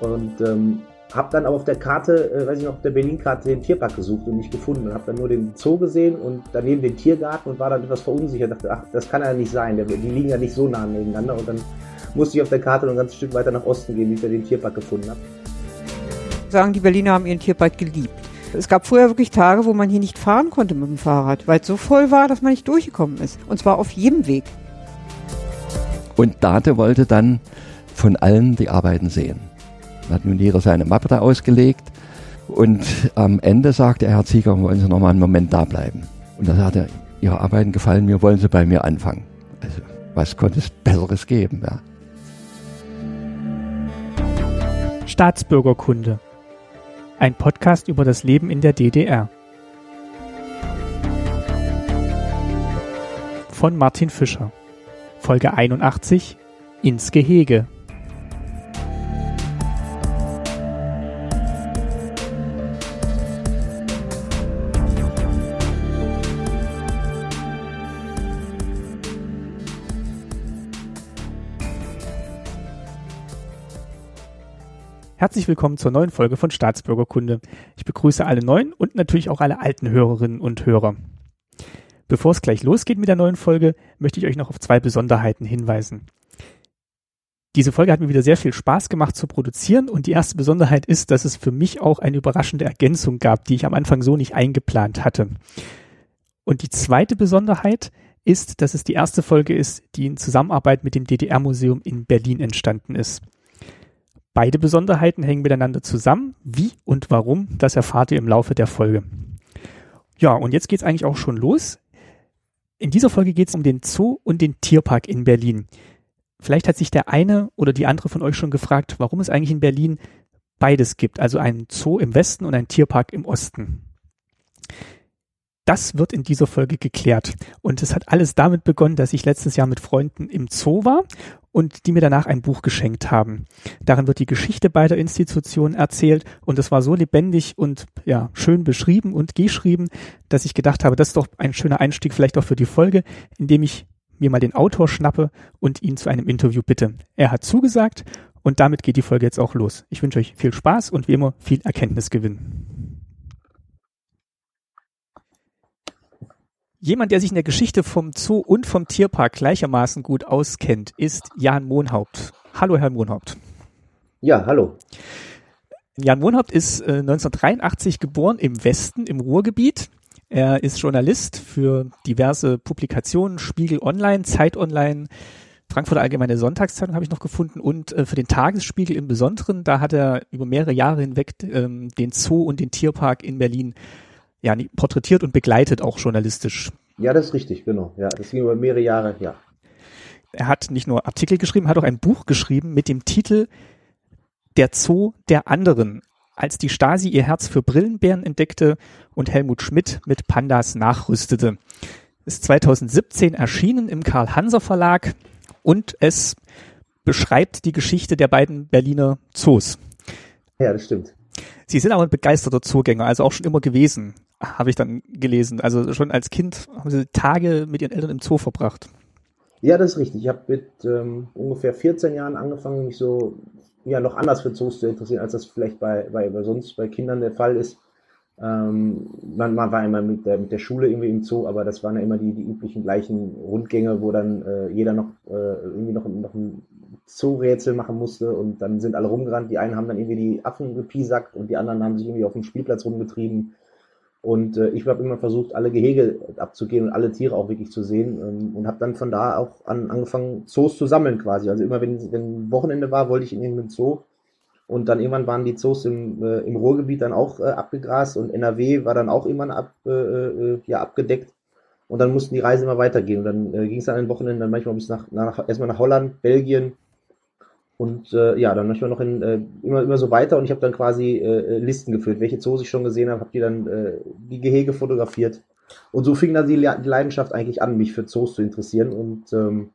Und ähm, habe dann aber auf der Karte, äh, weiß ich noch, auf der Berlin-Karte den Tierpark gesucht und nicht gefunden. Und habe dann nur den Zoo gesehen und daneben den Tiergarten und war dann etwas verunsichert. Dachte, ach, das kann ja nicht sein. Die liegen ja nicht so nah nebeneinander. Und dann musste ich auf der Karte noch ein ganzes Stück weiter nach Osten gehen, bis ich den Tierpark gefunden habe. Sagen, die Berliner haben ihren Tierpark geliebt. Es gab vorher wirklich Tage, wo man hier nicht fahren konnte mit dem Fahrrad, weil es so voll war, dass man nicht durchgekommen ist. Und zwar auf jedem Weg. Und Date wollte dann von allen die Arbeiten sehen. Hat nun jeder seine Mappe da ausgelegt. Und am Ende sagte er, Herr Zieger, wollen Sie noch mal einen Moment da bleiben? Und da sagte er, Ihre Arbeiten gefallen mir, wollen Sie bei mir anfangen? Also, was konnte es Besseres geben, ja? Staatsbürgerkunde. Ein Podcast über das Leben in der DDR. Von Martin Fischer. Folge 81 Ins Gehege. Herzlich willkommen zur neuen Folge von Staatsbürgerkunde. Ich begrüße alle neuen und natürlich auch alle alten Hörerinnen und Hörer. Bevor es gleich losgeht mit der neuen Folge, möchte ich euch noch auf zwei Besonderheiten hinweisen. Diese Folge hat mir wieder sehr viel Spaß gemacht zu produzieren und die erste Besonderheit ist, dass es für mich auch eine überraschende Ergänzung gab, die ich am Anfang so nicht eingeplant hatte. Und die zweite Besonderheit ist, dass es die erste Folge ist, die in Zusammenarbeit mit dem DDR-Museum in Berlin entstanden ist. Beide Besonderheiten hängen miteinander zusammen. Wie und warum, das erfahrt ihr im Laufe der Folge. Ja, und jetzt geht's eigentlich auch schon los. In dieser Folge geht's um den Zoo und den Tierpark in Berlin. Vielleicht hat sich der eine oder die andere von euch schon gefragt, warum es eigentlich in Berlin beides gibt, also einen Zoo im Westen und einen Tierpark im Osten. Das wird in dieser Folge geklärt. Und es hat alles damit begonnen, dass ich letztes Jahr mit Freunden im Zoo war und die mir danach ein Buch geschenkt haben. Darin wird die Geschichte beider Institutionen erzählt und es war so lebendig und ja, schön beschrieben und geschrieben, dass ich gedacht habe, das ist doch ein schöner Einstieg vielleicht auch für die Folge, indem ich mir mal den Autor schnappe und ihn zu einem Interview bitte. Er hat zugesagt und damit geht die Folge jetzt auch los. Ich wünsche euch viel Spaß und wie immer viel Erkenntnisgewinn. Jemand, der sich in der Geschichte vom Zoo und vom Tierpark gleichermaßen gut auskennt, ist Jan Mohnhaupt. Hallo, Herr Mohnhaupt. Ja, hallo. Jan Mohnhaupt ist äh, 1983 geboren im Westen, im Ruhrgebiet. Er ist Journalist für diverse Publikationen, Spiegel Online, Zeit Online, Frankfurter Allgemeine Sonntagszeitung habe ich noch gefunden und äh, für den Tagesspiegel im Besonderen, da hat er über mehrere Jahre hinweg ähm, den Zoo und den Tierpark in Berlin ja, porträtiert und begleitet auch journalistisch. Ja, das ist richtig, genau. Ja, das ging über mehrere Jahre, ja. Er hat nicht nur Artikel geschrieben, hat auch ein Buch geschrieben mit dem Titel Der Zoo der anderen, als die Stasi ihr Herz für Brillenbären entdeckte und Helmut Schmidt mit Pandas nachrüstete. Ist 2017 erschienen im Karl-Hanser Verlag und es beschreibt die Geschichte der beiden Berliner Zoos. Ja, das stimmt. Sie sind aber ein begeisterter Zoogänger, also auch schon immer gewesen habe ich dann gelesen. Also schon als Kind haben sie Tage mit ihren Eltern im Zoo verbracht. Ja, das ist richtig. Ich habe mit ähm, ungefähr 14 Jahren angefangen, mich so ja noch anders für Zoos zu interessieren, als das vielleicht bei, bei, bei sonst bei Kindern der Fall ist. Ähm, man, man, war immer mit der, mit der Schule irgendwie im Zoo, aber das waren ja immer die, die üblichen gleichen Rundgänge, wo dann äh, jeder noch äh, irgendwie noch, noch ein Zoo-Rätsel machen musste und dann sind alle rumgerannt. Die einen haben dann irgendwie die Affen gepiesackt und die anderen haben sich irgendwie auf dem Spielplatz rumgetrieben. Und äh, ich habe immer versucht, alle Gehege abzugehen und alle Tiere auch wirklich zu sehen ähm, und habe dann von da auch an, angefangen, Zoos zu sammeln quasi. Also immer, wenn, wenn Wochenende war, wollte ich in irgendeinen Zoo. Und dann irgendwann waren die Zoos im, äh, im Ruhrgebiet dann auch äh, abgegrast und NRW war dann auch irgendwann ab, äh, äh, ja, abgedeckt. Und dann mussten die Reisen immer weitergehen. Und dann äh, ging es dann an den Wochenenden dann manchmal bis nach, nach erstmal nach Holland, Belgien, und äh, ja, dann manchmal noch in, äh, immer, immer so weiter und ich habe dann quasi äh, Listen gefüllt, welche Zoos ich schon gesehen habe, habe die dann äh, die Gehege fotografiert. Und so fing dann die, die Leidenschaft eigentlich an, mich für Zoos zu interessieren. Und ähm,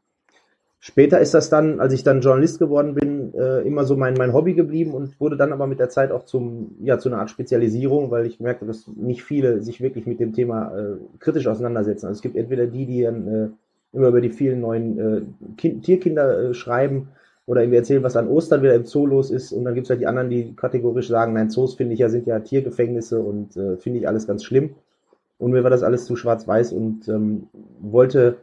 später ist das dann, als ich dann Journalist geworden bin, äh, immer so mein, mein Hobby geblieben und wurde dann aber mit der Zeit auch zum, ja, zu einer Art Spezialisierung, weil ich merkte, dass nicht viele sich wirklich mit dem Thema äh, kritisch auseinandersetzen. Also es gibt entweder die, die dann äh, immer über die vielen neuen äh, kind, Tierkinder äh, schreiben, oder irgendwie erzählen, was an Ostern wieder im Zoo los ist. Und dann gibt es halt die anderen, die kategorisch sagen, nein, Zoos finde ich ja, sind ja Tiergefängnisse und äh, finde ich alles ganz schlimm. Und mir war das alles zu schwarz-weiß und ähm, wollte,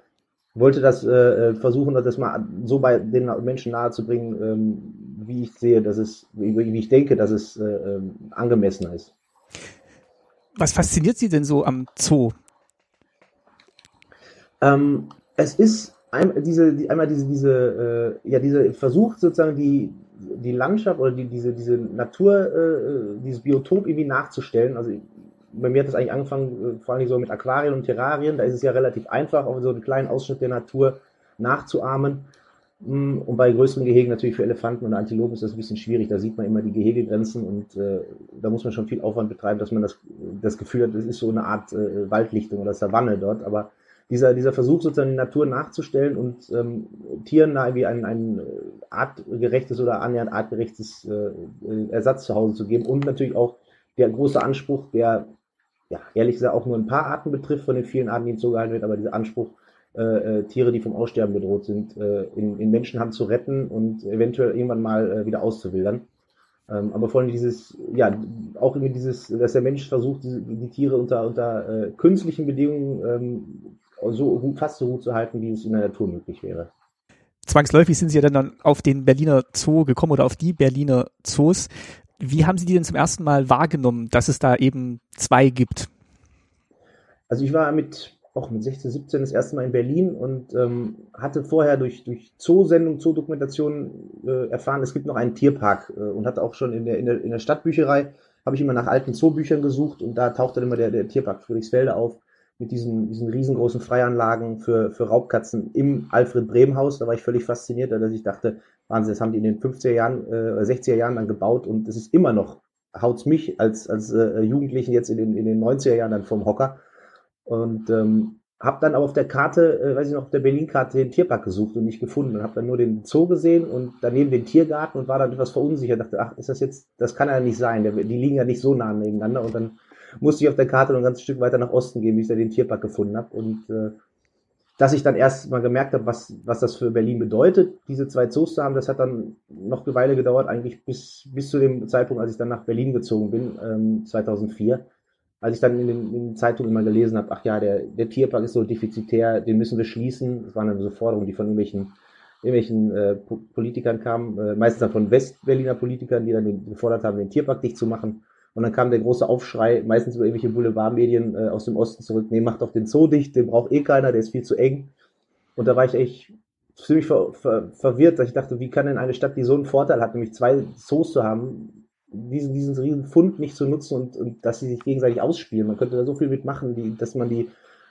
wollte das äh, äh versuchen, das mal so bei den Menschen nahezubringen, ähm, wie ich sehe, dass es, wie, wie ich denke, dass es äh, ähm, angemessen ist. Was fasziniert Sie denn so am Zoo? Ähm, es ist ein, diese, die, einmal diese, diese, äh, ja, dieser Versuch sozusagen die, die Landschaft oder die, diese, diese Natur, äh, dieses Biotop irgendwie nachzustellen. Also bei mir hat das eigentlich angefangen, äh, vor allem so mit Aquarien und Terrarien. Da ist es ja relativ einfach, auch so einen kleinen Ausschnitt der Natur nachzuahmen. Mm, und bei größeren Gehegen natürlich für Elefanten und Antilopen ist das ein bisschen schwierig. Da sieht man immer die Gehegegrenzen und äh, da muss man schon viel Aufwand betreiben, dass man das, das Gefühl hat, das ist so eine Art äh, Waldlichtung oder Savanne dort. Aber dieser, dieser Versuch, sozusagen die Natur nachzustellen und ähm, Tieren da irgendwie ein, ein artgerechtes oder annähernd artgerechtes äh, Ersatz zu Hause zu geben und natürlich auch der große Anspruch, der ja, ehrlich gesagt auch nur ein paar Arten betrifft von den vielen Arten, die ihm gehalten wird, aber dieser Anspruch, äh, äh, Tiere, die vom Aussterben bedroht sind, äh, in, in Menschenhand zu retten und eventuell irgendwann mal äh, wieder auszuwildern. Ähm, aber vor allem dieses, ja, auch irgendwie dieses, dass der Mensch versucht, die, die Tiere unter, unter äh, künstlichen Bedingungen ähm, so fast so gut zu halten, wie es in der Natur möglich wäre. Zwangsläufig sind Sie ja dann auf den Berliner Zoo gekommen oder auf die Berliner Zoos. Wie haben Sie die denn zum ersten Mal wahrgenommen, dass es da eben zwei gibt? Also ich war mit auch mit 16, 17 das erste Mal in Berlin und ähm, hatte vorher durch, durch Zoosendung, Zoodokumentation äh, erfahren, es gibt noch einen Tierpark äh, und hatte auch schon in der, in der, in der Stadtbücherei, habe ich immer nach alten Zoobüchern gesucht und da tauchte dann immer der, der Tierpark Friedrichsfelde auf mit diesen, diesen riesengroßen Freianlagen für, für Raubkatzen im Alfred-Brehm-Haus. Da war ich völlig fasziniert, dass ich dachte, Wahnsinn, das haben die in den 50er Jahren äh, 60er Jahren dann gebaut und es ist immer noch, haut's mich als, als äh, Jugendlichen jetzt in den, in den 90er Jahren dann vom Hocker. Und ähm, habe dann aber auf der Karte, äh, weiß ich noch, auf der Berlin-Karte den Tierpark gesucht und nicht gefunden und habe dann nur den Zoo gesehen und daneben den Tiergarten und war dann etwas verunsichert. Dachte, ach, ist das jetzt, das kann ja nicht sein. Die liegen ja nicht so nah nebeneinander und dann musste ich auf der Karte noch ein ganzes Stück weiter nach Osten gehen, wie ich da den Tierpark gefunden habe. Und äh, dass ich dann erst mal gemerkt habe, was, was das für Berlin bedeutet, diese zwei Zoos zu haben, das hat dann noch eine Weile gedauert, eigentlich bis, bis zu dem Zeitpunkt, als ich dann nach Berlin gezogen bin, ähm, 2004. Als ich dann in den, in den Zeitungen immer gelesen habe, ach ja, der, der Tierpark ist so defizitär, den müssen wir schließen. Das waren dann so Forderungen, die von irgendwelchen, irgendwelchen äh, Politikern kamen, äh, meistens dann von Westberliner Politikern, die dann den, gefordert haben, den Tierpark dicht zu machen. Und dann kam der große Aufschrei, meistens über irgendwelche Boulevardmedien äh, aus dem Osten zurück, nee, mach doch den Zoo dicht, den braucht eh keiner, der ist viel zu eng. Und da war ich echt ziemlich ver ver verwirrt, dass ich dachte, wie kann denn eine Stadt, die so einen Vorteil hat, nämlich zwei Zoos zu haben, diesen, diesen riesen Fund nicht zu nutzen und, und dass sie sich gegenseitig ausspielen. Man könnte da so viel mitmachen, die, dass man die,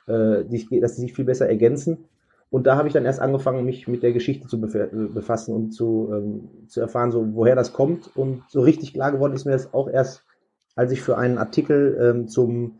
äh, die, dass sie sich viel besser ergänzen. Und da habe ich dann erst angefangen, mich mit der Geschichte zu befassen und zu, ähm, zu erfahren, so woher das kommt. Und so richtig klar geworden ist mir das auch erst als ich für einen Artikel ähm, zum,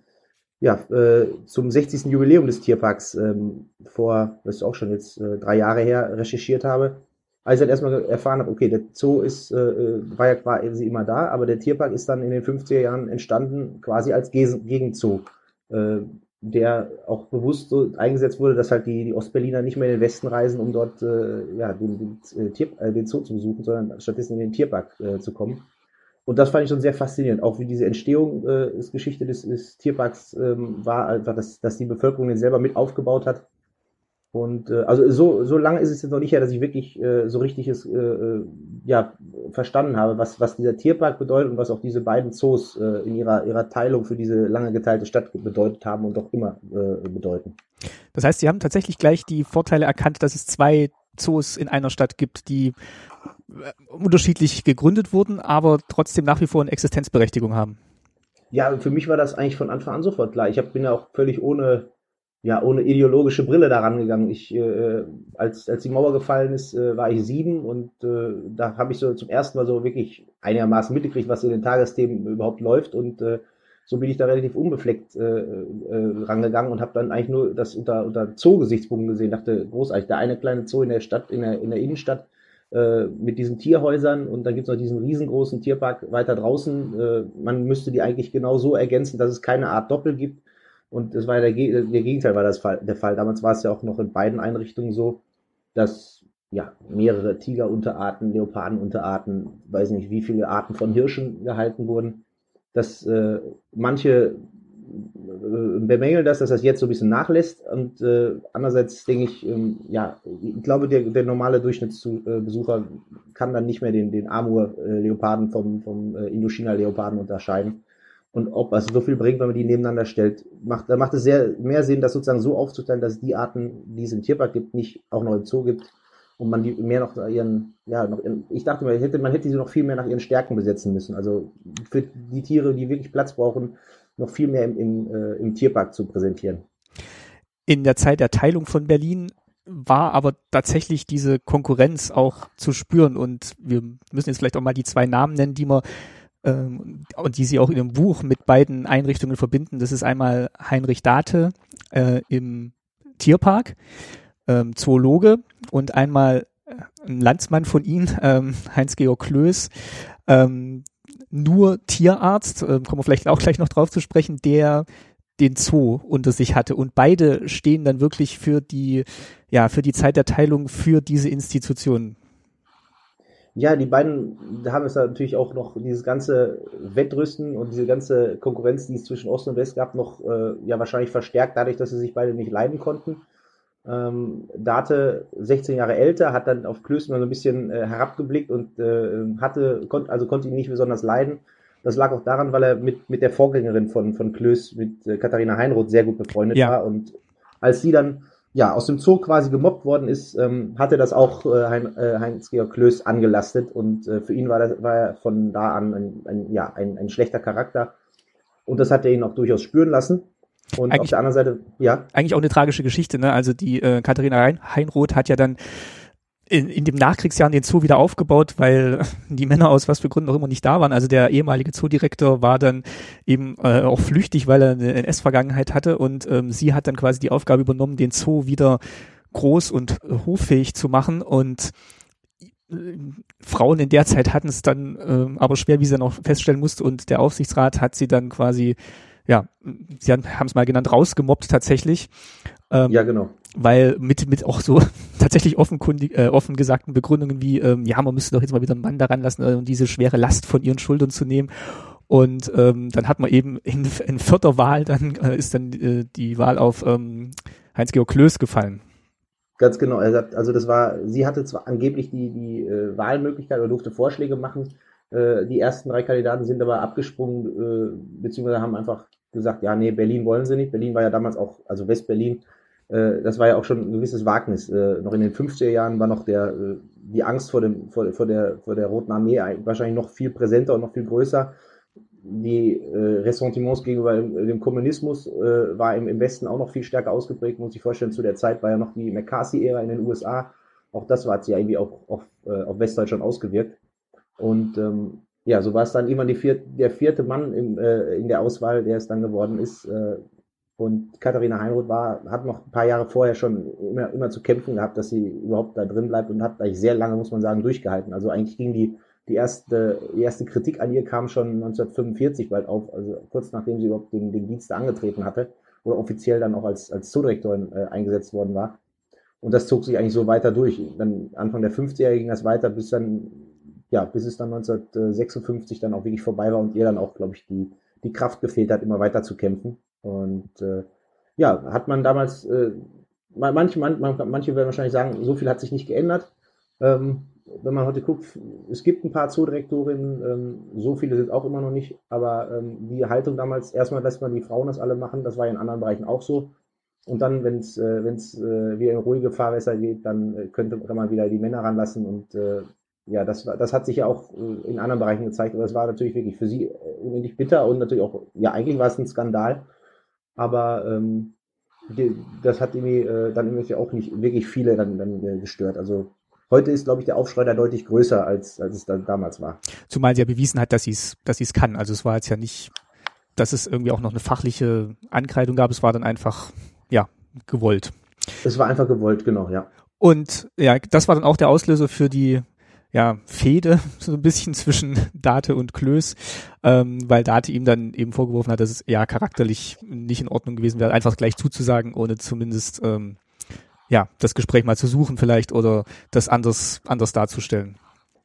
ja, äh, zum 60. Jubiläum des Tierparks ähm, vor, das ist auch schon jetzt äh, drei Jahre her, recherchiert habe. Als ich dann erstmal erfahren habe, okay, der Zoo ist, äh, äh war ja quasi immer da, aber der Tierpark ist dann in den 50er Jahren entstanden, quasi als Gegenzoo, äh, der auch bewusst so eingesetzt wurde, dass halt die, die Ostberliner nicht mehr in den Westen reisen, um dort äh, ja, den, den, Tier, den Zoo zu besuchen, sondern stattdessen in den Tierpark zu kommen. Und das fand ich schon sehr faszinierend. Auch wie diese Entstehung äh, des Geschichte des, des Tierparks ähm, war, einfach, dass, dass die Bevölkerung den selber mit aufgebaut hat. Und äh, also so, so lange ist es jetzt noch nicht her, dass ich wirklich äh, so richtig es, äh, äh, ja, verstanden habe, was, was dieser Tierpark bedeutet und was auch diese beiden Zoos äh, in ihrer, ihrer Teilung für diese lange geteilte Stadt bedeutet haben und auch immer äh, bedeuten. Das heißt, Sie haben tatsächlich gleich die Vorteile erkannt, dass es zwei Zoos in einer Stadt gibt, die unterschiedlich gegründet wurden, aber trotzdem nach wie vor eine Existenzberechtigung haben. Ja, für mich war das eigentlich von Anfang an sofort klar. Ich hab, bin ja auch völlig ohne, ja, ohne ideologische Brille daran gegangen. Ich, äh, als, als die Mauer gefallen ist, äh, war ich sieben und äh, da habe ich so zum ersten Mal so wirklich einigermaßen mitgekriegt, was in den Tagesthemen überhaupt läuft und äh, so bin ich da relativ unbefleckt äh, äh, rangegangen und habe dann eigentlich nur das unter, unter Zoo-Gesichtspunkten gesehen. Dachte, großartig, der eine kleine Zoo in der Stadt, in der, in der Innenstadt, äh, mit diesen Tierhäusern und dann gibt es noch diesen riesengroßen Tierpark weiter draußen. Äh, man müsste die eigentlich genau so ergänzen, dass es keine Art Doppel gibt. Und das war der, der Gegenteil war das Fall, der Fall. Damals war es ja auch noch in beiden Einrichtungen so, dass ja, mehrere Tigerunterarten, Leopardenunterarten, weiß nicht, wie viele Arten von Hirschen gehalten wurden. Dass äh, manche bemängeln das, dass das jetzt so ein bisschen nachlässt. Und äh, andererseits denke ich, ähm, ja, ich glaube, der, der normale Durchschnittsbesucher kann dann nicht mehr den, den Amur-Leoparden vom, vom äh, Indochina-Leoparden unterscheiden. Und ob es so viel bringt, wenn man die nebeneinander stellt, macht, da macht es sehr mehr Sinn, das sozusagen so aufzuteilen, dass die Arten, die es im Tierpark gibt, nicht auch noch im Zoo gibt und man die mehr noch ihren, ja, noch in, ich dachte mal, hätte, man hätte sie noch viel mehr nach ihren Stärken besetzen müssen. Also für die Tiere, die wirklich Platz brauchen, noch viel mehr im, im, äh, im Tierpark zu präsentieren. In der Zeit der Teilung von Berlin war aber tatsächlich diese Konkurrenz auch zu spüren und wir müssen jetzt vielleicht auch mal die zwei Namen nennen, die man ähm, und die sie auch in dem Buch mit beiden Einrichtungen verbinden. Das ist einmal Heinrich Date äh, im Tierpark, ähm, Zoologe und einmal äh, ein Landsmann von ihm, ähm, Heinz-Georg Klöß, ähm, nur Tierarzt, äh, kommen wir vielleicht auch gleich noch drauf zu sprechen, der den Zoo unter sich hatte. Und beide stehen dann wirklich für die, ja, für die Zeit der Teilung für diese Institution. Ja, die beiden haben es natürlich auch noch dieses ganze Wettrüsten und diese ganze Konkurrenz, die es zwischen Ost und West gab, noch äh, ja wahrscheinlich verstärkt, dadurch, dass sie sich beide nicht leiden konnten. Ähm, Date 16 Jahre älter, hat dann auf Klöß mal so ein bisschen äh, herabgeblickt und äh, hatte, kon also konnte ihn nicht besonders leiden. Das lag auch daran, weil er mit, mit der Vorgängerin von, von Klöß, mit äh, Katharina Heinroth, sehr gut befreundet ja. war. Und als sie dann ja aus dem Zoo quasi gemobbt worden ist, ähm, hatte das auch äh, hein, äh, Heinz-Georg Klöß angelastet. Und äh, für ihn war, das, war er von da an ein, ein, ja, ein, ein schlechter Charakter. Und das hat er ihn auch durchaus spüren lassen. Und eigentlich, auf der anderen Seite, ja. Eigentlich auch eine tragische Geschichte, ne? Also die äh, Katharina Heinroth hat ja dann in, in dem Nachkriegsjahren den Zoo wieder aufgebaut, weil die Männer aus was für Gründen auch immer nicht da waren. Also der ehemalige Zoodirektor war dann eben äh, auch flüchtig, weil er eine NS-Vergangenheit hatte und ähm, sie hat dann quasi die Aufgabe übernommen, den Zoo wieder groß und äh, hoffähig zu machen und äh, Frauen in der Zeit hatten es dann äh, aber schwer, wie sie dann auch feststellen musste und der Aufsichtsrat hat sie dann quasi ja, sie haben es mal genannt, rausgemobbt tatsächlich. Ähm, ja, genau. Weil mit, mit auch so tatsächlich offenkundig, äh, offen gesagten Begründungen wie, ähm, ja, man müsste doch jetzt mal wieder einen Mann daran lassen, äh, um diese schwere Last von ihren Schultern zu nehmen. Und ähm, dann hat man eben in, in vierter Wahl, dann äh, ist dann äh, die Wahl auf ähm, Heinz-Georg Klöß gefallen. Ganz genau. Also das war, sie hatte zwar angeblich die, die äh, Wahlmöglichkeit oder durfte Vorschläge machen. Äh, die ersten drei Kandidaten sind aber abgesprungen, äh, beziehungsweise haben einfach gesagt, ja, nee, Berlin wollen sie nicht. Berlin war ja damals auch, also West-Berlin, äh, das war ja auch schon ein gewisses Wagnis. Äh, noch in den 50er Jahren war noch der, äh, die Angst vor, dem, vor, vor, der, vor der Roten Armee wahrscheinlich noch viel präsenter und noch viel größer. Die äh, Ressentiments gegenüber dem, dem Kommunismus äh, war im, im Westen auch noch viel stärker ausgeprägt, muss ich vorstellen. Zu der Zeit war ja noch die McCarthy-Ära in den USA. Auch das hat sich ja irgendwie auch auf, äh, auf Westdeutschland ausgewirkt. Und ähm, ja, so war es dann immer die vier, der vierte Mann im, äh, in der Auswahl, der es dann geworden ist. Äh, und Katharina Heinroth war, hat noch ein paar Jahre vorher schon immer, immer zu kämpfen gehabt, dass sie überhaupt da drin bleibt und hat eigentlich sehr lange, muss man sagen, durchgehalten. Also eigentlich ging die, die erste, die erste Kritik an ihr kam schon 1945 bald auf, also kurz nachdem sie überhaupt den, den Dienst angetreten hatte oder offiziell dann auch als, als Zoodirektorin äh, eingesetzt worden war. Und das zog sich eigentlich so weiter durch. Dann Anfang der 50er ging das weiter, bis dann ja, bis es dann 1956 dann auch wirklich vorbei war und ihr dann auch, glaube ich, die, die Kraft gefehlt hat, immer weiter zu kämpfen. Und äh, ja, hat man damals, äh, manche, man, manche werden wahrscheinlich sagen, so viel hat sich nicht geändert. Ähm, wenn man heute guckt, es gibt ein paar Zoodirektorinnen, ähm, so viele sind auch immer noch nicht, aber ähm, die Haltung damals, erstmal lässt man die Frauen das alle machen, das war in anderen Bereichen auch so. Und dann, wenn es äh, wenn's, äh, wieder in ruhige Fahrwässer geht, dann äh, könnte man wieder die Männer ranlassen und äh, ja, das, war, das hat sich ja auch äh, in anderen Bereichen gezeigt, aber es war natürlich wirklich für sie äh, unendlich bitter und natürlich auch, ja, eigentlich war es ein Skandal, aber ähm, die, das hat irgendwie äh, dann irgendwie auch nicht wirklich viele dann, dann äh, gestört. Also heute ist, glaube ich, der Aufschrei da deutlich größer, als, als es dann damals war. Zumal sie ja bewiesen hat, dass sie es dass sie's kann. Also es war jetzt ja nicht, dass es irgendwie auch noch eine fachliche Ankreidung gab, es war dann einfach, ja, gewollt. Es war einfach gewollt, genau, ja. Und ja, das war dann auch der Auslöser für die ja, Fehde so ein bisschen zwischen Date und Klöß, ähm, weil Date ihm dann eben vorgeworfen hat, dass es ja charakterlich nicht in Ordnung gewesen wäre, einfach gleich zuzusagen, ohne zumindest ähm, ja, das Gespräch mal zu suchen vielleicht oder das anders, anders darzustellen.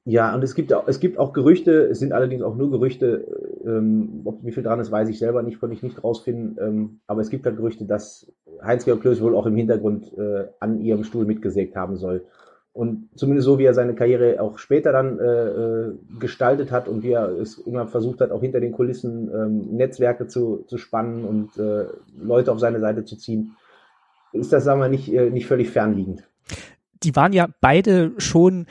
Ja, und es gibt auch, es gibt auch Gerüchte, es sind allerdings auch nur Gerüchte, ähm, ob wie viel dran ist, weiß ich selber nicht, konnte ich nicht rausfinden, ähm, aber es gibt halt Gerüchte, dass Heinz-Georg Klöß wohl auch im Hintergrund äh, an ihrem Stuhl mitgesägt haben soll. Und zumindest so, wie er seine Karriere auch später dann äh, äh gestaltet hat und wie er es immer versucht hat, auch hinter den Kulissen ähm, Netzwerke zu, zu spannen und äh, Leute auf seine Seite zu ziehen, ist das, sagen wir, nicht, äh, nicht völlig fernliegend. Die waren ja beide schon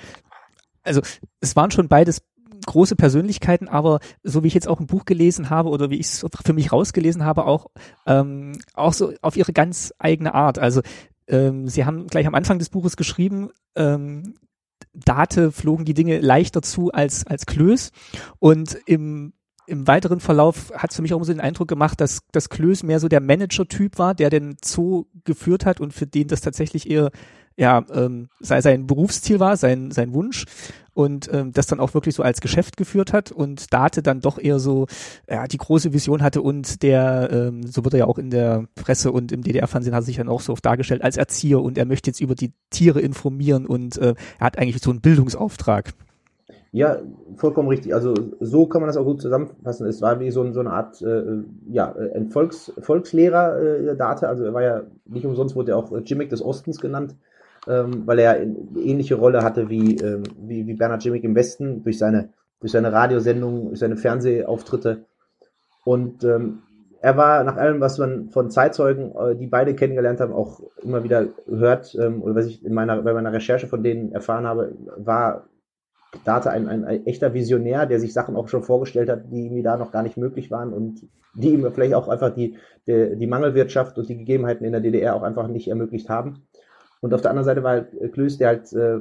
also es waren schon beides große Persönlichkeiten, aber so wie ich jetzt auch ein Buch gelesen habe oder wie ich es für mich rausgelesen habe, auch, ähm, auch so auf ihre ganz eigene Art. Also ähm, sie haben gleich am Anfang des Buches geschrieben, ähm, Date flogen die Dinge leichter zu als, als Klöß. Und im im weiteren Verlauf hat es für mich auch so den Eindruck gemacht, dass, dass Klöß mehr so der Manager-Typ war, der den Zoo geführt hat und für den das tatsächlich eher ja, ähm, sei sein Berufsziel war, sein, sein Wunsch und ähm, das dann auch wirklich so als Geschäft geführt hat und Date dann doch eher so ja, die große Vision hatte und der, ähm, so wird er ja auch in der Presse und im DDR-Fernsehen hat sich dann auch so oft dargestellt als Erzieher und er möchte jetzt über die Tiere informieren und äh, er hat eigentlich so einen Bildungsauftrag. Ja, vollkommen richtig. Also so kann man das auch gut zusammenfassen. Es war wie so, so eine Art, äh, ja, ein Volks, Volkslehrer äh, Date. Also er war ja nicht umsonst wurde er auch Jimmick des Ostens genannt ähm, weil er eine ähnliche Rolle hatte wie, ähm, wie, wie Bernhard Jimmick im Westen durch seine, durch seine Radiosendungen, durch seine Fernsehauftritte. Und ähm, er war nach allem, was man von Zeitzeugen, äh, die beide kennengelernt haben, auch immer wieder hört, ähm, oder was ich in meiner, bei meiner Recherche von denen erfahren habe, war Data ein, ein, ein echter Visionär, der sich Sachen auch schon vorgestellt hat, die mir da noch gar nicht möglich waren und die ihm vielleicht auch einfach die, die, die Mangelwirtschaft und die Gegebenheiten in der DDR auch einfach nicht ermöglicht haben. Und auf der anderen Seite war halt äh, Klöß, der halt äh,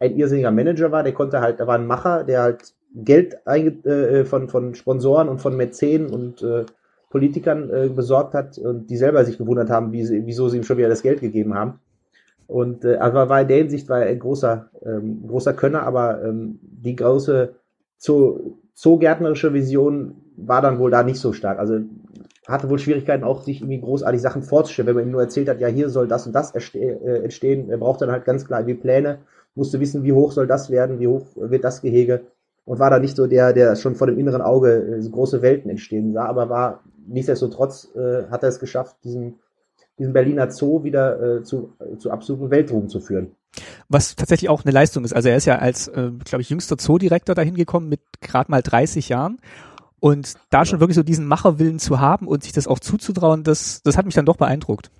ein irrsinniger Manager war, der konnte halt, er war ein Macher, der halt Geld äh, von, von Sponsoren und von Mäzenen und äh, Politikern äh, besorgt hat und die selber sich gewundert haben, wie sie, wieso sie ihm schon wieder das Geld gegeben haben. Und äh, aber war in der Hinsicht war er ein großer, ähm, großer Könner, aber ähm, die große Zoo, zoogärtnerische Vision war dann wohl da nicht so stark. Also hatte wohl Schwierigkeiten auch, sich irgendwie großartig Sachen vorzustellen, wenn man ihm nur erzählt hat, ja, hier soll das und das äh, entstehen. Er braucht dann halt ganz klar die Pläne, musste wissen, wie hoch soll das werden, wie hoch wird das Gehege und war da nicht so der, der schon vor dem inneren Auge äh, große Welten entstehen sah, aber war nichtsdestotrotz äh, hat er es geschafft, diesen, diesen Berliner Zoo wieder äh, zu, zu absoluten Weltruhm zu führen. Was tatsächlich auch eine Leistung ist. Also er ist ja als, äh, glaube ich, jüngster Zoodirektor dahin gekommen mit gerade mal 30 Jahren und da schon wirklich so diesen Macherwillen zu haben und sich das auch zuzutrauen, das, das hat mich dann doch beeindruckt.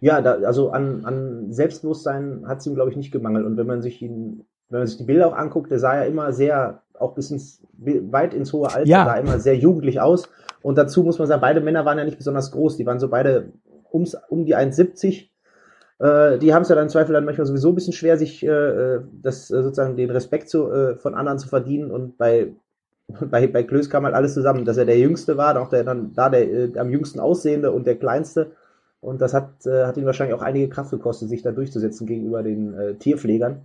Ja, da, also an, an Selbstbewusstsein hat es ihm, glaube ich, nicht gemangelt. Und wenn man sich ihn, wenn man sich die Bilder auch anguckt, der sah ja immer sehr, auch bis ins, weit ins hohe Alter, ja. sah immer sehr jugendlich aus. Und dazu muss man sagen, beide Männer waren ja nicht besonders groß. Die waren so beide ums, um die 1,70. Äh, die haben es ja dann im Zweifel dann manchmal sowieso ein bisschen schwer, sich äh, das äh, sozusagen den Respekt zu, äh, von anderen zu verdienen. Und bei bei, bei Klöß kam halt alles zusammen, dass er der Jüngste war, auch der dann da der äh, am jüngsten aussehende und der Kleinste. Und das hat, äh, hat ihn wahrscheinlich auch einige Kraft gekostet, sich da durchzusetzen gegenüber den äh, Tierpflegern.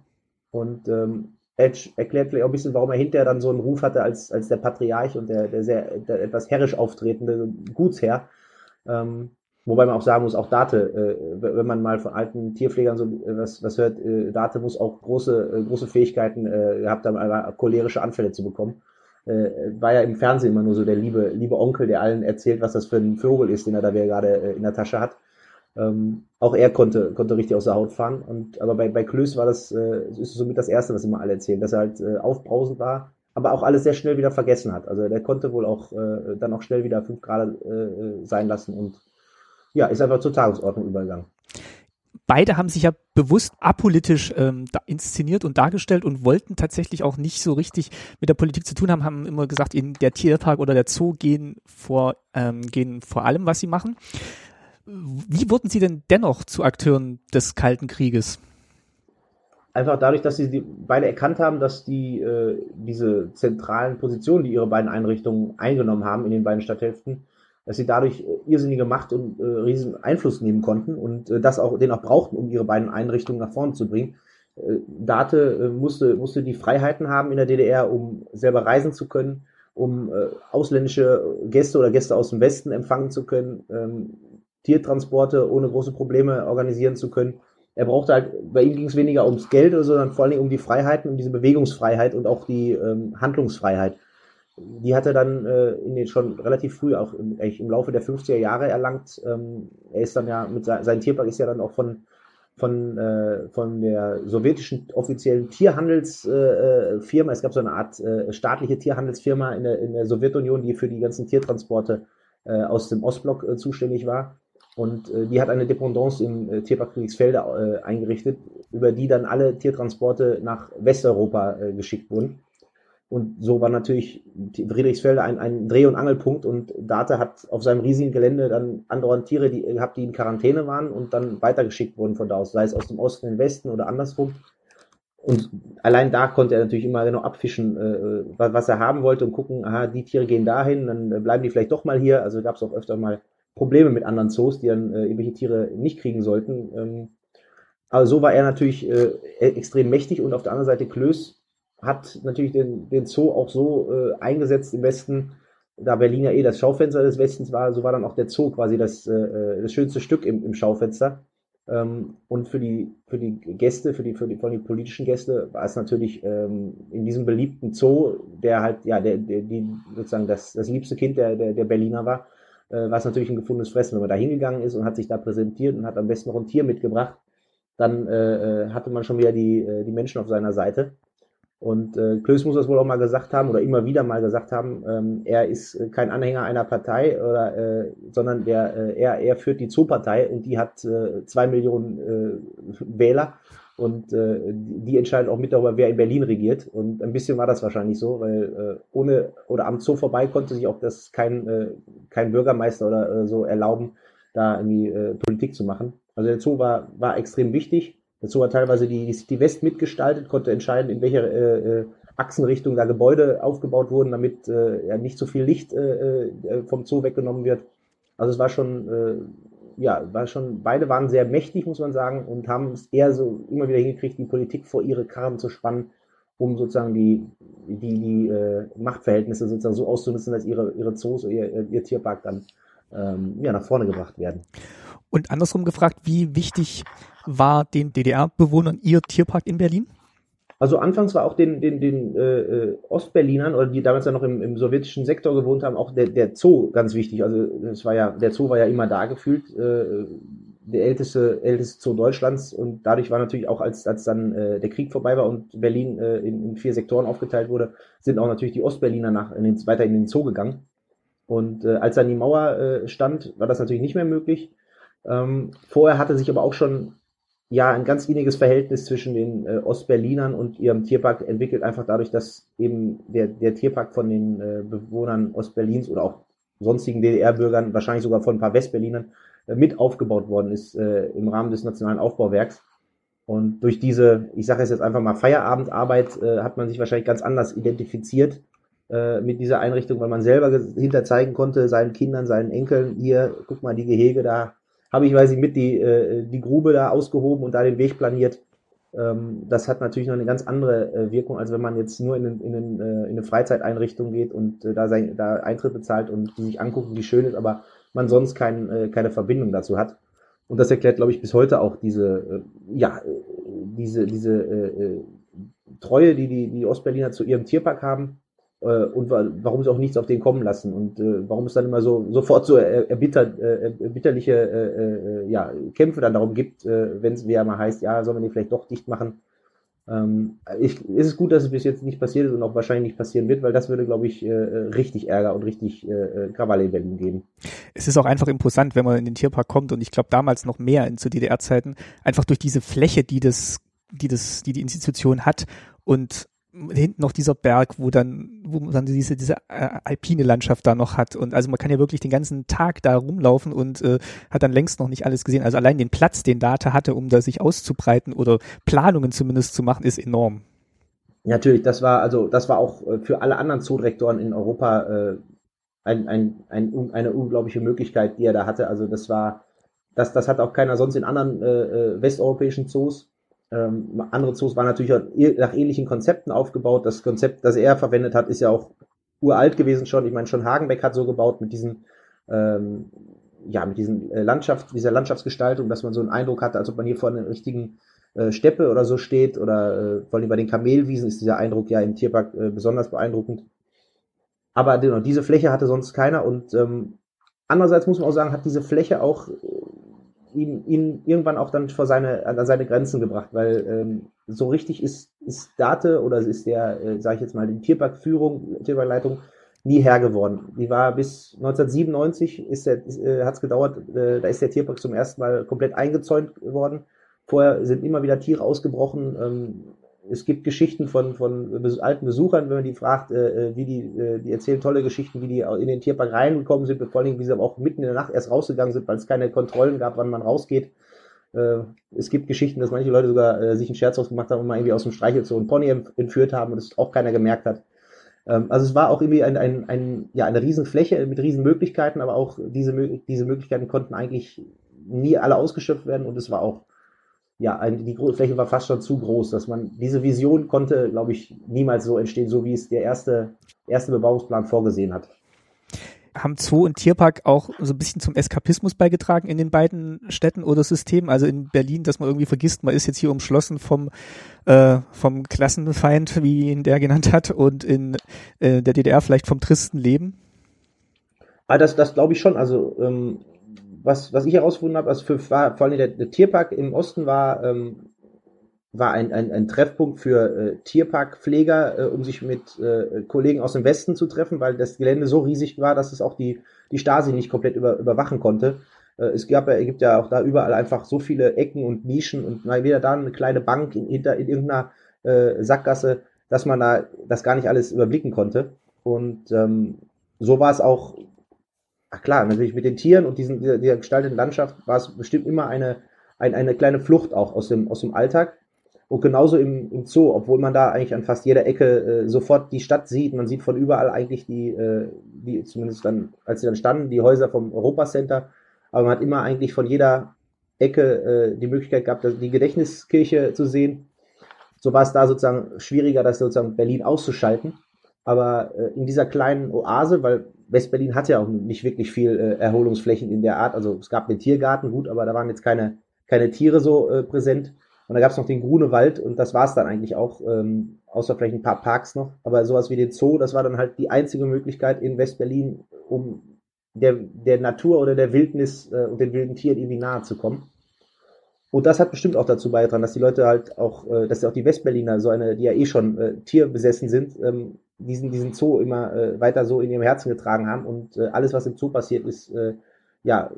Und ähm, Edge erklärt vielleicht auch ein bisschen, warum er hinterher dann so einen Ruf hatte als, als der Patriarch und der, der sehr der etwas herrisch auftretende Gutsherr. Ähm, wobei man auch sagen muss, auch Date, äh, wenn man mal von alten Tierpflegern so äh, was, was hört, äh, Date muss auch große, äh, große Fähigkeiten äh, gehabt haben, cholerische Anfälle zu bekommen äh, war ja im Fernsehen immer nur so der liebe, liebe Onkel, der allen erzählt, was das für ein Vogel ist, den er da gerade äh, in der Tasche hat. Ähm, auch er konnte, konnte richtig aus der Haut fahren. Und, aber bei, bei Klöß war das, äh, ist somit das Erste, was immer alle erzählen, dass er halt äh, aufbrausend war, aber auch alles sehr schnell wieder vergessen hat. Also der konnte wohl auch äh, dann auch schnell wieder fünf Grad äh, sein lassen und ja, ist einfach zur Tagesordnung übergegangen beide haben sich ja bewusst apolitisch ähm, inszeniert und dargestellt und wollten tatsächlich auch nicht so richtig mit der Politik zu tun haben, haben immer gesagt, in der Tierpark oder der Zoo gehen vor, ähm, gehen vor allem, was sie machen. Wie wurden sie denn dennoch zu Akteuren des Kalten Krieges? Einfach dadurch, dass sie die beide erkannt haben, dass die äh, diese zentralen Positionen, die ihre beiden Einrichtungen eingenommen haben in den beiden Stadthälften, dass sie dadurch äh, irrsinnige Macht und äh, riesen Einfluss nehmen konnten und äh, das auch den auch brauchten, um ihre beiden Einrichtungen nach vorne zu bringen. Äh, Date äh, musste, musste die Freiheiten haben in der DDR, um selber reisen zu können, um äh, ausländische Gäste oder Gäste aus dem Westen empfangen zu können, ähm, Tiertransporte ohne große Probleme organisieren zu können. er brauchte halt, bei ihm ging es weniger ums Geld, sondern vor allen Dingen um die Freiheiten, um diese Bewegungsfreiheit und auch die ähm, Handlungsfreiheit. Die hat er dann äh, in den schon relativ früh, auch im, im Laufe der 50er Jahre erlangt. Ähm, er ist dann ja mit sein Tierpark ist ja dann auch von von, äh, von der sowjetischen offiziellen Tierhandelsfirma. Äh, es gab so eine Art äh, staatliche Tierhandelsfirma in der, in der Sowjetunion, die für die ganzen Tiertransporte äh, aus dem Ostblock äh, zuständig war. Und äh, die hat eine Dependance im äh, Tierpark Königsfelde äh, eingerichtet, über die dann alle Tiertransporte nach Westeuropa äh, geschickt wurden. Und so war natürlich Friedrichsfelde ein, ein Dreh- und Angelpunkt und Date hat auf seinem riesigen Gelände dann andauernd Tiere die, gehabt, die in Quarantäne waren und dann weitergeschickt wurden von da aus, sei es aus dem Osten in den Westen oder andersrum. Und allein da konnte er natürlich immer genau abfischen, äh, was er haben wollte und gucken, aha, die Tiere gehen dahin, dann bleiben die vielleicht doch mal hier. Also gab es auch öfter mal Probleme mit anderen Zoos, die dann äh, irgendwelche Tiere nicht kriegen sollten. Ähm, aber so war er natürlich äh, extrem mächtig und auf der anderen Seite Klöß hat natürlich den, den Zoo auch so äh, eingesetzt im Westen, da Berlin ja eh das Schaufenster des Westens war, so war dann auch der Zoo quasi das, äh, das schönste Stück im, im Schaufenster. Ähm, und für die, für die Gäste, für die, für die, von den politischen Gäste war es natürlich ähm, in diesem beliebten Zoo, der halt, ja, der, der, die, sozusagen das, das liebste Kind der, der, der Berliner war, äh, war es natürlich ein gefundenes Fressen. Wenn man da hingegangen ist und hat sich da präsentiert und hat am besten noch ein Tier mitgebracht, dann äh, äh hatte man schon wieder die, äh, die Menschen auf seiner Seite. Und äh, Klöß muss das wohl auch mal gesagt haben oder immer wieder mal gesagt haben, ähm, er ist kein Anhänger einer Partei, oder, äh, sondern der, äh, er, er führt die Zoo-Partei und die hat äh, zwei Millionen äh, Wähler und äh, die entscheiden auch mit darüber, wer in Berlin regiert. Und ein bisschen war das wahrscheinlich so, weil äh, ohne oder am Zoo vorbei konnte sich auch das kein, äh, kein Bürgermeister oder äh, so erlauben, da irgendwie äh, Politik zu machen. Also der Zoo war, war extrem wichtig Dazu hat teilweise die, die City West mitgestaltet, konnte entscheiden, in welcher äh, äh, Achsenrichtung da Gebäude aufgebaut wurden, damit äh, ja nicht so viel Licht äh, äh, vom Zoo weggenommen wird. Also es war schon, äh, ja, war schon, beide waren sehr mächtig, muss man sagen, und haben es eher so immer wieder hingekriegt, die Politik vor ihre Karren zu spannen, um sozusagen die, die, die äh, Machtverhältnisse sozusagen so auszunutzen, dass ihre, ihre Zoos oder ihr, ihr Tierpark dann ähm, ja, nach vorne gebracht werden. Und andersrum gefragt, wie wichtig war den DDR-Bewohnern ihr Tierpark in Berlin? Also anfangs war auch den, den, den äh, äh, Ostberlinern oder die damals ja noch im, im sowjetischen Sektor gewohnt haben, auch der, der Zoo ganz wichtig. Also es war ja, der Zoo war ja immer da gefühlt, äh, der älteste, älteste Zoo Deutschlands und dadurch war natürlich auch, als, als dann äh, der Krieg vorbei war und Berlin äh, in, in vier Sektoren aufgeteilt wurde, sind auch natürlich die Ostberliner nach, in den, weiter in den Zoo gegangen. Und äh, als dann die Mauer äh, stand, war das natürlich nicht mehr möglich. Ähm, vorher hatte sich aber auch schon ja ein ganz inniges Verhältnis zwischen den äh, Ostberlinern und ihrem Tierpark entwickelt, einfach dadurch, dass eben der, der Tierpark von den äh, Bewohnern Ostberlins oder auch sonstigen DDR-Bürgern, wahrscheinlich sogar von ein paar Westberlinern, äh, mit aufgebaut worden ist äh, im Rahmen des Nationalen Aufbauwerks. Und durch diese, ich sage es jetzt einfach mal, Feierabendarbeit äh, hat man sich wahrscheinlich ganz anders identifiziert äh, mit dieser Einrichtung, weil man selber hinter zeigen konnte, seinen Kindern, seinen Enkeln, hier, guck mal, die Gehege da, habe ich, weiß ich, mit die, äh, die Grube da ausgehoben und da den Weg planiert. Ähm, das hat natürlich noch eine ganz andere äh, Wirkung, als wenn man jetzt nur in, in, in, äh, in eine Freizeiteinrichtung geht und äh, da, sein, da Eintritt bezahlt und sich anguckt, wie schön ist, aber man sonst kein, äh, keine Verbindung dazu hat. Und das erklärt, glaube ich, bis heute auch diese, äh, ja, diese, diese äh, äh, Treue, die, die die Ostberliner zu ihrem Tierpark haben äh, und warum sie auch nichts auf den kommen lassen und äh, warum es dann immer so sofort so erbittert, äh, erbitterliche äh, äh, ja, Kämpfe dann darum gibt, äh, wenn es wieder mal heißt, ja, soll man die vielleicht doch dicht machen. Ähm, ich, ist es gut, dass es bis jetzt nicht passiert ist und auch wahrscheinlich nicht passieren wird, weil das würde, glaube ich, äh, richtig Ärger und richtig äh, Krawalle in Berlin geben. Es ist auch einfach imposant, wenn man in den Tierpark kommt und ich glaube damals noch mehr in zu DDR-Zeiten, einfach durch diese Fläche, die das, die das, die die Institution hat und hinten noch dieser Berg, wo dann, wo man dann diese, diese äh, alpine Landschaft da noch hat. Und also man kann ja wirklich den ganzen Tag da rumlaufen und äh, hat dann längst noch nicht alles gesehen. Also allein den Platz, den Data hatte, um da sich auszubreiten oder Planungen zumindest zu machen, ist enorm. Natürlich, das war also das war auch äh, für alle anderen Zoodirektoren in Europa äh, ein, ein, ein, eine unglaubliche Möglichkeit, die er da hatte. Also das war, das, das hat auch keiner sonst in anderen äh, äh westeuropäischen Zoos. Ähm, andere Zoos waren natürlich nach ähnlichen Konzepten aufgebaut. Das Konzept, das er verwendet hat, ist ja auch uralt gewesen schon. Ich meine, schon Hagenbeck hat so gebaut mit diesen, ähm, ja, mit diesen äh, Landschaft, dieser Landschaftsgestaltung, dass man so einen Eindruck hatte, als ob man hier vor einer richtigen äh, Steppe oder so steht oder äh, vor allem bei den Kamelwiesen ist dieser Eindruck ja im Tierpark äh, besonders beeindruckend. Aber genau, diese Fläche hatte sonst keiner und ähm, andererseits muss man auch sagen, hat diese Fläche auch äh, ihn, ihn irgendwann auch dann vor seine, an seine Grenzen gebracht, weil ähm, so richtig ist, ist Date oder ist der, äh, sage ich jetzt mal, die Tierparkführung, Tierparkleitung nie Herr geworden. Die war bis 1997 ist der, äh, hat es gedauert, äh, da ist der Tierpark zum ersten Mal komplett eingezäunt worden. Vorher sind immer wieder Tiere ausgebrochen. Ähm, es gibt Geschichten von, von alten Besuchern, wenn man die fragt, äh, äh, wie die, äh, die erzählen tolle Geschichten, wie die in den Tierpark reingekommen sind, vor allem, wie sie aber auch mitten in der Nacht erst rausgegangen sind, weil es keine Kontrollen gab, wann man rausgeht. Äh, es gibt Geschichten, dass manche Leute sogar äh, sich einen Scherz ausgemacht haben und mal irgendwie aus dem Streichelzoo einen Pony entführt haben und es auch keiner gemerkt hat. Ähm, also es war auch irgendwie ein, ein, ein, ja, eine Riesenfläche mit Riesenmöglichkeiten, aber auch diese, diese Möglichkeiten konnten eigentlich nie alle ausgeschöpft werden und es war auch ja, die Fläche war fast schon zu groß, dass man diese Vision konnte, glaube ich, niemals so entstehen, so wie es der erste, erste Bebauungsplan vorgesehen hat. Haben Zoo und Tierpark auch so ein bisschen zum Eskapismus beigetragen in den beiden Städten oder Systemen? Also in Berlin, dass man irgendwie vergisst, man ist jetzt hier umschlossen vom, äh, vom Klassenfeind, wie ihn der genannt hat, und in äh, der DDR vielleicht vom tristen Leben? Ah, das, das glaube ich schon. Also ähm, was, was ich herausgefunden habe, also für, war, vor allem der, der Tierpark im Osten war, ähm, war ein, ein, ein Treffpunkt für äh, Tierparkpfleger, äh, um sich mit äh, Kollegen aus dem Westen zu treffen, weil das Gelände so riesig war, dass es auch die, die Stasi nicht komplett über, überwachen konnte. Äh, es gab ja, gibt ja auch da überall einfach so viele Ecken und Nischen und mal wieder da eine kleine Bank in, hinter, in irgendeiner äh, Sackgasse, dass man da das gar nicht alles überblicken konnte. Und ähm, so war es auch ach klar, natürlich mit den Tieren und diesen, dieser, dieser gestalteten Landschaft war es bestimmt immer eine, ein, eine kleine Flucht auch aus dem, aus dem Alltag. Und genauso im, im Zoo, obwohl man da eigentlich an fast jeder Ecke äh, sofort die Stadt sieht. Man sieht von überall eigentlich die, äh, die, zumindest dann, als sie dann standen, die Häuser vom Europa Center. Aber man hat immer eigentlich von jeder Ecke äh, die Möglichkeit gehabt, die Gedächtniskirche zu sehen. So war es da sozusagen schwieriger, das sozusagen Berlin auszuschalten. Aber äh, in dieser kleinen Oase, weil Westberlin hat ja auch nicht wirklich viel äh, Erholungsflächen in der Art. Also es gab den Tiergarten, gut, aber da waren jetzt keine, keine Tiere so äh, präsent. Und da gab es noch den Grunewald und das war es dann eigentlich auch, ähm, außer vielleicht ein paar Parks noch. Aber sowas wie den Zoo, das war dann halt die einzige Möglichkeit in Westberlin, um der, der Natur oder der Wildnis äh, und den wilden Tieren irgendwie nahe zu kommen. Und das hat bestimmt auch dazu beigetragen, dass die Leute halt auch, äh, dass auch die Westberliner, so eine, die ja eh schon äh, tierbesessen sind, ähm, diesen, diesen Zoo immer äh, weiter so in ihrem Herzen getragen haben und äh, alles, was im Zoo passiert ist, äh, ja,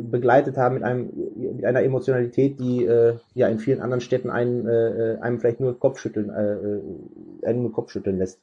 begleitet haben mit einem, mit einer Emotionalität, die äh, ja in vielen anderen Städten einen, einem vielleicht nur Kopfschütteln, einen Kopfschütteln lässt.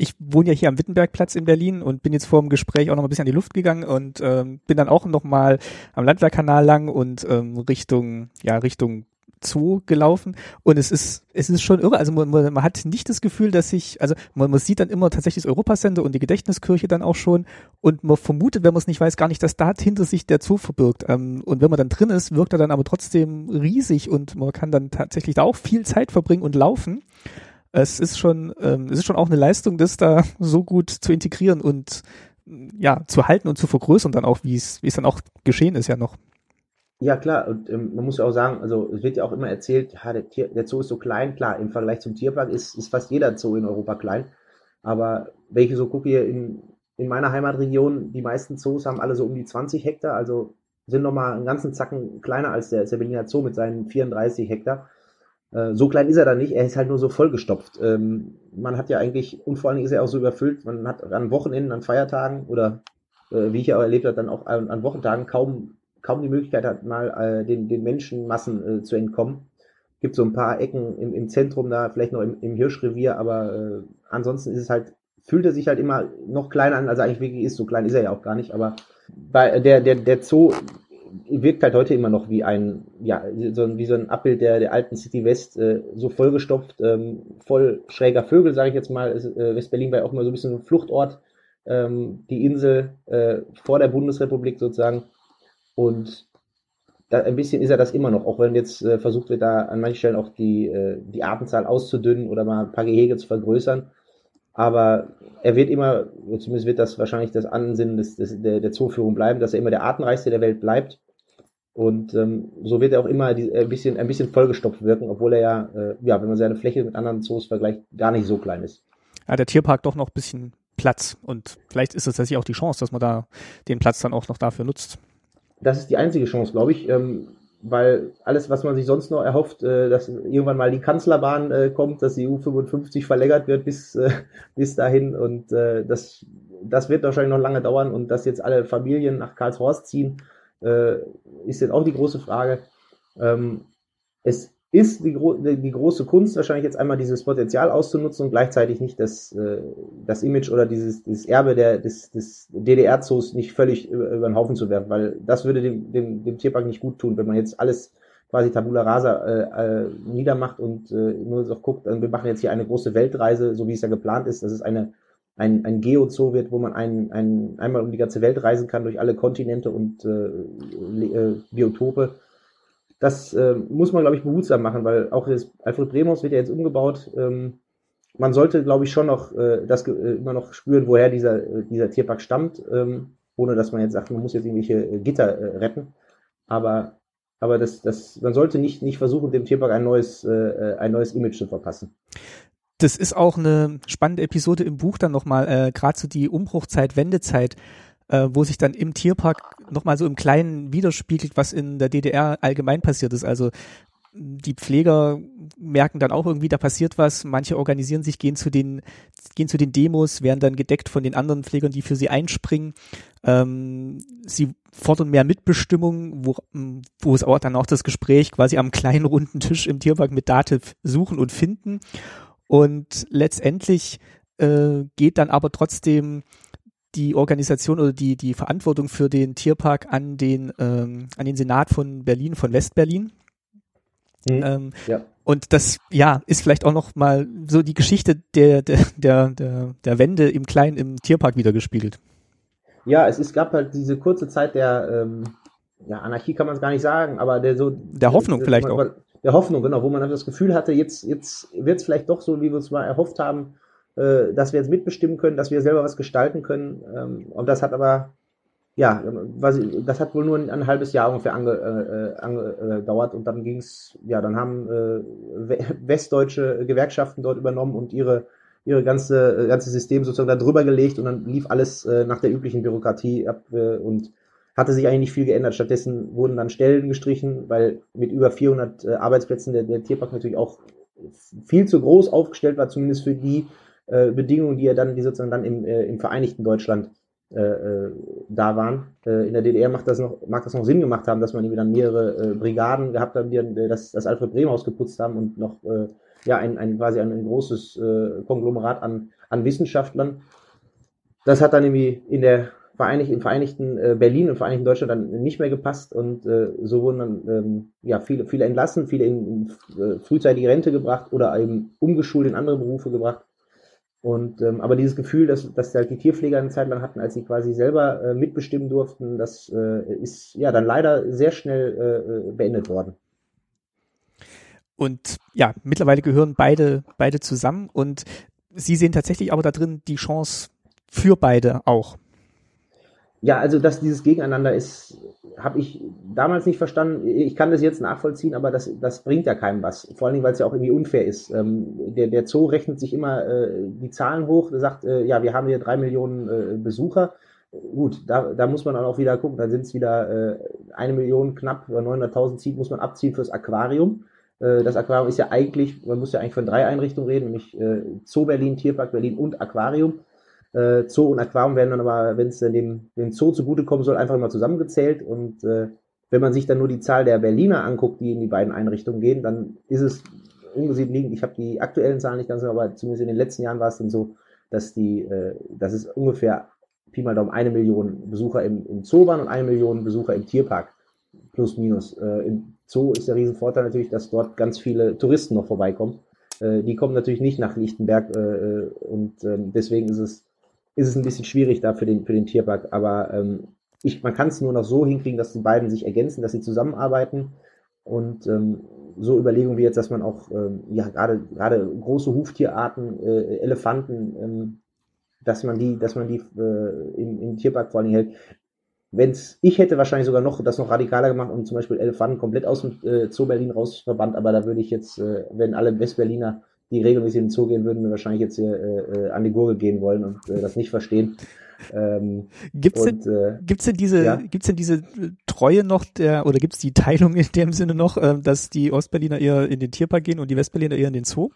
Ich wohne ja hier am Wittenbergplatz in Berlin und bin jetzt vor dem Gespräch auch noch ein bisschen an die Luft gegangen und ähm, bin dann auch noch mal am Landwehrkanal lang und ähm, Richtung, ja, Richtung Zoo gelaufen und es ist es ist schon irre. Also man, man hat nicht das Gefühl, dass sich also man, man sieht dann immer tatsächlich das Europacenter und die Gedächtniskirche dann auch schon und man vermutet, wenn man es nicht weiß, gar nicht, dass da hinter sich der Zoo verbirgt. Ähm, und wenn man dann drin ist, wirkt er dann aber trotzdem riesig und man kann dann tatsächlich da auch viel Zeit verbringen und laufen. Es ist schon ähm, es ist schon auch eine Leistung, das da so gut zu integrieren und ja zu halten und zu vergrößern dann auch, wie es wie es dann auch geschehen ist ja noch. Ja, klar, und ähm, man muss ja auch sagen, also es wird ja auch immer erzählt, ja, der, Tier, der Zoo ist so klein, klar, im Vergleich zum Tierpark ist, ist fast jeder Zoo in Europa klein. Aber wenn ich so gucke hier in, in meiner Heimatregion, die meisten Zoos haben alle so um die 20 Hektar, also sind nochmal einen ganzen Zacken kleiner als der, als der Berliner Zoo mit seinen 34 Hektar. Äh, so klein ist er da nicht, er ist halt nur so vollgestopft. Ähm, man hat ja eigentlich, und vor allen Dingen ist er auch so überfüllt, man hat an Wochenenden, an Feiertagen oder äh, wie ich ja auch erlebt habe, dann auch an, Wochentagen kaum kaum die Möglichkeit hat, mal äh, den, den Menschenmassen zu entkommen. Gibt so ein paar Ecken im, im Zentrum da, vielleicht noch im, im Hirschrevier, aber ansonsten ist es halt, fühlt er sich halt immer noch kleiner an, als er eigentlich wirklich ist. So klein ist er ja auch gar nicht, aber bei der, der, der Zoo wirkt halt heute immer noch wie ein, ja, so, wie so ein Abbild der, der alten City West, äh, so vollgestopft, ähm, voll schräger Vögel, sage ich jetzt mal. Äh, West-Berlin war ja auch immer so ein bisschen ein Fluchtort, ähm, die Insel äh, vor der Bundesrepublik sozusagen. Und da, ein bisschen ist er das immer noch, auch wenn jetzt äh, versucht wird, da an manchen Stellen auch die, äh, die Artenzahl auszudünnen oder mal ein paar Gehege zu vergrößern. Aber er wird immer, zumindest wird das wahrscheinlich das Ansinnen des, des, der, der Zooführung bleiben, dass er immer der artenreichste der Welt bleibt. Und ähm, so wird er auch immer die, ein, bisschen, ein bisschen vollgestopft wirken, obwohl er ja, äh, ja, wenn man seine Fläche mit anderen Zoos vergleicht, gar nicht so klein ist. Ja, der Tierpark doch noch ein bisschen Platz und vielleicht ist es tatsächlich auch die Chance, dass man da den Platz dann auch noch dafür nutzt. Das ist die einzige Chance, glaube ich. Ähm, weil alles, was man sich sonst noch erhofft, äh, dass irgendwann mal die Kanzlerbahn äh, kommt, dass die U55 verlängert wird bis, äh, bis dahin und äh, das, das wird wahrscheinlich noch lange dauern und dass jetzt alle Familien nach Karlshorst ziehen, äh, ist jetzt auch die große Frage. Ähm, es ist die, die, große Kunst wahrscheinlich jetzt einmal dieses Potenzial auszunutzen und gleichzeitig nicht das, äh, das Image oder dieses, dieses Erbe der, des, des DDR-Zoos nicht völlig über, über den Haufen zu werfen, weil das würde dem, dem, dem Tierpark nicht gut tun, wenn man jetzt alles quasi Tabula Rasa äh, äh, niedermacht und äh, nur so guckt, wir machen jetzt hier eine große Weltreise, so wie es ja geplant ist, dass es eine, ein, ein Geozoo wird, wo man ein, ein, einmal um die ganze Welt reisen kann, durch alle Kontinente und äh, äh, Biotope das äh, muss man, glaube ich, behutsam machen, weil auch das Alfred Bremhaus wird ja jetzt umgebaut. Ähm, man sollte, glaube ich, schon noch äh, das äh, immer noch spüren, woher dieser, äh, dieser Tierpark stammt, ähm, ohne dass man jetzt sagt, man muss jetzt irgendwelche äh, Gitter äh, retten. Aber, aber das, das, man sollte nicht, nicht versuchen, dem Tierpark ein neues, äh, ein neues Image zu verpassen. Das ist auch eine spannende Episode im Buch dann nochmal, äh, gerade so die Umbruchzeit, Wendezeit äh, wo sich dann im Tierpark nochmal so im Kleinen widerspiegelt, was in der DDR allgemein passiert ist. Also die Pfleger merken dann auch irgendwie, da passiert was. Manche organisieren sich, gehen zu den, gehen zu den Demos, werden dann gedeckt von den anderen Pflegern, die für sie einspringen. Ähm, sie fordern mehr Mitbestimmung, wo, wo es auch dann auch das Gespräch quasi am kleinen runden Tisch im Tierpark mit Dativ suchen und finden. Und letztendlich äh, geht dann aber trotzdem die Organisation oder die, die Verantwortung für den Tierpark an den, ähm, an den Senat von Berlin, von Westberlin. Mhm. Ähm, ja. Und das, ja, ist vielleicht auch noch mal so die Geschichte der, der, der, der, der Wende im Kleinen im Tierpark wiedergespiegelt. Ja, es, es gab halt diese kurze Zeit der, ähm, ja, Anarchie kann man es gar nicht sagen, aber der so. Der Hoffnung der, vielleicht man, auch. Der Hoffnung, genau, wo man das Gefühl hatte, jetzt, jetzt wird es vielleicht doch so, wie wir es mal erhofft haben, äh, dass wir jetzt mitbestimmen können, dass wir selber was gestalten können. Ähm, und das hat aber, ja, was, das hat wohl nur ein, ein halbes Jahr ungefähr angedauert ange, äh, und dann ging es, ja, dann haben äh, westdeutsche Gewerkschaften dort übernommen und ihre ihre ganze ganze System sozusagen da drüber gelegt und dann lief alles äh, nach der üblichen Bürokratie ab äh, und hatte sich eigentlich nicht viel geändert. Stattdessen wurden dann Stellen gestrichen, weil mit über 400 äh, Arbeitsplätzen der, der Tierpark natürlich auch viel zu groß aufgestellt war, zumindest für die äh, Bedingungen, die ja dann, die sozusagen dann im, äh, im Vereinigten Deutschland äh, äh, da waren. Äh, in der DDR macht das noch, mag das noch Sinn gemacht haben, dass man irgendwie dann mehrere äh, Brigaden gehabt haben, die dann das, das Alfred Bremhaus geputzt haben und noch ja ein, ein quasi ein, ein großes Konglomerat an, an Wissenschaftlern. Das hat dann irgendwie in der Vereinigten, im Vereinigten äh, Berlin und Vereinigten Deutschland dann nicht mehr gepasst und äh, so wurden dann ähm, ja viele, viele entlassen, viele in, in frühzeitige Rente gebracht oder eben umgeschult in andere Berufe gebracht. Und ähm, aber dieses Gefühl, dass, dass halt die Tierpfleger eine Zeit lang hatten, als sie quasi selber äh, mitbestimmen durften, das äh, ist ja dann leider sehr schnell äh, äh, beendet worden. Und ja, mittlerweile gehören beide, beide zusammen und Sie sehen tatsächlich aber da drin die Chance für beide auch. Ja, also dass dieses Gegeneinander ist, habe ich damals nicht verstanden. Ich kann das jetzt nachvollziehen, aber das, das bringt ja keinem was. Vor allen Dingen, weil es ja auch irgendwie unfair ist. Ähm, der, der Zoo rechnet sich immer äh, die Zahlen hoch, sagt, äh, ja, wir haben hier drei Millionen äh, Besucher. Gut, da, da muss man dann auch wieder gucken, da sind es wieder äh, eine Million knapp, über 900.000 zieht, muss man abziehen fürs Aquarium. Äh, das Aquarium ist ja eigentlich, man muss ja eigentlich von drei Einrichtungen reden, nämlich äh, Zoo Berlin, Tierpark Berlin und Aquarium. Äh, Zoo und Aquarium werden dann aber, wenn es dem, dem Zoo zugutekommen soll, einfach immer zusammengezählt. Und äh, wenn man sich dann nur die Zahl der Berliner anguckt, die in die beiden Einrichtungen gehen, dann ist es ungesehen liegend. Ich habe die aktuellen Zahlen nicht ganz genau, aber zumindest in den letzten Jahren war es dann so, dass die, äh, dass es ungefähr Pi mal Daumen eine Million Besucher im, im Zoo waren und eine Million Besucher im Tierpark. Plus minus. Äh, Im Zoo ist der Riesenvorteil natürlich, dass dort ganz viele Touristen noch vorbeikommen. Äh, die kommen natürlich nicht nach Lichtenberg äh, äh und äh, deswegen ist es ist es ein bisschen schwierig da für den, für den Tierpark. Aber ähm, ich, man kann es nur noch so hinkriegen, dass die beiden sich ergänzen, dass sie zusammenarbeiten. Und ähm, so Überlegungen wie jetzt, dass man auch ähm, ja gerade große Huftierarten, äh, Elefanten, ähm, dass man die, dass man die äh, im, im Tierpark vor allem hält. Wenn's, ich hätte wahrscheinlich sogar noch das noch radikaler gemacht und zum Beispiel Elefanten komplett aus dem äh, Zoo Berlin rausverbannt, aber da würde ich jetzt, äh, wenn alle Westberliner, die regelmäßig in den Zoo gehen würden, mir wahrscheinlich jetzt hier äh, äh, an die Gurgel gehen wollen und äh, das nicht verstehen. Ähm, gibt's, und, denn, äh, gibt's denn diese, ja? gibt's denn diese Treue noch der, oder gibt's die Teilung in dem Sinne noch, äh, dass die Ostberliner eher in den Tierpark gehen und die Westberliner eher in den Zoo?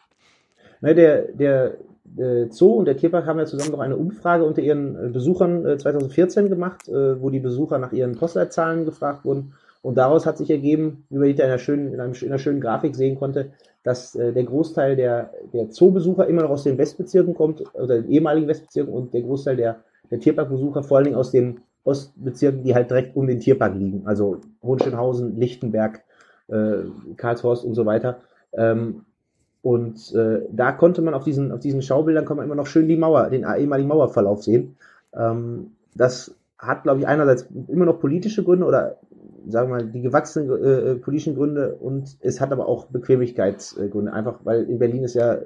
Ne, der, der, der Zoo und der Tierpark haben ja zusammen noch eine Umfrage unter ihren äh, Besuchern äh, 2014 gemacht, äh, wo die Besucher nach ihren Postleitzahlen gefragt wurden. Und daraus hat sich ergeben, wie man in einer schönen, in, einem, in einer schönen Grafik sehen konnte, dass äh, der Großteil der, der Zoobesucher immer noch aus den Westbezirken kommt, oder den ehemaligen Westbezirken, und der Großteil der der Tierparkbesucher vor allen Dingen aus den Ostbezirken, die halt direkt um den Tierpark liegen, also Hohenschönhausen, Lichtenberg, äh, Karlshorst und so weiter. Ähm, und äh, da konnte man auf diesen, auf diesen Schaubildern kann man immer noch schön die Mauer, den ehemaligen Mauerverlauf sehen. Ähm, das hat, glaube ich, einerseits immer noch politische Gründe oder sagen wir mal die gewachsenen äh, politischen Gründe und es hat aber auch Bequemlichkeitsgründe. Einfach weil in Berlin es ja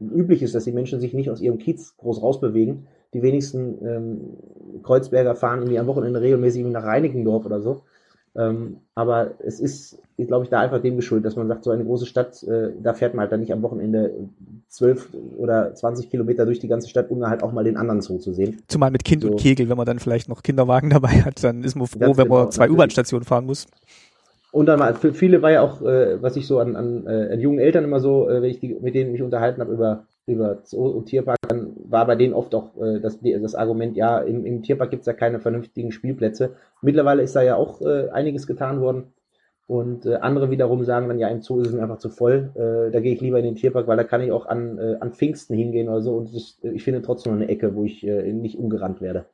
üblich ist, dass die Menschen sich nicht aus ihrem Kiez groß rausbewegen, die wenigsten ähm, Kreuzberger fahren irgendwie am Wochenende regelmäßig nach Reinickendorf oder so. Ähm, aber es ist, glaube ich, da einfach dem geschuldet, dass man sagt, so eine große Stadt, äh, da fährt man halt dann nicht am Wochenende zwölf oder zwanzig Kilometer durch die ganze Stadt, um halt auch mal den anderen Zoo zu sehen. Zumal mit Kind so. und Kegel, wenn man dann vielleicht noch Kinderwagen dabei hat, dann ist man froh, Ganz wenn genau, man zwei U-Bahn-Stationen fahren muss. Und dann mal, für viele war ja auch, äh, was ich so an, an, äh, an jungen Eltern immer so, äh, wenn ich die, mit denen mich unterhalten habe über über Zoo und Tierpark, dann war bei denen oft auch äh, das, das Argument, ja, im, im Tierpark gibt es ja keine vernünftigen Spielplätze. Mittlerweile ist da ja auch äh, einiges getan worden. Und äh, andere wiederum sagen dann, ja, im Zoo ist es einfach zu voll. Äh, da gehe ich lieber in den Tierpark, weil da kann ich auch an, äh, an Pfingsten hingehen oder so. Und das, ich finde trotzdem eine Ecke, wo ich äh, nicht umgerannt werde.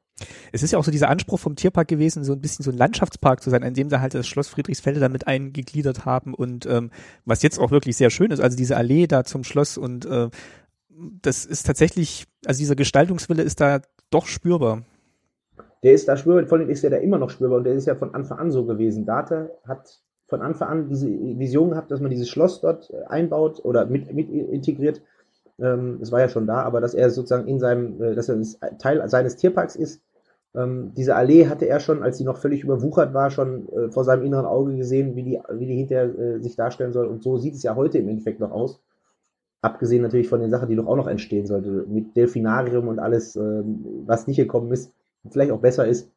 Es ist ja auch so dieser Anspruch vom Tierpark gewesen, so ein bisschen so ein Landschaftspark zu sein, in dem sie halt das Schloss Friedrichsfelde damit eingegliedert haben und ähm, was jetzt auch wirklich sehr schön ist, also diese Allee da zum Schloss und äh, das ist tatsächlich, also dieser Gestaltungswille ist da doch spürbar. Der ist da spürbar, vor allem ist der da immer noch spürbar und der ist ja von Anfang an so gewesen. Data hat von Anfang an diese Vision gehabt, dass man dieses Schloss dort äh, einbaut oder mit, mit integriert. Ähm, das war ja schon da, aber dass er sozusagen in seinem, äh, dass er Teil seines Tierparks ist. Ähm, diese Allee hatte er schon, als sie noch völlig überwuchert war, schon äh, vor seinem inneren Auge gesehen, wie die, wie die hinterher sich darstellen soll. Und so sieht es ja heute im Endeffekt noch aus. Abgesehen natürlich von den Sachen, die doch auch noch entstehen sollte, mit Delfinarium und alles, ähm, was nicht gekommen ist, vielleicht auch besser ist.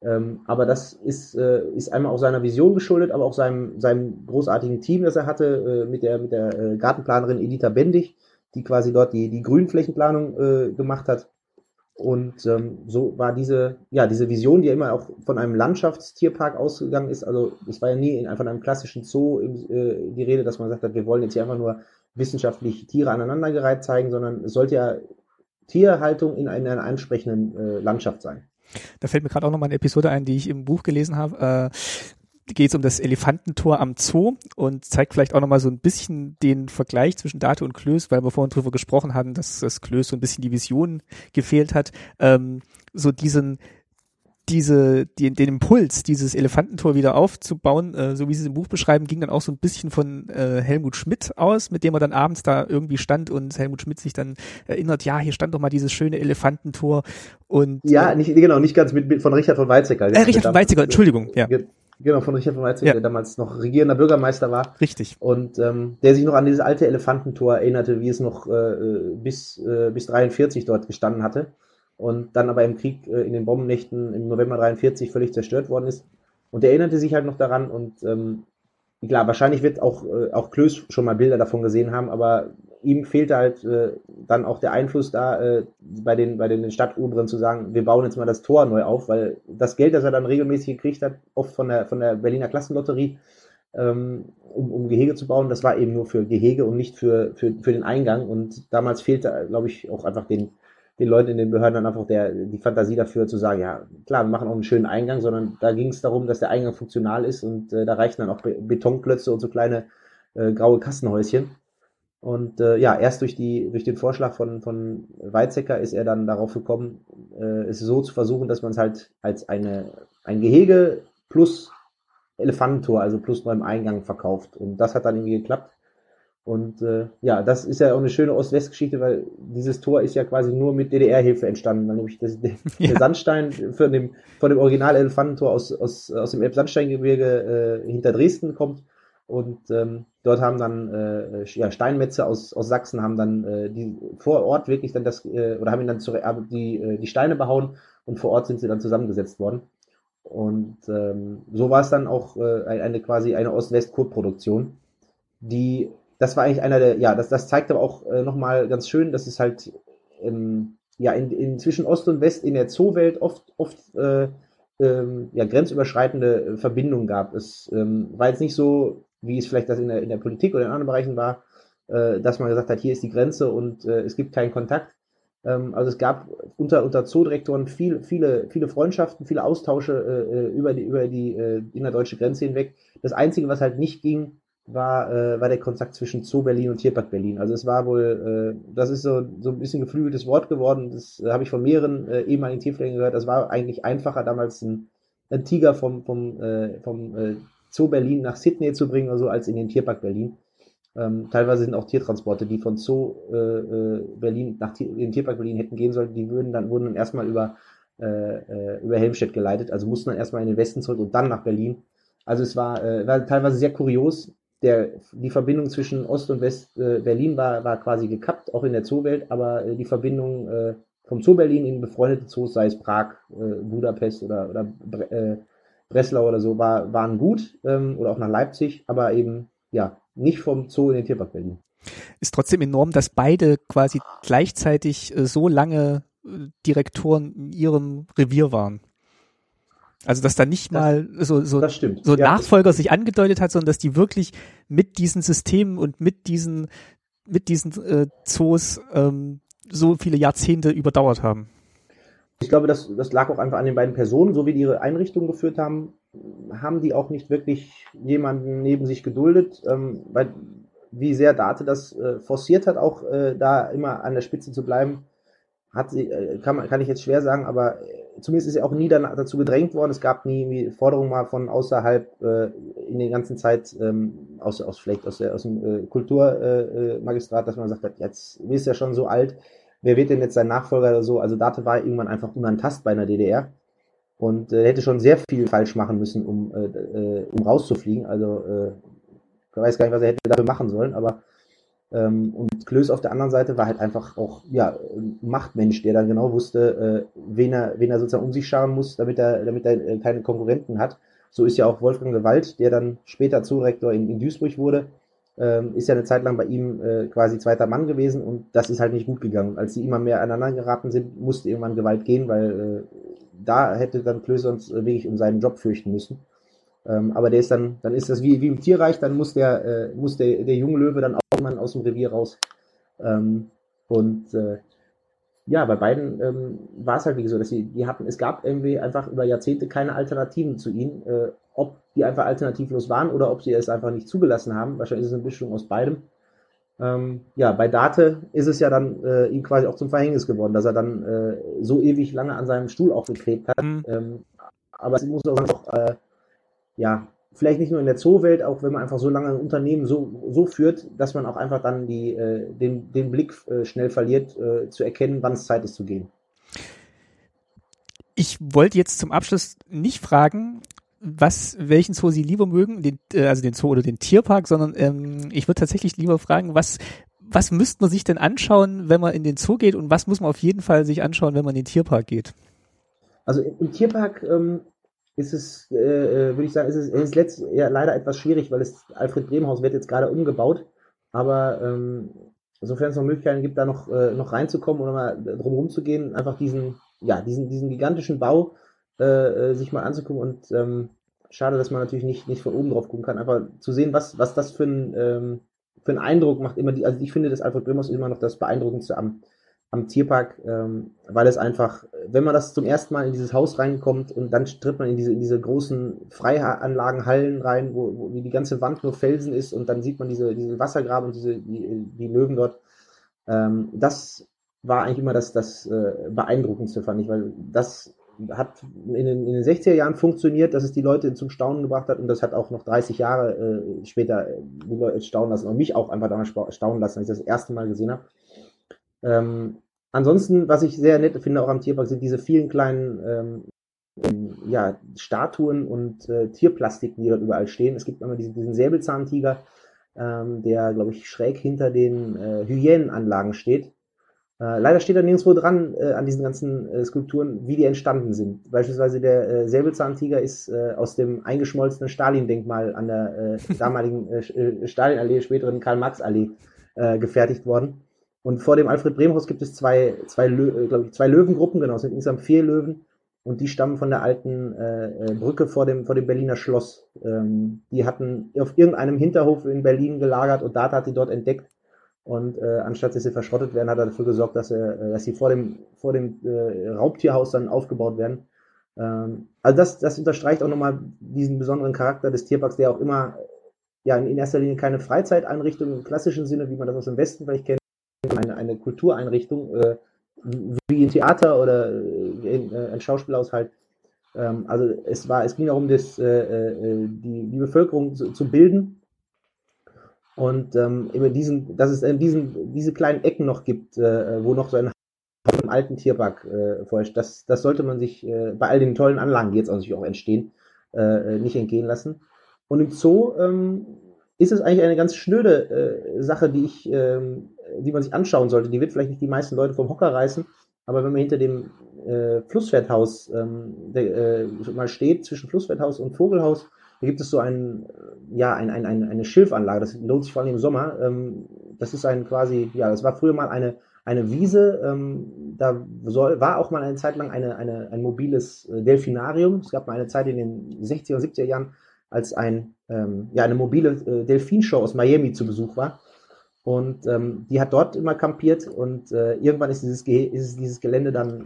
Ähm, aber das ist, äh, ist einmal auch seiner Vision geschuldet, aber auch seinem, seinem großartigen Team, das er hatte, äh, mit der, mit der äh, Gartenplanerin Editha Bendig, die quasi dort die, die Grünflächenplanung äh, gemacht hat. Und ähm, so war diese, ja, diese Vision, die ja immer auch von einem Landschaftstierpark ausgegangen ist. Also es war ja nie in, von einem klassischen Zoo äh, die Rede, dass man sagt hat, wir wollen jetzt hier einfach nur wissenschaftlich Tiere aneinandergereiht zeigen, sondern es sollte ja Tierhaltung in einer ansprechenden äh, Landschaft sein. Da fällt mir gerade auch noch mal eine Episode ein, die ich im Buch gelesen habe. Äh, geht es um das Elefantentor am Zoo und zeigt vielleicht auch nochmal so ein bisschen den Vergleich zwischen Date und Klöß, weil wir vorhin drüber gesprochen hatten, dass das Klöß so ein bisschen die Vision gefehlt hat. Ähm, so diesen, diese, die, den Impuls, dieses Elefantentor wieder aufzubauen, äh, so wie sie es im Buch beschreiben, ging dann auch so ein bisschen von äh, Helmut Schmidt aus, mit dem er dann abends da irgendwie stand und Helmut Schmidt sich dann erinnert, ja, hier stand doch mal dieses schöne Elefantentor und ja, äh, nicht genau, nicht ganz mit, mit von Richard von Weizsäcker. Äh, Richard von Weizsäcker, Entschuldigung, ja. Genau, von Richard von Weizsäcker, ja. der damals noch regierender Bürgermeister war. Richtig. Und ähm, der sich noch an dieses alte Elefantentor erinnerte, wie es noch äh, bis, äh, bis 43 dort gestanden hatte und dann aber im Krieg äh, in den Bombennächten im November 43 völlig zerstört worden ist. Und er erinnerte sich halt noch daran und ähm, klar, wahrscheinlich wird auch, äh, auch Klöß schon mal Bilder davon gesehen haben, aber ihm fehlte halt äh, dann auch der Einfluss da äh, bei den bei den Stadtoberen zu sagen, wir bauen jetzt mal das Tor neu auf, weil das Geld, das er dann regelmäßig gekriegt hat, oft von der von der Berliner Klassenlotterie, ähm, um, um Gehege zu bauen, das war eben nur für Gehege und nicht für für, für den Eingang und damals fehlte, glaube ich, auch einfach den den Leuten in den Behörden dann einfach der, die Fantasie dafür zu sagen, ja, klar, wir machen auch einen schönen Eingang, sondern da ging es darum, dass der Eingang funktional ist und äh, da reichen dann auch Betonklötze und so kleine äh, graue Kassenhäuschen. Und äh, ja, erst durch, die, durch den Vorschlag von, von Weizsäcker ist er dann darauf gekommen, äh, es so zu versuchen, dass man es halt als eine, ein Gehege plus Elefantentor, also plus neuem Eingang verkauft. Und das hat dann irgendwie geklappt. Und äh, ja, das ist ja auch eine schöne Ost-West-Geschichte, weil dieses Tor ist ja quasi nur mit DDR-Hilfe entstanden, weil nämlich das, der, ja. der Sandstein von dem, von dem Original-Elefantentor aus, aus, aus dem Elbsandsteingebirge äh, hinter Dresden kommt. Und ähm, dort haben dann äh, ja, Steinmetze aus, aus Sachsen haben dann äh, die vor Ort wirklich dann das äh, oder haben ihn dann zu, die, äh, die Steine behauen und vor Ort sind sie dann zusammengesetzt worden. Und ähm, so war es dann auch äh, eine quasi eine Ost-West-Kurproduktion, die das war eigentlich einer der, ja, das, das zeigt aber auch äh, nochmal ganz schön, dass es halt ähm, ja in, in zwischen Ost und West in der Zoowelt oft, oft äh, ähm, ja, grenzüberschreitende Verbindungen gab. Es ähm, war jetzt nicht so, wie es vielleicht das in der, in der Politik oder in anderen Bereichen war, äh, dass man gesagt hat, hier ist die Grenze und äh, es gibt keinen Kontakt. Ähm, also es gab unter, unter Zoodirektoren viel, viele, viele Freundschaften, viele Austausche äh, äh über die, über die äh, innerdeutsche Grenze hinweg. Das Einzige, was halt nicht ging, war, äh, war der Kontakt zwischen Zoo Berlin und Tierpark Berlin. Also es war wohl, äh, das ist so, so ein bisschen geflügeltes Wort geworden. Das äh, habe ich von mehreren äh, ehemaligen Tierpflegern gehört. Das war eigentlich einfacher, damals ein, ein Tiger vom, vom, äh, vom äh, Zoo Berlin nach Sydney zu bringen oder so, als in den Tierpark Berlin. Ähm, teilweise sind auch Tiertransporte, die von Zoo äh, äh, Berlin nach in den Tierpark Berlin hätten gehen sollen, die würden dann, wurden dann erstmal über, äh, äh, über Helmstedt geleitet, also mussten dann erstmal in den Westen zurück und dann nach Berlin. Also es war, äh, war teilweise sehr kurios, der, die Verbindung zwischen Ost und West äh, Berlin war, war quasi gekappt, auch in der Zoowelt, aber äh, die Verbindung äh, vom Zoo Berlin in befreundete Zoos, sei es Prag, äh, Budapest oder, oder äh, Breslau oder so, war, waren gut ähm, oder auch nach Leipzig, aber eben ja nicht vom Zoo in den Tierpark Berlin. Ist trotzdem enorm, dass beide quasi gleichzeitig äh, so lange Direktoren in ihrem Revier waren. Also dass da nicht mal so, so, so ja, Nachfolger sich angedeutet hat, sondern dass die wirklich mit diesen Systemen und mit diesen, mit diesen äh, Zoos ähm, so viele Jahrzehnte überdauert haben. Ich glaube, das, das lag auch einfach an den beiden Personen, so wie die ihre Einrichtung geführt haben, haben die auch nicht wirklich jemanden neben sich geduldet, ähm, weil wie sehr Date das äh, forciert hat, auch äh, da immer an der Spitze zu bleiben, hat sie, äh, kann, man, kann ich jetzt schwer sagen, aber äh, zumindest ist er auch nie dann dazu gedrängt worden. Es gab nie Forderungen mal von außerhalb äh, in der ganzen Zeit, ähm, aus, aus vielleicht aus, der, aus dem äh, Kulturmagistrat, äh, dass man sagt hat, jetzt ist ja schon so alt, wer wird denn jetzt sein Nachfolger oder so? Also Date war irgendwann einfach unantastbar in der DDR und äh, hätte schon sehr viel falsch machen müssen, um, äh, äh, um rauszufliegen. Also äh, ich weiß gar nicht, was er hätte dafür machen sollen, aber und Klöß auf der anderen Seite war halt einfach auch ja ein Machtmensch, der dann genau wusste, äh, wen er wen er sozusagen um sich scharen muss, damit er damit er äh, keine Konkurrenten hat. So ist ja auch Wolfgang Gewalt, der dann später Zoodirektor in, in Duisburg wurde, ähm, ist ja eine Zeit lang bei ihm äh, quasi zweiter Mann gewesen und das ist halt nicht gut gegangen. Als sie immer mehr aneinander geraten sind, musste irgendwann Gewalt gehen, weil äh, da hätte dann Klöß sonst äh, wirklich um seinen Job fürchten müssen. Ähm, aber der ist dann, dann ist das wie, wie im Tierreich, dann muss der, äh, muss der, der junge Löwe dann auch mal aus dem Revier raus. Ähm, und äh, ja, bei beiden ähm, war es halt wie so, dass sie, die hatten, es gab irgendwie einfach über Jahrzehnte keine Alternativen zu ihnen, äh, ob die einfach alternativlos waren oder ob sie es einfach nicht zugelassen haben. Wahrscheinlich ist es eine Mischung aus beidem. Ähm, ja, bei Date ist es ja dann äh, ihm quasi auch zum Verhängnis geworden, dass er dann äh, so ewig lange an seinem Stuhl auch geklebt hat. Mhm. Ähm, aber es muss auch, äh, ja, vielleicht nicht nur in der Zoowelt, auch wenn man einfach so lange ein Unternehmen so, so führt, dass man auch einfach dann die, äh, den, den Blick äh, schnell verliert, äh, zu erkennen, wann es Zeit ist zu gehen. Ich wollte jetzt zum Abschluss nicht fragen, was, welchen Zoo Sie lieber mögen, den, äh, also den Zoo oder den Tierpark, sondern ähm, ich würde tatsächlich lieber fragen, was, was müsste man sich denn anschauen, wenn man in den Zoo geht und was muss man auf jeden Fall sich anschauen, wenn man in den Tierpark geht? Also im Tierpark ähm, ist es, äh, äh, würde ich sagen, ist es ist letzt, ja, leider etwas schwierig, weil das Alfred Bremhaus wird jetzt gerade umgebaut. Aber ähm, sofern es noch Möglichkeiten gibt, da noch, äh, noch reinzukommen oder mal drumherum zu gehen, einfach diesen, ja, diesen, diesen gigantischen Bau äh, äh, sich mal anzugucken und ähm, schade, dass man natürlich nicht, nicht von oben drauf gucken kann, einfach zu sehen, was, was das für ein, ähm, für einen Eindruck macht. Immer die, also ich finde, das Alfred Bremhaus immer noch das Beeindruckendste am, am Tierpark, ähm, weil es einfach, wenn man das zum ersten Mal in dieses Haus reinkommt und dann tritt man in diese, in diese großen Freianlagen, Hallen rein, wo, wo die ganze Wand nur Felsen ist und dann sieht man diese, diese Wassergraben und diese, die, die Löwen dort. Ähm, das war eigentlich immer das, das äh, Beeindruckendste, fand ich, weil das hat in den, in den 60er Jahren funktioniert, dass es die Leute zum Staunen gebracht hat und das hat auch noch 30 Jahre äh, später äh, die Leute staunen lassen und mich auch einfach damals staunen lassen, als ich das erste Mal gesehen habe. Ähm, ansonsten, was ich sehr nett finde auch am Tierpark, sind diese vielen kleinen ähm, ja, Statuen und äh, Tierplastiken, die dort überall stehen. Es gibt einmal diesen, diesen Säbelzahntiger, ähm, der, glaube ich, schräg hinter den äh, Hyänenanlagen steht. Äh, leider steht da nirgendwo dran äh, an diesen ganzen äh, Skulpturen, wie die entstanden sind. Beispielsweise der äh, Säbelzahntiger ist äh, aus dem eingeschmolzenen Stalin-Denkmal an der äh, damaligen äh, Stalinallee, späteren Karl-Marx-Allee gefertigt worden. Und vor dem Alfred-Brehm-Haus gibt es zwei, zwei, äh, ich, zwei Löwengruppen, genau, es sind insgesamt vier Löwen. Und die stammen von der alten äh, Brücke vor dem, vor dem Berliner Schloss. Ähm, die hatten auf irgendeinem Hinterhof in Berlin gelagert und Data hat die dort entdeckt und äh, anstatt dass sie verschrottet werden, hat er dafür gesorgt, dass, er, äh, dass sie vor dem, vor dem äh, Raubtierhaus dann aufgebaut werden. Ähm, also das, das unterstreicht auch nochmal diesen besonderen Charakter des Tierparks, der auch immer ja in erster Linie keine Freizeiteinrichtung im klassischen Sinne, wie man das aus dem Westen vielleicht kennt, eine, eine Kultureinrichtung, äh, wie ein Theater oder äh, in, äh, ein Schauspielhaus halt. Ähm, also es war, es ging darum, das, äh, äh, die, die Bevölkerung zu, zu bilden und ähm, immer diesen, dass es äh, diesen, diese kleinen Ecken noch gibt, äh, wo noch so ein im alten Tierpark äh, vorherrscht, das, das sollte man sich äh, bei all den tollen Anlagen, die jetzt natürlich auch entstehen, äh, nicht entgehen lassen. Und im Zoo ähm, ist es eigentlich eine ganz schnöde äh, Sache, die ich, ähm, die man sich anschauen sollte. Die wird vielleicht nicht die meisten Leute vom Hocker reißen, aber wenn man hinter dem äh, Flusswerthaus ähm, der, äh, mal steht, zwischen Flusswerthaus und Vogelhaus, da gibt es so ein, ja, ein, ein, ein, eine Schilfanlage, das lohnt sich vor allem im Sommer. Ähm, das ist ein quasi, ja, das war früher mal eine, eine Wiese, ähm, da soll, war auch mal eine Zeit lang eine, eine, ein mobiles äh, Delfinarium. Es gab mal eine Zeit in den 60er und 70er Jahren, als ein, ähm, ja, eine mobile äh, Delfinshow aus Miami zu Besuch war. Und ähm, die hat dort immer kampiert und äh, irgendwann ist dieses, ist dieses Gelände dann,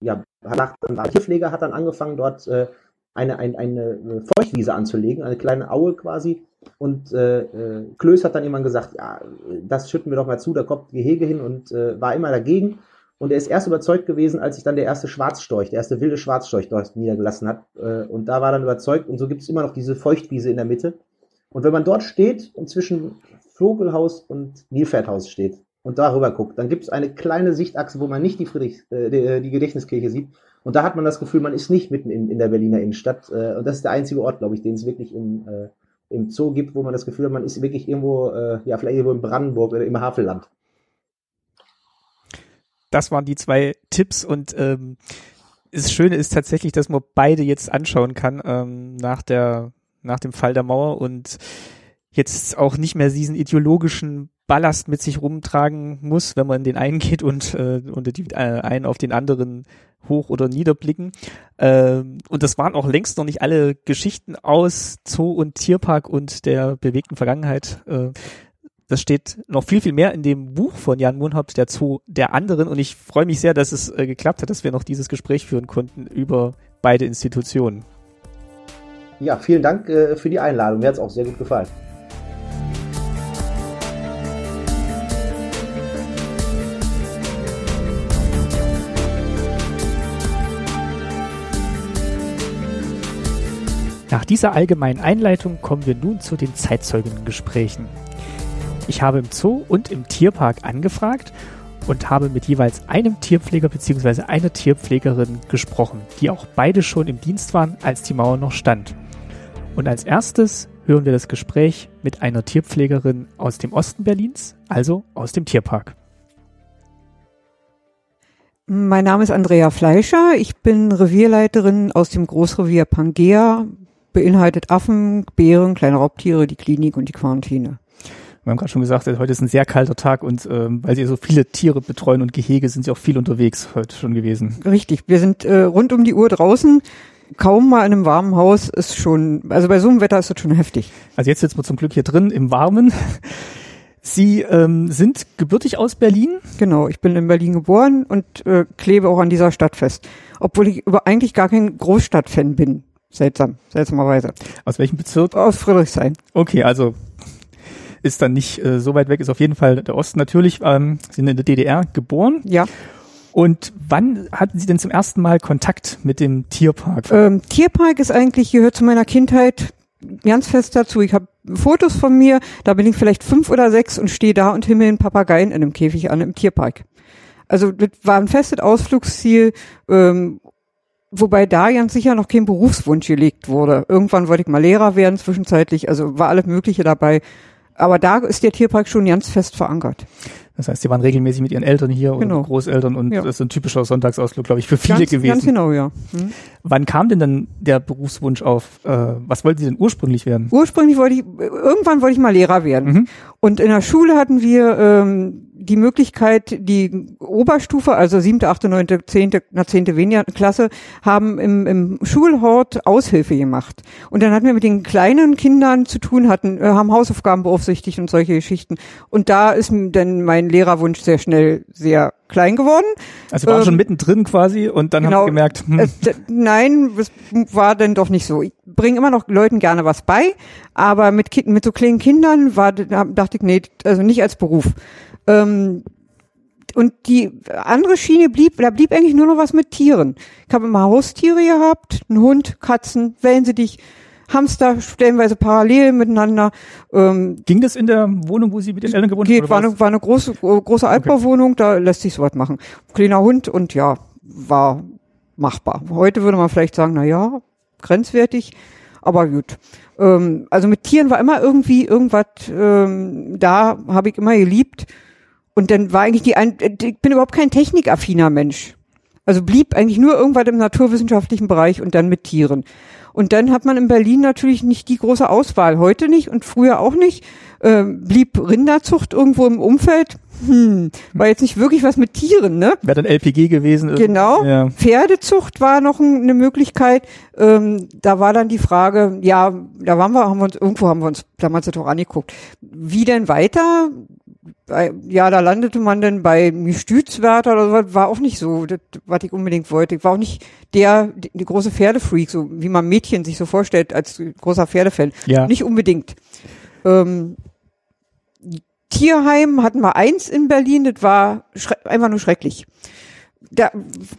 ja, hat, der Tierpfleger hat dann angefangen, dort äh, eine, eine, eine Feuchtwiese anzulegen, eine kleine Aue quasi. Und äh, äh, Klöß hat dann jemand gesagt, ja, das schütten wir doch mal zu, da kommt Gehege hin und äh, war immer dagegen. Und er ist erst überzeugt gewesen, als sich dann der erste Schwarzstorch, der erste wilde Schwarzstorch dort niedergelassen hat. Äh, und da war dann überzeugt und so gibt es immer noch diese Feuchtwiese in der Mitte. Und wenn man dort steht und zwischen Vogelhaus und Nilpferdhaus steht und darüber guckt, dann gibt es eine kleine Sichtachse, wo man nicht die, Friedrich, äh, die, die Gedächtniskirche sieht, und da hat man das Gefühl, man ist nicht mitten in, in der Berliner Innenstadt. Äh, und das ist der einzige Ort, glaube ich, den es wirklich im, äh, im Zoo gibt, wo man das Gefühl hat, man ist wirklich irgendwo, äh, ja, vielleicht irgendwo in Brandenburg oder im Havelland. Das waren die zwei Tipps und ähm, das Schöne ist tatsächlich, dass man beide jetzt anschauen kann ähm, nach der nach dem Fall der Mauer und jetzt auch nicht mehr diesen ideologischen Ballast mit sich rumtragen muss, wenn man den einen geht und, äh, und die äh, einen auf den anderen hoch oder niederblicken. Ähm, und das waren auch längst noch nicht alle Geschichten aus Zoo und Tierpark und der bewegten Vergangenheit. Äh, das steht noch viel, viel mehr in dem Buch von Jan Mohnhaupt, der Zoo der anderen. Und ich freue mich sehr, dass es äh, geklappt hat, dass wir noch dieses Gespräch führen konnten über beide Institutionen. Ja, vielen Dank äh, für die Einladung. Mir hat es auch sehr gut gefallen. Nach dieser allgemeinen Einleitung kommen wir nun zu den Zeitzeuginnengesprächen. Ich habe im Zoo und im Tierpark angefragt und habe mit jeweils einem Tierpfleger bzw. einer Tierpflegerin gesprochen, die auch beide schon im Dienst waren, als die Mauer noch stand. Und als erstes hören wir das Gespräch mit einer Tierpflegerin aus dem Osten Berlins, also aus dem Tierpark. Mein Name ist Andrea Fleischer. Ich bin Revierleiterin aus dem Großrevier Pangea beinhaltet Affen, Bären, kleine Raubtiere, die Klinik und die Quarantäne. Wir haben gerade schon gesagt, heute ist ein sehr kalter Tag und ähm, weil Sie so viele Tiere betreuen und Gehege, sind Sie auch viel unterwegs heute schon gewesen. Richtig, wir sind äh, rund um die Uhr draußen. Kaum mal in einem warmen Haus ist schon, also bei so einem Wetter ist das schon heftig. Also jetzt sitzen wir zum Glück hier drin im Warmen. Sie ähm, sind gebürtig aus Berlin? Genau, ich bin in Berlin geboren und äh, klebe auch an dieser Stadt fest. Obwohl ich über eigentlich gar kein Großstadtfan bin. Seltsam, seltsamerweise. Aus welchem Bezirk? Aus Friedrichshain. Okay, also ist dann nicht äh, so weit weg, ist auf jeden Fall der Osten natürlich. Ähm, sind in der DDR geboren. Ja. Und wann hatten Sie denn zum ersten Mal Kontakt mit dem Tierpark? Ähm, Tierpark ist eigentlich, gehört zu meiner Kindheit ganz fest dazu. Ich habe Fotos von mir, da bin ich vielleicht fünf oder sechs und stehe da und himmel einen Papageien in einem Käfig an im Tierpark. Also das war ein festes Ausflugsziel, ähm, wobei da ganz sicher noch kein Berufswunsch gelegt wurde. Irgendwann wollte ich mal Lehrer werden, zwischenzeitlich, also war alles Mögliche dabei. Aber da ist der Tierpark schon ganz fest verankert. Das heißt, Sie waren regelmäßig mit Ihren Eltern hier Genau. oder Großeltern und Ja. das ist ein typischer Sonntagsausflug, glaube ich, für viele ganz, gewesen. Ganz genau, ja. Hm. Wann kam denn dann der Berufswunsch auf? Äh, was wollten Sie denn ursprünglich werden? Ursprünglich wollte ich, irgendwann wollte ich mal Lehrer werden. Mhm. Und in der Schule hatten wir ähm, die Möglichkeit, die Oberstufe, also siebte, achte, neunte, zehnte, na zehnte weniger Klasse, haben im, im Schulhort Aushilfe gemacht. Und dann hatten wir mit den kleinen Kindern zu tun, hatten, äh, haben Hausaufgaben beaufsichtigt und solche Geschichten. Und da ist dann mein Lehrerwunsch sehr schnell sehr klein geworden. Also waren Ähm, schon mittendrin quasi und dann haben genau. Sie gemerkt, hm, Äh, nein, es war denn doch nicht so. Ich bringe immer noch Leuten gerne was bei, aber mit, mit so kleinen Kindern war, da dachte ich, nee, also nicht als Beruf. Ähm, und die andere Schiene blieb, da blieb eigentlich nur noch was mit Tieren. Ich habe immer Haustiere gehabt, einen Hund, Katzen, Wellensittich, Hamster, stellenweise parallel miteinander. Ähm, ging das in der Wohnung, wo Sie mit den Eltern gewohnt haben? war eine, war eine große, große Altbauwohnung, da lässt sich sowas machen. Kleiner Hund und ja, war machbar. Heute würde man vielleicht sagen, na ja, grenzwertig, aber gut. Ähm, also mit Tieren war immer irgendwie irgendwas ähm, da, habe ich immer geliebt. Und dann war eigentlich die, ein, ich bin überhaupt kein technikaffiner Mensch. Also blieb eigentlich nur irgendwas im naturwissenschaftlichen Bereich und dann mit Tieren. Und dann hat man in Berlin natürlich nicht die große Auswahl, heute nicht und früher auch nicht. Ähm, blieb Rinderzucht irgendwo im Umfeld. Hm, war jetzt nicht wirklich was mit Tieren, ne? Wäre dann LPG gewesen. Genau. Ja. Pferdezucht war noch ein, eine Möglichkeit. Ähm, da war dann die Frage, ja, da waren wir, haben wir uns, irgendwo haben wir uns damals doch angeguckt. Wie denn weiter? Bei- Ja, da landete man dann bei Gestützwärter oder so, war auch nicht so, das, was ich unbedingt wollte. Ich war auch nicht der, die, die große Pferdefreak, so wie man Mädchen sich so vorstellt als großer Pferdefan. Ja. Nicht unbedingt. Ähm, Tierheim hatten wir eins in Berlin, das war einfach nur schrecklich. Da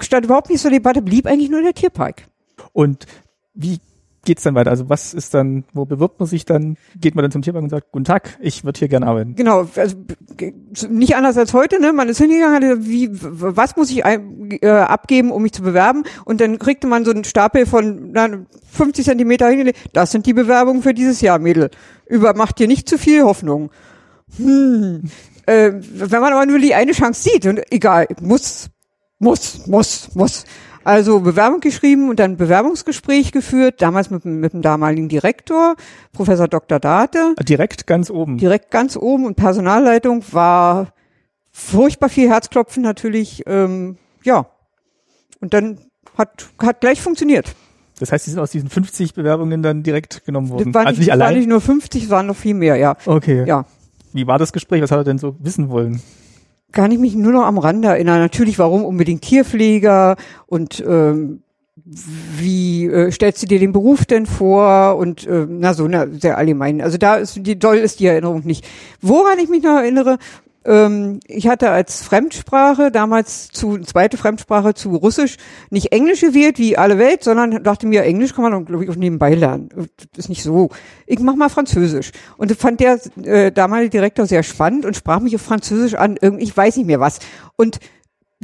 stand überhaupt nicht zur Debatte, blieb eigentlich nur der Tierpark. Und wie geht's dann weiter? Also was ist dann, wo bewirbt man sich dann? Geht man dann zum Tierpark und sagt, guten Tag, ich würde hier gerne arbeiten. Genau, also nicht anders als heute, ne? Man ist hingegangen, wie, was muss ich ein, äh, abgeben, um mich zu bewerben? Und dann kriegte man so einen Stapel von na, 50 Zentimeter hingelegt. Das sind die Bewerbungen für dieses Jahr, Mädel. Über macht dir nicht zu viel Hoffnung. Hm. Äh, wenn man aber nur die eine Chance sieht, und egal, muss, muss, muss, muss. Also Bewerbung geschrieben und dann Bewerbungsgespräch geführt, damals mit, dem- mit dem damaligen Direktor, Professor Dr. Date Direkt ganz oben. direkt ganz oben und Personalleitung war furchtbar viel Herzklopfen natürlich, ähm, ja. Und dann hat, hat gleich funktioniert. Das heißt, Sie sind aus diesen 50 Bewerbungen dann direkt genommen Das worden. war also nicht, nicht das allein. nicht nur 50, es waren noch viel mehr, ja. okay. Ja. Wie war das Gespräch? Was hat er denn so wissen wollen? Kann ich mich nur noch am Rande erinnern. Natürlich, warum unbedingt Tierpfleger und ähm, wie äh, stellst du dir den Beruf denn vor und äh, na so na, sehr allgemein. Also da ist die doll ist die Erinnerung nicht. Woran ich mich noch erinnere, ich hatte als Fremdsprache damals zu zweite Fremdsprache zu Russisch nicht Englisch gewählt wie alle Welt, sondern dachte mir Englisch kann man doch glaube ich auch nebenbei lernen. Das ist nicht so. Ich mach mal Französisch und das fand der äh, damalige Direktor sehr spannend und sprach mich auf Französisch an. Irgendwie ich weiß nicht mehr was und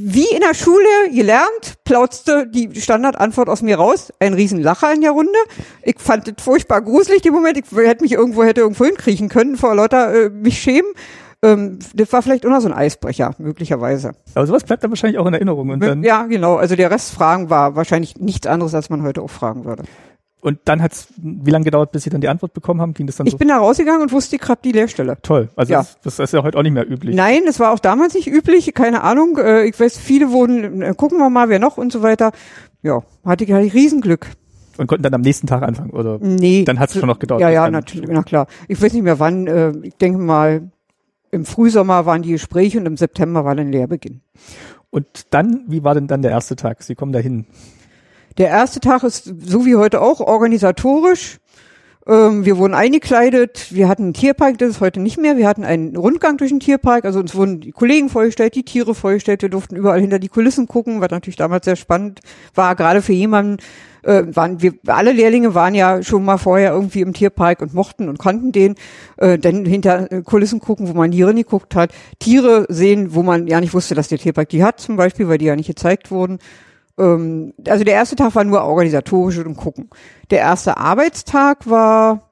wie in der Schule gelernt, plauzte die Standardantwort aus mir raus. Ein Riesenlacher in der Runde. Ich fand das furchtbar gruselig, den Moment. Ich hätte mich irgendwo, hätte irgendwo hinkriechen können vor lauter äh, mich schämen. Ähm, das war vielleicht auch noch so ein Eisbrecher, möglicherweise. Aber sowas bleibt dann wahrscheinlich auch in Erinnerung. Und dann, ja, genau. Also der Rest Fragen war wahrscheinlich nichts anderes, als man heute auch fragen würde. und dann hat's wie lange gedauert, bis Sie dann die Antwort bekommen haben? Ging das dann Ich so bin da rausgegangen und wusste, hab die Lehrstelle. toll? Also Ja. das, das ist ja heute auch nicht mehr üblich. Nein, das war auch damals nicht üblich, keine Ahnung. Äh, ich weiß, viele wurden, äh, gucken wir mal, wer noch und so weiter. Ja, hatte ich, hatte ich Riesenglück. Und konnten dann am nächsten Tag anfangen, oder? Nee. Dann hat's schon noch gedauert, Ja, ja, natürlich, na klar. Ich weiß nicht mehr wann, äh, ich denke mal, im Frühsommer waren die Gespräche und im September war dann Lehrbeginn. Und dann, wie war denn dann der erste Tag? Sie kommen dahin. Der erste Tag ist so wie heute auch organisatorisch. Ähm, wir wurden eingekleidet, wir hatten einen Tierpark, das ist heute nicht mehr. Wir hatten einen Rundgang durch den Tierpark, also uns wurden die Kollegen vorgestellt, die Tiere vorgestellt, wir durften überall hinter die Kulissen gucken, was natürlich damals sehr spannend war, gerade für jemanden, äh, waren wir alle Lehrlinge waren ja schon mal vorher irgendwie im Tierpark und mochten und konnten den äh, dann hinter äh, Kulissen gucken, wo man Tiere nie geguckt hat, Tiere sehen, wo man ja nicht wusste, dass der Tierpark die hat zum Beispiel, weil die ja nicht gezeigt wurden. Ähm, also der erste Tag war nur organisatorisch und gucken. Der erste Arbeitstag war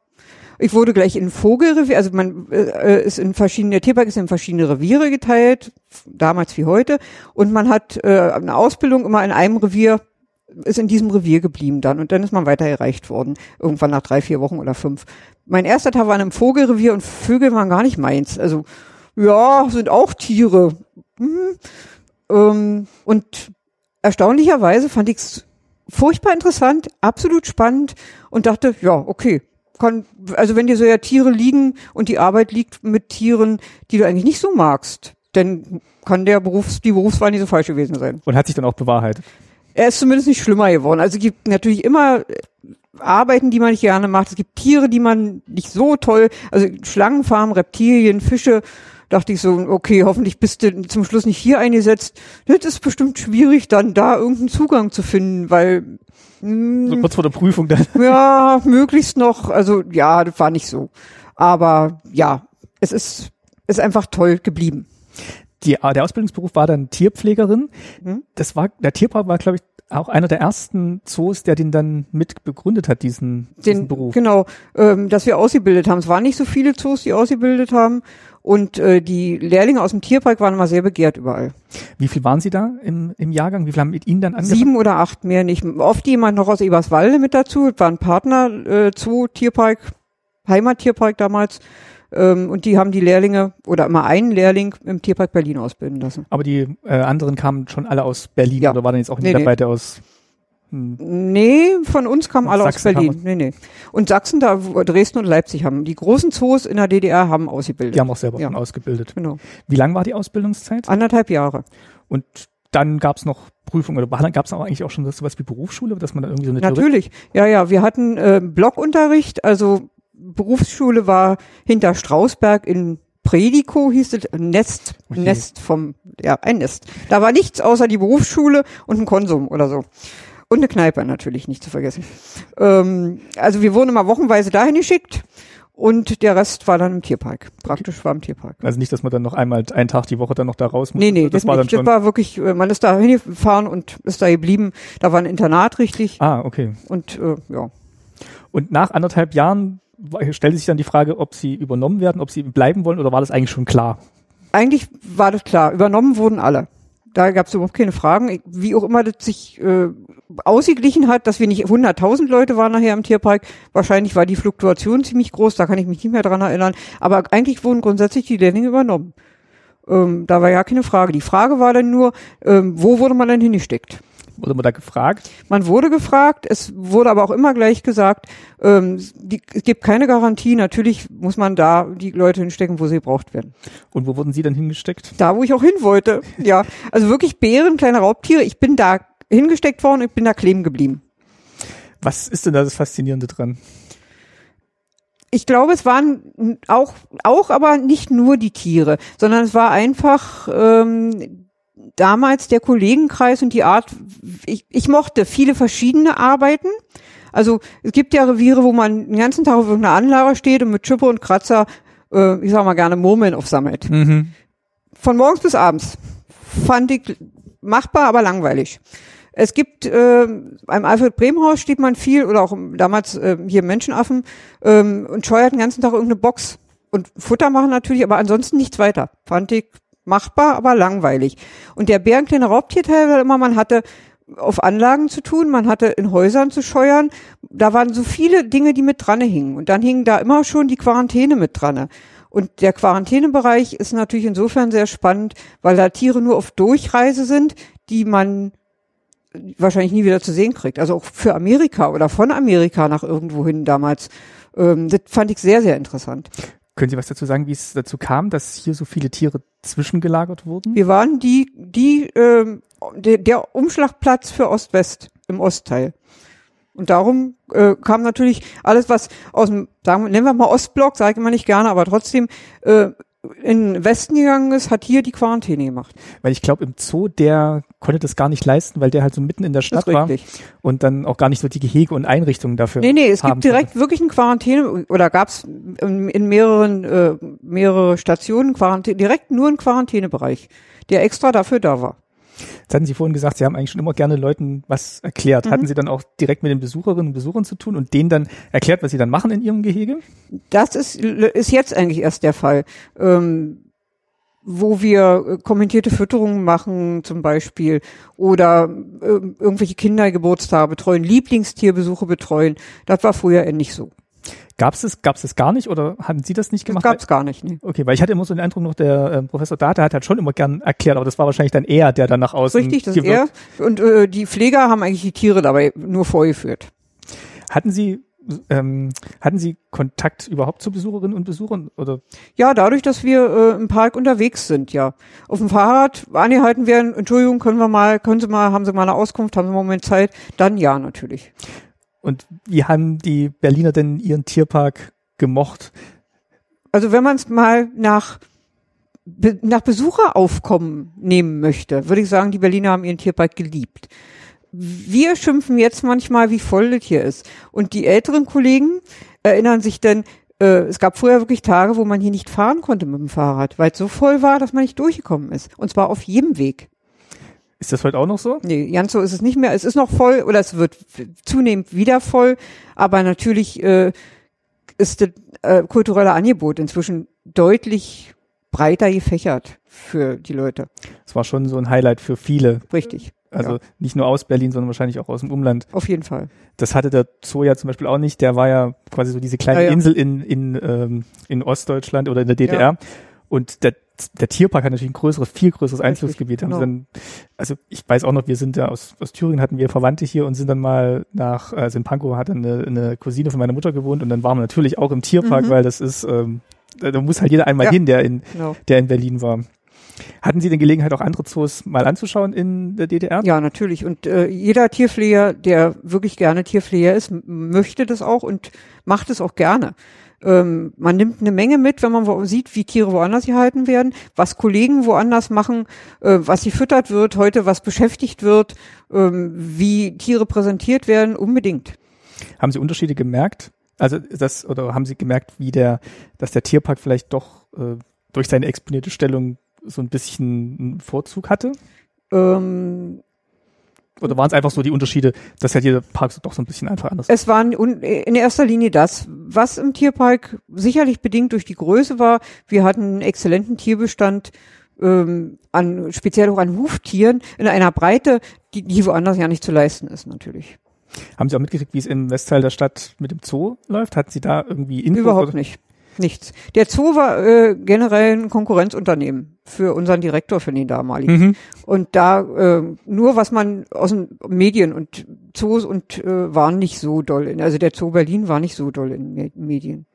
ich wurde gleich in Vogelrevier, also man äh, ist in verschiedene, der Tierpark ist in verschiedene Reviere geteilt, damals wie heute, und man hat äh, eine Ausbildung immer in einem Revier ist in diesem Revier geblieben dann und dann ist man weiter erreicht worden, irgendwann nach drei, vier Wochen oder fünf. Mein erster Tag war in einem Vogelrevier und Vögel waren gar nicht meins. Also ja, sind auch Tiere. Hm. Ähm, und erstaunlicherweise fand ich es furchtbar interessant, absolut spannend und dachte, ja, okay, kann, also wenn dir so ja Tiere liegen und die Arbeit liegt mit Tieren, die du eigentlich nicht so magst, dann kann der Berufs, die Berufswahl nicht so falsch gewesen sein. Und hat sich dann auch bewahrheitet. Er ist zumindest nicht schlimmer geworden. Also es gibt natürlich immer Arbeiten, die man nicht gerne macht. Es gibt Tiere, die man nicht so toll, also Schlangenfarmen, Reptilien, Fische, dachte ich so, okay, hoffentlich bist du zum Schluss nicht hier eingesetzt. Das ist bestimmt schwierig, dann da irgendeinen Zugang zu finden, weil mh, so kurz vor der Prüfung dann. Ja, möglichst noch. Also ja, das war nicht so. Aber ja, es ist, ist einfach toll geblieben die, der Ausbildungsberuf war dann Tierpflegerin. Mhm. Das war, der Tierpark war, glaube ich, auch einer der ersten Zoos, der den dann mit begründet hat, diesen, den, diesen Beruf. Genau, ähm, dass wir ausgebildet haben. Es waren nicht so viele Zoos, die ausgebildet haben. Und äh, die Lehrlinge aus dem Tierpark waren immer sehr begehrt überall. Wie viel waren Sie da im, im Jahrgang? Wie viel haben mit Ihnen dann angefangen? Sieben oder acht, mehr nicht. Oft jemand noch aus Eberswalde mit dazu. Das war ein Partner, äh, Zoo, Tierpark, Heimattierpark damals. Ähm, und die haben die Lehrlinge oder immer einen Lehrling im Tierpark Berlin ausbilden lassen. Aber die äh, anderen kamen schon alle aus Berlin Ja. oder war dann jetzt auch Nee, nicht nee. aus hm, Nee, von uns kamen alle Sachsen aus Berlin. Nee, nee. Und Sachsen, da wo Dresden und Leipzig haben. Die großen Zoos in der DDR haben ausgebildet. die haben auch selber Ja. schon ausgebildet. Genau. Wie lang war die Ausbildungszeit? Anderthalb Jahre. Und dann gab es noch Prüfungen oder gab es auch eigentlich auch schon sowas wie Berufsschule, dass man dann irgendwie so eine Theorie- Natürlich. Ja, ja. Wir hatten äh, Blockunterricht, also Berufsschule war hinter Strausberg in Prediko hieß es, ein Nest, Okay. Nest vom, ja, ein Nest. Da war nichts außer die Berufsschule und ein Konsum oder so. Und eine Kneipe natürlich, nicht zu vergessen. Ähm, also wir wurden immer wochenweise dahin geschickt und der Rest war dann im Tierpark. Praktisch war im Tierpark. Also nicht, dass man dann noch einmal einen Tag die Woche dann noch da raus muss. Nee, nee, das, das, war dann nicht. das schon. war wirklich, äh, man ist da hingefahren und ist da geblieben. Da war ein Internat richtig ah, okay. und äh, ja. Und nach anderthalb Jahren stellte sich dann die Frage, ob sie übernommen werden, ob sie bleiben wollen oder war das eigentlich schon klar? Eigentlich war das klar, übernommen wurden alle. Da gab es überhaupt keine Fragen. Wie auch immer das sich äh, ausgeglichen hat, dass wir nicht 100.000 Leute waren nachher im Tierpark. Wahrscheinlich war die Fluktuation ziemlich groß, da kann ich mich nicht mehr dran erinnern. Aber eigentlich wurden grundsätzlich die Lehrlinge übernommen. Ähm, da war ja keine Frage. Die Frage war dann nur, ähm, wo wurde man denn hingesteckt? Wurde man da gefragt? Man wurde gefragt, es wurde aber auch immer gleich gesagt, ähm, die, es gibt keine Garantie. Natürlich muss man da die Leute hinstecken, wo sie gebraucht werden. Und wo wurden sie dann hingesteckt? Da, wo ich auch hin wollte. Ja, also wirklich Bären, kleine Raubtiere. Ich bin da hingesteckt worden, ich bin da kleben geblieben. Was ist denn da das Faszinierende dran? Ich glaube, es waren auch, auch aber nicht nur die Tiere, sondern es war einfach ähm, damals der Kollegenkreis und die Art, ich, ich mochte viele verschiedene Arbeiten. Also es gibt ja Reviere, wo man den ganzen Tag auf irgendeiner Anlage steht und mit Schippe und Kratzer, äh, ich sag mal gerne, Murmeln aufsammelt. Mhm. Von morgens bis abends. Fand ich machbar, aber langweilig. Es gibt äh, beim Alfred Bremhaus steht man viel oder auch damals äh, hier im Menschenaffen ähm, und scheuert den ganzen Tag irgendeine Box und Futter machen natürlich, aber ansonsten nichts weiter. Fand ich machbar, aber langweilig. Und der Bärenkleine Raubtierteil war immer, man hatte auf Anlagen zu tun, man hatte in Häusern zu scheuern. Da waren so viele Dinge, die mit dran hingen. Und dann hing da immer schon die Quarantäne mit dran. Und der Quarantänebereich ist natürlich insofern sehr spannend, weil da Tiere nur auf Durchreise sind, die man wahrscheinlich nie wieder zu sehen kriegt. Also auch für Amerika oder von Amerika nach irgendwohin damals. Ähm, das fand ich sehr, sehr interessant. Können Sie was dazu sagen, wie es dazu kam, dass hier so viele Tiere zwischengelagert wurden? Wir waren die, die, ähm, der, der Umschlagplatz für Ost-West im Ostteil. Und darum äh, kam natürlich alles, was aus dem, sagen nennen wir mal Ostblock, sage ich immer nicht gerne, aber trotzdem äh, in den Westen gegangen ist, hat hier die Quarantäne gemacht. Weil ich glaube, im Zoo, der konnte das gar nicht leisten, weil der halt so mitten in der Stadt war und dann auch gar nicht so die Gehege und Einrichtungen dafür. Nee, nee, es gibt direkt wirklich eine Quarantäne oder gab es in, in mehreren äh, mehrere Stationen Quarantäne, direkt nur einen Quarantänebereich, der extra dafür da war. Jetzt hatten Sie vorhin gesagt, Sie haben eigentlich schon immer gerne Leuten was erklärt. Mhm. Hatten Sie dann auch direkt mit den Besucherinnen und Besuchern zu tun und denen dann erklärt, was Sie dann machen in Ihrem Gehege? Das ist, ist jetzt eigentlich erst der Fall. Ähm, wo wir äh, kommentierte Fütterungen machen zum Beispiel oder äh, irgendwelche Kindergeburtstage betreuen, Lieblingstierbesuche betreuen. Das war früher eher nicht so. Gab es das, gab's das gar nicht oder haben Sie das nicht Das gemacht? gab es gar nicht. Nee. Okay, weil ich hatte immer so den Eindruck noch, der äh, Professor Date hat halt schon immer gern erklärt, aber das war wahrscheinlich dann er, der dann nach außen Richtig, das ist gewirkt. er. Und äh, die Pfleger haben eigentlich die Tiere dabei nur vorgeführt. Hatten Sie ähm, hatten Sie Kontakt überhaupt zu Besucherinnen und Besuchern oder Ja, dadurch, dass wir äh, im Park unterwegs sind, ja. Auf dem Fahrrad angehalten werden, Entschuldigung, können wir mal, können Sie mal, haben Sie mal eine Auskunft, haben Sie mal einen Moment Zeit? Dann ja, natürlich. Und wie haben die Berliner denn ihren Tierpark gemocht? Also wenn man es mal nach, Be nach Besucheraufkommen nehmen möchte, würde ich sagen, die Berliner haben ihren Tierpark geliebt. Wir schimpfen jetzt manchmal, wie voll das hier ist. Und die älteren Kollegen erinnern sich dann, äh, es gab früher wirklich Tage, wo man hier nicht fahren konnte mit dem Fahrrad, weil es so voll war, dass man nicht durchgekommen ist. Und zwar auf jedem Weg. Ist das heute auch noch so? Nee, ganz so ist es nicht mehr. Es ist noch voll oder es wird zunehmend wieder voll, aber natürlich äh, ist das äh, kulturelle Angebot inzwischen deutlich breiter gefächert für die Leute. Es war schon so ein Highlight für viele. Richtig. Also Ja. nicht nur aus Berlin, sondern wahrscheinlich auch aus dem Umland. Auf jeden Fall. Das hatte der Zoo ja zum Beispiel auch nicht. Der war ja quasi so diese kleine Ja, ja. Insel in, in, ähm, in Ostdeutschland oder in der DDR. Und der, der Tierpark hat natürlich ein größeres, viel größeres Einflussgebiet. Genau. dann, also ich weiß auch noch, wir sind ja aus, aus Thüringen, hatten wir Verwandte hier und sind dann mal nach, also in Pankow hat dann eine, eine Cousine von meiner Mutter gewohnt und dann waren wir natürlich auch im Tierpark, Mhm. weil das ist, ähm, da muss halt jeder einmal Ja. hin, der in, Genau. der in Berlin war. Hatten Sie denn Gelegenheit, auch andere Zoos mal anzuschauen in der DDR? Ja, natürlich. Und äh, jeder Tierpfleger, der wirklich gerne Tierpfleger ist, möchte das auch und macht es auch gerne. Ähm, man nimmt eine Menge mit, wenn man sieht, wie Tiere woanders gehalten werden, was Kollegen woanders machen, äh, was gefüttert wird, heute was beschäftigt wird, ähm, wie Tiere präsentiert werden, unbedingt. Haben Sie Unterschiede gemerkt? Also das oder haben Sie gemerkt, wie der, dass der Tierpark vielleicht doch äh, durch seine exponierte Stellung so ein bisschen einen Vorzug hatte? Ähm, Oder waren es einfach so die Unterschiede, dass halt jeder Park so doch so ein bisschen einfach anders Es war in erster Linie das, was im Tierpark sicherlich bedingt durch die Größe war. Wir hatten einen exzellenten Tierbestand, ähm, an, speziell auch an Huftieren, in einer Breite, die, die woanders ja nicht zu leisten ist, natürlich. Haben Sie auch mitgekriegt, wie es im Westteil der Stadt mit dem Zoo läuft? Hatten Sie da irgendwie Infos? Überhaupt nicht. Nichts. Der Zoo war äh, generell ein Konkurrenzunternehmen für unseren Direktor, für den damaligen. Mhm. Und da äh, nur was man aus den Medien und Zoos und äh, waren nicht so doll. In, also der Zoo Berlin war nicht so doll in Me- Medien.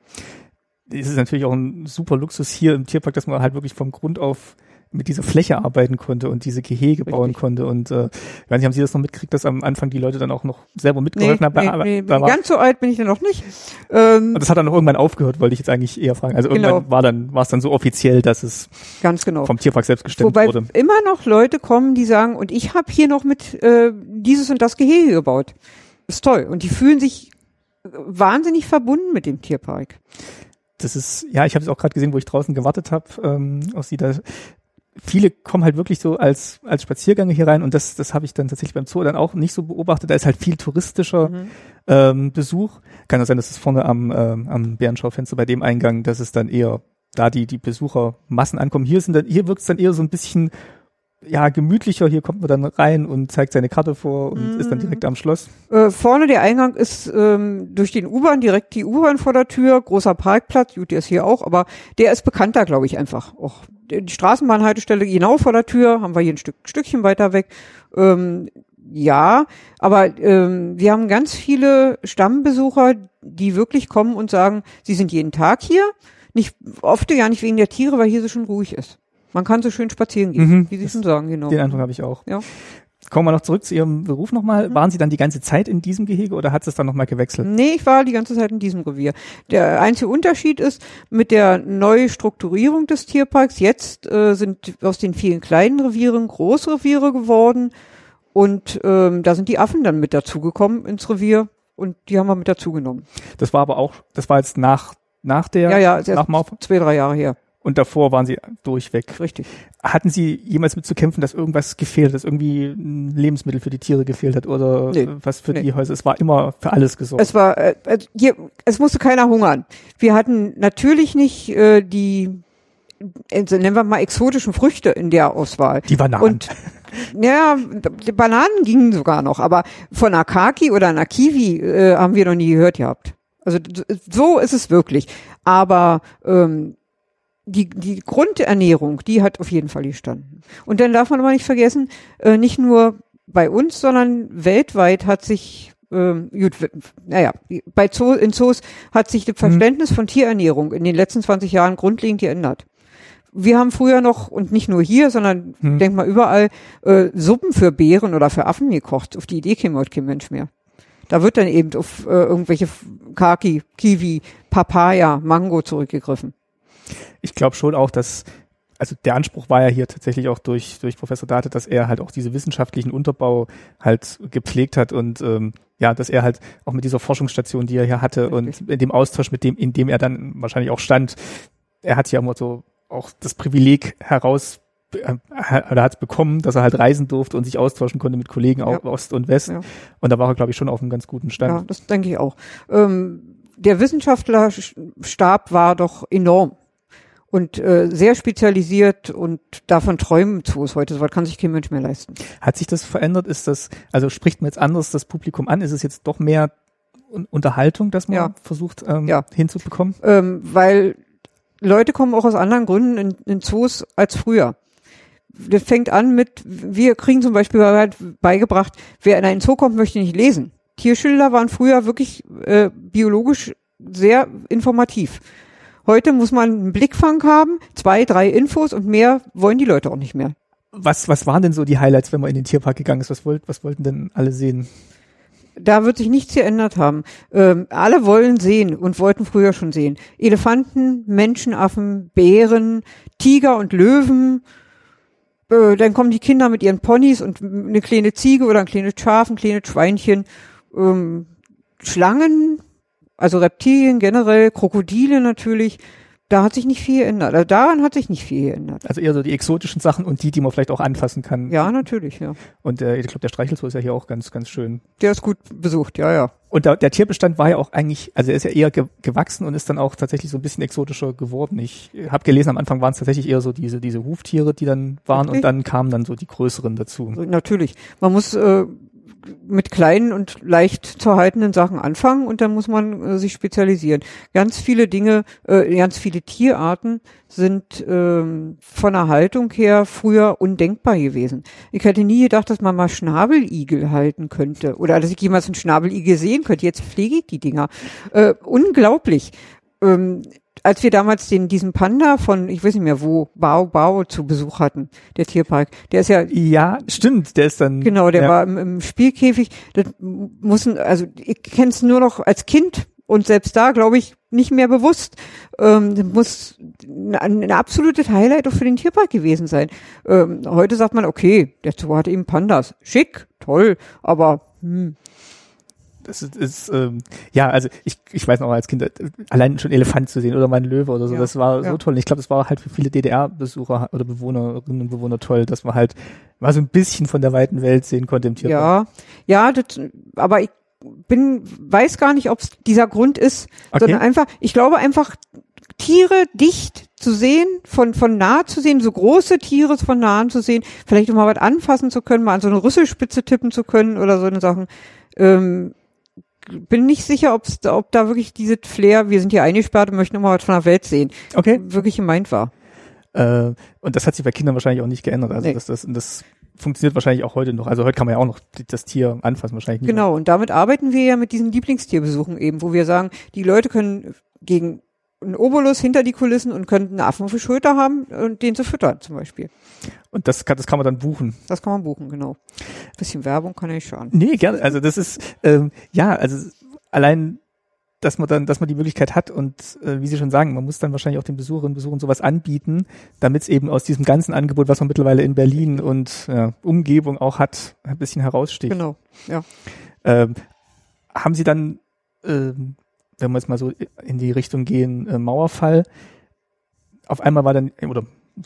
Es ist natürlich auch ein super Luxus hier im Tierpark, dass man halt wirklich vom Grund auf mit dieser Fläche arbeiten konnte und diese Gehege bauen Richtig. konnte. Und äh, ich weiß nicht, haben Sie das noch mitgekriegt, dass am Anfang die Leute dann auch noch selber Nee, mitgeholfen haben? nee, Aber nee, war- ganz so alt bin ich dann noch nicht. Ähm, Und das hat dann auch irgendwann aufgehört, wollte ich jetzt eigentlich eher fragen. Also irgendwann Genau. war dann, war es dann so offiziell, dass es ganz genau. vom Tierpark selbst gestimmt Wobei wurde. immer noch Leute kommen, die sagen, und ich habe hier noch mit äh, dieses und das Gehege gebaut. Ist toll. Und die fühlen sich wahnsinnig verbunden mit dem Tierpark. Das ist, ja, ich habe es auch gerade gesehen, wo ich draußen gewartet habe, ähm, aus die da viele kommen halt wirklich so als als Spaziergänger hier rein und das das habe ich dann tatsächlich beim Zoo dann auch nicht so beobachtet. Da ist halt viel touristischer Mhm. ähm, Besuch. Kann auch sein, dass es vorne am ähm, am Bärenschaufenster bei dem Eingang, dass es dann eher da die die Besuchermassen ankommen. Hier sind dann hier wirkt es dann eher so ein bisschen ja gemütlicher. Hier kommt man dann rein und zeigt seine Karte vor und ist dann Mhm. direkt am Schloss. Äh, vorne der Eingang ist ähm, durch den U-Bahn, direkt die U-Bahn vor der Tür, großer Parkplatz, gut, der ist hier auch, aber der ist bekannter, glaube ich, einfach. Auch die Straßenbahnhaltestelle genau vor der Tür, haben wir hier ein Stück, Stückchen weiter weg. Ähm, ja, aber ähm, wir haben ganz viele Stammbesucher, die wirklich kommen und sagen, sie sind jeden Tag hier. Nicht, oft ja nicht wegen der Tiere, weil hier so schön ruhig ist. Man kann so schön spazieren gehen, Mhm. wie Sie schon sagen, genau. Den Eindruck habe ich auch. Ja. Kommen wir noch zurück zu Ihrem Beruf nochmal. Mhm. Waren Sie dann die ganze Zeit in diesem Gehege oder hat es dann nochmal gewechselt? Nee, ich war die ganze Zeit in diesem Revier. Der einzige Unterschied ist, mit der Neustrukturierung des Tierparks, jetzt äh, sind aus den vielen kleinen Revieren Großreviere geworden und ähm, da sind die Affen dann mit dazugekommen ins Revier und die haben wir mit dazugenommen. Das war aber auch, das war jetzt nach, nach der, ja, ja, nach zwei, drei Jahre her. Und davor waren sie durchweg. Richtig. Hatten Sie jemals mit zu kämpfen, dass irgendwas gefehlt, dass irgendwie ein Lebensmittel für die Tiere gefehlt hat oder nee, was für nee. die Häuser? Es war immer für alles gesorgt. Es war, äh, äh, hier, es musste keiner hungern. Wir hatten natürlich nicht äh, die, äh, nennen wir mal exotischen Früchte in der Auswahl. Die Bananen. Und, ja, die Bananen gingen sogar noch, aber von einer Kaki oder einer Kiwi äh, haben wir noch nie gehört gehabt. Also so ist es wirklich. Aber ähm, die, die Grundernährung, die hat auf jeden Fall gestanden. Und dann darf man aber nicht vergessen, äh, nicht nur bei uns, sondern weltweit hat sich, ähm, gut, naja, bei Zoo, in Zoos hat sich das mhm. Verständnis hm. von Tierernährung in den letzten 20 Jahren grundlegend geändert. Wir haben früher noch, und nicht nur hier, sondern hm. denk mal überall, äh, Suppen für Bären oder für Affen gekocht. Auf die Idee käme heute kein Mensch mehr. Da wird dann eben auf äh, irgendwelche Kaki, Kiwi, Papaya, Mango zurückgegriffen ich glaube schon auch, dass also der Anspruch war ja hier tatsächlich auch durch, durch Professor Date, dass er halt auch diese wissenschaftlichen Unterbau halt gepflegt hat und ähm, ja, dass er halt auch mit dieser Forschungsstation, die er hier hatte Richtig. und dem Austausch mit dem, in dem er dann wahrscheinlich auch stand, er hat ja immer so auch das Privileg heraus äh, oder hat es bekommen, dass er halt reisen durfte und sich austauschen konnte mit Kollegen ja. Ost und West. Ja. Und da war er, glaube ich, schon auf einem ganz guten Stand. Ja, das denke ich auch. Ähm, der Wissenschaftlerstab war doch enorm und äh, sehr spezialisiert und davon träumen Zoos heute. So was kann sich kein Mensch mehr leisten. Hat sich das verändert? Ist das, also spricht man jetzt anders das Publikum an? Ist es jetzt doch mehr Unterhaltung, dass man ja. versucht ähm, ja. hinzubekommen? Ähm, weil Leute kommen auch aus anderen Gründen in, in Zoos als früher. Das fängt an mit, wir kriegen zum Beispiel halt beigebracht, wer in einen Zoo kommt, möchte nicht lesen. Tierschilder waren früher wirklich äh, biologisch sehr informativ. Heute muss man einen Blickfang haben, zwei, drei Infos und mehr wollen die Leute auch nicht mehr. Was, was waren denn so die Highlights, wenn man in den Tierpark gegangen ist? Was, wollt, was wollten denn alle sehen? Da wird sich nichts geändert haben. Ähm, alle wollen sehen und wollten früher schon sehen. Elefanten, Menschenaffen, Bären, Tiger und Löwen. Äh, dann kommen die Kinder mit ihren Ponys und eine kleine Ziege oder ein kleines Schaf, ein kleines Schweinchen. Ähm, Schlangen, also Reptilien generell, Krokodile natürlich, da hat sich nicht viel geändert. Also daran hat sich nicht viel geändert. Also eher so die exotischen Sachen und die, die man vielleicht auch anfassen kann. Ja, natürlich, ja. Und äh, ich glaube, der Streichelzoo ist ja hier auch ganz, ganz schön. Der ist gut besucht, ja, ja. Und der, der Tierbestand war ja auch eigentlich, also er ist ja eher ge gewachsen und ist dann auch tatsächlich so ein bisschen exotischer geworden. Ich habe gelesen, am Anfang waren es tatsächlich eher so diese, diese Huftiere, die dann waren okay. und dann kamen dann so die größeren dazu. Natürlich. Man muss äh, mit kleinen und leicht zu haltenden Sachen anfangen und dann muss man äh, sich spezialisieren. Ganz viele Dinge, äh, ganz viele Tierarten sind ähm, von der Haltung her früher undenkbar gewesen. Ich hätte nie gedacht, dass man mal Schnabeligel halten könnte oder dass ich jemals einen Schnabeligel sehen könnte. Jetzt pflege ich die Dinger. Äh, unglaublich. Ähm, als wir damals den, diesen Panda von, ich weiß nicht mehr wo, Bao Bao zu Besuch hatten, der Tierpark, der ist ja. Ja, stimmt, der ist dann. Genau, der ja. war im, im Spielkäfig. Das müssen, also ich kenne es nur noch als Kind und selbst da, glaube ich, nicht mehr bewusst. Ähm, muss ein, ein absolutes Highlight auch für den Tierpark gewesen sein. Ähm, heute sagt man, okay, der Zoo hat eben Pandas. Schick, toll, aber hm, das ist, ist ähm, ja, also ich, ich weiß noch als Kind, äh, allein schon Elefant zu sehen oder mein Löwe oder so, ja, das war ja. so toll. Und ich glaube, das war halt für viele DDR-Besucher oder Bewohnerinnen und Bewohner toll, dass man halt mal so ein bisschen von der weiten Welt sehen konnte im Tierpark. Ja, ja, das, aber ich bin, weiß gar nicht, ob es dieser Grund ist, okay. sondern einfach, ich glaube einfach, Tiere dicht zu sehen, von, von nah zu sehen, so große Tiere von nahen zu sehen, vielleicht auch mal was anfassen zu können, mal an so eine Rüsselspitze tippen zu können oder so eine Sachen. Ähm, bin nicht sicher, ob's, ob da wirklich diese Flair, wir sind hier eingesperrt und möchten immer was von der Welt sehen, okay. wirklich gemeint war. Äh, und das hat sich bei Kindern wahrscheinlich auch nicht geändert. Also nee. das, das, das funktioniert wahrscheinlich auch heute noch. Also heute kann man ja auch noch das Tier anfassen, wahrscheinlich. Genau, mehr. und damit arbeiten wir ja mit diesen Lieblingstierbesuchen eben, wo wir sagen, die Leute können gegen einen Obolus hinter die Kulissen und könnten einen Affen auf der Schulter haben und den zu füttern zum Beispiel. Und das kann, das kann man dann buchen. Das kann man buchen, genau. bisschen Werbung kann ich schon. Nee, gerne. Also das ist, ähm, ja, also allein, dass man dann, dass man die Möglichkeit hat und äh, wie Sie schon sagen, man muss dann wahrscheinlich auch den Besucherinnen und Besuchern sowas anbieten, damit es eben aus diesem ganzen Angebot, was man mittlerweile in Berlin und ja, Umgebung auch hat, ein bisschen heraussticht. Genau, ja. Ähm, haben Sie dann, ähm, wenn wir jetzt mal so in die Richtung gehen, äh, Mauerfall, auf einmal war dann, oder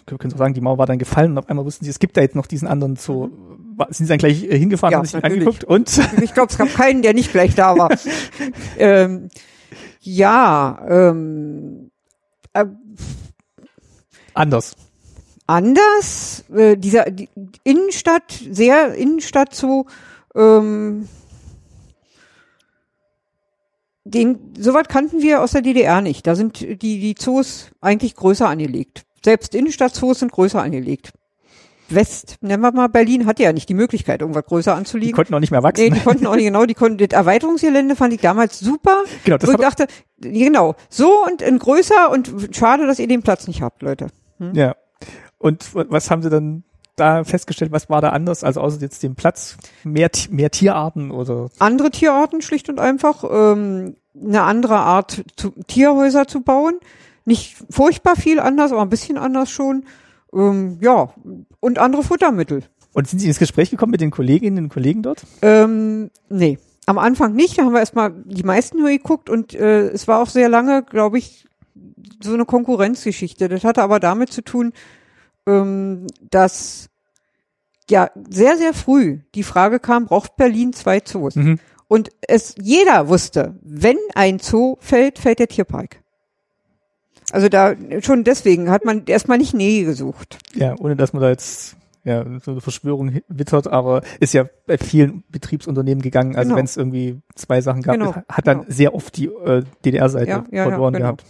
wir können so sagen, die Mauer war dann gefallen und auf einmal wussten sie, es gibt da jetzt noch diesen anderen Zoo. War- Sind sie dann gleich äh, hingefahren, Ja, haben sich natürlich. angeguckt und Ich glaube, es gab keinen, der nicht gleich da war. ähm, ja, ähm, äh, anders. anders. Äh, dieser die Innenstadt, sehr Innenstadt so, ähm, den, soweit kannten wir aus der DDR nicht. Da sind die, die Zoos eigentlich größer angelegt. Selbst Innenstadtzoos sind größer angelegt. West, nennen wir mal Berlin, hatte ja nicht die Möglichkeit, irgendwas größer Die anzulegen. konnten auch nicht mehr wachsen. Nee, die konnten auch nicht genau, die konnten, das Erweiterungsgelände fand ich damals super. Genau, das wo ich dachte, genau, so und in größer und schade, dass ihr den Platz nicht habt, Leute. ja. Und was haben sie dann da festgestellt, was war da anders, also außer jetzt dem Platz, mehr, mehr Tierarten oder Andere Tierarten schlicht und einfach, ähm, eine andere Art zu, Tierhäuser zu bauen. Nicht furchtbar viel anders, aber ein bisschen anders schon. Ähm, ja, und andere Futtermittel. und sind Sie ins Gespräch gekommen mit den Kolleginnen und Kollegen dort? Ähm, nee, am Anfang nicht. Da haben wir erstmal die meisten nur geguckt und äh, es war auch sehr lange, glaube ich, so eine Konkurrenzgeschichte. Das hatte aber damit zu tun, ähm, dass ja sehr, sehr früh die Frage kam, braucht Berlin zwei Zoos? Mhm. Und es jeder wusste, wenn ein Zoo fällt, fällt der Tierpark. Also da schon deswegen hat man erstmal nicht Nähe gesucht. Ja, ohne dass man da jetzt ja, so eine Verschwörung wittert, aber ist ja bei vielen Betriebsunternehmen gegangen. Also Genau. wenn es irgendwie zwei Sachen gab, Genau, hat dann genau. sehr oft die äh, DDR-Seite Ja, ja, ja, verloren genau. gehabt.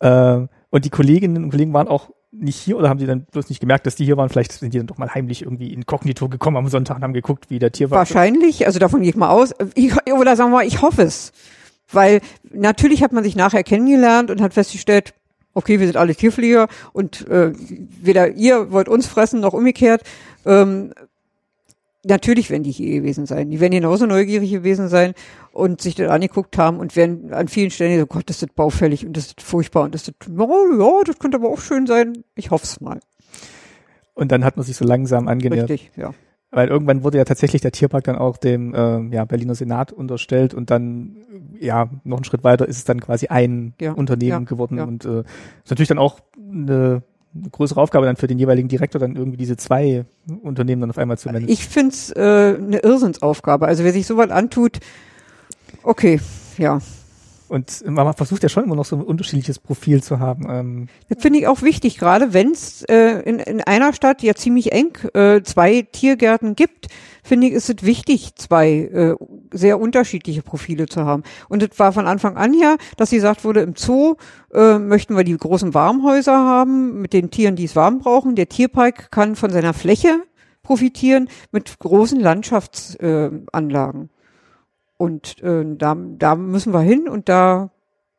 Äh, und die Kolleginnen und Kollegen waren auch nicht hier oder haben die dann bloß nicht gemerkt, dass die hier waren? Vielleicht sind die dann doch mal heimlich irgendwie inkognito gekommen am Sonntag und haben geguckt, wie der Tier war. Wahrscheinlich, also davon gehe ich mal aus. Ich, oder sagen wir mal, ich hoffe es. Weil natürlich hat man sich nachher kennengelernt und hat festgestellt, okay, wir sind alle Tierpfleger und äh, weder ihr wollt uns fressen noch umgekehrt. Ähm, natürlich werden die hier gewesen sein. Die werden genauso neugierig gewesen sein und sich das angeguckt haben und werden an vielen Stellen so, Gott, das ist baufällig und das ist furchtbar und das ist, oh, ja, das könnte aber auch schön sein. Ich hoffe es mal. Und dann hat man sich so langsam angenähert. Richtig, ja. Weil irgendwann wurde ja tatsächlich der Tierpark dann auch dem äh, ja, Berliner Senat unterstellt und dann, ja, noch einen Schritt weiter ist es dann quasi ein Ja, Unternehmen ja, geworden ja. und äh, ist natürlich dann auch eine, eine größere Aufgabe dann für den jeweiligen Direktor, dann irgendwie diese zwei Unternehmen dann auf einmal zu managen. Ich find's äh, eine Irrsinnsaufgabe. Also wer sich sowas antut, okay, ja. Und man versucht ja schon immer noch so ein unterschiedliches Profil zu haben. Ähm, Das finde ich auch wichtig, gerade wenn es äh, in, in einer Stadt ja ziemlich eng äh, zwei Tiergärten gibt, finde ich, ist es wichtig, zwei äh, sehr unterschiedliche Profile zu haben. Und es war von Anfang an ja, dass gesagt wurde, im Zoo äh, möchten wir die großen Warmhäuser haben mit den Tieren, die es warm brauchen. Der Tierpark kann von seiner Fläche profitieren mit großen Landschaftsanlagen. Äh. Und äh, da, da müssen wir hin und da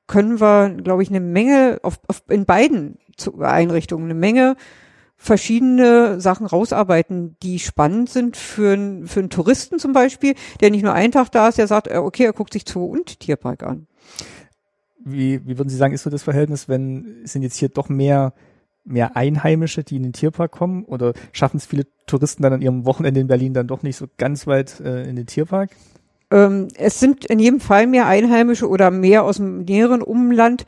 können wir, glaube ich, eine Menge auf, auf, in beiden Einrichtungen eine Menge verschiedene Sachen rausarbeiten, die spannend sind für, einen- für einen Touristen zum Beispiel, der nicht nur einen Tag da ist, der sagt, äh, okay, er guckt sich Zoo und Tierpark an. wie, wie würden Sie sagen, ist so das Verhältnis, wenn sind jetzt hier doch mehr mehr Einheimische, die in den Tierpark kommen oder schaffen es viele Touristen dann an ihrem Wochenende in Berlin dann doch nicht so ganz weit äh, in den Tierpark? Ähm, es sind in jedem Fall mehr Einheimische oder mehr aus dem näheren Umland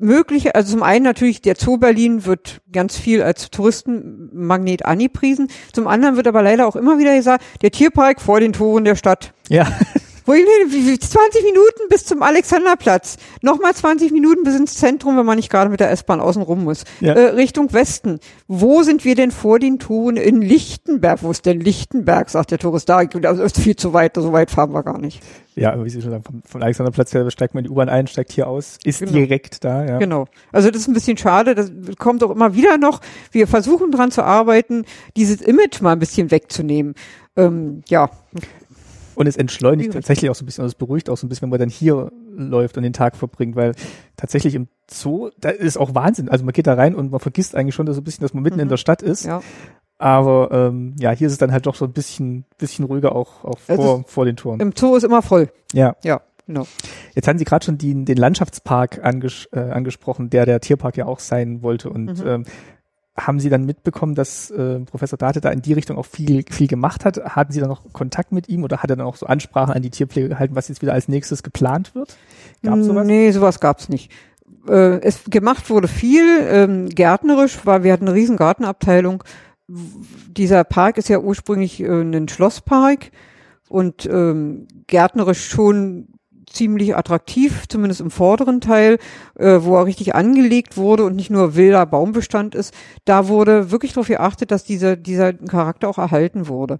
mögliche, also zum einen natürlich der Zoo Berlin wird ganz viel als Touristenmagnet angepriesen, zum anderen wird aber leider auch immer wieder gesagt, der Tierpark vor den Toren der Stadt. Ja, Wo ich, wie- wie- 20 Minuten bis zum Alexanderplatz. Nochmal 20 Minuten bis ins Zentrum, wenn man nicht gerade mit der S-Bahn außen rum muss. Ja. Äh, Richtung Westen. Wo sind wir denn vor den Toren in Lichtenberg? Wo ist denn Lichtenberg, sagt der Tourist. Da das ist viel zu weit, so weit fahren wir gar nicht. ja, aber wie Sie schon sagen, vom, vom Alexanderplatz her steigt man in die U-Bahn ein, steigt hier aus, ist Genau. direkt da, ja. Genau. Also das ist ein bisschen schade. Das kommt auch immer wieder noch. Wir versuchen dran zu arbeiten, dieses Image mal ein bisschen wegzunehmen. Ähm, ja, Und es entschleunigt tatsächlich auch so ein bisschen, und es beruhigt auch so ein bisschen, wenn man dann hier läuft und den Tag verbringt, weil tatsächlich im Zoo, da ist auch Wahnsinn. Also man geht da rein und man vergisst eigentlich schon so ein bisschen, dass man mitten Mhm. in der Stadt ist. ja. Aber ähm, ja, hier ist es dann halt doch so ein bisschen, bisschen ruhiger auch, auch Es vor, vor den Toren. Im Zoo ist immer voll. Ja. Ja, genau. Jetzt haben Sie gerade schon den, den Landschaftspark anges äh, angesprochen, der der Tierpark ja auch sein wollte. Und Mhm. ähm, haben Sie dann mitbekommen, dass äh, Professor Date da in die Richtung auch viel, viel gemacht hat? Hatten Sie da noch Kontakt mit ihm oder hat er dann auch so Ansprachen an die Tierpflege gehalten, was jetzt wieder als nächstes geplant wird? Gab sowas? Nee, sowas gab's nicht. Äh, es gemacht wurde viel, ähm, gärtnerisch, weil wir hatten eine riesen Gartenabteilung. Dieser Park ist ja ursprünglich äh, ein Schlosspark und ähm, gärtnerisch schon ziemlich attraktiv, zumindest im vorderen Teil, äh, wo er richtig angelegt wurde und nicht nur wilder Baumbestand ist. Da wurde wirklich darauf geachtet, dass dieser, dieser Charakter auch erhalten wurde.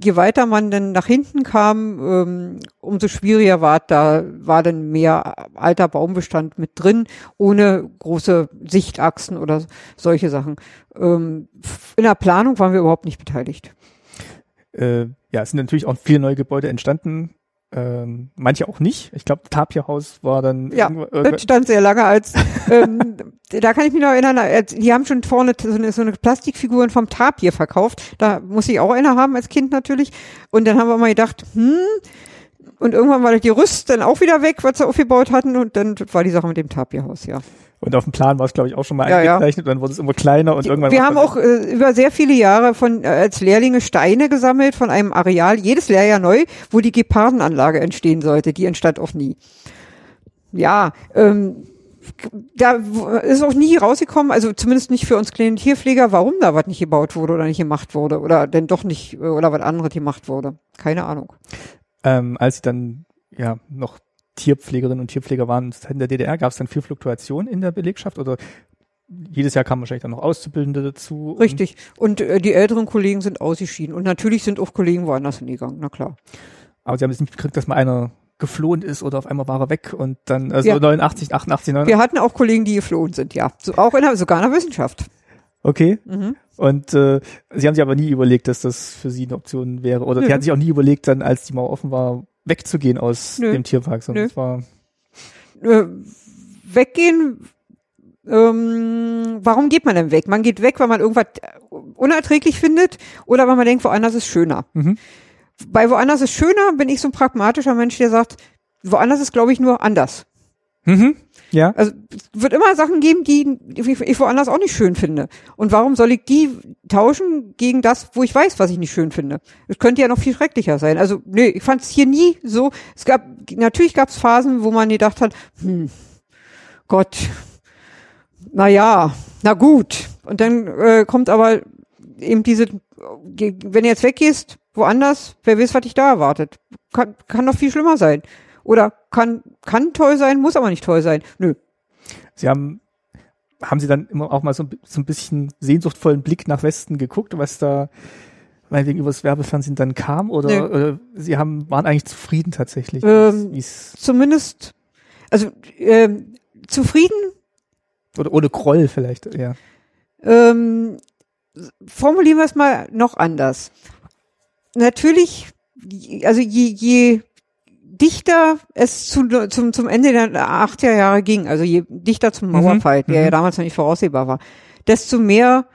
Je weiter man dann nach hinten kam, ähm, umso schwieriger war da, war dann mehr alter Baumbestand mit drin, ohne große Sichtachsen oder solche Sachen. Ähm, in der Planung waren wir überhaupt nicht beteiligt. Äh, ja, es sind natürlich auch viele neue Gebäude entstanden. Ähm, manche auch nicht. Ich glaube, Tapia-Haus war dann Ja, Das stand sehr lange als, ähm, da kann ich mich noch erinnern, als, die haben schon vorne so eine, so eine Plastikfiguren vom Tapir verkauft. Da muss ich auch eine haben als Kind natürlich. Und dann haben wir mal gedacht, hm, und irgendwann war die Rüst dann auch wieder weg, was sie aufgebaut hatten. Und dann war die Sache mit dem Tapirhaus, ja. Und auf dem Plan war es, glaube ich, auch schon mal Ja, ja. eingezeichnet. Dann wurde es immer kleiner und irgendwann. wir haben auch äh, über sehr viele Jahre von äh, als Lehrlinge Steine gesammelt von einem Areal, jedes Lehrjahr neu, wo die Gepardenanlage entstehen sollte. Die entstand auch nie. Ja, ähm, da ist auch nie rausgekommen, also zumindest nicht für uns kleinen Tierpfleger, warum da was nicht gebaut wurde oder nicht gemacht wurde oder denn doch nicht äh, oder was anderes gemacht wurde. Keine Ahnung. ähm, als sie dann ja noch Tierpflegerinnen und Tierpfleger waren in der DDR, gab es dann viel Fluktuation in der Belegschaft oder jedes Jahr kamen wahrscheinlich dann noch Auszubildende dazu. Richtig. Und äh, die älteren Kollegen sind ausgeschieden. Und natürlich sind auch Kollegen woanders hingegangen, na klar. Aber sie haben es nicht gekriegt, dass mal einer geflohen ist oder auf einmal war er weg und dann, also Ja. 89, 88, 89. Wir hatten auch Kollegen, die geflohen sind, ja. So, auch in der, sogar in der Wissenschaft. Okay. Mhm. Und äh, sie haben sich aber nie überlegt, dass das für sie eine Option wäre. Oder sie Nö. hatten sich auch nie überlegt, dann, als die Mauer offen war, wegzugehen aus Nö. dem Tierpark, sondern Nö. es war Äh, weggehen, ähm, warum geht man denn weg? Man geht weg, weil man irgendwas unerträglich findet oder weil man denkt, woanders ist schöner. Mhm. Bei woanders ist schöner bin ich so ein pragmatischer Mensch, der sagt, woanders ist, glaube ich, nur anders. mhm. Ja. Also es wird immer Sachen geben, die ich woanders auch nicht schön finde. Und warum soll ich die tauschen gegen das, wo ich weiß, was ich nicht schön finde? Es könnte ja noch viel schrecklicher sein. Also nee, ich fand es hier nie so. Es gab natürlich gab es Phasen, wo man gedacht hat, hm, Gott, na ja, na gut. Und dann äh, kommt aber eben diese, wenn du jetzt weggehst, woanders, wer weiß, was dich da erwartet. Kann, kann doch viel schlimmer sein. Oder kann, kann toll sein, muss aber nicht toll sein. Nö. Sie haben, haben sie dann immer auch mal so, ein- so ein bisschen sehnsuchtvollen Blick nach Westen geguckt, was da meinetwegen übers Werbefernsehen dann kam? Oder, Nee. oder sie haben, waren eigentlich zufrieden tatsächlich? Ähm, wie's, Zumindest, also ähm, zufrieden, oder ohne Groll vielleicht, ja. ähm, formulieren wir es mal noch anders. Natürlich, also je, je dichter es zu, zum, zum Ende der 80er Jahre ging, also je dichter zum Mhm, Mauerfall, der mhm. ja damals noch nicht voraussehbar war, desto mehr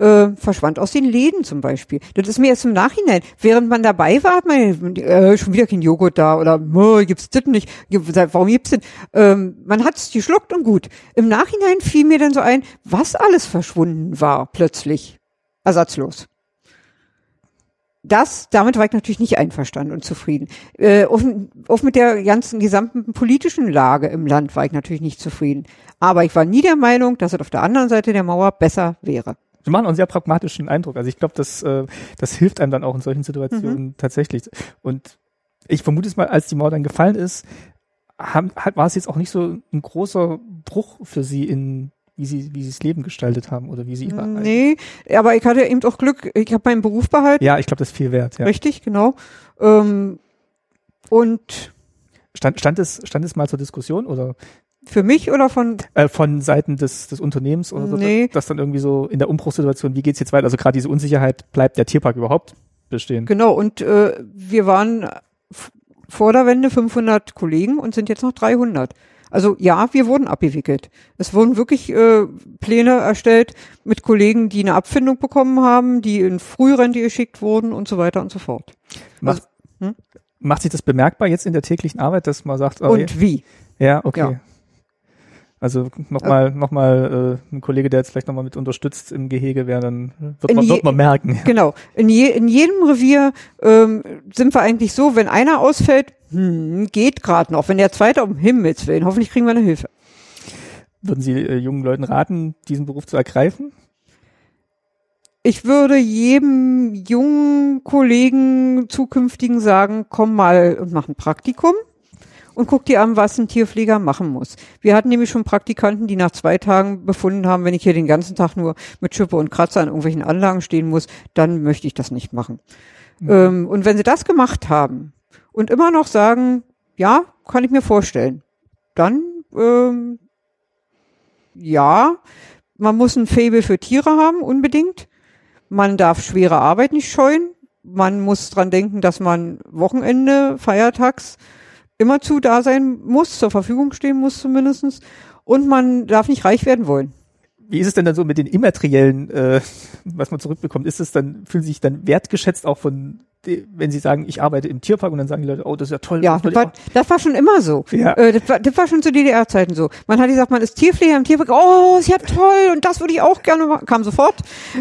äh, verschwand aus den Läden zum Beispiel. Das ist mir jetzt im Nachhinein. Während man dabei war, hat man äh, schon wieder kein Joghurt da oder gibt's das nicht? Warum gibt's denn? Ähm, man hat's geschluckt und gut. Im Nachhinein fiel mir dann so ein, was alles verschwunden war plötzlich. Ersatzlos. Das, damit war ich natürlich nicht einverstanden und zufrieden. Äh, auch, auch mit der ganzen gesamten politischen Lage im Land war ich natürlich nicht zufrieden. Aber ich war nie der Meinung, dass es auf der anderen Seite der Mauer besser wäre. Sie machen einen sehr pragmatischen Eindruck. Also ich glaube, das, äh, das hilft einem dann auch in solchen Situationen Mhm. tatsächlich. Und ich vermute es mal, als die Mauer dann gefallen ist, haben, hat, war es jetzt auch nicht so ein großer Bruch für Sie in wie sie wie sie das Leben gestaltet haben oder wie sie ihre Nee, aber ich hatte eben auch Glück, ich habe meinen Beruf behalten. Ja, ich glaube, das ist viel wert. Ja. Richtig, genau. Ähm, und Stand, stand es stand es mal zur Diskussion oder für mich oder von äh, von Seiten des des Unternehmens oder so, Nee. dass dann irgendwie so in der Umbruchssituation, wie geht's jetzt weiter? Also gerade diese Unsicherheit, bleibt der Tierpark überhaupt bestehen? genau und äh, wir waren vor der Wende 500 Kollegen und sind jetzt noch 300. Also ja, wir wurden abgewickelt. Es wurden wirklich äh, Pläne erstellt mit Kollegen, die eine Abfindung bekommen haben, die in Frührente geschickt wurden und so weiter und so fort. Macht, hm? macht sich das bemerkbar jetzt in der täglichen Arbeit, dass man sagt, oh, Und wie? ja, okay. Ja. Also nochmal, noch mal, äh, ein Kollege, der jetzt vielleicht nochmal mit unterstützt im Gehege wäre, dann wird man, je- wird man merken. Genau. In, je, in jedem Revier ähm, sind wir eigentlich so, wenn einer ausfällt, hm, geht gerade noch. Wenn der zweite, um Himmels Willen, hoffentlich kriegen wir eine Hilfe. Würden Sie äh, jungen Leuten raten, diesen Beruf zu ergreifen? Ich würde jedem jungen Kollegen zukünftigen sagen, komm mal und mach ein Praktikum und guck dir an, was ein Tierpfleger machen muss. Wir hatten nämlich schon Praktikanten, die nach zwei Tagen befunden haben, wenn ich hier den ganzen Tag nur mit Schippe und Kratzer an irgendwelchen Anlagen stehen muss, dann möchte ich das nicht machen. Ähm, und wenn sie das gemacht haben und immer noch sagen, ja, kann ich mir vorstellen, dann ähm, ja, man muss ein Faible für Tiere haben, unbedingt. Man darf schwere Arbeit nicht scheuen. Man muss dran denken, dass man Wochenende, feiertags immerzu da sein muss, zur Verfügung stehen muss zumindestens. Und man darf nicht reich werden wollen. Wie ist es denn dann so mit den immateriellen, äh, was man zurückbekommt? Ist es dann, fühlen Sie sich dann wertgeschätzt auch von, wenn Sie sagen, ich arbeite im Tierpark und dann sagen die Leute, oh, das ist ja toll. Ja, das war, das war schon immer so. Ja. Äh, das, war, das war schon zu DDR-Zeiten so. Man hat gesagt, man ist Tierpfleger im Tierpark. Oh, ist ja toll und das würde ich auch gerne machen. Kam sofort.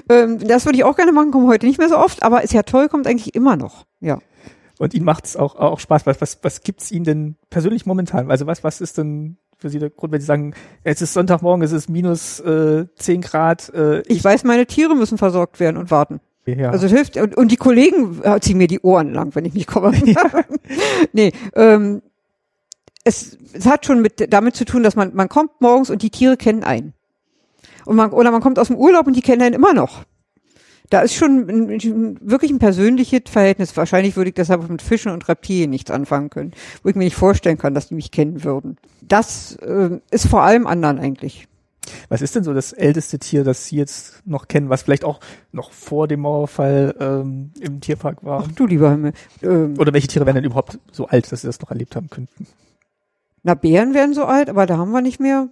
Ähm, das würde ich auch gerne machen, kommt heute nicht mehr so oft, aber ist ja toll, kommt eigentlich immer noch. Ja. Und Ihnen macht es auch, auch Spaß. Was, was, was gibt's Ihnen denn persönlich momentan? Also was, was ist denn für Sie der Grund, wenn Sie sagen, es ist Sonntagmorgen, es ist minus äh, 10 Grad? Äh, Ich weiß, meine Tiere müssen versorgt werden und warten. ja. Also es hilft, und, und die Kollegen äh, ziehen mir die Ohren lang, wenn ich nicht komme. nee, ähm, es, es hat schon mit damit zu tun, dass man, man kommt morgens und die Tiere kennen einen. Und man, oder man kommt aus dem Urlaub und die kennen einen immer noch. Da ist schon ein, wirklich ein persönliches Verhältnis. Wahrscheinlich würde ich deshalb mit Fischen und Reptilien nichts anfangen können, wo ich mir nicht vorstellen kann, dass die mich kennen würden. Das äh, ist vor allem anderen eigentlich. Was ist denn so das älteste Tier, das Sie jetzt noch kennen, was vielleicht auch noch vor dem Mauerfall ähm, im Tierpark war? Ach du lieber Himmel. Ähm, Oder welche Tiere wären denn überhaupt so alt, dass Sie das noch erlebt haben könnten? Na, Bären werden so alt, aber da haben wir nicht mehr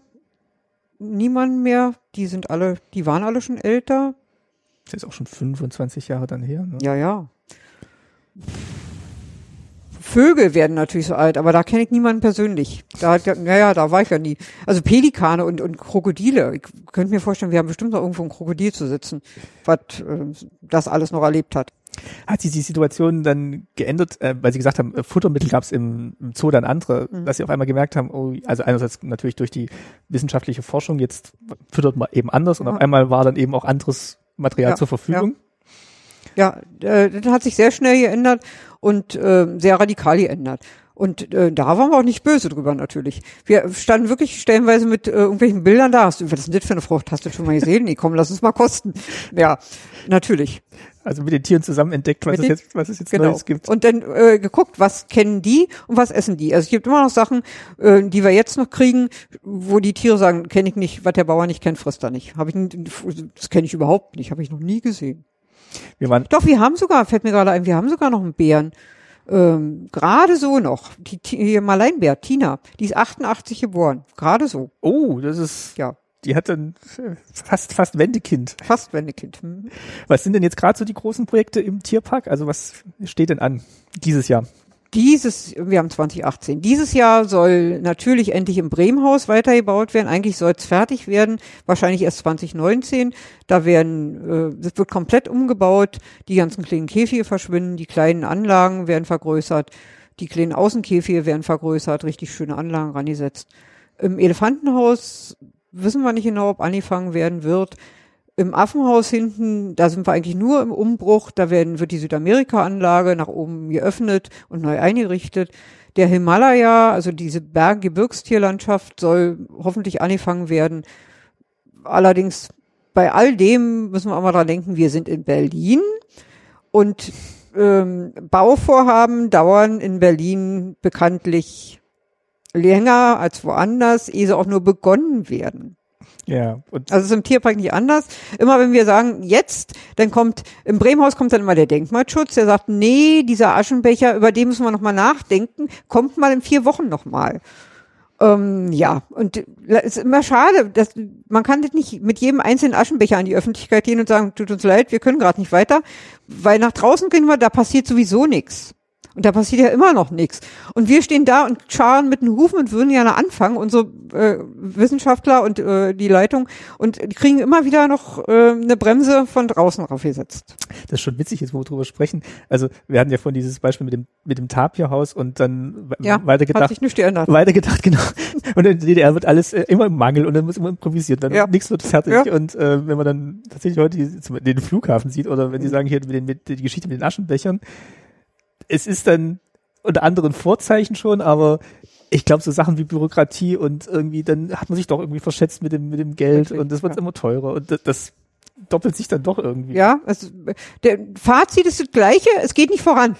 niemanden mehr. Die sind alle, die waren alle schon älter. Das ist auch schon 25 Jahre dann her. Ne? Ja, ja. Vögel werden natürlich so alt, aber da kenne ich niemanden persönlich. Da hat, ja, naja, da war ich ja nie. Also Pelikane und, und Krokodile. Ich könnte mir vorstellen, wir haben bestimmt noch irgendwo ein Krokodil zu sitzen, was äh, das alles noch erlebt hat. Hat sich die Situation dann geändert, äh, weil Sie gesagt haben, äh, Futtermittel gab es im, im Zoo dann andere, Mhm. dass Sie auf einmal gemerkt haben, oh, also einerseits natürlich durch die wissenschaftliche Forschung, jetzt füttert man eben anders und Ja. auf einmal war dann eben auch anderes Material Ja, zur Verfügung. Ja, äh, das hat sich sehr schnell geändert und äh, sehr radikal geändert. Und äh, da waren wir auch nicht böse drüber natürlich. Wir standen wirklich stellenweise mit äh, irgendwelchen Bildern da. Hast du, was ist denn das für eine Frucht? Hast du schon mal gesehen? Nee, komm, lass uns mal kosten. Ja, natürlich. Also mit den Tieren zusammen entdeckt, was, es jetzt, was es jetzt Genau. Neues gibt. Und dann äh, geguckt, was kennen die und was essen die. Also es gibt immer noch Sachen, äh, die wir jetzt noch kriegen, wo die Tiere sagen, kenne ich nicht, was der Bauer nicht kennt, frisst er nicht. Hab ich, das kenne ich überhaupt nicht, habe ich noch nie gesehen. Wir waren, Doch, wir haben sogar, fällt mir gerade ein, wir haben sogar noch einen Bären. Ähm, gerade so noch. Die, hier Maleinbär, Tina, die ist 88 geboren. Gerade so. oh, das ist, Ja, die hat dann fast, fast Wendekind. fast Wendekind. Hm. Was sind denn jetzt gerade so die großen Projekte im Tierpark? Also was steht denn an dieses Jahr? Dieses, wir haben 2018. Dieses Jahr soll natürlich endlich im Bremenhaus weitergebaut werden. Eigentlich soll es fertig werden, wahrscheinlich erst 2019. Da werden, äh, das wird komplett umgebaut. Die ganzen kleinen Käfige verschwinden, die kleinen Anlagen werden vergrößert, die kleinen Außenkäfige werden vergrößert, richtig schöne Anlagen rangesetzt. Im Elefantenhaus wissen wir nicht genau, ob angefangen werden wird. Im Affenhaus hinten, da sind wir eigentlich nur im Umbruch. Da werden, wird die Südamerika-Anlage nach oben geöffnet und neu eingerichtet. Der Himalaya, also diese Berg-Gebirgstierlandschaft, soll hoffentlich angefangen werden. Allerdings bei all dem müssen wir auch mal dran denken, wir sind in Berlin und ähm, Bauvorhaben dauern in Berlin bekanntlich länger als woanders, ehe sie auch nur begonnen werden. Ja, und Also es ist im Tierpark nicht anders. Immer wenn wir sagen, jetzt, dann kommt, im Bremenhaus kommt dann immer der Denkmalschutz, der sagt, nee, dieser Aschenbecher, über den müssen wir nochmal nachdenken, kommt mal in vier Wochen nochmal. Ähm, ja, und es ist immer schade, dass man kann das nicht mit jedem einzelnen Aschenbecher an die Öffentlichkeit gehen und sagen, tut uns leid, wir können gerade nicht weiter, weil nach draußen gehen wir, da passiert sowieso nichts. Und da passiert ja immer noch nichts. Und wir stehen da und scharen mit den Hufen und würden gerne anfangen, unsere äh, Wissenschaftler und äh, die Leitung, und kriegen immer wieder noch äh, eine Bremse von draußen raufgesetzt. Das ist schon witzig, jetzt wo wir drüber sprechen. Also wir hatten ja von dieses Beispiel mit dem mit dem Tapirhaus und dann ja, weitergedacht. Hat sich nicht geändert. Weitergedacht, genau. Und in der DDR wird alles äh, immer im Mangel und dann muss immer improvisiert, dann Ja. nichts wird fertig. Ja. Und äh, wenn man dann tatsächlich heute die, den Flughafen sieht oder wenn Sie sagen hier mit den, mit, die Geschichte mit den Aschenbechern, es ist dann unter anderen Vorzeichen schon, aber ich glaube, so Sachen wie Bürokratie und irgendwie, dann hat man sich doch irgendwie verschätzt mit dem, mit dem Geld Richtig, und das wird ja. immer teurer und das, das doppelt sich dann doch irgendwie. Ja, also der Fazit ist das gleiche, es geht nicht voran.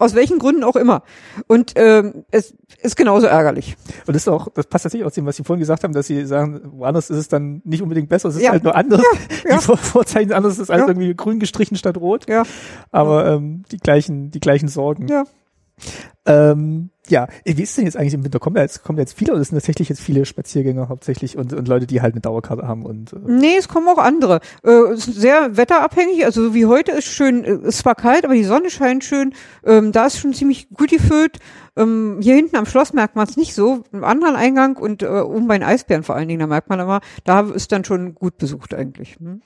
Aus welchen Gründen auch immer. Und ähm, es ist genauso ärgerlich. Und das ist auch, das passt tatsächlich aus dem, was Sie vorhin gesagt haben, dass Sie sagen, woanders ist es dann nicht unbedingt besser, es ist Ja. halt nur anders. ja. Die Vor Vorzeichen anders, ist alles Ja. irgendwie grün gestrichen statt rot. Ja, Aber ähm, die gleichen, die gleichen Sorgen. ja. Ähm, ja, wie ist denn jetzt eigentlich im Winter? Kommen jetzt, kommen jetzt viele oder sind tatsächlich jetzt viele Spaziergänger hauptsächlich und, und Leute, die halt eine Dauerkarte haben und äh, Nee, es kommen auch andere. Äh, es ist sehr wetterabhängig. Also so wie heute ist schön, äh, ist zwar kalt, aber die Sonne scheint schön. Ähm, da ist schon ziemlich gut gefüllt. Ähm, hier hinten am Schloss merkt man es nicht so. Im anderen Eingang und äh, oben bei den Eisbären vor allen Dingen, da merkt man immer, da ist dann schon gut besucht eigentlich. Hm?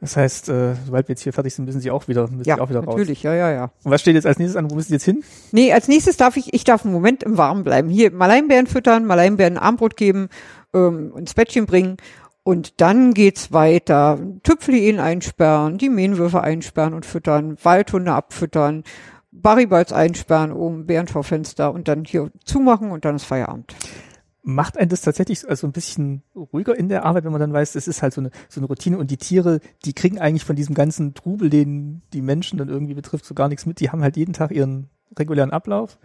Das heißt, äh, sobald wir jetzt hier fertig sind, müssen Sie auch wieder, müssen Ja, Sie auch wieder raus. natürlich, ja, ja, ja. Und was steht jetzt als nächstes an? Wo müssen Sie jetzt hin? Nee, als nächstes darf ich, ich darf einen Moment im Warmen bleiben. Hier Maleinbären füttern, Maleinbären Armbrot geben, ähm, ins Bettchen bringen. Und dann geht's weiter. Tüpfelien einsperren, die Mähenwürfe einsperren und füttern, Waldhunde abfüttern, Barryballs einsperren, oben Bärenschaufenster und dann hier zumachen und dann ist Feierabend. Macht einen das tatsächlich also ein bisschen ruhiger in der Arbeit, wenn man dann weiß, es ist halt so eine, so eine Routine und die Tiere, die kriegen eigentlich von diesem ganzen Trubel, den die Menschen dann irgendwie betrifft, so gar nichts mit. Die haben halt jeden Tag ihren regulären Ablauf.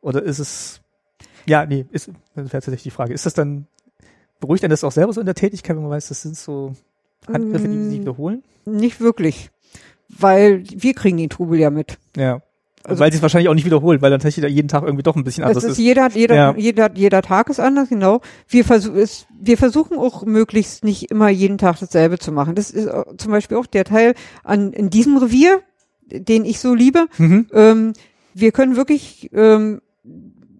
Oder ist es, ja, nee, ist, das wäre tatsächlich die Frage. Ist das dann, beruhigt einen das auch selber so in der Tätigkeit, wenn man weiß, das sind so Handgriffe, die sich Mm. wiederholen? Nicht wirklich, weil wir kriegen den Trubel ja mit. Ja. Also- weil sie es wahrscheinlich auch nicht wiederholt, weil dann tatsächlich jeden Tag irgendwie doch ein bisschen anders ist. ist jeder, jeder, Ja. jeder, jeder Tag ist anders, genau. Wir, versuch, es, wir versuchen auch möglichst nicht immer jeden Tag dasselbe zu machen. Das ist äh, zum Beispiel auch der Teil an in diesem Revier, den ich so liebe. Mhm. Ähm, wir können wirklich ähm,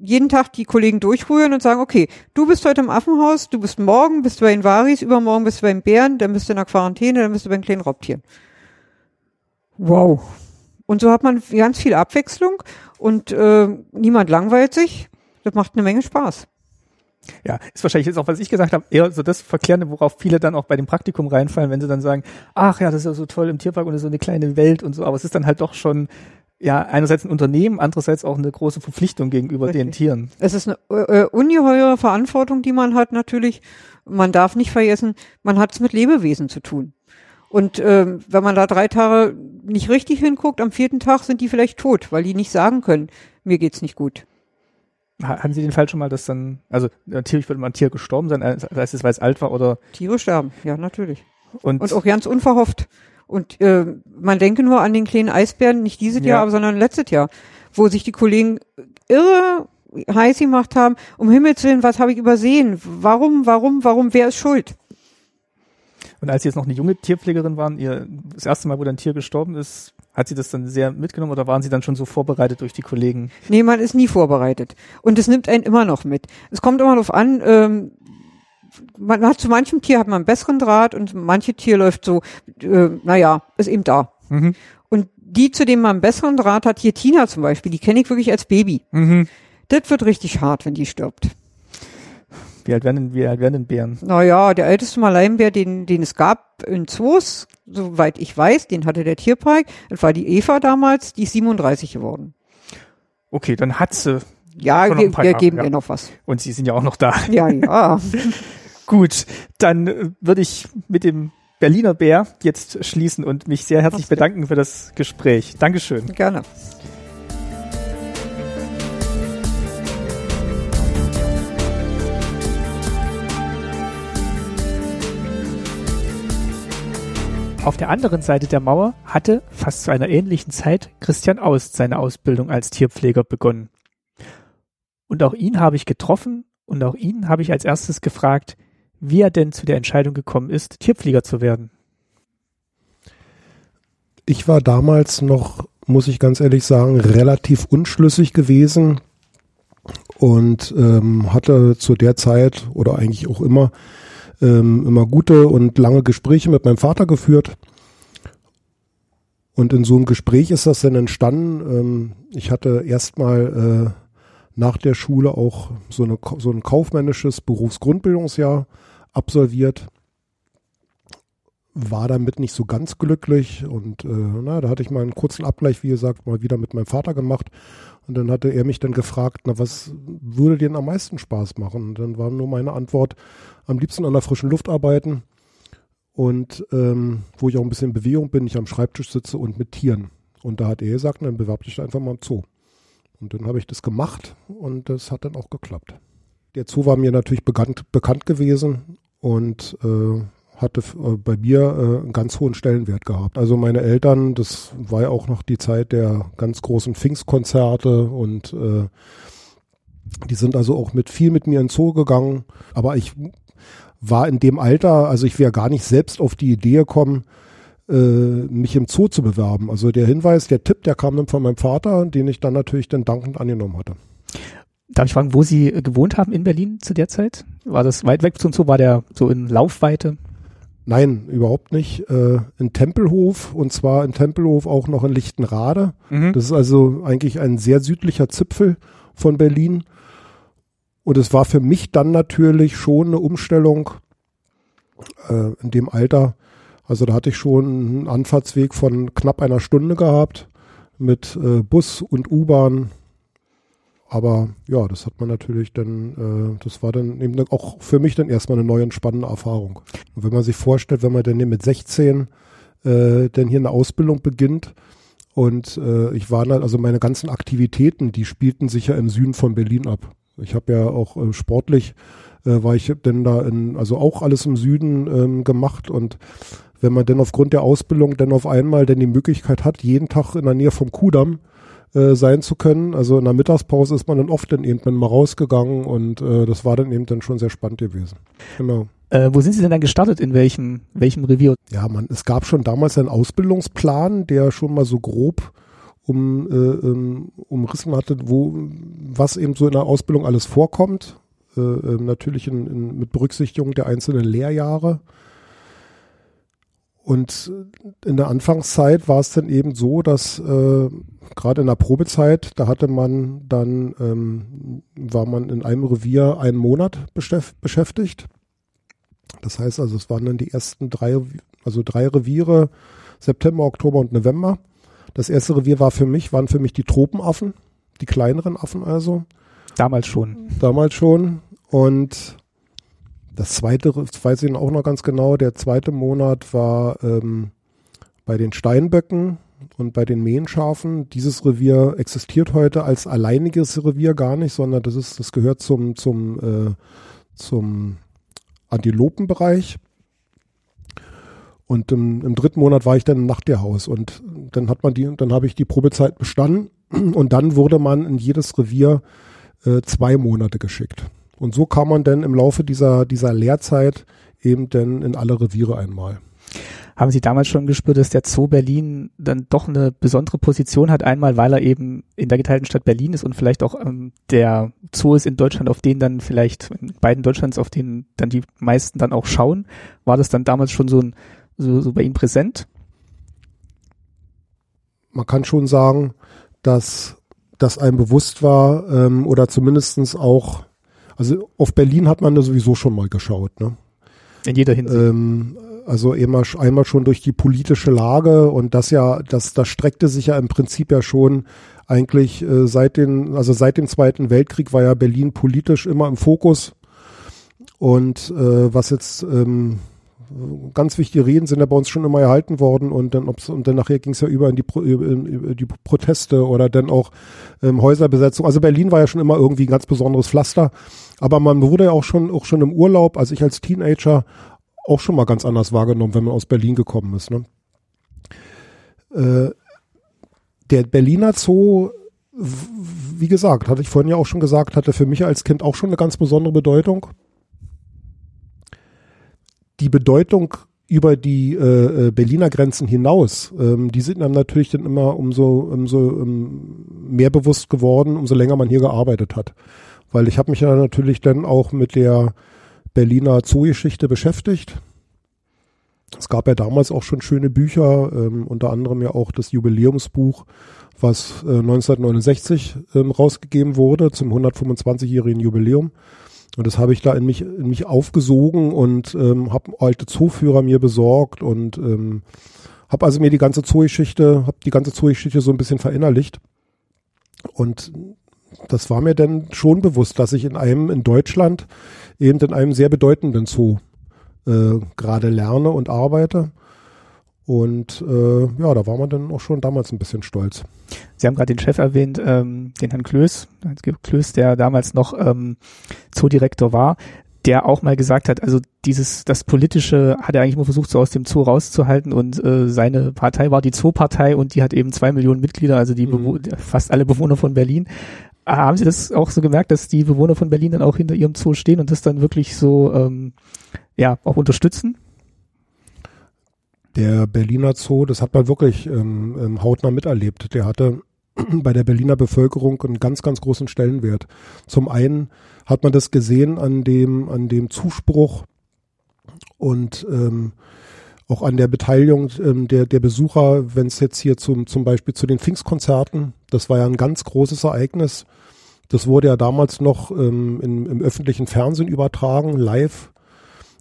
jeden Tag die Kollegen durchrühren und sagen, okay, du bist heute im Affenhaus, du bist morgen, bist du bei den Varis, übermorgen bist du beim Bären, dann bist du in der Quarantäne, dann bist du bei den kleinen Raubtieren. Wow. Und so hat man ganz viel Abwechslung und äh, niemand langweilt sich. Das macht eine Menge Spaß. Ja, ist wahrscheinlich jetzt auch, was ich gesagt habe, eher so das Verklärende, worauf viele dann auch bei dem Praktikum reinfallen, wenn sie dann sagen, ach ja, das ist ja so toll im Tierpark und so eine kleine Welt und so, aber es ist dann halt doch schon, ja, einerseits ein Unternehmen, andererseits auch eine große Verpflichtung gegenüber den Richtig. Tieren. Es ist eine äh, ungeheure Verantwortung, die man hat natürlich. Man darf nicht vergessen, man hat es mit Lebewesen zu tun. Und ähm, wenn man da drei Tage nicht richtig hinguckt, am vierten Tag sind die vielleicht tot, weil die nicht sagen können, mir geht's nicht gut. Ha- Hatten Sie den Fall schon mal, dass dann, also natürlich würde mal ein Tier gestorben sein, äh, sei es, weil es alt war oder Tiere sterben, ja natürlich. und, Und auch ganz unverhofft. Und äh, man denke nur an den kleinen Eisbären, nicht dieses Ja. Jahr, sondern letztes Jahr, wo sich die Kollegen irre heiß gemacht haben, um Himmels Willen, was habe ich übersehen? Warum, warum, warum, wer ist schuld? Und als Sie jetzt noch eine junge Tierpflegerin waren, ihr das erste Mal, wo dann ein Tier gestorben ist, hat sie das dann sehr mitgenommen oder waren Sie dann schon so vorbereitet durch die Kollegen? Nee, man ist nie vorbereitet. Und es nimmt einen immer noch mit. Es kommt immer darauf an, ähm, man hat zu manchem Tier hat man einen besseren Draht und manche Tier läuft so, äh, naja, ist eben da. Mhm. Und die, zu denen man einen besseren Draht hat, hier Tina zum Beispiel, die kenne ich wirklich als Baby. Mhm. Das wird richtig hart, wenn die stirbt. Wie alt werden denn, wie alt werden denn Bären? Naja, der älteste Maleinbär, den, den es gab in Zoos, soweit ich weiß, den hatte der Tierpark. Das war die Eva damals, die ist 37 geworden. Okay, dann hat sie Ja, wir, wir Jahre, geben ja. ihr noch was. und Sie sind ja auch noch da. Ja, ja. Gut, dann äh, würde ich mit dem Berliner Bär jetzt schließen und mich sehr herzlich bedanken für das Gespräch. Dankeschön. Gerne. Auf der anderen Seite der Mauer hatte fast zu einer ähnlichen Zeit Christian Aust seine Ausbildung als Tierpfleger begonnen. Und auch ihn habe ich getroffen Und auch ihn habe ich als erstes gefragt, wie er denn zu der Entscheidung gekommen ist, Tierpfleger zu werden. Ich war damals noch, muss ich ganz ehrlich sagen, relativ unschlüssig gewesen und ähm, hatte zu der Zeit oder eigentlich auch immer ähm, immer gute und lange Gespräche mit meinem Vater geführt. Und in so einem Gespräch ist das dann entstanden. Ähm, ich hatte erstmal äh, nach der Schule auch so, eine, so ein kaufmännisches Berufsgrundbildungsjahr absolviert. War damit nicht so ganz glücklich und äh, na, da hatte ich mal einen kurzen Abgleich, wie gesagt, mal wieder mit meinem Vater gemacht. Und dann hatte er mich dann gefragt, na, was würde dir denn am meisten Spaß machen? Und dann war nur meine Antwort, am liebsten an der frischen Luft arbeiten und ähm, wo ich auch ein bisschen in Bewegung bin, ich am Schreibtisch sitze und mit Tieren. Und da hat er gesagt, dann bewerb dich einfach mal im Zoo. Und dann habe ich das gemacht und das hat dann auch geklappt. Der Zoo war mir natürlich bekannt, bekannt gewesen und äh, hatte äh, bei mir äh, einen ganz hohen Stellenwert gehabt. Also meine Eltern, das war ja auch noch die Zeit der ganz großen Pfingstkonzerte und äh, die sind also auch mit viel mit mir in Zoo gegangen. Aber ich war in dem Alter, also ich wäre gar nicht selbst auf die Idee gekommen, äh, mich im Zoo zu bewerben. Also der Hinweis, der Tipp, der kam dann von meinem Vater, den ich dann natürlich dann dankend angenommen hatte. Darf ich fragen, wo Sie gewohnt haben in Berlin zu der Zeit? War das weit weg zum Zoo? War der so in Laufweite? Nein, überhaupt nicht. Äh, in Tempelhof und zwar in Tempelhof auch noch in Lichtenrade. Mhm. Das ist also eigentlich ein sehr südlicher Zipfel von Berlin. Und es war für mich dann natürlich schon eine Umstellung äh, in dem Alter. Also da hatte ich schon einen Anfahrtsweg von knapp einer Stunde gehabt mit äh, Bus und U-Bahn. Aber ja, das hat man natürlich dann, äh, das war dann eben auch für mich dann erstmal eine neue und spannende Erfahrung. Und wenn man sich vorstellt, wenn man dann mit 16 äh, dann hier eine Ausbildung beginnt, und äh, ich war dann, also meine ganzen Aktivitäten, die spielten sich ja im Süden von Berlin ab. Ich habe ja auch äh, sportlich, äh, war ich denn da in, also auch alles im Süden ähm, gemacht und wenn man denn aufgrund der Ausbildung dann auf einmal denn die Möglichkeit hat, jeden Tag in der Nähe vom Kudamm äh, sein zu können. Also in der Mittagspause ist man dann oft dann eben mal rausgegangen und äh, das war dann eben dann schon sehr spannend gewesen. Genau. Äh, wo sind Sie denn dann gestartet? In welchem, welchem Revier? Ja, man, es gab schon damals einen Ausbildungsplan, der schon mal so grob um, äh, um, umrissen hatte, wo, was eben so in der Ausbildung alles vorkommt. Äh, äh, natürlich in, in, mit Berücksichtigung der einzelnen Lehrjahre. Und in der Anfangszeit war es dann eben so, dass äh, gerade in der Probezeit, da hatte man dann, ähm, war man in einem Revier einen Monat beschäftigt. Das heißt also, es waren dann die ersten drei, also drei Reviere, September, Oktober und November. Das erste Revier war für mich, waren für mich die Tropenaffen, die kleineren Affen also. Damals schon. Damals schon. Und das zweite, das weiß ich auch noch ganz genau, der zweite Monat war ähm, bei den Steinböcken und bei den Mähenschafen. Dieses Revier existiert heute als alleiniges Revier gar nicht, sondern das ist, das gehört zum, zum, äh, zum Antilopenbereich. Und im, im, dritten Monat war ich dann im Nachtlehrhaus und dann hat man die, dann habe ich die Probezeit bestanden und dann wurde man in jedes Revier äh, zwei Monate geschickt. Und so kam man dann im Laufe dieser, dieser Lehrzeit eben dann in alle Reviere einmal. Haben Sie damals schon gespürt, dass der Zoo Berlin dann doch eine besondere Position hat? Einmal, weil er eben in der geteilten Stadt Berlin ist und vielleicht auch ähm, der Zoo ist in Deutschland, auf den dann vielleicht, in beiden Deutschlands, auf den dann die meisten dann auch schauen. War das dann damals schon so ein so, so bei Ihnen präsent? Man kann schon sagen, dass das einem bewusst war ähm, oder zumindestens auch, also auf Berlin hat man da sowieso schon mal geschaut. Ne? In jeder Hinsicht. Ähm, also immer, einmal schon durch die politische Lage und das ja, das, das streckte sich ja im Prinzip ja schon eigentlich äh, seit den, also seit dem Zweiten Weltkrieg war ja Berlin politisch immer im Fokus. Und äh, was jetzt ähm, ganz wichtige Reden sind ja bei uns schon immer erhalten worden und dann ob's, und dann nachher ging es ja über in die, Pro, in die Proteste oder dann auch ähm, Häuserbesetzung. Also Berlin war ja schon immer irgendwie ein ganz besonderes Pflaster, aber man wurde ja auch schon auch schon im Urlaub, als ich als Teenager auch schon mal ganz anders wahrgenommen, wenn man aus Berlin gekommen ist. Ne? Äh, der Berliner Zoo wie gesagt, hatte ich vorhin ja auch schon gesagt, hatte für mich als Kind auch schon eine ganz besondere Bedeutung. Die Bedeutung über die äh, äh, Berliner Grenzen hinaus, ähm, die sind dann natürlich dann immer umso, umso um, mehr bewusst geworden, umso länger man hier gearbeitet hat. Weil ich habe mich ja natürlich dann auch mit der Berliner Zoogeschichte beschäftigt. Es gab ja damals auch schon schöne Bücher, ähm, unter anderem ja auch das Jubiläumsbuch, was äh, 1969 ähm, rausgegeben wurde zum 125-jährigen Jubiläum. Und das habe ich da in mich, in mich aufgesogen und ähm, habe alte Zooführer mir besorgt und ähm, habe also mir die ganze Zoogeschichte, habe die ganze Zoogeschichte so ein bisschen verinnerlicht. Und das war mir dann schon bewusst, dass ich in einem in Deutschland eben in einem sehr bedeutenden Zoo äh, gerade lerne und arbeite. Und äh, ja, da war man dann auch schon damals ein bisschen stolz. Sie haben gerade den Chef erwähnt, ähm, den Herrn Klöß, Klöß, der damals noch ähm, Zoodirektor war, der auch mal gesagt hat, also dieses, das Politische hat er eigentlich nur versucht, so aus dem Zoo rauszuhalten und äh, seine Partei war die Zoo-Partei und die hat eben zwei Millionen Mitglieder, also die mhm. fast alle Bewohner von Berlin. Ah, haben Sie das auch so gemerkt, dass die Bewohner von Berlin dann auch hinter ihrem Zoo stehen und das dann wirklich so ähm, ja auch unterstützen? Der Berliner Zoo, das hat man wirklich ähm, ähm hautnah miterlebt. Der hatte bei der Berliner Bevölkerung einen ganz, ganz großen Stellenwert. Zum einen hat man das gesehen an dem, an dem Zuspruch und ähm, auch an der Beteiligung ähm, der, der Besucher, wenn es jetzt hier zum, zum Beispiel zu den Pfingstkonzerten, das war ja ein ganz großes Ereignis. Das wurde ja damals noch ähm, in, im öffentlichen Fernsehen übertragen, live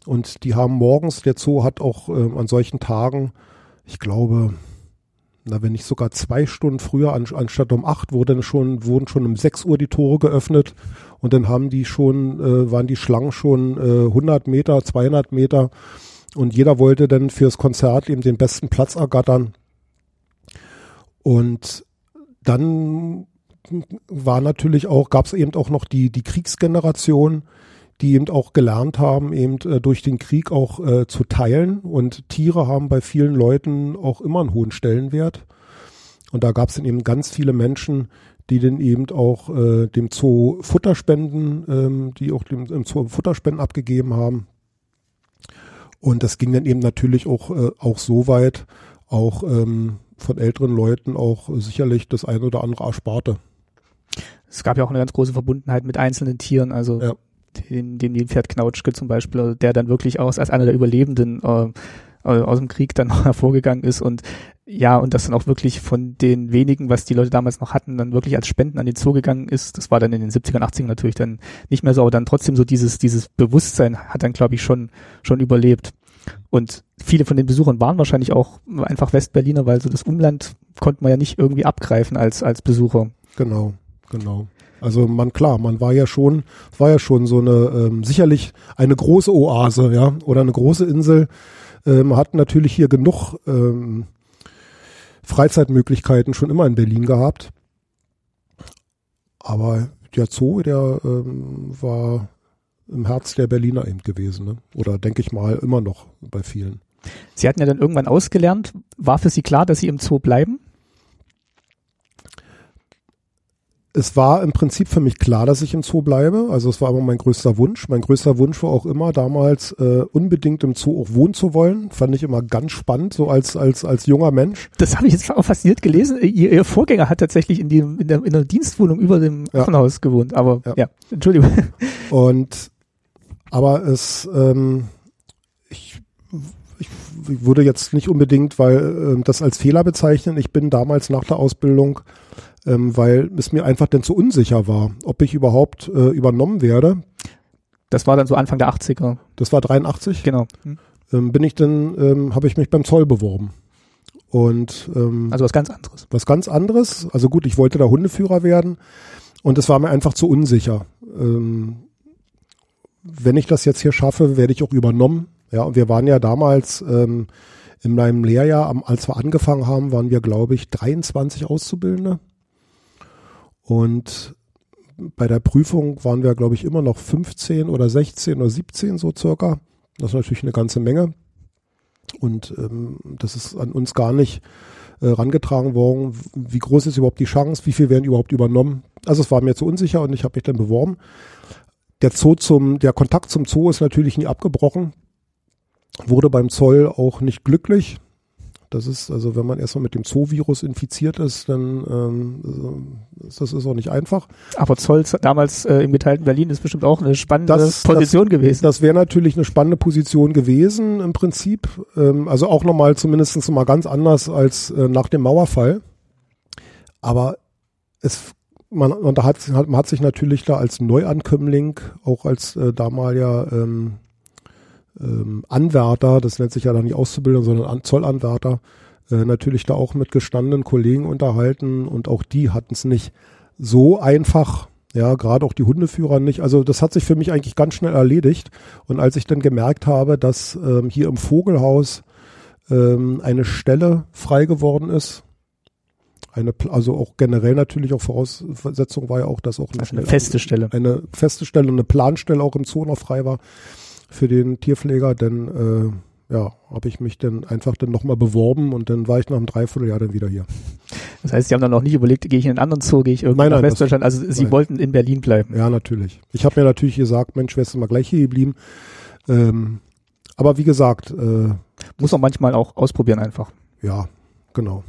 und die haben morgens, der Zoo hat auch äh, an solchen Tagen, ich glaube, na, wenn nicht sogar zwei Stunden früher, an, anstatt um acht, wurden schon, wurden schon um sechs Uhr die Tore geöffnet. Und dann haben die schon, äh, waren die Schlangen schon äh, 100 Meter, 200 Meter. Und jeder wollte dann fürs Konzert eben den besten Platz ergattern. Und dann war natürlich auch, gab es eben auch noch die, die Kriegsgeneration, die eben auch gelernt haben, eben äh, durch den Krieg auch äh, zu teilen. Und Tiere haben bei vielen Leuten auch immer einen hohen Stellenwert. Und da gab es dann eben ganz viele Menschen, die dann eben auch äh, dem Zoo Futterspenden, ähm, die auch dem, im Zoo Futterspenden abgegeben haben. Und das ging dann eben natürlich auch, äh, auch so weit, auch ähm, von älteren Leuten auch sicherlich das eine oder andere ersparte. Es gab ja auch eine ganz große Verbundenheit mit einzelnen Tieren. Also ja den, den Nilpferd Knautschke zum Beispiel, der dann wirklich aus, als einer der Überlebenden äh, aus dem Krieg dann noch hervorgegangen ist und ja, und das dann auch wirklich von den wenigen, was die Leute damals noch hatten, dann wirklich als Spenden an den Zoo gegangen ist. Das war dann in den 70ern, 80ern natürlich dann nicht mehr so, aber dann trotzdem so dieses, dieses Bewusstsein hat dann, glaube ich, schon, schon überlebt. Und viele von den Besuchern waren wahrscheinlich auch einfach Westberliner, weil so das Umland konnte man ja nicht irgendwie abgreifen als, als Besucher. Genau, genau. Also man klar, man war ja schon, war ja schon so eine ähm, sicherlich eine große Oase, ja, oder eine große Insel. Ähm, man hat natürlich hier genug ähm, Freizeitmöglichkeiten schon immer in Berlin gehabt. Aber der Zoo, der ähm, war im Herz der Berliner eben gewesen, ne? oder denke ich mal immer noch bei vielen. Sie hatten ja dann irgendwann ausgelernt. War für Sie klar, dass Sie im Zoo bleiben? Es war im Prinzip für mich klar, dass ich im Zoo bleibe. Also es war immer mein größter Wunsch. Mein größter Wunsch war auch immer damals äh, unbedingt im Zoo auch wohnen zu wollen. Fand ich immer ganz spannend, so als als als junger Mensch. Das habe ich jetzt auch fasziniert gelesen. Ihr, ihr Vorgänger hat tatsächlich in, die, in, der, in der Dienstwohnung über dem ja. Affenhaus gewohnt. Aber ja, ja Entschuldigung. Und aber es ähm, ich ich würde jetzt nicht unbedingt, weil äh, das als Fehler bezeichnen. Ich bin damals nach der Ausbildung ähm, weil es mir einfach dann zu unsicher war, ob ich überhaupt äh, übernommen werde. Das war dann so Anfang der 80er. Das war 83? Genau. Hm. Ähm, bin ich dann, ähm, habe ich mich beim Zoll beworben. Und ähm, also was ganz anderes. Was ganz anderes. Also gut, ich wollte da Hundeführer werden und es war mir einfach zu unsicher. Ähm, wenn ich das jetzt hier schaffe, werde ich auch übernommen. Ja, und wir waren ja damals ähm, in meinem Lehrjahr, als wir angefangen haben, waren wir, glaube ich, 23 Auszubildende. Und bei der Prüfung waren wir, glaube ich, immer noch 15 oder 16 oder 17 so circa. Das ist natürlich eine ganze Menge. Und ähm, das ist an uns gar nicht äh, rangetragen worden. Wie groß ist überhaupt die Chance? Wie viel werden überhaupt übernommen? Also es war mir zu unsicher und ich habe mich dann beworben. Der Zoo zum, der Kontakt zum Zoo ist natürlich nie abgebrochen. Wurde beim Zoll auch nicht glücklich. Das ist, also wenn man erstmal mit dem Zoo-Virus infiziert ist, dann ähm, das ist auch nicht einfach. Aber Zoll damals äh, im geteilten Berlin ist bestimmt auch eine spannende das, Position das, gewesen. Das wäre natürlich eine spannende Position gewesen im Prinzip. Ähm, also auch nochmal zumindest mal ganz anders als äh, nach dem Mauerfall. Aber es man, man, da hat, man hat sich natürlich da als Neuankömmling, auch als äh, damaliger ähm, ähm, Anwärter, das nennt sich ja dann nicht Auszubildung, sondern An Zollanwärter, äh, natürlich da auch mit gestandenen Kollegen unterhalten und auch die hatten es nicht so einfach. Ja, gerade auch die Hundeführer nicht. Also das hat sich für mich eigentlich ganz schnell erledigt. Und als ich dann gemerkt habe, dass ähm, hier im Vogelhaus ähm, eine Stelle frei geworden ist, eine, also auch generell natürlich auch Voraussetzung war ja auch, dass auch eine, also eine feste Stelle, eine feste Stelle, eine Planstelle auch im Zoo noch frei war für den Tierpfleger, denn äh, ja, habe ich mich dann einfach dann nochmal beworben und dann war ich nach einem Dreivierteljahr dann wieder hier. Das heißt, Sie haben dann noch nicht überlegt, gehe ich in einen anderen Zoo, gehe ich irgendwo nach Westdeutschland? Also Sie nein. wollten in Berlin bleiben. Ja, natürlich. Ich habe mir natürlich gesagt, Mensch, wärst du mal gleich hier geblieben. Ähm, aber wie gesagt, äh, muss man manchmal auch ausprobieren einfach. Ja, genau.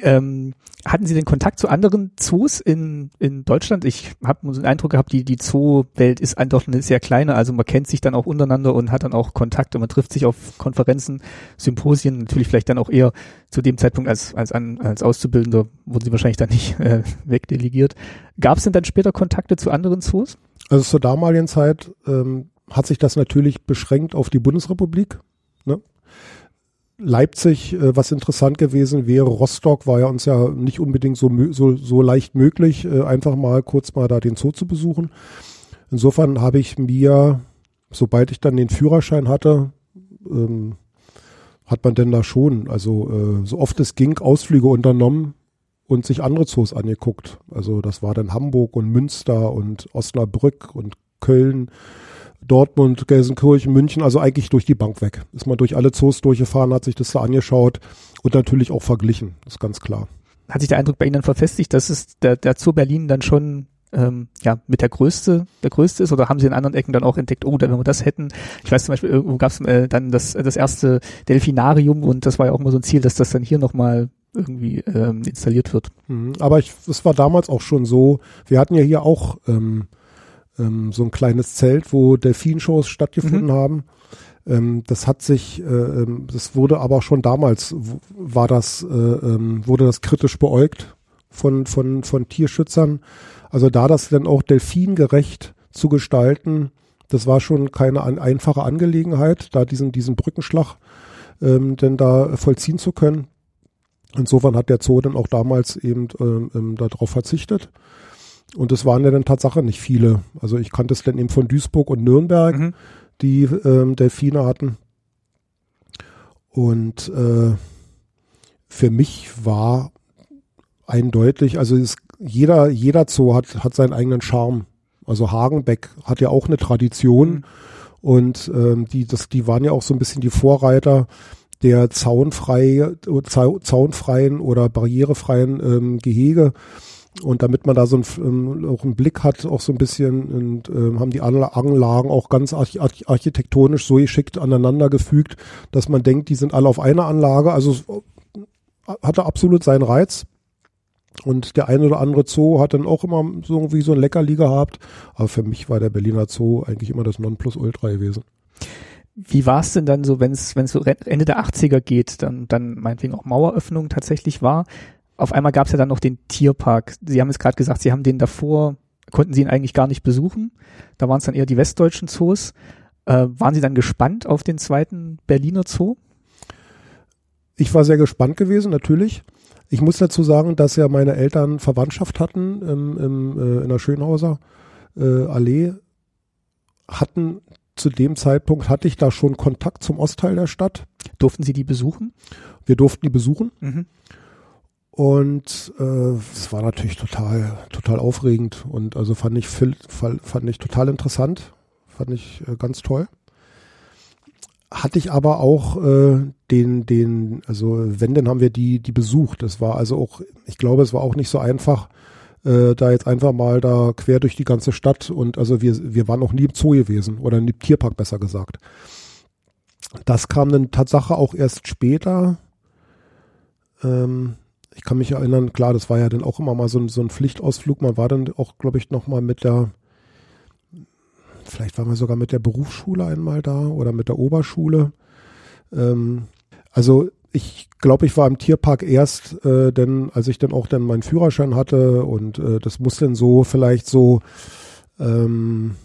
Ähm, hatten Sie den Kontakt zu anderen Zoos in, in Deutschland? Ich habe so den Eindruck gehabt, die, die Zoo-Welt ist einfach eine sehr kleine, also man kennt sich dann auch untereinander und hat dann auch Kontakt und man trifft sich auf Konferenzen, Symposien, natürlich vielleicht dann auch eher zu dem Zeitpunkt als, als, an, als Auszubildender wurden sie wahrscheinlich dann nicht äh, wegdelegiert. Gab es denn dann später Kontakte zu anderen Zoos? Also zur damaligen Zeit ähm, hat sich das natürlich beschränkt auf die Bundesrepublik. Ne? Leipzig, äh, was interessant gewesen wäre, Rostock war ja uns ja nicht unbedingt so, so, so leicht möglich, äh, einfach mal kurz mal da den Zoo zu besuchen. Insofern habe ich mir, sobald ich dann den Führerschein hatte, ähm, hat man denn da schon, also äh, so oft es ging, Ausflüge unternommen und sich andere Zoos angeguckt. Also das war dann Hamburg und Münster und Osnabrück und Köln Dortmund, Gelsenkirchen, München, also eigentlich durch die Bank weg. Ist man durch alle Zoos durchgefahren, hat sich das da angeschaut und natürlich auch verglichen, ist ganz klar. Hat sich der Eindruck bei Ihnen dann verfestigt, dass es der, der Zoo Berlin dann schon ähm, ja, mit der größte, der größte ist, oder haben Sie in anderen Ecken dann auch entdeckt, oh, wenn wir das hätten, ich weiß zum Beispiel, irgendwo gab es äh, dann das, das erste Delfinarium und das war ja auch immer so ein Ziel, dass das dann hier nochmal irgendwie ähm, installiert wird. Mhm, aber ich, es war damals auch schon so, wir hatten ja hier auch ähm, ähm, so ein kleines Zelt, wo Delfinshows stattgefunden mhm. haben. Ähm, das hat sich, äh, ähm, das wurde aber schon damals war das, äh, ähm, wurde das kritisch beäugt von von von Tierschützern. Also da das dann auch delfingerecht zu gestalten, das war schon keine an, einfache Angelegenheit, da diesen diesen Brückenschlag ähm, denn da vollziehen zu können. Insofern hat der Zoo dann auch damals eben ähm, ähm darauf verzichtet. Und es waren ja dann Tatsache nicht viele. Also ich kannte es dann eben von Duisburg und Nürnberg, mhm. die ähm, Delfine hatten. Und äh, für mich war eindeutig, also es, jeder, jeder Zoo hat, hat seinen eigenen Charme. Also Hagenbeck hat ja auch eine Tradition mhm. und ähm, die, das, die waren ja auch so ein bisschen die Vorreiter der zaunfrei, zaunfreien oder barrierefreien ähm, Gehege. Und damit man da so ein, ähm, auch einen Blick hat, auch so ein bisschen, und, ähm, haben die Anlagen auch ganz arch architektonisch so geschickt aneinander gefügt, dass man denkt, die sind alle auf einer Anlage. Also äh, hatte absolut seinen Reiz. Und der eine oder andere Zoo hat dann auch immer so irgendwie so ein Leckerli gehabt. Aber für mich war der Berliner Zoo eigentlich immer das Nonplusultra gewesen. Wie war es denn dann so, wenn es wenn es so Ende der 80er geht, dann dann meinetwegen auch Maueröffnung tatsächlich war? Auf einmal gab es ja dann noch den Tierpark. Sie haben es gerade gesagt, Sie haben den davor, konnten Sie ihn eigentlich gar nicht besuchen. Da waren es dann eher die westdeutschen Zoos. Äh, waren Sie dann gespannt auf den zweiten Berliner Zoo? Ich war sehr gespannt gewesen, natürlich. Ich muss dazu sagen, dass ja meine Eltern Verwandtschaft hatten im, im, äh, in der Schönhauser äh, Allee. Hatten zu dem Zeitpunkt hatte ich da schon Kontakt zum Ostteil der Stadt. Durften Sie die besuchen? Wir durften die besuchen. Mhm. Und äh, es war natürlich total, total aufregend und also fand ich, fand ich total interessant, fand ich äh, ganz toll. Hatte ich aber auch äh, den, den, also wenn, dann haben wir die, die besucht. Das war also auch, ich glaube, es war auch nicht so einfach, äh, da jetzt einfach mal da quer durch die ganze Stadt und also wir, wir waren noch nie im Zoo gewesen oder im Tierpark besser gesagt. Das kam dann Tatsache auch erst später. Ähm, ich kann mich erinnern, klar, das war ja dann auch immer mal so ein, so ein Pflichtausflug. Man war dann auch, glaube ich, noch mal mit der, vielleicht waren wir sogar mit der Berufsschule einmal da oder mit der Oberschule. Ähm, also ich glaube, ich war im Tierpark erst, äh, denn als ich dann auch dann meinen Führerschein hatte und äh, das muss dann so vielleicht so ähm,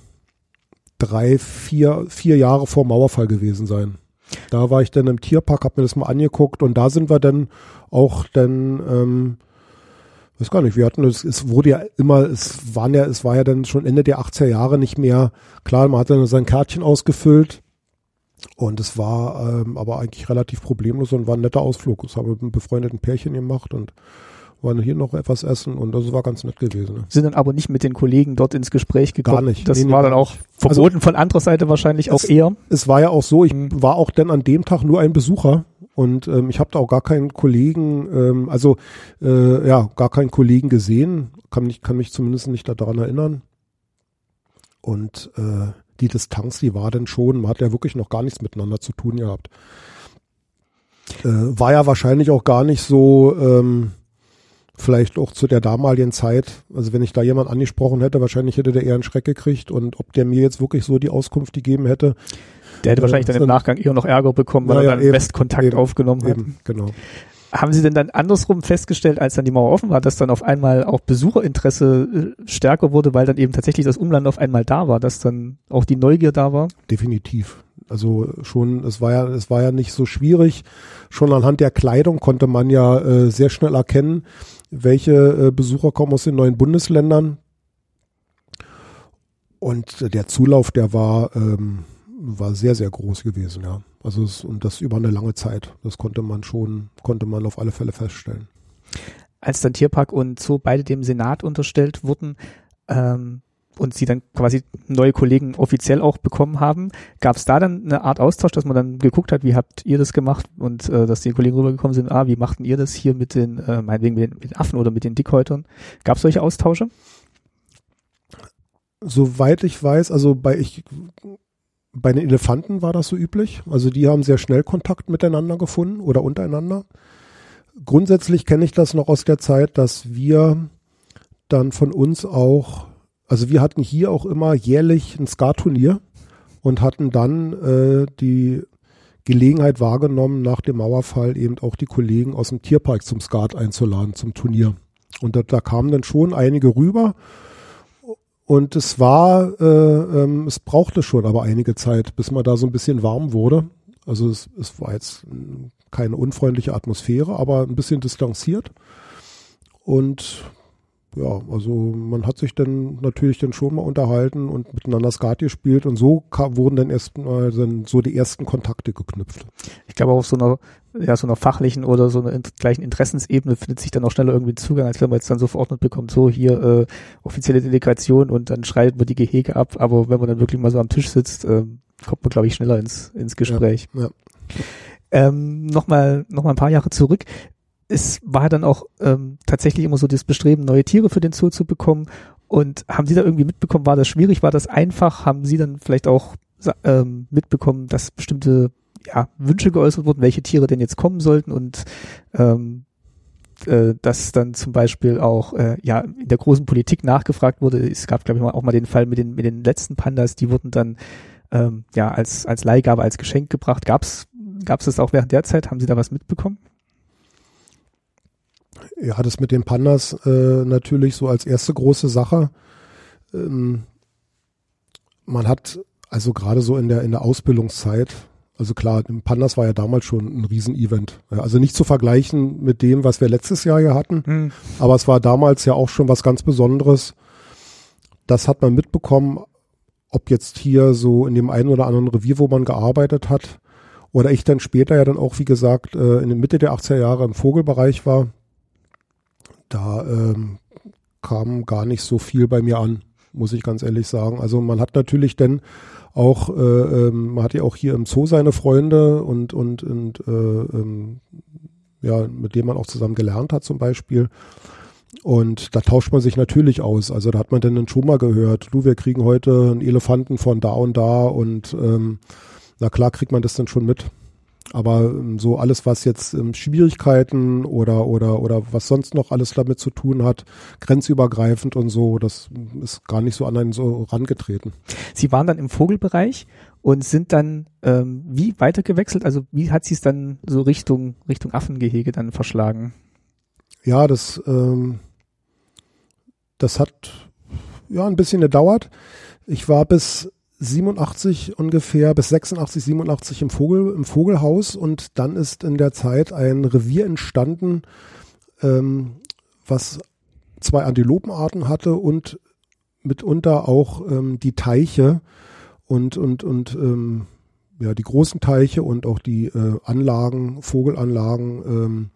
drei, vier, vier Jahre vor Mauerfall gewesen sein. Da war ich dann im Tierpark, habe mir das mal angeguckt und da sind wir dann auch dann, ähm, weiß gar nicht, wir hatten es, es wurde ja immer, es waren ja, es war ja dann schon Ende der 80er Jahre nicht mehr, klar, man hat dann sein Kärtchen ausgefüllt und es war ähm, aber eigentlich relativ problemlos und war ein netter Ausflug. Das haben wir mit einem befreundeten Pärchen gemacht und waren hier noch etwas essen und das war ganz nett gewesen. Ne? Sind dann aber nicht mit den Kollegen dort ins Gespräch gekommen. Gar nicht. Das Nee, nee, war dann auch nicht. verboten Also- von anderer Seite wahrscheinlich auch Es- eher. Es war ja auch so, ich Mhm. war auch dann an dem Tag nur ein Besucher und ähm, ich habe da auch gar keinen Kollegen, ähm, also äh, ja, gar keinen Kollegen gesehen, kann mich, kann mich zumindest nicht daran erinnern. Und äh, die Distanz, die war dann schon, man hat ja wirklich noch gar nichts miteinander zu tun gehabt. Äh, war ja wahrscheinlich auch gar nicht so, ähm, vielleicht auch zu der damaligen Zeit, also wenn ich da jemand angesprochen hätte, wahrscheinlich hätte der eher einen Schreck gekriegt und ob der mir jetzt wirklich so die Auskunft gegeben hätte, Der hätte Äh, wahrscheinlich dann im Nachgang eher noch Ärger bekommen, weil Ja, er dann eben, Westkontakt eben, aufgenommen hat. eben, genau. Haben Sie denn dann andersrum festgestellt, als dann die Mauer offen war, dass dann auf einmal auch Besucherinteresse äh, stärker wurde, weil dann eben tatsächlich das Umland auf einmal da war, dass dann auch die Neugier da war? Definitiv. Also schon, es war ja, es war ja nicht so schwierig. Schon anhand der Kleidung konnte man ja äh, sehr schnell erkennen, welche äh, Besucher kommen aus den neuen Bundesländern. Und der Zulauf, der war, ähm, war sehr, sehr groß gewesen, ja. Also es, und das über eine lange Zeit. Das konnte man schon, konnte man auf alle Fälle feststellen. Als dann Tierpark und Zoo beide dem Senat unterstellt wurden ähm, und Sie dann quasi neue Kollegen offiziell auch bekommen haben, gab es da dann eine Art Austausch, dass man dann geguckt hat, wie habt ihr das gemacht und äh, dass die Kollegen rübergekommen sind, ah, wie machten ihr das hier mit den, äh, meinetwegen mit den, mit Affen oder mit den Dickhäutern? Gab es solche Austausche? Soweit ich weiß, also bei ich bei den Elefanten war das so üblich. Also die haben sehr schnell Kontakt miteinander gefunden oder untereinander. Grundsätzlich kenne ich das noch aus der Zeit, dass wir dann von uns auch, also wir hatten hier auch immer jährlich ein Skat-Turnier und hatten dann äh, die Gelegenheit wahrgenommen, nach dem Mauerfall eben auch die Kollegen aus dem Tierpark zum Skat einzuladen, zum Turnier. Und da, da kamen dann schon einige rüber. Und es war, äh, ähm, es brauchte schon aber einige Zeit, bis man da so ein bisschen warm wurde. Also es, es war jetzt keine unfreundliche Atmosphäre, aber ein bisschen distanziert. Und ja, also man hat sich dann natürlich dann schon mal unterhalten und miteinander Skat gespielt und so ka- wurden dann erst mal dann so die ersten Kontakte geknüpft. Ich glaube, auf so einer, ja, so einer fachlichen oder so einer in, gleichen Interessensebene findet sich dann auch schneller irgendwie Zugang, als wenn man jetzt dann so verordnet bekommt, so hier äh, offizielle Delegation und dann schreitet man die Gehege ab. Aber wenn man dann wirklich mal so am Tisch sitzt, ähm, kommt man, glaube ich, schneller ins, ins Gespräch. Ja. Ähm, Nochmal noch mal ein paar Jahre zurück. Es war dann auch ähm, tatsächlich immer so das Bestreben, neue Tiere für den Zoo zu bekommen. Und haben Sie da irgendwie mitbekommen, war das schwierig, war das einfach? Haben Sie dann vielleicht auch ähm, mitbekommen, dass bestimmte ja, Wünsche geäußert wurden, welche Tiere denn jetzt kommen sollten und ähm, äh, dass dann zum Beispiel auch äh, ja in der großen Politik nachgefragt wurde. Es gab, glaube ich, auch mal den Fall mit den mit den letzten Pandas, die wurden dann ähm, ja als als Leihgabe, als Geschenk gebracht. Gab's gab's das auch während der Zeit? Haben Sie da was mitbekommen? Ja, das mit den Pandas äh, natürlich so als erste große Sache. Ähm, man hat also gerade so in der in der Ausbildungszeit, also klar, im Pandas war ja damals schon ein Riesenevent. Ja, also nicht zu vergleichen mit dem, was wir letztes Jahr hier hatten, aber es war damals ja auch schon was ganz Besonderes. Das hat man mitbekommen, ob jetzt hier so in dem einen oder anderen Revier, wo man gearbeitet hat, oder ich dann später ja dann auch, wie gesagt, äh, in der Mitte der 80er Jahre im Vogelbereich war, da ähm, kam gar nicht so viel bei mir an, muss ich ganz ehrlich sagen. Also man hat natürlich dann auch, äh, ähm, man hat ja auch hier im Zoo seine Freunde und und und äh, ähm, ja, mit denen man auch zusammen gelernt hat zum Beispiel. Und da tauscht man sich natürlich aus. Also da hat man dann schon mal gehört, du, wir kriegen heute einen Elefanten von da und da und ähm, na klar kriegt man das dann schon mit. Aber ähm, so alles, was jetzt ähm, Schwierigkeiten oder, oder, oder was sonst noch alles damit zu tun hat, grenzübergreifend und so, das ist gar nicht so an einen so rangetreten. Sie waren dann im Vogelbereich und sind dann ähm, wie weitergewechselt? Also wie hat sie es dann so Richtung, Richtung Affengehege dann verschlagen? Ja, das, ähm, das hat ja ein bisschen gedauert. Ich war bis 87 ungefähr bis 86, 87 im Vogel, im Vogelhaus. Und dann ist in der Zeit ein Revier entstanden, ähm, was zwei Antilopenarten hatte und mitunter auch ähm, die Teiche und und und ähm, ja die großen Teiche und auch die äh, Anlagen, Vogelanlagen ähm,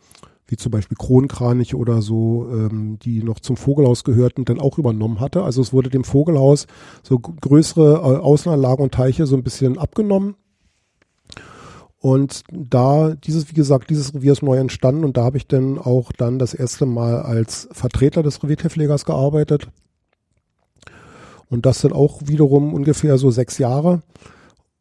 wie zum Beispiel Kronkraniche oder so, ähm, die noch zum Vogelhaus gehörten, dann auch übernommen hatte. Also es wurde dem Vogelhaus so größere äh, Außenanlagen und Teiche so ein bisschen abgenommen. Und da dieses, wie gesagt, dieses Revier ist neu entstanden und da habe ich dann auch dann das erste Mal als Vertreter des Reviertierpflegers gearbeitet. Und das sind auch wiederum ungefähr so sechs Jahre.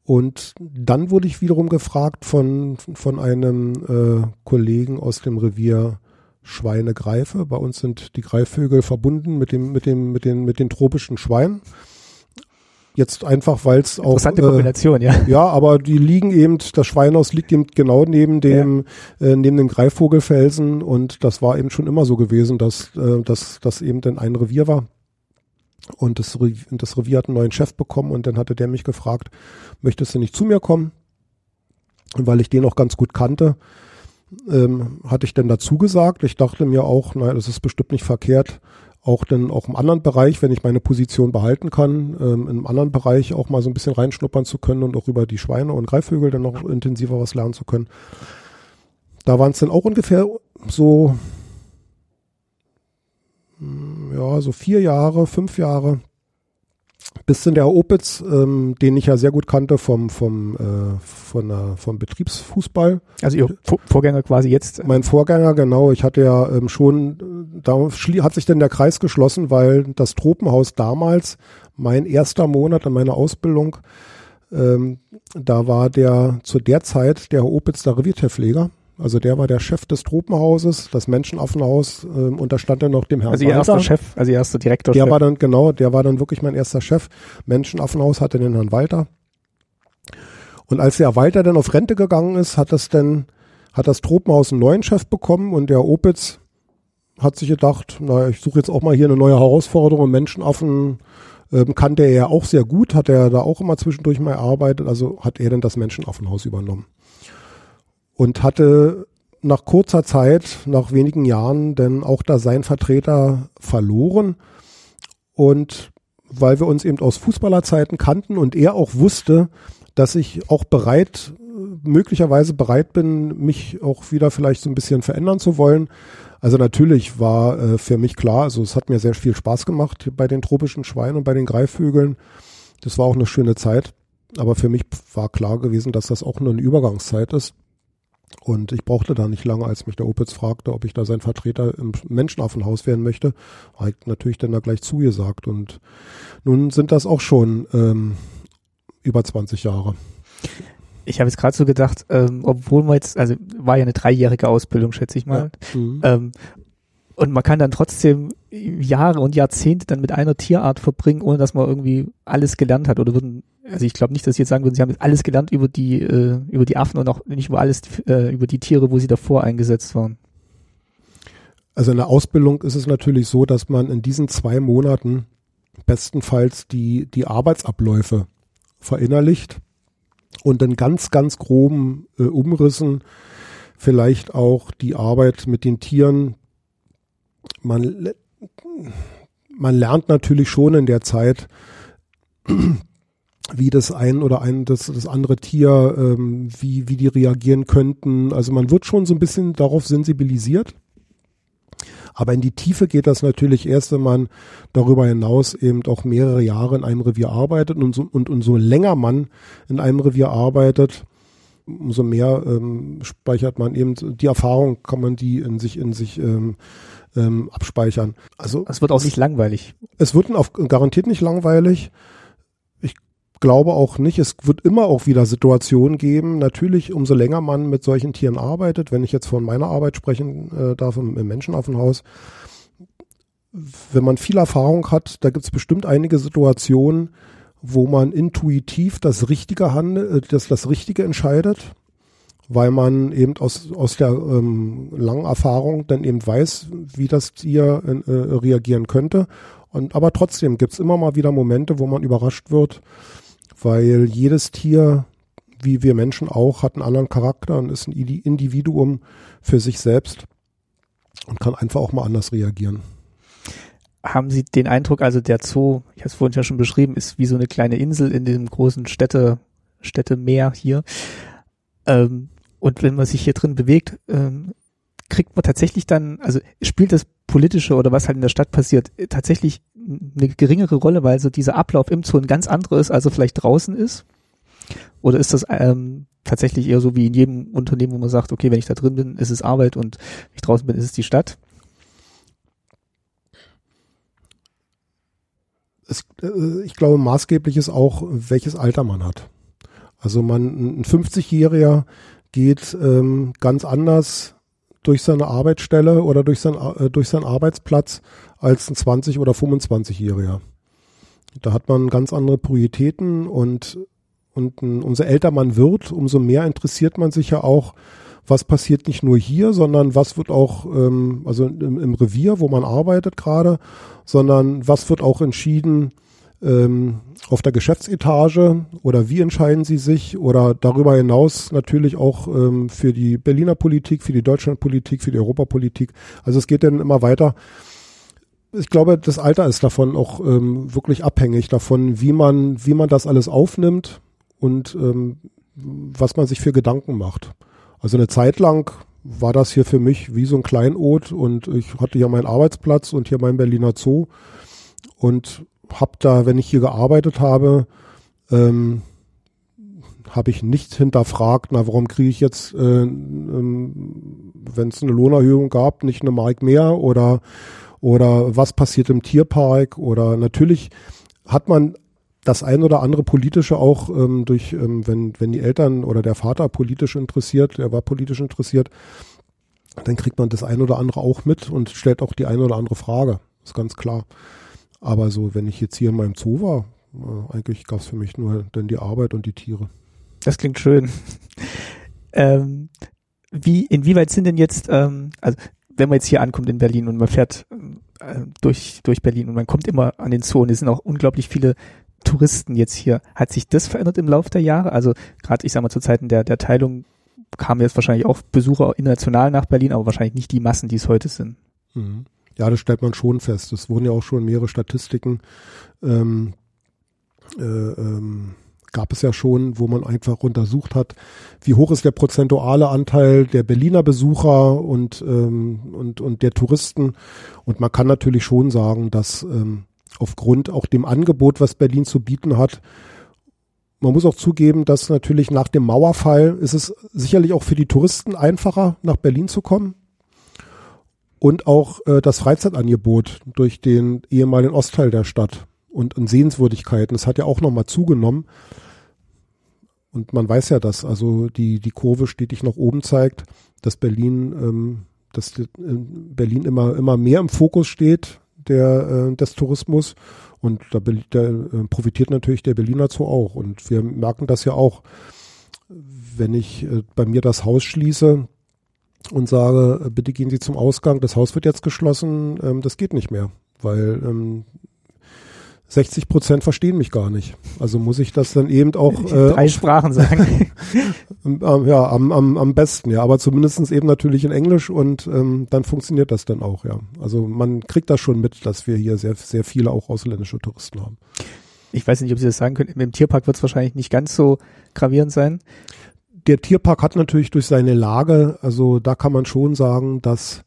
Und dann wurde ich wiederum gefragt von, von einem äh, Kollegen aus dem Revier Schweinegreife. Bei uns sind die Greifvögel verbunden mit dem, mit dem, mit den, mit den tropischen Schweinen. Jetzt einfach, weil es auch. Interessante Kombination, äh, ja. Ja, aber die liegen eben, das Schweinhaus liegt eben genau neben dem, ja. äh, neben dem Greifvogelfelsen und das war eben schon immer so gewesen, dass, äh, dass das eben dann ein Revier war. Und das, das Revier hat einen neuen Chef bekommen und dann hatte der mich gefragt, möchtest du nicht zu mir kommen? Und weil ich den auch ganz gut kannte, ähm, hatte ich dann dazu gesagt. Ich dachte mir auch, naja, das ist bestimmt nicht verkehrt, auch dann auch im anderen Bereich, wenn ich meine Position behalten kann, ähm, im anderen Bereich auch mal so ein bisschen reinschnuppern zu können und auch über die Schweine und Greifvögel dann noch intensiver was lernen zu können. Da waren es dann auch ungefähr so ja, so vier Jahre, fünf Jahre, bis in der Opitz, ähm, den ich ja sehr gut kannte vom, vom, äh, von, der, vom Betriebsfußball. Also Ihr Vorgänger quasi jetzt? Mein Vorgänger, genau. Ich hatte ja ähm, schon, da hat sich dann der Kreis geschlossen, weil das Tropenhaus damals, mein erster Monat in meiner Ausbildung, ähm, da war der zu der Zeit der Opitz der Reviertierpfleger also der war der Chef des Tropenhauses, das Menschenaffenhaus, ähm, und da stand er noch dem Herrn Also Ihr erster Chef, also Ihr erster Direktor. Der war dann, genau, der war dann wirklich mein erster Chef. Menschenaffenhaus hatte den Herrn Walter. Und als der Walter dann auf Rente gegangen ist, hat das dann, hat das Tropenhaus einen neuen Chef bekommen und der Opitz hat sich gedacht, na, ich suche jetzt auch mal hier eine neue Herausforderung. Menschenaffen ähm, kannte er ja auch sehr gut, hat er da auch immer zwischendurch mal erarbeitet, also hat er dann das Menschenaffenhaus übernommen und hatte nach kurzer Zeit, nach wenigen Jahren, denn auch da sein Vertreter verloren. Und weil wir uns eben aus Fußballerzeiten kannten und er auch wusste, dass ich auch bereit, möglicherweise bereit bin, mich auch wieder vielleicht so ein bisschen verändern zu wollen. Also natürlich war äh, für mich klar, also es hat mir sehr viel Spaß gemacht bei den tropischen Schweinen und bei den Greifvögeln. Das war auch eine schöne Zeit. Aber für mich war klar gewesen, dass das auch nur eine Übergangszeit ist. Und ich brauchte da nicht lange, als mich der Opitz fragte, ob ich da sein Vertreter im Menschenaffenhaus werden möchte, habe ich natürlich dann da gleich zugesagt. Und nun sind das auch schon ähm, über 20 Jahre. Ich habe jetzt gerade so gedacht, ähm, obwohl man jetzt, also war ja eine dreijährige Ausbildung, schätze ich mal. Ja. Mhm. Ähm, und man kann dann trotzdem Jahre und Jahrzehnte dann mit einer Tierart verbringen, ohne dass man irgendwie alles gelernt hat. Oder würden, also ich glaube nicht, dass Sie jetzt sagen würden, Sie haben jetzt alles gelernt über die, äh, über die Affen und auch nicht über alles, äh, über die Tiere, wo Sie davor eingesetzt waren. Also in der Ausbildung ist es natürlich so, dass man in diesen zwei Monaten bestenfalls die, die Arbeitsabläufe verinnerlicht und in ganz, ganz groben äh, Umrissen vielleicht auch die Arbeit mit den Tieren man, man lernt natürlich schon in der Zeit, wie das ein oder ein das, das andere Tier, ähm, wie, wie die reagieren könnten. Also man wird schon so ein bisschen darauf sensibilisiert. Aber in die Tiefe geht das natürlich erst, wenn man darüber hinaus eben auch mehrere Jahre in einem Revier arbeitet und, so, und umso länger man in einem Revier arbeitet, umso mehr ähm, speichert man eben die Erfahrung, kann man die in sich in sich ähm, ähm, abspeichern. Also es wird auch nicht langweilig. Es wird auf, garantiert nicht langweilig. Ich glaube auch nicht. Es wird immer auch wieder Situationen geben. Natürlich, umso länger man mit solchen Tieren arbeitet, wenn ich jetzt von meiner Arbeit sprechen äh, darf im, im Menschenaffenhaus, wenn man viel Erfahrung hat, da gibt es bestimmt einige Situationen, wo man intuitiv das Richtige handelt, äh, das, das Richtige entscheidet, weil man eben aus, aus der ähm, langen Erfahrung dann eben weiß, wie das Tier äh, reagieren könnte. Und aber trotzdem gibt es immer mal wieder Momente, wo man überrascht wird, weil jedes Tier, wie wir Menschen auch, hat einen anderen Charakter und ist ein Individuum für sich selbst und kann einfach auch mal anders reagieren haben Sie den Eindruck, also der Zoo, ich habe es vorhin ja schon beschrieben, ist wie so eine kleine Insel in dem großen Städte, Städtemeer hier. Ähm, und wenn man sich hier drin bewegt, ähm, kriegt man tatsächlich dann, also spielt das Politische oder was halt in der Stadt passiert, tatsächlich eine geringere Rolle, weil so dieser Ablauf im Zoo ein ganz anderer ist, als er vielleicht draußen ist? Oder ist das ähm, tatsächlich eher so wie in jedem Unternehmen, wo man sagt, okay, wenn ich da drin bin, ist es Arbeit und wenn ich draußen bin, ist es die Stadt? es, äh, ich glaube, maßgeblich ist auch, welches Alter man hat. Also man, ein 50-Jähriger geht ähm, ganz anders durch seine Arbeitsstelle oder durch, sein, äh, durch seinen Arbeitsplatz als ein 20- oder 25-Jähriger. Da hat man ganz andere Prioritäten und, und ein, umso älter man wird, umso mehr interessiert man sich ja auch was passiert nicht nur hier, sondern was wird auch, ähm, also im, im Revier, wo man arbeitet gerade, sondern was wird auch entschieden ähm, auf der Geschäftsetage oder wie entscheiden sie sich oder darüber hinaus natürlich auch ähm, für die Berliner Politik, für die Deutschlandpolitik, für die Europapolitik. Also es geht dann immer weiter. Ich glaube, das Alter ist davon auch ähm, wirklich abhängig davon, wie man, wie man das alles aufnimmt und ähm, was man sich für Gedanken macht. Also eine Zeit lang war das hier für mich wie so ein Kleinod und ich hatte ja meinen Arbeitsplatz und hier mein Berliner Zoo und habe da, wenn ich hier gearbeitet habe, ähm, habe ich nicht hinterfragt, na warum kriege ich jetzt, äh, ähm, wenn es eine Lohnerhöhung gab, nicht eine Mark mehr oder oder was passiert im Tierpark oder natürlich hat man das ein oder andere politische auch ähm, durch, ähm, wenn, wenn die Eltern oder der Vater politisch interessiert, der war politisch interessiert, dann kriegt man das ein oder andere auch mit und stellt auch die eine oder andere Frage. Ist ganz klar. Aber so, wenn ich jetzt hier in meinem Zoo war, äh, eigentlich gab es für mich nur dann die Arbeit und die Tiere. Das klingt schön. ähm, wie, inwieweit sind denn jetzt, ähm, also wenn man jetzt hier ankommt in Berlin und man fährt äh, durch, durch Berlin und man kommt immer an den Zoo und es sind auch unglaublich viele Touristen jetzt hier. Hat sich das verändert im Laufe der Jahre? Also gerade, ich sag mal, zu Zeiten der, der Teilung kamen jetzt wahrscheinlich auch Besucher international nach Berlin, aber wahrscheinlich nicht die Massen, die es heute sind. Mhm. Ja, das stellt man schon fest. Es wurden ja auch schon mehrere Statistiken ähm, äh, ähm, gab es ja schon, wo man einfach untersucht hat, wie hoch ist der prozentuale Anteil der Berliner Besucher und, ähm, und, und der Touristen. Und man kann natürlich schon sagen, dass ähm, aufgrund auch dem Angebot, was Berlin zu bieten hat. Man muss auch zugeben, dass natürlich nach dem Mauerfall ist es sicherlich auch für die Touristen einfacher, nach Berlin zu kommen. Und auch äh, das Freizeitangebot durch den ehemaligen Ostteil der Stadt und an Sehenswürdigkeiten, das hat ja auch nochmal zugenommen. Und man weiß ja, dass also die, die Kurve stetig nach oben zeigt, dass Berlin, ähm, dass Berlin immer, immer mehr im Fokus steht der, äh, des Tourismus. Und da, da äh, profitiert natürlich der Berliner Zoo auch. Und wir merken das ja auch, wenn ich äh, bei mir das Haus schließe und sage, bitte gehen Sie zum Ausgang, das Haus wird jetzt geschlossen, ähm, das geht nicht mehr, weil ähm, 60 Prozent verstehen mich gar nicht. Also muss ich das dann eben auch äh, drei Sprachen sagen. ja, am, am, am besten, ja, aber zumindestens eben natürlich in Englisch und ähm, dann funktioniert das dann auch, ja. Also man kriegt das schon mit, dass wir hier sehr, sehr viele auch ausländische Touristen haben. Ich weiß nicht, ob Sie das sagen können. Im Tierpark wird es wahrscheinlich nicht ganz so gravierend sein. Der Tierpark hat natürlich durch seine Lage, also da kann man schon sagen, dass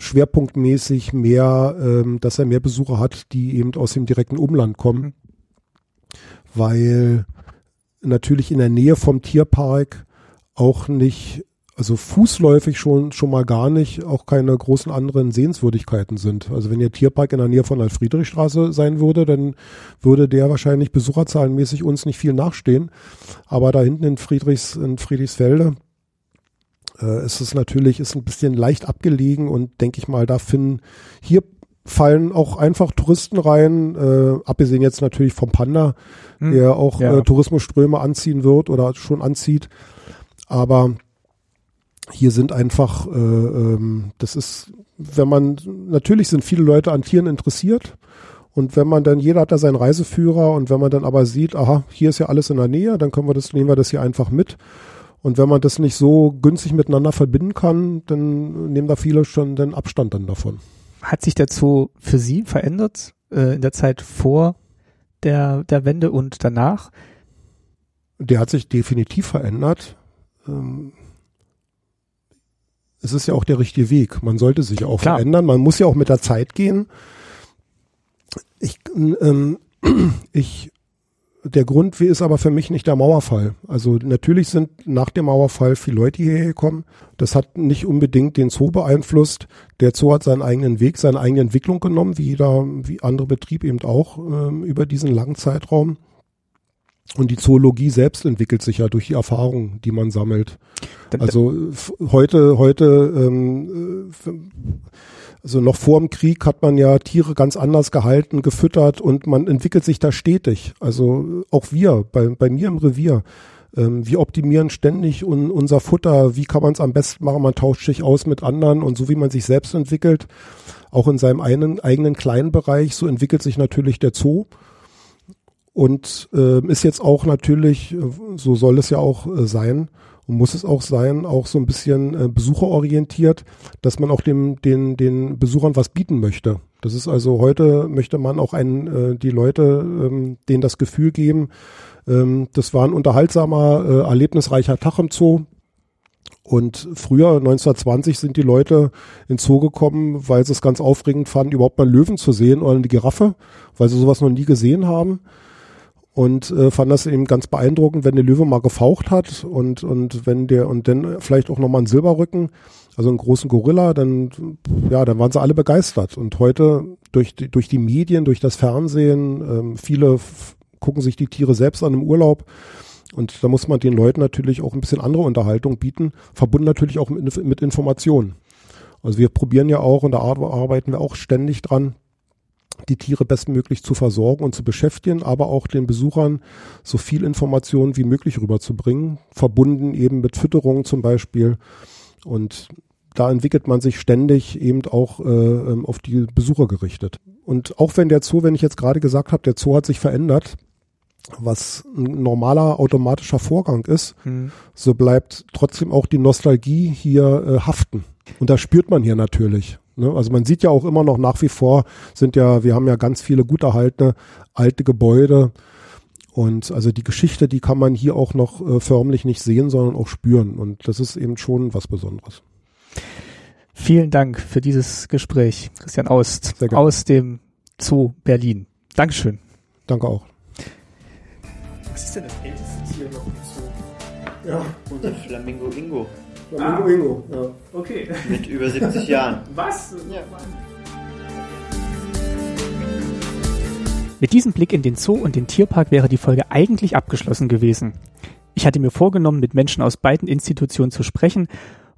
schwerpunktmäßig mehr, ähm, dass er mehr Besucher hat, die eben aus dem direkten Umland kommen, mhm. weil natürlich in der Nähe vom Tierpark auch nicht also fußläufig schon, schon mal gar nicht auch keine großen anderen Sehenswürdigkeiten sind. Also wenn der Tierpark in der Nähe von der Friedrichstraße sein würde, dann würde der wahrscheinlich besucherzahlenmäßig uns nicht viel nachstehen. Aber da hinten in Friedrichs, in Friedrichsfelde, äh, ist es natürlich, ist ein bisschen leicht abgelegen und denke ich mal, da finden, hier fallen auch einfach Touristen rein, äh, abgesehen jetzt natürlich vom Panda, hm, der auch ja. äh, Tourismusströme anziehen wird oder schon anzieht. Aber hier sind einfach, äh, ähm, das ist, wenn man, natürlich sind viele Leute an Tieren interessiert. Und wenn man dann, jeder hat da seinen Reiseführer und wenn man dann aber sieht, aha, hier ist ja alles in der Nähe, dann können wir das, nehmen wir das hier einfach mit. Und wenn man das nicht so günstig miteinander verbinden kann, dann nehmen da viele schon den Abstand dann davon. Hat sich der Zoo für Sie verändert äh, in der Zeit vor der, der Wende und danach? Der hat sich definitiv verändert. Ähm, es ist ja auch der richtige Weg. Man sollte sich auch Klar. verändern. Man muss ja auch mit der Zeit gehen. Ich, ähm, ich, der Grund ist aber für mich nicht der Mauerfall. Also natürlich sind nach dem Mauerfall viele Leute hierher gekommen. Das hat nicht unbedingt den Zoo beeinflusst. Der Zoo hat seinen eigenen Weg, seine eigene Entwicklung genommen, wie jeder, wie andere Betrieb eben auch ähm, über diesen langen Zeitraum. Und die Zoologie selbst entwickelt sich ja durch die Erfahrungen, die man sammelt. Also heute, heute, ähm, äh, also noch vor dem Krieg hat man ja Tiere ganz anders gehalten, gefüttert und man entwickelt sich da stetig. Also auch wir, bei, bei mir im Revier, ähm, wir optimieren ständig un, unser Futter, wie kann man es am besten machen, man tauscht sich aus mit anderen und so wie man sich selbst entwickelt, auch in seinem einen, eigenen kleinen Bereich, so entwickelt sich natürlich der Zoo. Und äh, ist jetzt auch natürlich, äh, so soll es ja auch äh, sein und muss es auch sein, auch so ein bisschen äh, besucherorientiert, dass man auch dem, den, den Besuchern was bieten möchte. Das ist also heute möchte man auch einen, äh, die Leute, ähm, denen das Gefühl geben, ähm, das war ein unterhaltsamer, äh, erlebnisreicher Tag im Zoo. Und früher, 1920, sind die Leute ins Zoo gekommen, weil sie es ganz aufregend fanden, überhaupt mal einen Löwen zu sehen oder eine Giraffe, weil sie sowas noch nie gesehen haben und äh, fand das eben ganz beeindruckend, wenn der Löwe mal gefaucht hat und und wenn der und dann vielleicht auch nochmal einen Silberrücken, also einen großen Gorilla, dann ja, dann waren sie alle begeistert und heute durch die, durch die Medien, durch das Fernsehen, ähm, viele gucken sich die Tiere selbst an im Urlaub und da muss man den Leuten natürlich auch ein bisschen andere Unterhaltung bieten, verbunden natürlich auch mit, mit Informationen. Also wir probieren ja auch und da arbeiten wir auch ständig dran, die Tiere bestmöglich zu versorgen und zu beschäftigen, aber auch den Besuchern so viel Informationen wie möglich rüberzubringen, verbunden eben mit Fütterung zum Beispiel. Und da entwickelt man sich ständig eben auch äh, ähm, auf die Besucher gerichtet. Und auch wenn der Zoo, wenn ich jetzt gerade gesagt habe, der Zoo hat sich verändert, was ein normaler automatischer Vorgang ist, hm. so bleibt trotzdem auch die Nostalgie hier äh, haften. Und das spürt man hier natürlich. Ne? Also man sieht ja auch immer noch nach wie vor sind ja, wir haben ja ganz viele gut erhaltene alte Gebäude. Und also die Geschichte, die kann man hier auch noch äh, förmlich nicht sehen, sondern auch spüren. Und das ist eben schon was Besonderes. Vielen Dank für dieses Gespräch, Christian Aust aus dem Zoo Berlin. Dankeschön. Danke auch. Was ist denn das älteste Tier noch im Zoo? Ja. Unser Flamingo Ingo. Ah. Ingo, ja. Okay. Mit über 70 Jahren. Was? Ja. Mit diesem Blick in den Zoo und den Tierpark wäre die Folge eigentlich abgeschlossen gewesen. Ich hatte mir vorgenommen, mit Menschen aus beiden Institutionen zu sprechen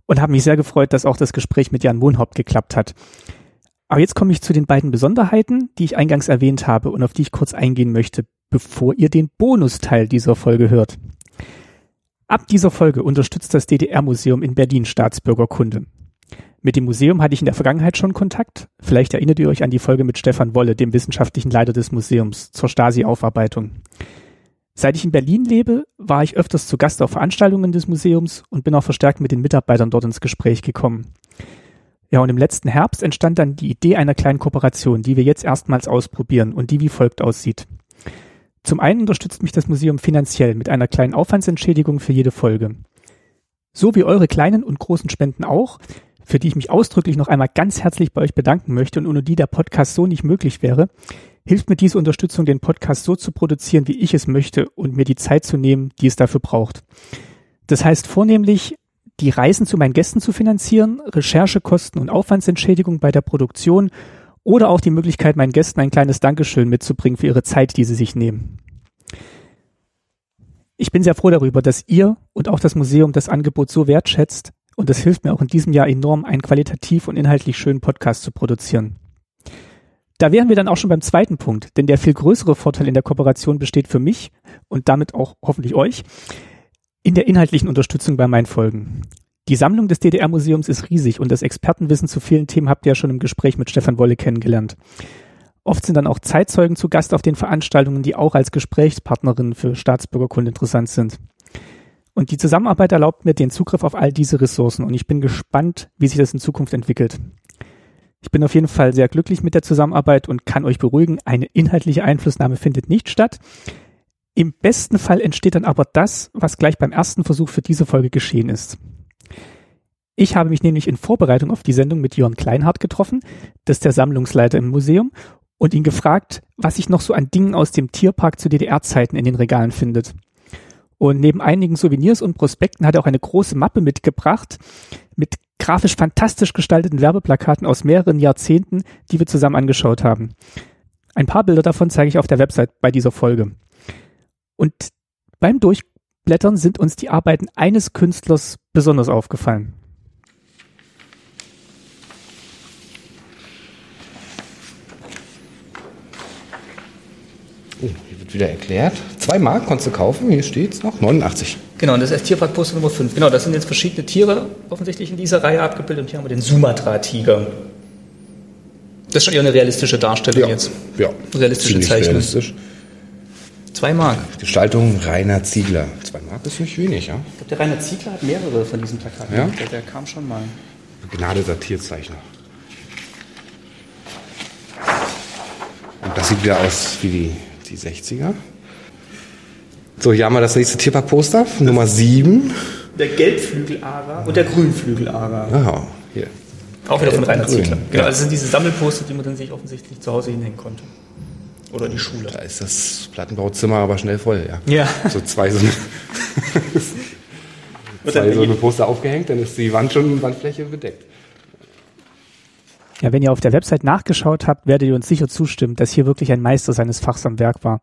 und habe mich sehr gefreut, dass auch das Gespräch mit Jan Wohnhaupt geklappt hat. Aber jetzt komme ich zu den beiden Besonderheiten, die ich eingangs erwähnt habe und auf die ich kurz eingehen möchte, bevor ihr den Bonusteil dieser Folge hört. Ab dieser Folge unterstützt das DDR-Museum in Berlin Staatsbürgerkunde. Mit dem Museum hatte ich in der Vergangenheit schon Kontakt. Vielleicht erinnert ihr euch an die Folge mit Stefan Wolle, dem wissenschaftlichen Leiter des Museums, zur Stasi-Aufarbeitung. Seit ich in Berlin lebe, war ich öfters zu Gast auf Veranstaltungen des Museums und bin auch verstärkt mit den Mitarbeitern dort ins Gespräch gekommen. Ja, und im letzten Herbst entstand dann die Idee einer kleinen Kooperation, die wir jetzt erstmals ausprobieren und die wie folgt aussieht. Zum einen unterstützt mich das Museum finanziell mit einer kleinen Aufwandsentschädigung für jede Folge. So wie eure kleinen und großen Spenden auch, für die ich mich ausdrücklich noch einmal ganz herzlich bei euch bedanken möchte und ohne die der Podcast so nicht möglich wäre, hilft mir diese Unterstützung, den Podcast so zu produzieren, wie ich es möchte und mir die Zeit zu nehmen, die es dafür braucht. Das heißt vornehmlich, die Reisen zu meinen Gästen zu finanzieren, Recherchekosten und Aufwandsentschädigung bei der Produktion oder auch die Möglichkeit, meinen Gästen ein kleines Dankeschön mitzubringen für ihre Zeit, die sie sich nehmen. Ich bin sehr froh darüber, dass ihr und auch das Museum das Angebot so wertschätzt und es hilft mir auch in diesem Jahr enorm, einen qualitativ und inhaltlich schönen Podcast zu produzieren. Da wären wir dann auch schon beim zweiten Punkt, denn der viel größere Vorteil in der Kooperation besteht für mich und damit auch hoffentlich euch in der inhaltlichen Unterstützung bei meinen Folgen. Die Sammlung des DDR-Museums ist riesig und das Expertenwissen zu vielen Themen habt ihr ja schon im Gespräch mit Stefan Wolle kennengelernt. Oft sind dann auch Zeitzeugen zu Gast auf den Veranstaltungen, die auch als Gesprächspartnerinnen für Staatsbürgerkunde interessant sind. Und die Zusammenarbeit erlaubt mir den Zugriff auf all diese Ressourcen und ich bin gespannt, wie sich das in Zukunft entwickelt. Ich bin auf jeden Fall sehr glücklich mit der Zusammenarbeit und kann euch beruhigen, eine inhaltliche Einflussnahme findet nicht statt. Im besten Fall entsteht dann aber das, was gleich beim ersten Versuch für diese Folge geschehen ist. Ich habe mich nämlich in Vorbereitung auf die Sendung mit Jörn Kleinhardt getroffen, das ist der Sammlungsleiter im Museum, und ihn gefragt, was sich noch so an Dingen aus dem Tierpark zu DDR-Zeiten in den Regalen findet. Und neben einigen Souvenirs und Prospekten hat er auch eine große Mappe mitgebracht mit grafisch fantastisch gestalteten Werbeplakaten aus mehreren Jahrzehnten, die wir zusammen angeschaut haben. Ein paar Bilder davon zeige ich auf der Website bei dieser Folge. Und beim Durchblättern sind uns die Arbeiten eines Künstlers besonders aufgefallen. Oh, hier wird wieder erklärt. Zwei Mark konntest du kaufen, hier steht es noch, 89. Genau, und das ist Tierparkposter Nummer 5. Genau, das sind jetzt verschiedene Tiere offensichtlich in dieser Reihe abgebildet. Und hier haben wir den Sumatra-Tiger. Das ist schon eher eine realistische Darstellung Ja, jetzt. ja. Realistische ziemlich Zeichnung. realistisch. Zwei Mark. Gestaltung Rainer Ziegler. Zwei Mark ist nicht wenig, ja. Ich glaube, der Rainer Ziegler hat mehrere von diesen Plakaten. Ja? Der, der kam schon mal. Begnadeter Tierzeichner. Und das sieht wieder aus wie die, die 60er. So, hier haben wir das nächste Tierpark-Poster, Nummer 7. Der Gelbflügelara und der Grünflügelara. Ah, hier. Auch wieder von Rainer Ziegler. ja. Genau, also sind diese Sammelposter, die man dann sich offensichtlich zu Hause hinhängen konnte. Oder die Schule. Da ist das Plattenbauzimmer aber schnell voll, ja. Ja. So zwei so eine, zwei so eine Poster aufgehängt, dann ist die Wand schon, Wandfläche bedeckt. Ja, wenn ihr auf der Website nachgeschaut habt, werdet ihr uns sicher zustimmen, dass hier wirklich ein Meister seines Fachs am Werk war.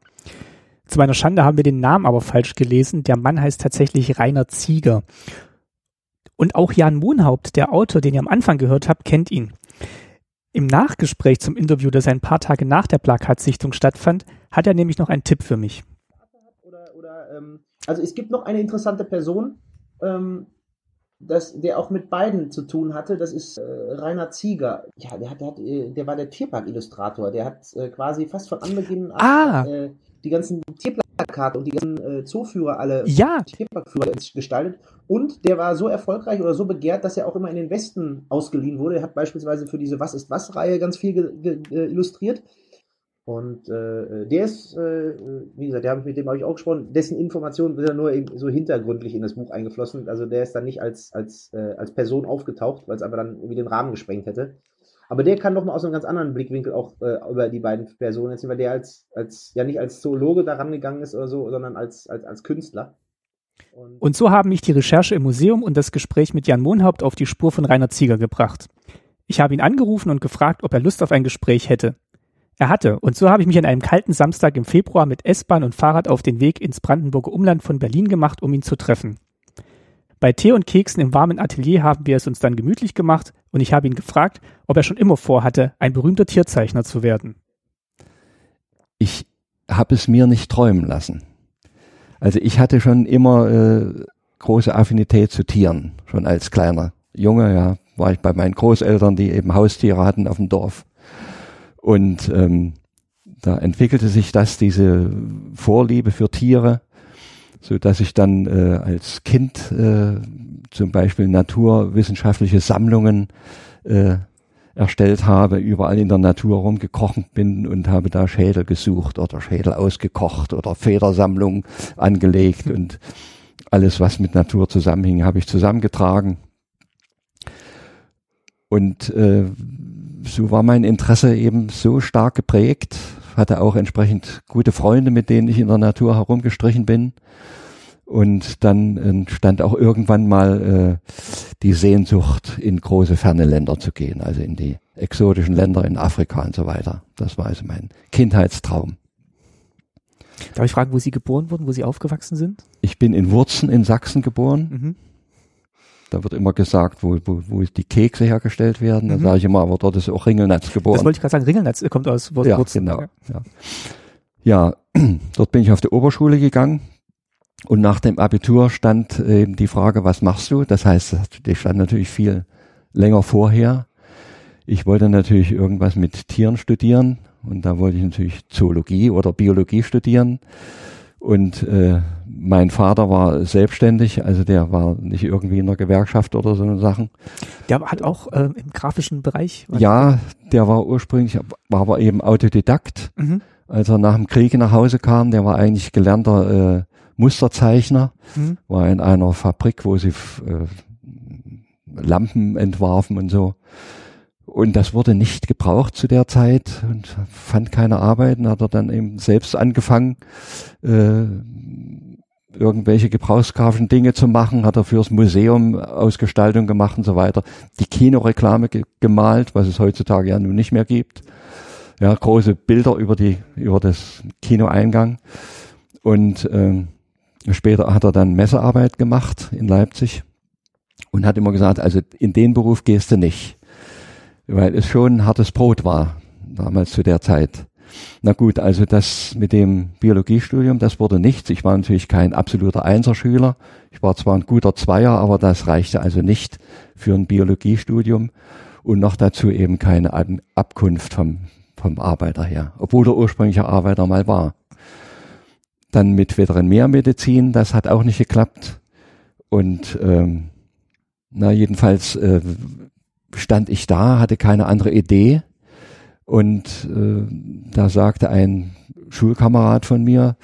Zu meiner Schande haben wir den Namen aber falsch gelesen. Der Mann heißt tatsächlich Rainer Zieger. Und auch Jan Mohnhaupt, der Autor, den ihr am Anfang gehört habt, kennt ihn. Im Nachgespräch zum Interview, das ein paar Tage nach der Plakatsichtung stattfand, hat er nämlich noch einen Tipp für mich. Oder, oder ähm, also es gibt noch eine interessante Person, ähm, das, der auch mit beiden zu tun hatte. Das ist äh, Rainer Zieger. Ja, der hat, der hat, äh, der war der Tierpark-Illustrator. Der hat äh, quasi fast von Anbeginn an Ah. äh, die ganzen Tierplakate und die ganzen äh, Zooführer alle Ja, Tierparkführer gestaltet. Und der war so erfolgreich oder so begehrt, dass er auch immer in den Westen ausgeliehen wurde. Er hat beispielsweise für diese Was ist was-Reihe ganz viel ge illustriert. Und äh, der ist, äh, wie gesagt, der hab ich mit dem habe ich auch gesprochen, dessen Informationen sind ja nur eben so hintergründlich in das Buch eingeflossen. Also der ist dann nicht als, als, äh, als Person aufgetaucht, weil es aber dann irgendwie den Rahmen gesprengt hätte. Aber der kann doch mal aus einem ganz anderen Blickwinkel auch äh, über die beiden Personen erzählen, weil der als, als ja nicht als Zoologe daran gegangen ist oder so, sondern als, als, als Künstler. Und, Und so haben mich die Recherche im Museum und das Gespräch mit Jan Mohnhaupt auf die Spur von Rainer Zieger gebracht. Ich habe ihn angerufen und gefragt, ob er Lust auf ein Gespräch hätte. Er hatte, und so habe ich mich an einem kalten Samstag im Februar mit S-Bahn und Fahrrad auf den Weg ins Brandenburger Umland von Berlin gemacht, um ihn zu treffen. Bei Tee und Keksen im warmen Atelier haben wir es uns dann gemütlich gemacht und ich habe ihn gefragt, ob er schon immer vorhatte, ein berühmter Tierzeichner zu werden. ich habe es mir nicht träumen lassen. Also ich hatte schon immer äh, große Affinität zu Tieren, schon als kleiner Junge, ja, war ich bei meinen Großeltern, die eben Haustiere hatten auf dem Dorf. Und ähm, da entwickelte sich das, diese Vorliebe für Tiere, so dass ich dann äh, als Kind äh, zum Beispiel naturwissenschaftliche Sammlungen äh, erstellt habe, überall in der Natur rumgekrochen bin und habe da Schädel gesucht oder Schädel ausgekocht oder Federsammlung angelegt und alles, was mit Natur zusammenhing, habe ich zusammengetragen. Und äh, so war mein Interesse eben so stark geprägt, hatte auch entsprechend gute Freunde, mit denen ich in der Natur herumgestrichen bin. Und dann entstand auch irgendwann mal äh, die Sehnsucht, in große ferne Länder zu gehen, also in die exotischen Länder in Afrika und so weiter. Das war also mein Kindheitstraum. Darf ich fragen, wo Sie geboren wurden, wo Sie aufgewachsen sind? Ich bin in Wurzen in Sachsen geboren. Mhm. Da wird immer gesagt, wo, wo, wo die Kekse hergestellt werden. Da Mhm. sage ich immer, aber dort ist auch Ringelnatz geboren. Das wollte ich gerade sagen, Ringelnatz kommt aus Wurz ja, Wurzen. genau. Ja. ja, dort bin ich auf die Oberschule gegangen und nach dem Abitur stand eben die Frage, was machst du? Das heißt, die stand natürlich viel länger vorher. Ich wollte natürlich irgendwas mit Tieren studieren und da wollte ich natürlich Zoologie oder Biologie studieren. Und äh, mein Vater war selbstständig, also der war nicht irgendwie in der Gewerkschaft oder so Sachen. Der hat auch ähm, im grafischen Bereich. Ja, der war ursprünglich, war aber eben Autodidakt. Mhm. Als er nach dem Krieg nach Hause kam, der war eigentlich gelernter äh, Musterzeichner, Mhm. war in einer Fabrik, wo sie äh, Lampen entwarfen und so. Und das wurde nicht gebraucht zu der Zeit und fand keine Arbeit. Und hat er dann eben selbst angefangen, äh, irgendwelche gebrauchsgrafischen Dinge zu machen, hat er fürs Museum Ausgestaltung gemacht und so weiter. Die Kinoreklame ge gemalt, was es heutzutage ja nun nicht mehr gibt. Ja, große Bilder über die, über das Kinoeingang. Und ähm, später hat er dann Messearbeit gemacht in Leipzig und hat immer gesagt, also in den Beruf gehst du nicht, weil es schon hartes Brot war, damals zu der Zeit. Na gut, also das mit dem Biologiestudium, das wurde nichts. Ich war natürlich kein absoluter Einserschüler. Ich war zwar ein guter Zweier, aber das reichte also nicht für ein Biologiestudium und noch dazu eben keine Abkunft vom, vom Arbeiter her, obwohl er ursprünglicher Arbeiter mal war. Dann mit Veterinärmedizin, das hat auch nicht geklappt. Und ähm, na jedenfalls äh, stand ich da, hatte keine andere Idee. Und äh, da sagte ein Schulkamerad von mir,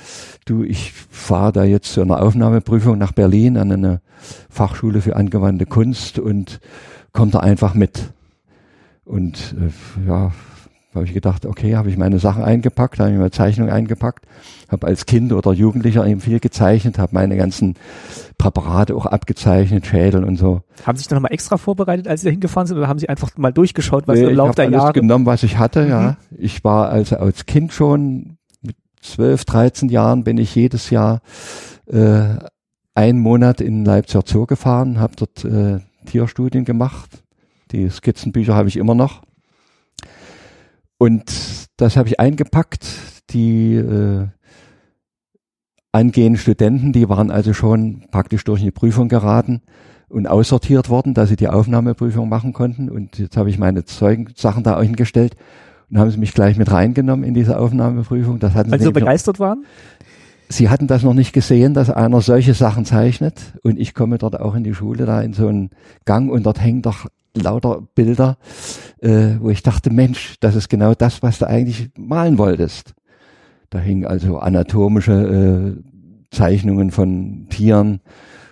du, ich fahre da jetzt zu einer Aufnahmeprüfung nach Berlin an eine Fachschule für angewandte Kunst und komm da einfach mit. Und äh, ja, habe ich gedacht, okay, habe ich meine Sachen eingepackt, habe ich meine Zeichnung eingepackt, habe als Kind oder Jugendlicher eben viel gezeichnet, habe meine ganzen Präparate auch abgezeichnet, Schädel und so. Haben Sie sich dann nochmal extra vorbereitet, als Sie da hingefahren sind, oder haben Sie einfach mal durchgeschaut, was Nee, im ich Laufe der alles Jahre? genommen, was ich hatte, ja. Ich war also als Kind schon mit 12, 13 Jahren bin ich jedes Jahr äh, einen Monat in Leipziger Zoo gefahren, habe dort äh, Tierstudien gemacht. Die Skizzenbücher habe ich immer noch. Und das habe ich eingepackt. Die äh, angehenden Studenten, die waren also schon praktisch durch eine Prüfung geraten und aussortiert worden, dass sie die Aufnahmeprüfung machen konnten. Und jetzt habe ich meine Zeugensachen da hingestellt und haben sie mich gleich mit reingenommen in diese Aufnahmeprüfung. Das hatten Weil Sie sie so nämlich noch, begeistert waren? Sie hatten das noch nicht gesehen, dass einer solche Sachen zeichnet. Und ich komme dort auch in die Schule, da in so einen Gang und dort hängen doch lauter Bilder, äh, wo ich dachte, Mensch, das ist genau das, was du eigentlich malen wolltest. Da hingen also anatomische äh, Zeichnungen von Tieren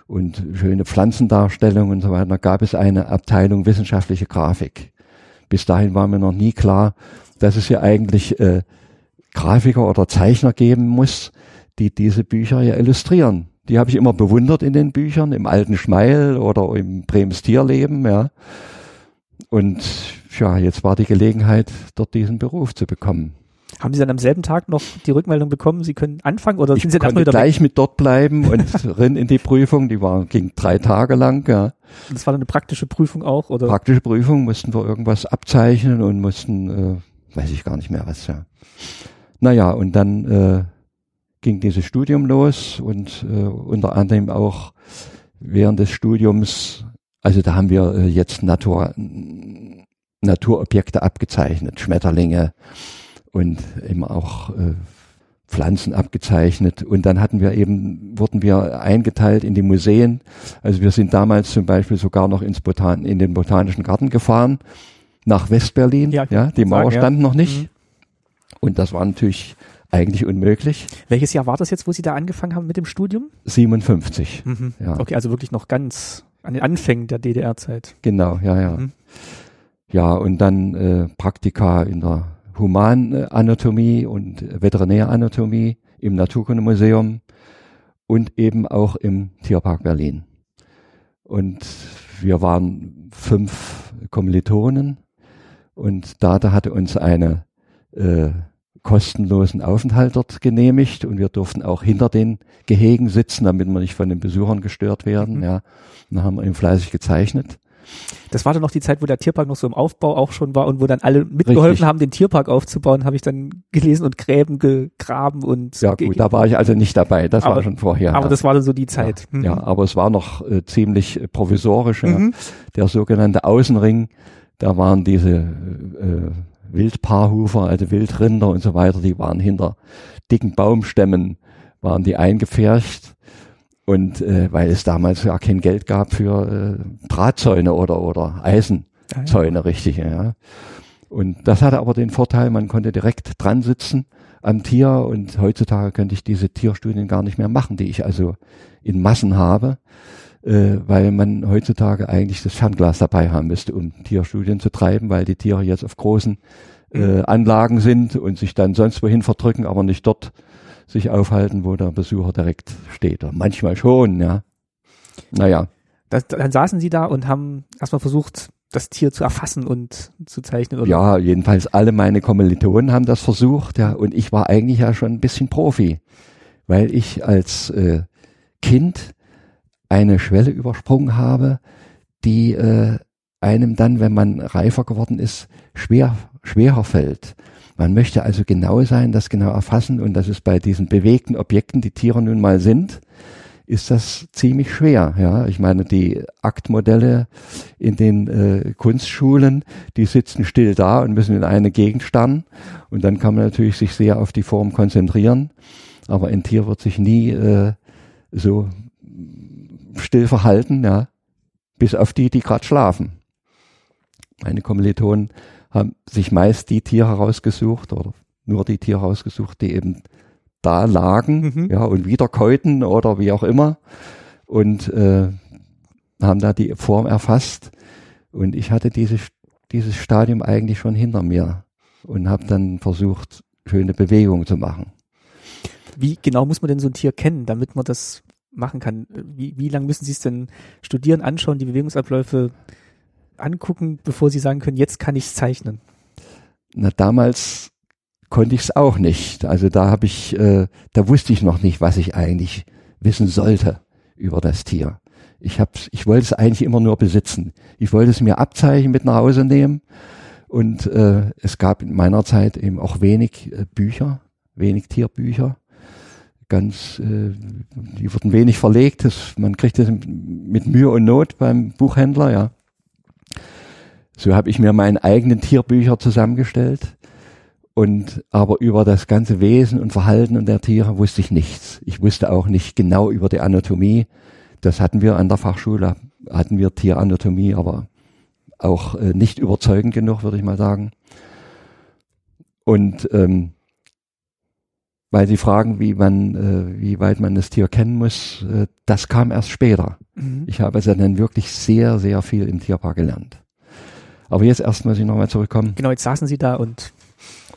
und schöne Pflanzendarstellungen und so weiter. Da gab es eine Abteilung wissenschaftliche Grafik. Bis dahin war mir noch nie klar, dass es ja eigentlich äh, Grafiker oder Zeichner geben muss, die diese Bücher ja illustrieren. Die habe ich immer bewundert in den Büchern, im alten Schmeil oder im Brems Tierleben, ja. Und ja, jetzt war die Gelegenheit, dort diesen Beruf zu bekommen. Haben Sie dann am selben Tag noch die Rückmeldung bekommen, Sie können anfangen oder Ich sind Sie dann konnte gleich mit dort bleiben und rein in die Prüfung. Die war, ging drei Tage lang, ja. Das war dann eine praktische Prüfung auch oder? Praktische Prüfung mussten wir irgendwas abzeichnen und mussten, äh, weiß ich gar nicht mehr was, ja. Naja, und dann äh, ging dieses Studium los und äh, unter anderem auch während des Studiums, also da haben wir äh, jetzt Natur, Naturobjekte abgezeichnet, Schmetterlinge und eben auch äh, Pflanzen abgezeichnet und dann hatten wir eben, wurden wir eingeteilt in die Museen. Also wir sind damals zum Beispiel sogar noch ins Botan in den Botanischen Garten gefahren, nach Westberlin. Ja, Ja, die sagen, Mauer ja. stand noch nicht. Mhm. Und das war natürlich eigentlich unmöglich. Welches Jahr war das jetzt, wo Sie da angefangen haben mit dem Studium? 57. Mhm. Ja. Okay, also wirklich noch ganz an den Anfängen der DDR-Zeit. Genau, ja, ja. Mhm. Ja, und dann äh, Praktika in der Humananatomie und Veterinäranatomie im Naturkundemuseum und eben auch im Tierpark Berlin. Und wir waren fünf Kommilitonen und Data hatte uns eine äh, kostenlosen Aufenthalt dort genehmigt und wir durften auch hinter den Gehegen sitzen, damit wir nicht von den Besuchern gestört werden. Mhm. Ja, und dann haben wir eben fleißig gezeichnet. Das war dann noch die Zeit, wo der Tierpark noch so im Aufbau auch schon war und wo dann alle mitgeholfen Richtig. haben, den Tierpark aufzubauen, habe ich dann gelesen und Gräben gegraben und. Ja gut, da war ich also nicht dabei, das aber, war schon vorher. Aber ja. das war dann so die Zeit. Ja, mhm. ja aber es war noch äh, ziemlich provisorisch. Mhm. Ja. Der sogenannte Außenring, da waren diese äh, Wildpaarhufer, also Wildrinder und so weiter, die waren hinter dicken Baumstämmen, waren die eingepfercht. Und äh, weil es damals ja kein Geld gab für äh, Drahtzäune oder, oder Eisenzäune, ja, ja. richtig, ja. Und das hatte aber den Vorteil, man konnte direkt dran sitzen am Tier und heutzutage könnte ich diese Tierstudien gar nicht mehr machen, die ich also in Massen habe, äh, weil man heutzutage eigentlich das Fernglas dabei haben müsste, um Tierstudien zu treiben, weil die Tiere jetzt auf großen äh, mhm. Anlagen sind und sich dann sonst wohin verdrücken, aber nicht dort sich aufhalten, wo der Besucher direkt steht. Manchmal schon, ja. Naja. Das, dann saßen sie da und haben erstmal versucht, das Tier zu erfassen und zu zeichnen. Oder? Ja, jedenfalls alle meine Kommilitonen haben das versucht, ja, und ich war eigentlich ja schon ein bisschen Profi, weil ich als äh, Kind eine Schwelle übersprungen habe, die äh, einem dann, wenn man reifer geworden ist, schwer, schwerer fällt. Man möchte also genau sein, das genau erfassen und das ist bei diesen bewegten Objekten, die Tiere nun mal sind, ist das ziemlich schwer. Ja, ich meine, die Aktmodelle in den äh, Kunstschulen, die sitzen still da und müssen in eine Gegend starren und dann kann man natürlich sich sehr auf die Form konzentrieren, aber ein Tier wird sich nie äh, so still verhalten, ja, bis auf die, die gerade schlafen. Meine Kommilitonen haben sich meist die Tiere herausgesucht oder nur die Tiere herausgesucht, die eben da lagen, mhm. ja, und wieder käuten oder wie auch immer und äh, haben da die Form erfasst und ich hatte diese, dieses Stadium eigentlich schon hinter mir und habe dann versucht, schöne Bewegungen zu machen. Wie genau muss man denn so ein Tier kennen, damit man das machen kann? Wie, wie lange müssen Sie es denn studieren, anschauen, die Bewegungsabläufe angucken, bevor Sie sagen können, jetzt kann ich es zeichnen? Na, damals konnte ich es auch nicht. Also da habe ich, äh, da wusste ich noch nicht, was ich eigentlich wissen sollte über das Tier. Ich hab's, ich wollte es eigentlich immer nur besitzen. Ich wollte es mir abzeichnen, mit nach Hause nehmen. Und äh, es gab in meiner Zeit eben auch wenig äh, Bücher, wenig Tierbücher. Ganz, äh, die wurden wenig verlegt. Das, man kriegt das mit Mühe und Not beim Buchhändler, ja. So habe ich mir meine eigenen Tierbücher zusammengestellt. Und aber über das ganze Wesen und Verhalten der Tiere wusste ich nichts. Ich wusste auch nicht genau über die Anatomie. Das hatten wir an der Fachschule, hatten wir Tieranatomie, aber auch äh, nicht überzeugend genug, würde ich mal sagen. Und ähm, weil Sie fragen, wie man, äh, wie weit man das Tier kennen muss, äh, das kam erst später. Mhm. Ich habe also dann wirklich sehr, sehr viel im Tierpark gelernt. Aber jetzt erst muss ich nochmal zurückkommen. Genau, jetzt saßen Sie da und.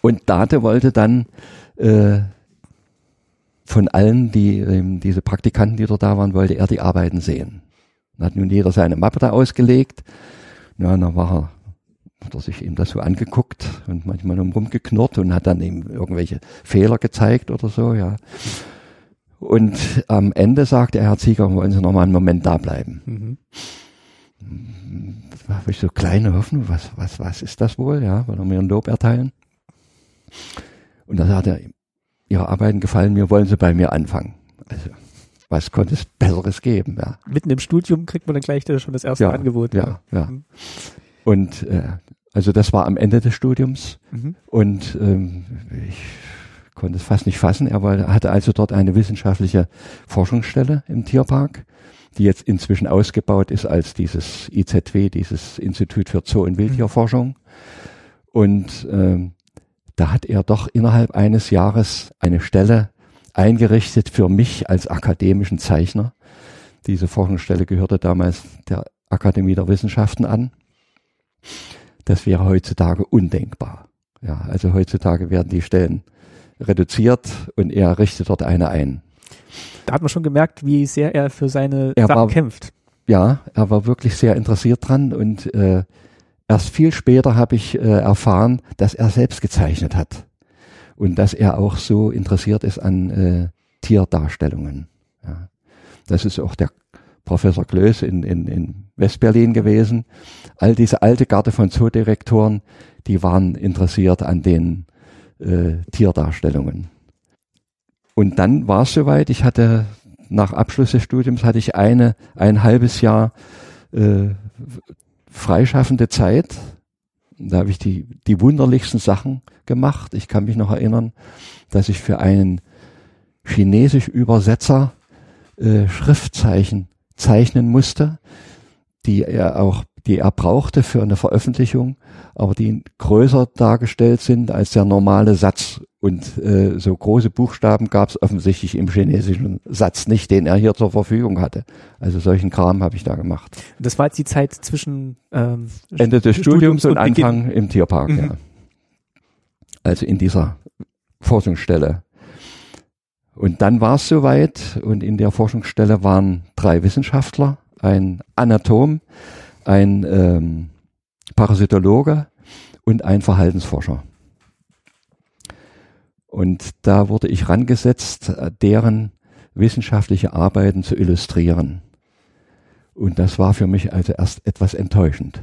Und Date wollte dann äh, von allen, die ähm, diese Praktikanten, die dort da waren, wollte er die Arbeiten sehen. Dann hat nun jeder seine Mappe da ausgelegt. Ja, dann war er, hat er sich eben das so angeguckt und manchmal rumgeknurrt und hat dann eben irgendwelche Fehler gezeigt oder so, ja. Und am Ende sagte er, Herr Zieger, wollen Sie noch mal einen Moment da bleiben. Mhm habe ich so kleine Hoffnung, was, was, was ist das wohl, ja, weil er mir ein Lob erteilen. Und dann sagt er, Ihre Arbeiten gefallen mir, wollen Sie bei mir anfangen. Also, was konnte es Besseres geben, ja. Mitten im Studium kriegt man dann gleich schon das erste ja, Angebot. Ja, ja. ja. Mhm. Und äh, also das war am Ende des Studiums mhm. und ähm, ich konnte es fast nicht fassen. Er war, hatte also dort eine wissenschaftliche Forschungsstelle im Tierpark die jetzt inzwischen ausgebaut ist als dieses IZW, dieses Institut für Zoo- und Wildtierforschung. Und ähm, da hat er doch innerhalb eines Jahres eine Stelle eingerichtet für mich als akademischen Zeichner. Diese Forschungsstelle gehörte damals der Akademie der Wissenschaften an. Das wäre heutzutage undenkbar. Ja, also heutzutage werden die Stellen reduziert und er richtet dort eine ein. Da hat man schon gemerkt, wie sehr er für seine Er Sachen war- kämpft. Ja, er war wirklich sehr interessiert dran und äh, erst viel später habe ich äh, erfahren, dass er selbst gezeichnet hat und dass er auch so interessiert ist an äh, Tierdarstellungen. Ja. Das ist auch der Professor Klöß in, in, in Westberlin gewesen. All diese alte Garde von Zoodirektoren, die waren interessiert an den äh, Tierdarstellungen. Und dann war es soweit, ich hatte nach Abschluss des Studiums hatte ich eine, ein halbes Jahr äh, freischaffende Zeit. Da habe ich die, die wunderlichsten Sachen gemacht. Ich kann mich noch erinnern, dass ich für einen chinesisch Übersetzer äh, Schriftzeichen zeichnen musste, die er auch, die er brauchte für eine Veröffentlichung, aber die größer dargestellt sind als der normale Satz. Und äh, so große Buchstaben gab es offensichtlich im chinesischen Satz nicht, den er hier zur Verfügung hatte. Also solchen Kram habe ich da gemacht. Das war jetzt die Zeit zwischen ähm, Ende des Studiums, und, Beginn. Anfang im Tierpark, Mhm. ja. Also in dieser Forschungsstelle. Und dann war es soweit und in der Forschungsstelle waren drei Wissenschaftler, ein Anatom, ein ähm, Parasitologe und ein Verhaltensforscher. Und da wurde ich rangesetzt, deren wissenschaftliche Arbeiten zu illustrieren. Und das war für mich also erst etwas enttäuschend.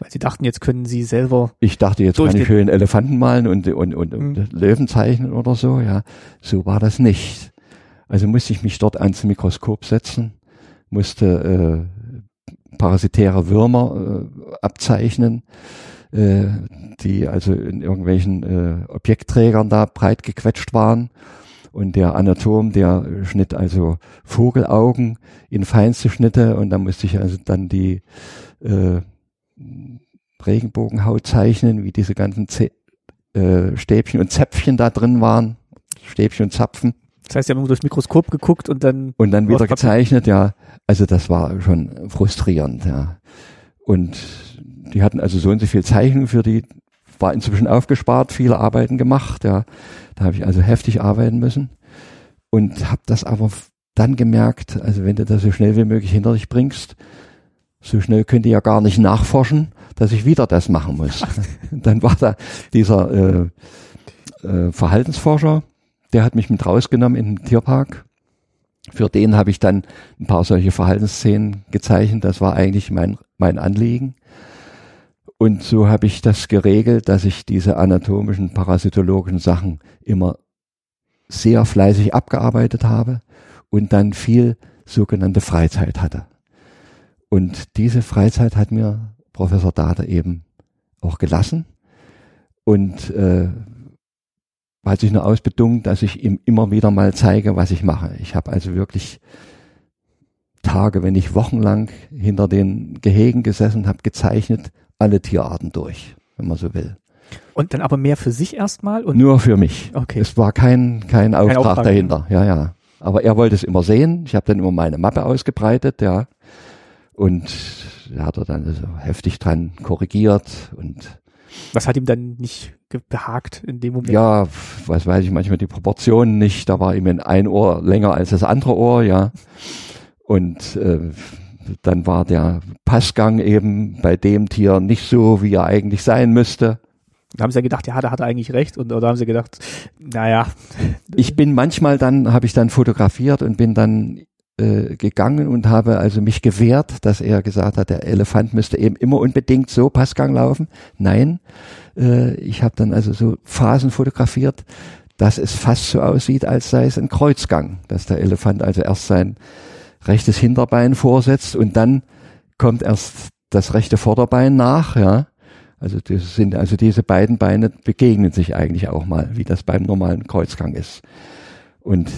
Weil sie dachten, jetzt können sie selber. Ich dachte, jetzt kann ich schön Elefanten malen und, und, und, und Mhm. Löwen zeichnen oder so, ja. So war das nicht. Also musste ich mich dort ans Mikroskop setzen, musste äh, parasitäre Würmer äh, abzeichnen, äh, die also in irgendwelchen äh, Objektträgern da breit gequetscht waren. Und der Anatom, der schnitt also Vogelaugen in feinste Schnitte und da musste ich also dann die äh, Regenbogenhaut zeichnen, wie diese ganzen Zä äh, Stäbchen und Zäpfchen da drin waren. Stäbchen und Zapfen. Das heißt, sie haben immer durchs Mikroskop geguckt und dann. Und dann wieder gezeichnet, ja. Also das war schon frustrierend, ja. Und die hatten also so und so viel Zeichnungen für die, war inzwischen aufgespart, viele Arbeiten gemacht, ja. Da habe ich also heftig arbeiten müssen. Und habe das aber dann gemerkt, also wenn du das so schnell wie möglich hinter dich bringst, so schnell könnt ihr ja gar nicht nachforschen, dass ich wieder das machen muss. dann war da dieser äh, äh, Verhaltensforscher, der hat mich mit rausgenommen in den Tierpark. Für den habe ich dann ein paar solche Verhaltensszenen gezeichnet. Das war eigentlich mein, mein Anliegen. Und so habe ich das geregelt, dass ich diese anatomischen, parasitologischen Sachen immer sehr fleißig abgearbeitet habe und dann viel sogenannte Freizeit hatte. Und diese Freizeit hat mir Professor Dade eben auch gelassen und äh, hat sich nur ausbedungen, dass ich ihm immer wieder mal zeige, was ich mache. Ich habe also wirklich Tage, wenn nicht wochenlang hinter den Gehegen gesessen, habe gezeichnet, alle Tierarten durch, wenn man so will. Und dann aber mehr für sich erstmal und. Nur für mich. Okay. Es war kein, kein Auftrag, Auftrag, dahinter. Ja, ja. Aber er wollte es immer sehen. Ich habe dann immer meine Mappe ausgebreitet, ja. Und da hat er dann also heftig dran korrigiert und Was hat ihm dann nicht behagt in dem Moment? ja, was weiß ich, manchmal die Proportionen nicht. Da war ihm ein Ohr länger als das andere Ohr, ja. Und äh, dann war der Passgang eben bei dem Tier nicht so, wie er eigentlich sein müsste. Da haben sie ja gedacht, ja, da hat er eigentlich recht. Und oder haben sie gedacht, naja, Ich bin manchmal dann, habe ich dann fotografiert und bin dann äh, gegangen und habe also mich gewehrt, dass er gesagt hat, der Elefant müsste eben immer unbedingt so Passgang laufen. Nein, äh, ich habe dann also so Phasen fotografiert, dass es fast so aussieht, als sei es ein Kreuzgang, dass der Elefant also erst sein rechtes Hinterbein vorsetzt und dann kommt erst das rechte Vorderbein nach, ja. Also das sind also diese beiden Beine begegnen sich eigentlich auch mal, wie das beim normalen Kreuzgang ist. Und äh,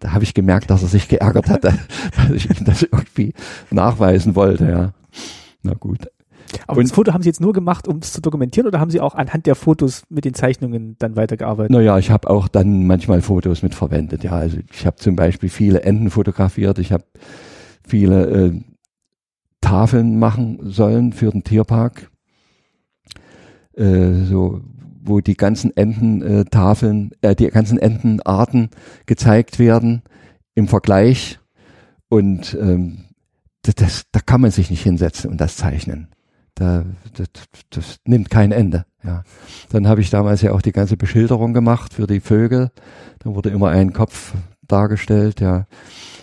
da habe ich gemerkt, dass er sich geärgert hatte, dass ich ihm das irgendwie nachweisen wollte, ja. Na gut. aber Und- das Foto haben sie jetzt nur gemacht, um es zu dokumentieren, oder haben sie auch anhand der Fotos mit den Zeichnungen dann weitergearbeitet? Naja, ich habe auch dann manchmal Fotos mit verwendet, ja. Also ich habe zum Beispiel viele Enten fotografiert, ich habe viele äh, Tafeln machen sollen für den Tierpark, äh, so wo die ganzen Ententafeln, äh, die ganzen Entenarten gezeigt werden im Vergleich und ähm, das, das, da kann man sich nicht hinsetzen und das zeichnen. Da, das, das nimmt kein Ende. Ja. Dann habe ich damals ja auch die ganze Beschilderung gemacht für die Vögel. Da wurde immer ein Kopf dargestellt, ja.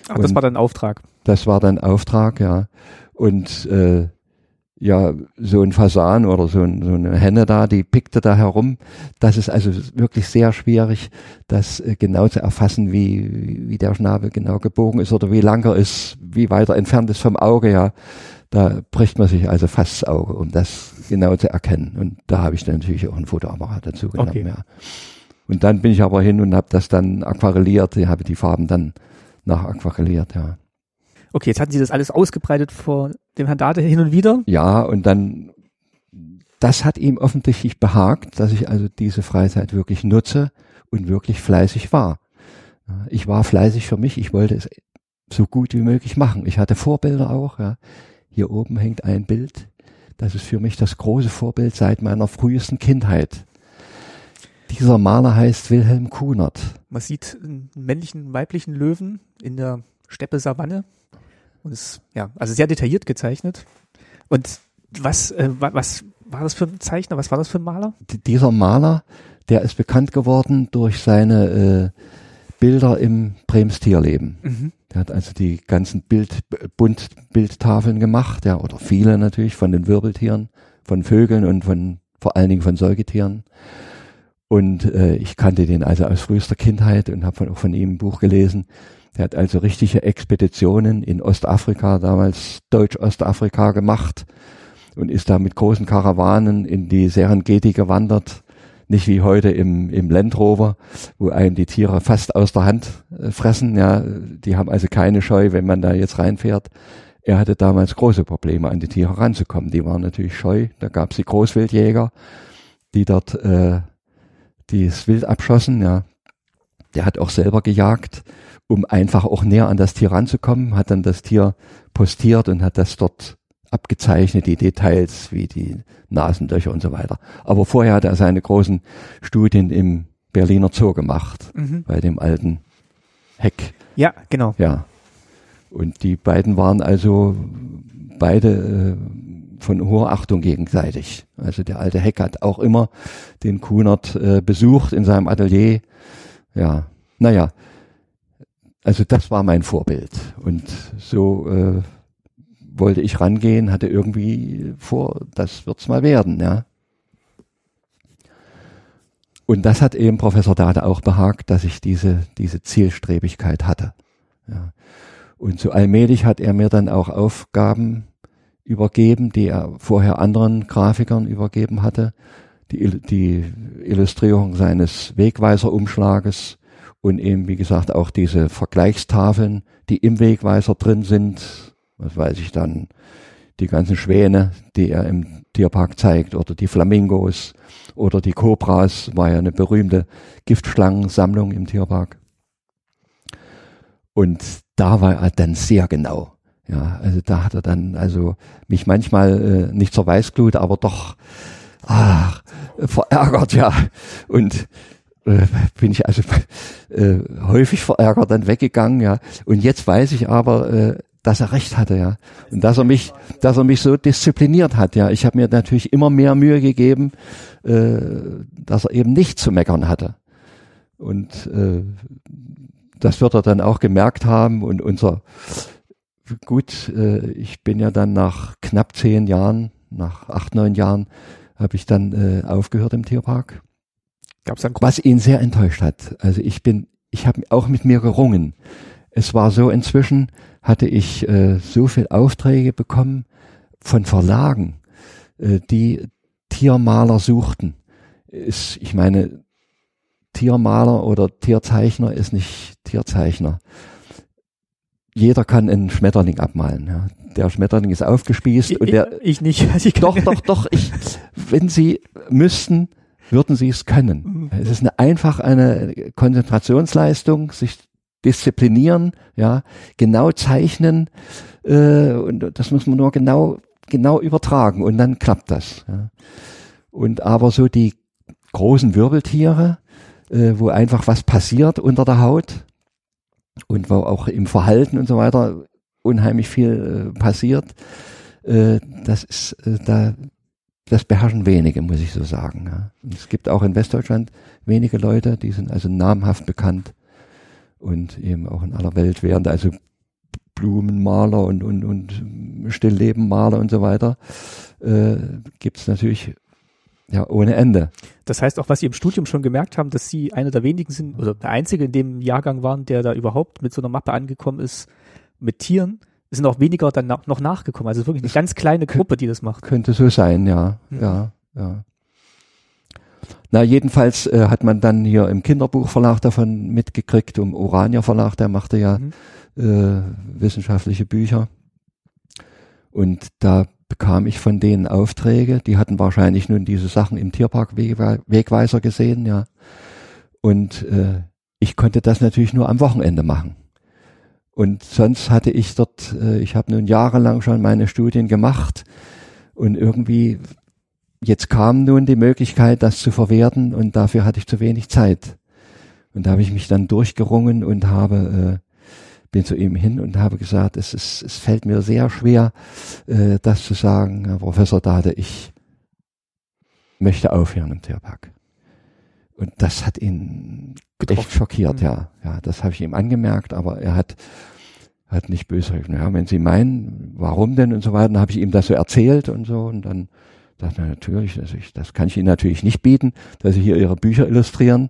Ach, das war dann Auftrag. Das war dann Auftrag, ja. Und äh, ja, so ein Fasan oder so, ein, so eine Henne da, die pickte da herum. Das ist also wirklich sehr schwierig, das äh, genau zu erfassen, wie, wie der Schnabel genau gebogen ist oder wie lang er ist, wie weiter entfernt ist vom Auge, ja. Da bricht man sich also fast das Auge, um das genau zu erkennen. Und da habe ich dann natürlich auch ein Fotoapparat dazu genommen, okay. ja. Und dann bin ich aber hin und habe das dann aquarelliert, ich habe die Farben dann nach aquarelliert, ja. Okay, jetzt hatten Sie das alles ausgebreitet vor dem Herrn Date hin und wieder? Ja, und dann, das hat ihm offensichtlich behagt, dass ich also diese Freizeit wirklich nutze und wirklich fleißig war. Ich war fleißig für mich, ich wollte es so gut wie möglich machen. Ich hatte Vorbilder auch, ja. Hier oben hängt ein Bild. Das ist für mich das große Vorbild seit meiner frühesten Kindheit. Dieser Maler heißt Wilhelm Kunert. Man sieht einen männlichen, weiblichen Löwen in der Steppe Savanne. Und ist, ja, also sehr detailliert gezeichnet. Und was, äh, was war das für ein Zeichner? Was war das für ein Maler? dieser Maler, der ist bekannt geworden durch seine äh, Bilder im Brems Tierleben. Mhm. Der hat also die ganzen Bild, bunt Bildtafeln gemacht, ja, oder viele natürlich von den Wirbeltieren, von Vögeln und von vor allen Dingen von Säugetieren. Und äh, ich kannte den also aus frühester Kindheit und habe auch von ihm ein Buch gelesen. Der hat also richtige Expeditionen in Ostafrika, damals Deutsch-Ostafrika gemacht und ist da mit großen Karawanen in die Serengeti gewandert. Nicht wie heute im, im Land Rover, wo einem die Tiere fast aus der Hand äh, fressen. Ja, die haben also keine Scheu, wenn man da jetzt reinfährt. Er hatte damals große Probleme, an die Tiere ranzukommen. Die waren natürlich scheu. Da gab es die Großwildjäger, die dort äh, das Wild abschossen. Ja, der hat auch selber gejagt um einfach auch näher an das Tier ranzukommen, hat dann das Tier postiert und hat das dort abgezeichnet, die Details wie die Nasenlöcher und so weiter. Aber vorher hat er seine großen Studien im Berliner Zoo gemacht, mhm. bei dem alten Heck. Ja, genau. Ja. Und die beiden waren also beide äh, von hoher Achtung gegenseitig. Also der alte Heck hat auch immer den Kunert äh, besucht in seinem Atelier. Ja, naja, also das war mein Vorbild. Und so äh, wollte ich rangehen, hatte irgendwie vor, das wird's mal werden, ja. Und das hat eben Professor Dade auch behagt, dass ich diese, diese Zielstrebigkeit hatte. Ja. Und so allmählich hat er mir dann auch Aufgaben übergeben, die er vorher anderen Grafikern übergeben hatte. Die, die Illustrierung seines Wegweiserumschlages, und eben, wie gesagt, auch diese Vergleichstafeln, die im Wegweiser drin sind, was weiß ich dann, die ganzen Schwäne, die er im Tierpark zeigt, oder die Flamingos, oder die Kobras, war ja eine berühmte Giftschlangensammlung im Tierpark. Und da war er dann sehr genau. Ja, also da hat er dann also mich manchmal äh, nicht zur Weißglut, aber doch ach, verärgert, ja. Und äh, bin ich also äh, häufig verärgert dann weggegangen, ja. Und jetzt weiß ich aber, äh, dass er recht hatte, ja. Und dass er mich, dass er mich so diszipliniert hat, ja. Ich habe mir natürlich immer mehr Mühe gegeben, äh, dass er eben nicht zu meckern hatte. Und äh, das wird er dann auch gemerkt haben. Und unser gut, äh, ich bin ja dann nach knapp zehn Jahren, nach acht, neun Jahren, habe ich dann äh, aufgehört im Tierpark Gab's einen Was ihn sehr enttäuscht hat. Also ich bin, ich habe auch mit mir gerungen. Es war so, inzwischen hatte ich äh, so viel Aufträge bekommen von Verlagen, äh, die Tiermaler suchten. Ist, ich meine, Tiermaler oder Tierzeichner ist nicht Tierzeichner. Jeder kann einen Schmetterling abmalen. Ja. Der Schmetterling ist aufgespießt ich, und der. Ich nicht. Also ich doch, doch, doch. Ich, wenn Sie müssten, würden sie es können. Mhm. Es ist eine, einfach eine Konzentrationsleistung, sich disziplinieren, ja, genau zeichnen äh, und das muss man nur genau genau übertragen und dann klappt das. Ja. Und aber so die großen Wirbeltiere, äh, wo einfach was passiert unter der Haut, und wo auch im Verhalten und so weiter unheimlich viel äh, passiert. Äh, das ist äh, da das beherrschen wenige, muss ich so sagen. Ja. Es gibt auch in Westdeutschland wenige Leute, die sind also namhaft bekannt und eben auch in aller Welt werden also Blumenmaler und, und, und Stilllebenmaler und so weiter, äh, gibt es natürlich ja ohne Ende. Das heißt auch, was Sie im Studium schon gemerkt haben, dass Sie einer der wenigen sind, oder der Einzige in dem Jahrgang waren, der da überhaupt mit so einer Mappe angekommen ist, mit Tieren. Es sind auch weniger dann noch nachgekommen. Also wirklich eine ganz kleine Gruppe, die das macht. Könnte so sein, ja, mhm. ja, ja. Na, jedenfalls äh, hat man dann hier im Kinderbuchverlag davon mitgekriegt, um Orania Verlag, der machte ja mhm. äh, wissenschaftliche Bücher. Und da bekam ich von denen Aufträge. Die hatten wahrscheinlich nun diese Sachen im Tierpark Wegweiser gesehen, ja. Und äh, ich konnte das natürlich nur am Wochenende machen. Und sonst hatte ich dort, äh, ich habe nun jahrelang schon meine Studien gemacht und irgendwie jetzt kam nun die Möglichkeit, das zu verwerten und dafür hatte ich zu wenig Zeit. Und da habe ich mich dann durchgerungen und habe, äh, bin zu ihm hin und habe gesagt, es, ist, es fällt mir sehr schwer, äh, das zu sagen, Herr Professor Dade, ich möchte aufhören im Tierpark. Und das hat ihn Getroffen. echt schockiert, mhm. ja. Ja, das habe ich ihm angemerkt, aber er hat hat nicht böse ja, wenn Sie meinen, warum denn und so weiter, dann habe ich ihm das so erzählt und so und dann dachte er natürlich, also ich, das kann ich Ihnen natürlich nicht bieten, dass Sie hier Ihre Bücher illustrieren,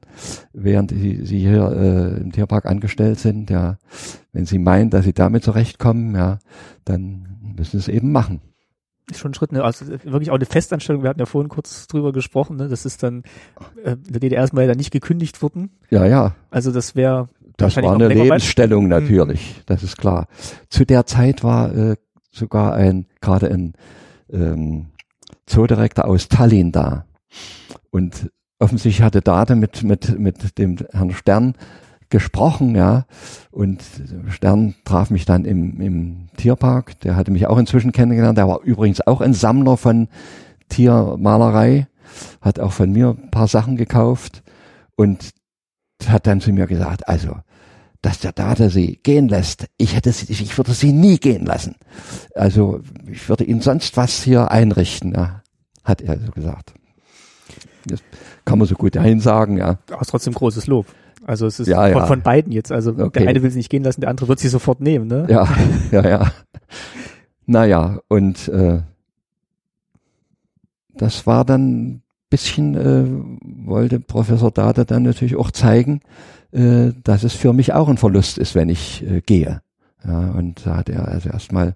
während Sie, Sie hier äh, im Tierpark angestellt sind. Ja, wenn Sie meinen, dass Sie damit zurechtkommen, ja, dann müssen Sie es eben machen schon ein Schritt, ne? also wirklich auch eine Festanstellung, wir hatten ja vorhin kurz drüber gesprochen, ne? das ist dann äh, in der DDR erstmal ja nicht gekündigt worden. Ja, ja. Also das wäre Das war eine Lebensstellung weit. Mhm. natürlich, mhm. das ist klar. Zu der Zeit war äh, sogar ein, gerade ein ähm, Zoodirektor aus Tallinn da. Und offensichtlich hatte Date mit, mit, mit dem Herrn Stern gesprochen, ja. Und Stern traf mich dann im, im Tierpark. Der hatte mich auch inzwischen kennengelernt. Der war übrigens auch ein Sammler von Tiermalerei, hat auch von mir ein paar Sachen gekauft und hat dann zu mir gesagt, also, dass der Data sie gehen lässt, ich hätte sie, ich würde sie nie gehen lassen. Also, ich würde ihnen sonst was hier einrichten, ja, hat er so gesagt. Das kann man so gut dahin sagen, ja. Aber trotzdem großes Lob. Also es ist ja, von, ja. von, beiden jetzt. Also okay. der eine will sie nicht gehen lassen, der andere wird sie sofort nehmen, ne? Ja, ja, ja. Naja, und äh, das war dann bisschen, äh, wollte Professor Dade dann natürlich auch zeigen, äh, dass es für mich auch ein Verlust ist, wenn ich äh, gehe. Ja, und da hat er also erstmal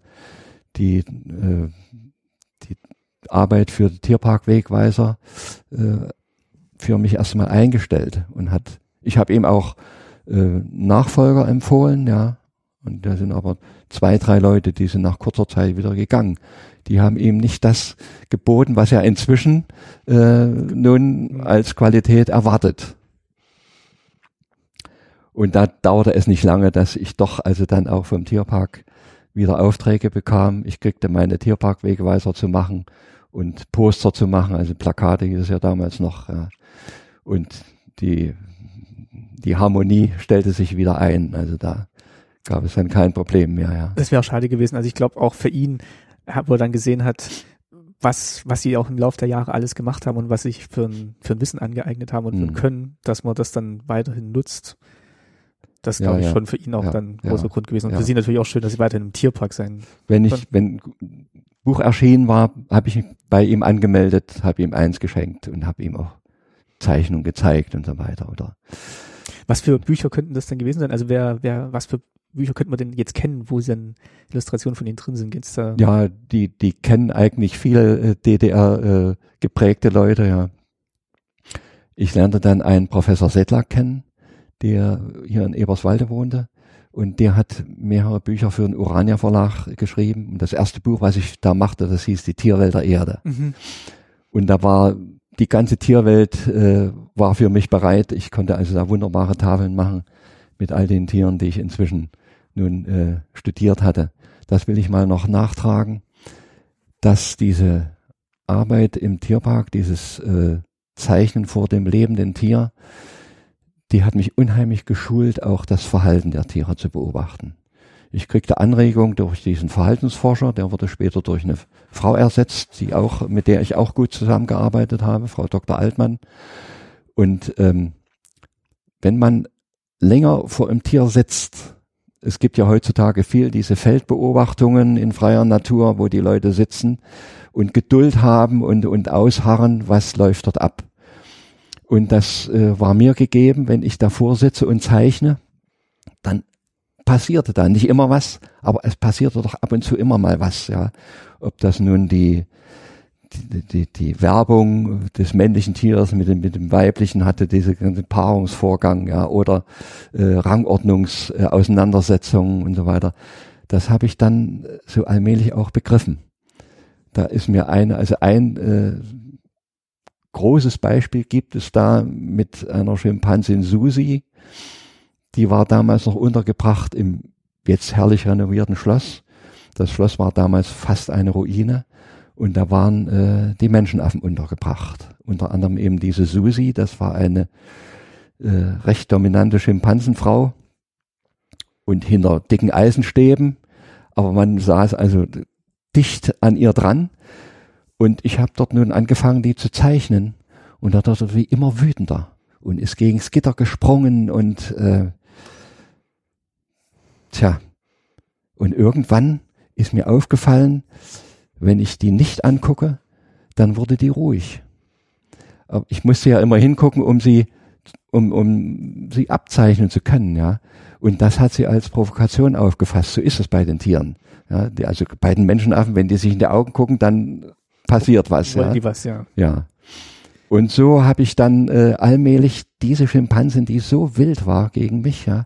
die, äh, die Arbeit für Tierparkwegweiser äh, für mich erstmal eingestellt und hat ich habe ihm auch äh, Nachfolger empfohlen, ja. Und da sind aber zwei, drei Leute, die sind nach kurzer Zeit wieder gegangen. Die haben ihm nicht das geboten, was er inzwischen äh, nun als Qualität erwartet. Und da dauerte es nicht lange, dass ich doch also dann auch vom Tierpark wieder Aufträge bekam. Ich kriegte meine Tierparkwegweiser zu machen und Poster zu machen, also Plakate hieß es ja damals noch. Ja. Und die die Harmonie stellte sich wieder ein. Also da gab es dann kein Problem mehr. Ja. Das wäre schade gewesen. Also ich glaube auch für ihn, wo er dann gesehen hat, was, was sie auch im Laufe der Jahre alles gemacht haben und was sich für ein, für ein Wissen angeeignet haben und mhm. können, dass man das dann weiterhin nutzt. Das glaube ja, ich ja. schon für ihn auch ja, dann ein großer Grund gewesen. Und für sie natürlich auch schön, dass sie weiterhin im Tierpark sein. Wenn ich, wenn Buch erschienen war, habe ich mich bei ihm angemeldet, habe ihm eins geschenkt und habe ihm auch Zeichnungen gezeigt und so weiter. Oder was für Bücher könnten das denn gewesen sein? Also wer, wer, was für Bücher könnte man denn jetzt kennen, wo dann Illustrationen von ihnen drin sind? Gibt's da? Ja, die, die kennen eigentlich viele äh, DDR äh, geprägte Leute, ja. Ich lernte dann einen Professor Sedlak kennen, der hier in Eberswalde wohnte. Und der hat mehrere Bücher für den Urania Verlag geschrieben. Und das erste Buch, was ich da machte, das hieß Die Tierwelt der Erde. Mhm. Und da war die ganze Tierwelt äh, war für mich bereit. Ich konnte also da wunderbare Tafeln machen mit all den Tieren, die ich inzwischen nun äh, studiert hatte. Das will ich mal noch nachtragen, dass diese Arbeit im Tierpark, dieses äh, Zeichnen vor dem lebenden Tier, die hat mich unheimlich geschult, auch das Verhalten der Tiere zu beobachten. Ich kriegte Anregung durch diesen Verhaltensforscher, der wurde später durch eine Frau ersetzt, die auch, mit der ich auch gut zusammengearbeitet habe, Frau Dr. Altmann. Und ähm, wenn man länger vor einem Tier sitzt, es gibt ja heutzutage viel diese Feldbeobachtungen in freier Natur, wo die Leute sitzen und Geduld haben und, und ausharren, was läuft dort ab. Und das äh, war mir gegeben, wenn ich davor sitze und zeichne, dann passierte da nicht immer was, aber es passierte doch ab und zu immer mal was, ja. Ob das nun die, die, die, die Werbung des männlichen Tieres mit dem, mit dem weiblichen hatte, diese ganze Paarungsvorgang, ja, oder äh, Rangordnungsauseinandersetzungen äh, und so weiter. Das habe ich dann so allmählich auch begriffen. Da ist mir eine, also ein äh, großes Beispiel gibt es da mit einer Schimpansin Susi. Die war damals noch untergebracht im jetzt herrlich renovierten Schloss. Das Schloss war damals fast eine Ruine. Und da waren äh, die Menschenaffen untergebracht. Unter anderem eben diese Susi, das war eine äh, recht dominante Schimpansenfrau und hinter dicken Eisenstäben. Aber man saß also dicht an ihr dran. Und ich habe dort nun angefangen, die zu zeichnen. Und da wird wie immer wütender und ist gegen das Gitter gesprungen und äh, tja. Und irgendwann ist mir aufgefallen, wenn ich die nicht angucke, dann wurde die ruhig. Aber ich musste ja immer hingucken, um sie, um, um sie abzeichnen zu können, ja. Und das hat sie als Provokation aufgefasst. So ist es bei den Tieren. Ja, die, also bei den Menschenaffen, wenn die sich in die Augen gucken, dann passiert was. Wollen ja. die was, ja. Ja. Und so habe ich dann äh, allmählich diese Schimpansin, die so wild war gegen mich, ja,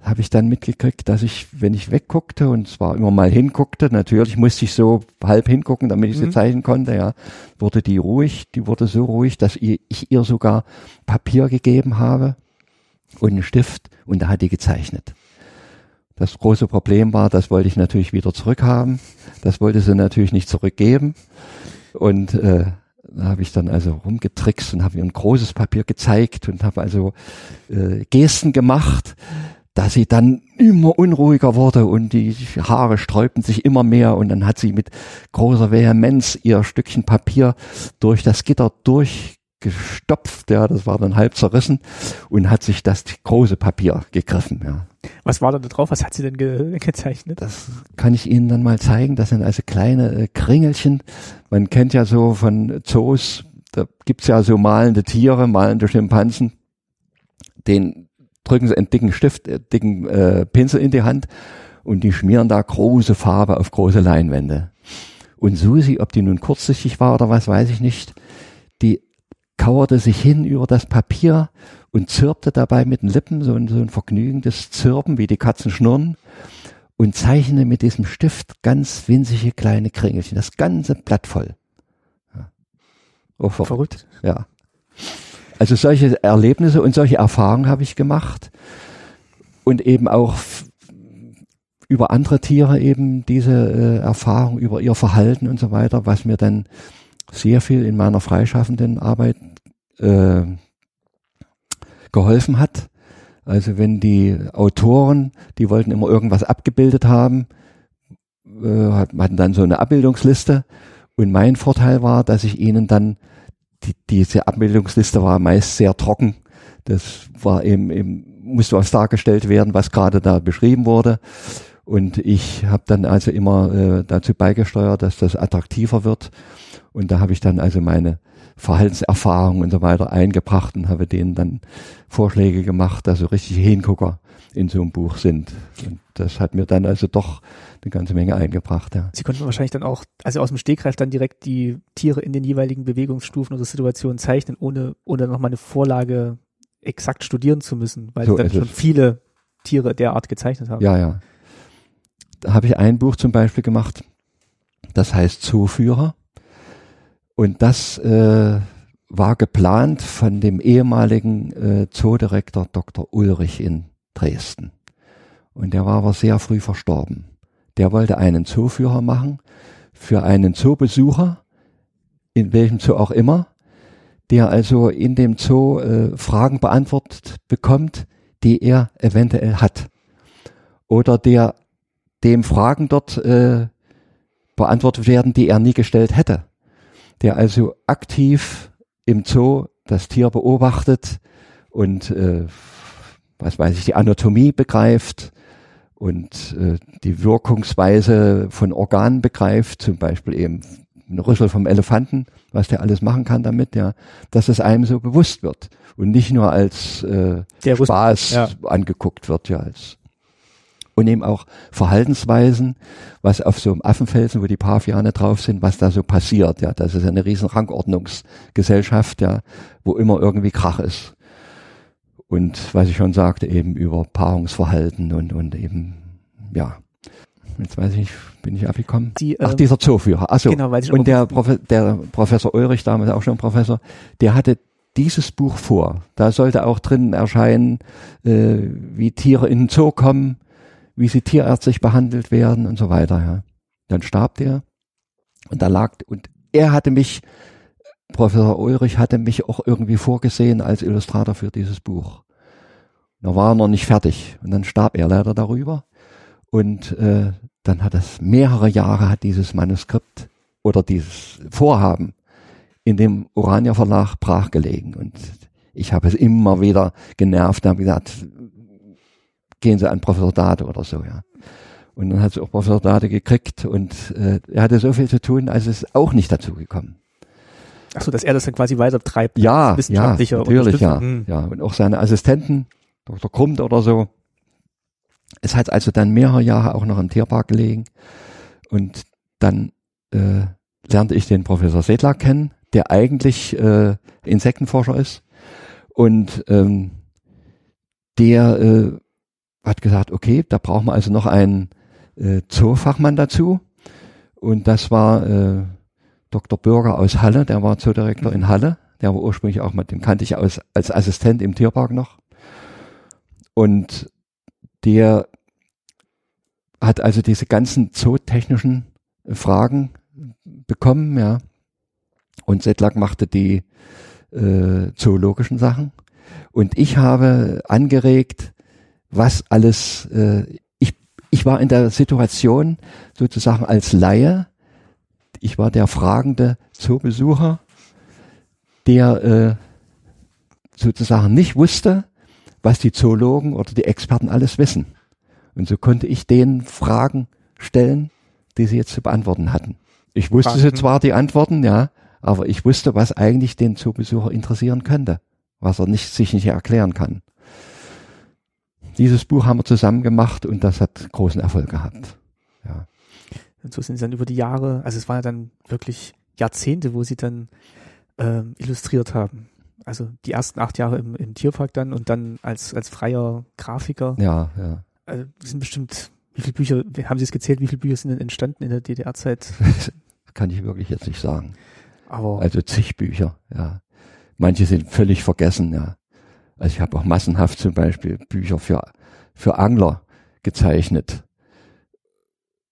habe ich dann mitgekriegt, dass ich, wenn ich wegguckte und zwar immer mal hinguckte, natürlich musste ich so halb hingucken, damit ich sie Mhm. zeichnen konnte, ja, wurde die ruhig, die wurde so ruhig, dass ich, ich ihr sogar Papier gegeben habe und einen Stift und da hat die gezeichnet. Das große Problem war, das wollte ich natürlich wieder zurückhaben. Das wollte sie natürlich nicht zurückgeben. Und äh, da habe ich dann also rumgetrickst und habe ihr ein großes Papier gezeigt und habe also äh, Gesten gemacht, dass sie dann immer unruhiger wurde und die Haare sträubten sich immer mehr und dann hat sie mit großer Vehemenz ihr Stückchen Papier durch das Gitter durchgestopft, ja, das war dann halb zerrissen und hat sich das große Papier gegriffen, ja. Was war da drauf? Was hat sie denn ge gezeichnet? Das kann ich Ihnen dann mal zeigen. Das sind also kleine äh, Kringelchen. Man kennt ja so von Zoos, da gibt's ja so malende Tiere, malende Schimpansen. Den drücken sie einen dicken Stift, äh, dicken äh, Pinsel in die Hand und die schmieren da große Farbe auf große Leinwände. Und Susi, ob die nun kurzsichtig war oder was, weiß ich nicht, die kauerte sich hin über das Papier und zirpte dabei mit den Lippen, so ein, so ein vergnügendes Zirpen, wie die Katzen schnurren, und zeichnete mit diesem Stift ganz winzige kleine Kringelchen, das ganze Blatt voll. Ja. Oh, verrückt. Verrückt. Ja. Also solche Erlebnisse und solche Erfahrungen habe ich gemacht und eben auch über andere Tiere eben diese äh, Erfahrung über ihr Verhalten und so weiter, was mir dann sehr viel in meiner freischaffenden Arbeit äh, geholfen hat. Also wenn die Autoren, die wollten immer irgendwas abgebildet haben, äh, hat- hatten dann so eine Abbildungsliste und mein Vorteil war, dass ich ihnen dann die, diese Abbildungsliste war meist sehr trocken. Das war eben, eben musste was dargestellt werden, was gerade da beschrieben wurde. Und ich habe dann also immer äh, dazu beigesteuert, dass das attraktiver wird. Und da habe ich dann also meine Verhaltenserfahrungen und so weiter eingebracht und habe denen dann Vorschläge gemacht, dass so richtige Hingucker in so einem Buch sind. Und das hat mir dann also doch eine ganze Menge eingebracht. Ja. Sie konnten wahrscheinlich dann auch, also aus dem Stegreif dann direkt die Tiere in den jeweiligen Bewegungsstufen oder Situationen zeichnen, ohne, ohne nochmal eine Vorlage exakt studieren zu müssen, weil So sie dann schon viele Tiere derart gezeichnet haben. Ja, ja. Da habe ich ein Buch zum Beispiel gemacht, das heißt Zooführer. Und das äh, war geplant von dem ehemaligen äh, Zoodirektor Dr. Ulrich in Dresden. Und der war aber sehr früh verstorben. Der wollte einen Zooführer machen für einen Zoobesucher, in welchem Zoo auch immer, der also in dem Zoo äh, Fragen beantwortet bekommt, die er eventuell hat. Oder der dem Fragen dort äh, beantwortet werden, die er nie gestellt hätte. Der also aktiv im Zoo das Tier beobachtet und äh, was weiß ich, die Anatomie begreift und äh, die Wirkungsweise von Organen begreift, zum Beispiel eben ein Rüssel vom Elefanten, was der alles machen kann damit, ja, dass es einem so bewusst wird und nicht nur als äh, Spaß ja. angeguckt wird, ja, als und eben auch Verhaltensweisen, was auf so einem Affenfelsen, wo die Paviane drauf sind, was da so passiert, ja, das ist eine riesen Rangordnungsgesellschaft, ja, wo immer irgendwie Krach ist. Und was ich schon sagte, eben über Paarungsverhalten und, und eben, ja, jetzt weiß ich, bin ich abgekommen. Die, Ach, ähm, dieser Zooführer. Achso. Genau, weil ich und der, Profe der Professor Ulrich, damals auch schon Professor, der hatte dieses Buch vor. Da sollte auch drin erscheinen, äh, wie Tiere in den Zoo kommen, wie sie tierärztlich behandelt werden und so weiter. Ja. Dann starb der und da lag, und er hatte mich, Professor Ulrich hatte mich auch irgendwie vorgesehen als Illustrator für dieses Buch. Da war er noch nicht fertig und dann starb er leider darüber. Und äh, dann hat es mehrere Jahre hat dieses Manuskript oder dieses Vorhaben in dem Urania Verlag brachgelegen. Und ich habe es immer wieder genervt und habe gesagt, gehen Sie an Professor Dade oder so, ja. Und dann hat sie auch Professor Dade gekriegt und äh, er hatte so viel zu tun, als es auch nicht dazu gekommen. Ach so, dass er das dann quasi weiter treibt. Ja, ja, natürlich, ja, hm. ja. Und auch seine Assistenten, Dr. Krummt oder so, es hat also dann mehrere Jahre auch noch im Tierpark gelegen. Und dann äh, lernte ich den Professor Sedler kennen, der eigentlich äh, Insektenforscher ist. Und ähm, der äh, hat gesagt, okay, da brauchen wir also noch einen äh, Zoofachmann dazu. Und das war äh, Dr. Bürger aus Halle, der war Zoodirektor in Halle. Der war ursprünglich auch mal, den kannte ich aus, als Assistent im Tierpark noch. Und der hat also diese ganzen zootechnischen Fragen bekommen, ja. Und Sedlak machte die äh, zoologischen Sachen. Und ich habe angeregt, was alles, äh, ich, ich war in der Situation sozusagen als Laie, ich war der fragende Zoobesucher, der äh, sozusagen nicht wusste, was die Zoologen oder die Experten alles wissen. Und so konnte ich denen Fragen stellen, die sie jetzt zu beantworten hatten. Ich wusste sie zwar die Antworten, ja, aber ich wusste, was eigentlich den Zoobesucher interessieren könnte, was er nicht, sich nicht erklären kann. Dieses Buch haben wir zusammen gemacht und das hat großen Erfolg gehabt. Ja. Und so sind sie dann über die Jahre, also es waren ja dann wirklich Jahrzehnte, wo sie dann ähm, illustriert haben. Also die ersten acht Jahre im, im Tierpark dann und dann als, als freier Grafiker. Ja, ja. Also sind bestimmt, wie viele Bücher, haben Sie es gezählt, wie viele Bücher sind denn entstanden in der DDR-Zeit? Kann ich wirklich jetzt nicht sagen. Aber also zig Bücher, ja. Manche sind völlig vergessen, ja. Also ich habe auch massenhaft zum Beispiel Bücher für, für Angler gezeichnet.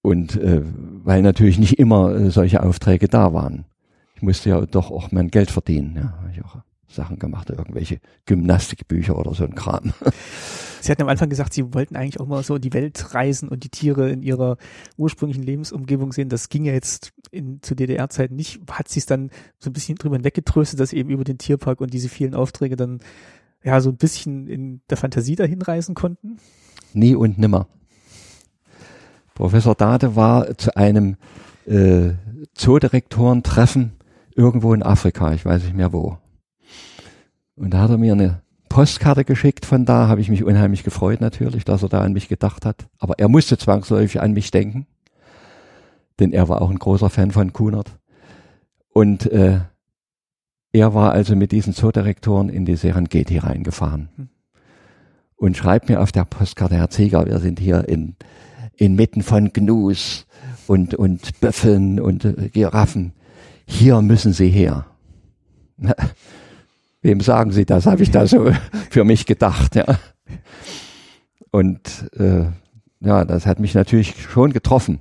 Und äh, weil natürlich nicht immer äh, solche Aufträge da waren. Ich musste ja doch auch mein Geld verdienen. Ja, habe ich auch Sachen gemacht, irgendwelche Gymnastikbücher oder so ein Kram. Sie hatten am Anfang gesagt, Sie wollten eigentlich auch mal so die Welt reisen und die Tiere in ihrer ursprünglichen Lebensumgebung sehen. Das ging ja jetzt in, zu DDR-Zeiten nicht. Hat sie es dann so ein bisschen drüber hinweggetröstet, dass eben über den Tierpark und diese vielen Aufträge dann ja so ein bisschen in der Fantasie dahin reisen konnten? Nie und nimmer. Professor Dade war zu einem äh, Zoodirektorentreffen irgendwo in Afrika, ich weiß nicht mehr wo. Und da hat er mir eine Postkarte geschickt von da, habe ich mich unheimlich gefreut natürlich, dass er da an mich gedacht hat. Aber er musste zwangsläufig an mich denken, denn er war auch ein großer Fan von Kunert. Und äh, er war also mit diesen Zoodirektoren in die Serengeti reingefahren hm. und schreibt mir auf der Postkarte, Herr Zeger, wir sind hier in, inmitten von Gnus und, und Büffeln und äh, Giraffen. Hier müssen Sie her. Wem sagen Sie das? Habe ich da so für mich gedacht, ja. Und äh, ja, das hat mich natürlich schon getroffen.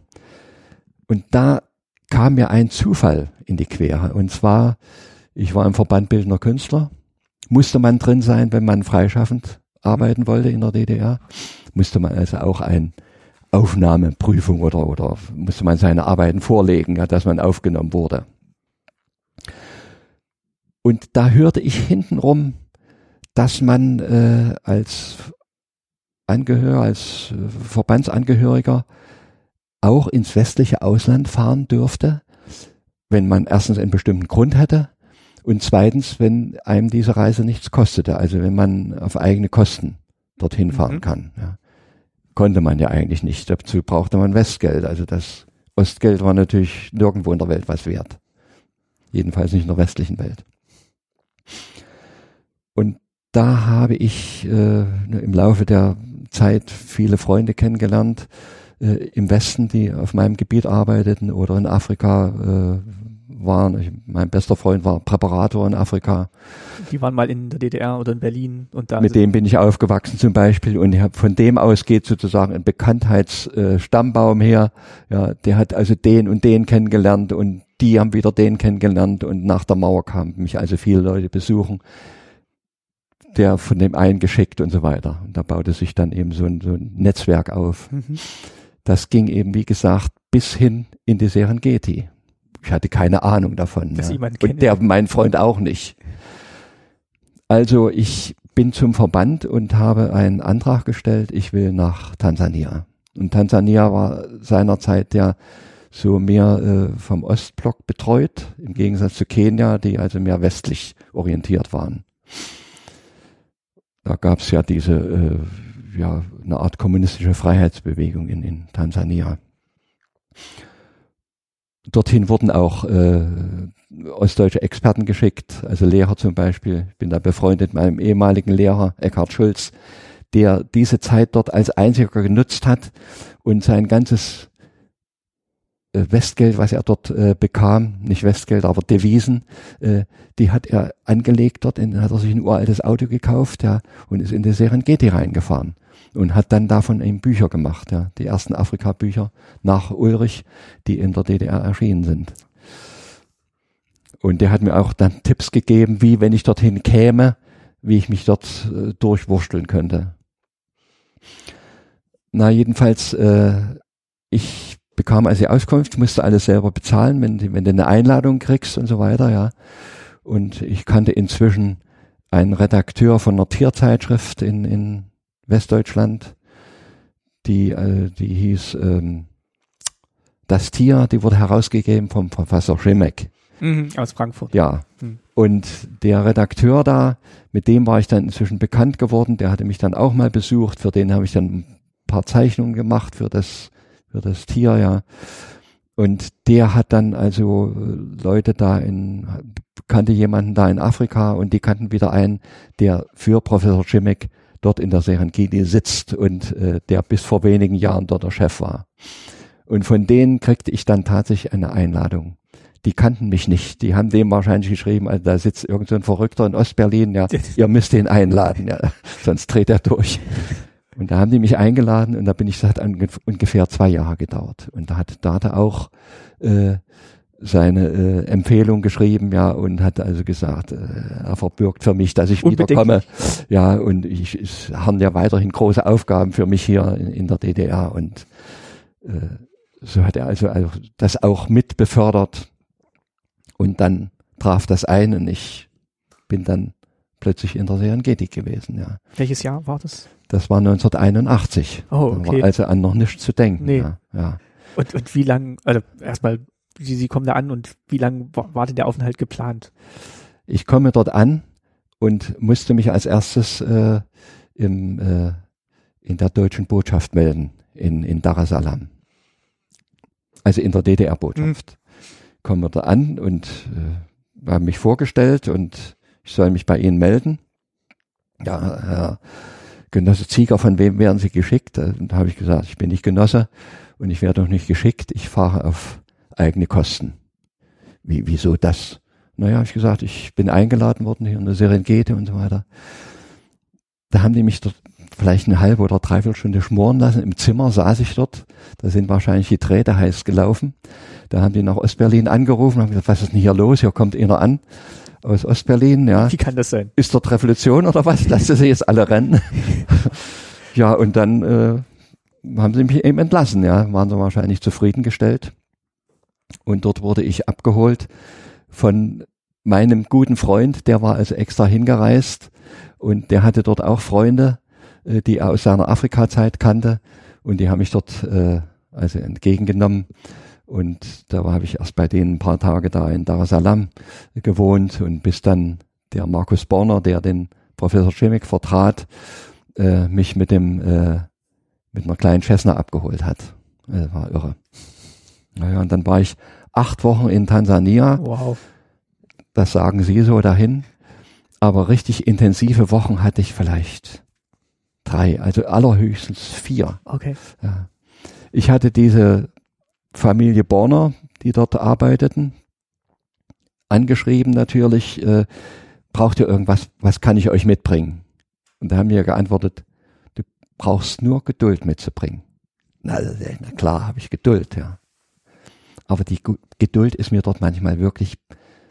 Und da kam mir ein Zufall in die Quere. Und zwar Ich war im Verband Bildender Künstler. Musste man drin sein, wenn man freischaffend arbeiten wollte in der DDR. Musste man also auch ein Aufnahmeprüfung oder, oder musste man seine Arbeiten vorlegen, ja, dass man aufgenommen wurde. Und da hörte ich hintenrum, dass man äh, als Angehöriger, als Verbandsangehöriger auch ins westliche Ausland fahren dürfte, wenn man erstens einen bestimmten Grund hätte und zweitens, wenn einem diese Reise nichts kostete, also wenn man auf eigene Kosten dorthin fahren mhm. kann. Ja. Konnte man ja eigentlich nicht. Dazu brauchte man Westgeld. Also das Ostgeld war natürlich nirgendwo in der Welt was wert. Jedenfalls nicht in der westlichen Welt. Und da habe ich äh, im Laufe der Zeit viele Freunde kennengelernt äh, im Westen, die auf meinem Gebiet arbeiteten oder in Afrika äh, waren. Ich, mein bester Freund war Präparator in Afrika. Die waren mal in der DDR oder in Berlin und da. Mit dem bin ich aufgewachsen zum Beispiel und von dem aus geht sozusagen ein Bekanntheitsstammbaum äh, her. Ja, der hat also den und den kennengelernt und die haben wieder den kennengelernt und nach der Mauer kamen mich also viele Leute besuchen. Der von dem einen geschickt und so weiter. Und da baute sich dann eben so ein, so ein Netzwerk auf. Mhm. Das ging eben, wie gesagt, bis hin in die Serengeti. Ich hatte keine Ahnung davon. Ja. Und der, mein Freund auch nicht. Also ich bin zum Verband und habe einen Antrag gestellt, ich will nach Tansania. Und Tansania war seinerzeit ja so mehr äh, vom Ostblock betreut, im Gegensatz zu Kenia, die also mehr westlich orientiert waren. Da gab es ja diese, äh, ja, eine Art kommunistische Freiheitsbewegung in, in Tansania dorthin wurden auch äh, ostdeutsche Experten geschickt, also Lehrer zum Beispiel. Ich bin da befreundet mit meinem ehemaligen Lehrer Eckhard Schulz, der diese Zeit dort als einziger genutzt hat und sein ganzes äh, Westgeld, was er dort äh, bekam, nicht Westgeld, aber Devisen, äh, die hat er angelegt dort, in, hat er sich ein uraltes Auto gekauft, ja, und ist in die Serengeti reingefahren und hat dann davon eben Bücher gemacht, ja, die ersten Afrika-Bücher nach Ulrich, die in der DDR erschienen sind. Und der hat mir auch dann Tipps gegeben, wie, wenn ich dorthin käme, wie ich mich dort äh, durchwursteln könnte. Na, jedenfalls, äh, ich bekam also die Auskunft, musste alles selber bezahlen, wenn, wenn du eine Einladung kriegst und so weiter, ja. Und ich kannte inzwischen einen Redakteur von einer Tierzeitschrift in, in Westdeutschland, die, äh, die hieß ähm, Das Tier, die wurde herausgegeben vom Professor Schimek. Mhm, aus Frankfurt. Ja. Mhm. Und der Redakteur da, mit dem war ich dann inzwischen bekannt geworden, der hatte mich dann auch mal besucht, für den habe ich dann ein paar Zeichnungen gemacht für das, für das Tier, ja. Und der hat dann also äh, Leute da in, kannte jemanden da in Afrika und die kannten wieder einen, der für Professor Schimek dort in der Serengeti sitzt und äh, der bis vor wenigen Jahren dort der Chef war. Und von denen kriegte ich dann tatsächlich eine Einladung. Die kannten mich nicht. Die haben dem wahrscheinlich geschrieben, also da sitzt irgend so ein Verrückter in Ostberlin, ja, ihr müsst ihn einladen, ja, sonst dreht er durch. Und da haben die mich eingeladen und da bin ich, das hat ungefähr zwei Jahre gedauert. Und da hat Data auch äh, seine äh, Empfehlung geschrieben, ja, und hat also gesagt, äh, er verbürgt für mich, dass ich Unbedingt. wiederkomme. Ja, und ich, es haben ja weiterhin große Aufgaben für mich hier in, in der DDR und äh, so hat er also, also das auch mit befördert und dann traf das ein und ich bin dann plötzlich in der Serengeti gewesen, ja. Welches Jahr war das? Das war 1981. Oh, okay. war also an noch nichts zu denken. Nee. Ja, ja. Und, und wie lang, also erstmal Sie, Sie kommen da an und wie lange war denn der Aufenthalt geplant? Ich komme dort an und musste mich als erstes äh, im, äh, in der deutschen Botschaft melden, in, in Dar es Salaam. Also in der DDR-Botschaft. Mhm. Komme da an und äh, habe mich vorgestellt und ich soll mich bei Ihnen melden. Ja, Herr Genosse Zieger, von wem werden Sie geschickt? Und da habe ich gesagt, ich bin nicht Genosse und ich werde noch nicht geschickt. Ich fahre auf eigene Kosten. Wie, wieso das? Naja, habe ich gesagt, ich bin eingeladen worden hier in der Serengeti und so weiter. Da haben die mich dort vielleicht eine halbe oder dreiviertel Stunde schmoren lassen. Im Zimmer saß ich dort. Da sind wahrscheinlich die Drähte heiß gelaufen. Da haben die nach Ostberlin angerufen, haben gesagt, was ist denn hier los? Hier kommt einer an aus Ostberlin, ja. Wie kann das sein? Ist dort Revolution oder was? Lasst sie jetzt alle rennen. ja, und dann äh, haben sie mich eben entlassen, ja. Waren sie wahrscheinlich zufriedengestellt. Und dort wurde ich abgeholt von meinem guten Freund, der war also extra hingereist und der hatte dort auch Freunde, äh, die er aus seiner Afrika-Zeit kannte und die haben mich dort äh, also entgegengenommen und da habe ich erst bei denen ein paar Tage da in Dar es Salaam gewohnt und bis dann der Markus Borner, der den Professor Schemik vertrat, äh, mich mit dem äh, mit einer kleinen Cessna abgeholt hat. Das war irre. Naja, und dann war ich acht Wochen in Tansania. Wow. Das sagen Sie so dahin. Aber richtig intensive Wochen hatte ich vielleicht drei, also allerhöchstens vier. Okay. Ja. Ich hatte diese Familie Borner, die dort arbeiteten, angeschrieben natürlich, äh, braucht ihr irgendwas, was kann ich euch mitbringen? Und da haben wir geantwortet, du brauchst nur Geduld mitzubringen. Na, na klar, habe ich Geduld, ja. Aber die Geduld ist mir dort manchmal wirklich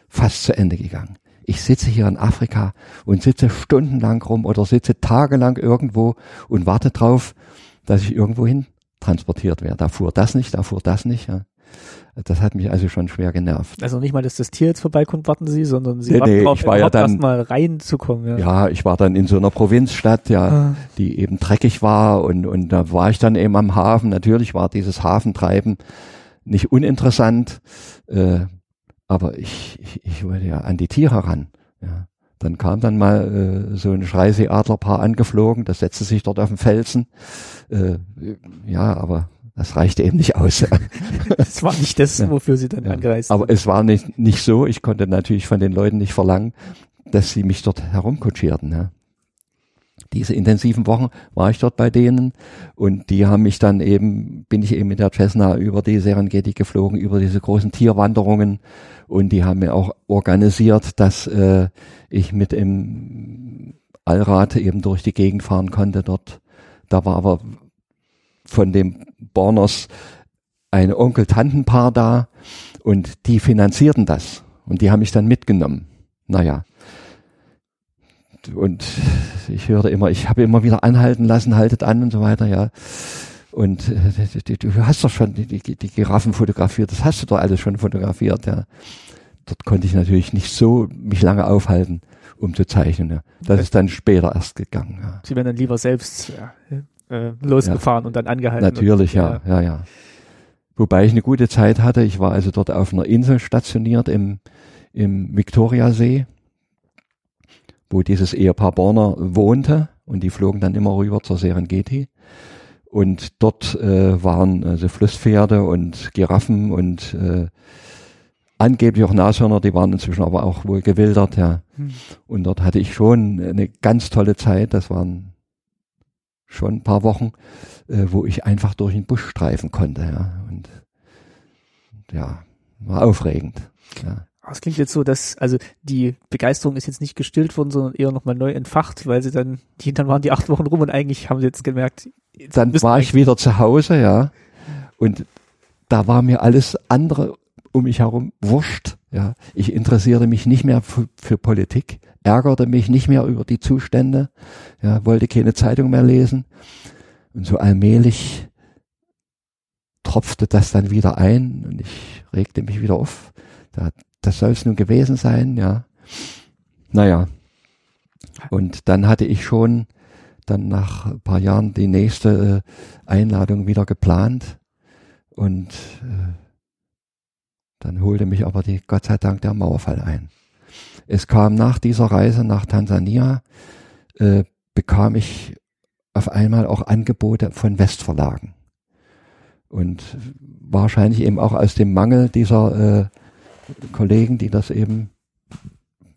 fast zu Ende gegangen. Ich sitze hier in Afrika und sitze stundenlang rum oder sitze tagelang irgendwo und warte drauf, dass ich irgendwo hin transportiert werde. Da fuhr das nicht, da fuhr das nicht. Ja. Das hat mich also schon schwer genervt. Also nicht mal, dass das Tier jetzt vorbeikommt, warten Sie, sondern Sie Nee, warten nee, drauf, ich war ja überhaupt dann- erst mal reinzukommen. Ja. Ja, ich war dann in so einer Provinzstadt, ja, Ah. die eben dreckig war und, und da war ich dann eben am Hafen. Natürlich war dieses Hafentreiben nicht uninteressant, äh, aber ich, ich, ich wollte ja an die Tiere ran. Ja. Dann kam dann mal äh, so ein Schreiseeadlerpaar angeflogen, das setzte sich dort auf den Felsen. Äh, ja, aber das reichte eben nicht aus. Das war nicht das, Ja. wofür Sie dann Ja, angereist Aber sind. es war nicht, nicht so, ich konnte natürlich von den Leuten nicht verlangen, dass sie mich dort herumkutschierten. Ja. Diese intensiven Wochen war ich dort bei denen und die haben mich dann eben, bin ich eben mit der Cessna über die Serengeti geflogen, über diese großen Tierwanderungen und die haben mir auch organisiert, dass äh, ich mit im Allrad eben durch die Gegend fahren konnte dort. Da war aber von dem Borners ein Onkel-Tantenpaar da und die finanzierten das und die haben mich dann mitgenommen. Naja. Und ich hörte immer, ich habe immer wieder anhalten lassen, haltet an und so weiter, ja. Und äh, du hast doch schon die, die, die Giraffen fotografiert, das hast du doch alles schon fotografiert, ja. Dort konnte ich natürlich nicht so mich lange aufhalten, um zu zeichnen. Ja. Das ist dann später erst gegangen. Ja. Sie wären dann lieber selbst ja, äh, losgefahren und dann angehalten. Natürlich, und, ja, ja, ja. Wobei ich eine gute Zeit hatte. Ich war also dort auf einer Insel stationiert im, im Viktoriasee, wo dieses Ehepaar Borner wohnte und die flogen dann immer rüber zur Serengeti. Und dort äh, waren also Flusspferde und Giraffen und äh, angeblich auch Nashörner, die waren inzwischen aber auch wohl gewildert, ja. Hm. Und dort hatte ich schon eine ganz tolle Zeit. Das waren schon ein paar Wochen, äh, wo ich einfach durch den Busch streifen konnte, ja. Und ja, war aufregend. Ja. Aber Es klingt jetzt so, dass, also die Begeisterung ist jetzt nicht gestillt worden, sondern eher nochmal neu entfacht, weil sie dann, die, dann waren die acht Wochen rum und eigentlich haben sie jetzt gemerkt, jetzt Dann war ich wieder zu Hause, ja. Und da war mir alles andere um mich herum wurscht, ja. Ich interessierte mich nicht mehr für, für Politik, ärgerte mich nicht mehr über die Zustände, ja, wollte keine Zeitung mehr lesen. Und so allmählich tropfte das dann wieder ein und ich regte mich wieder auf. Da, das soll es nun gewesen sein, ja. Naja. Und dann hatte ich schon dann nach ein paar Jahren die nächste äh, Einladung wieder geplant und äh, dann holte mich aber die Gott sei Dank der Mauerfall ein. Es kam nach dieser Reise nach Tansania, äh, bekam ich auf einmal auch Angebote von Westverlagen. Und wahrscheinlich eben auch aus dem Mangel dieser äh, Kollegen, die das eben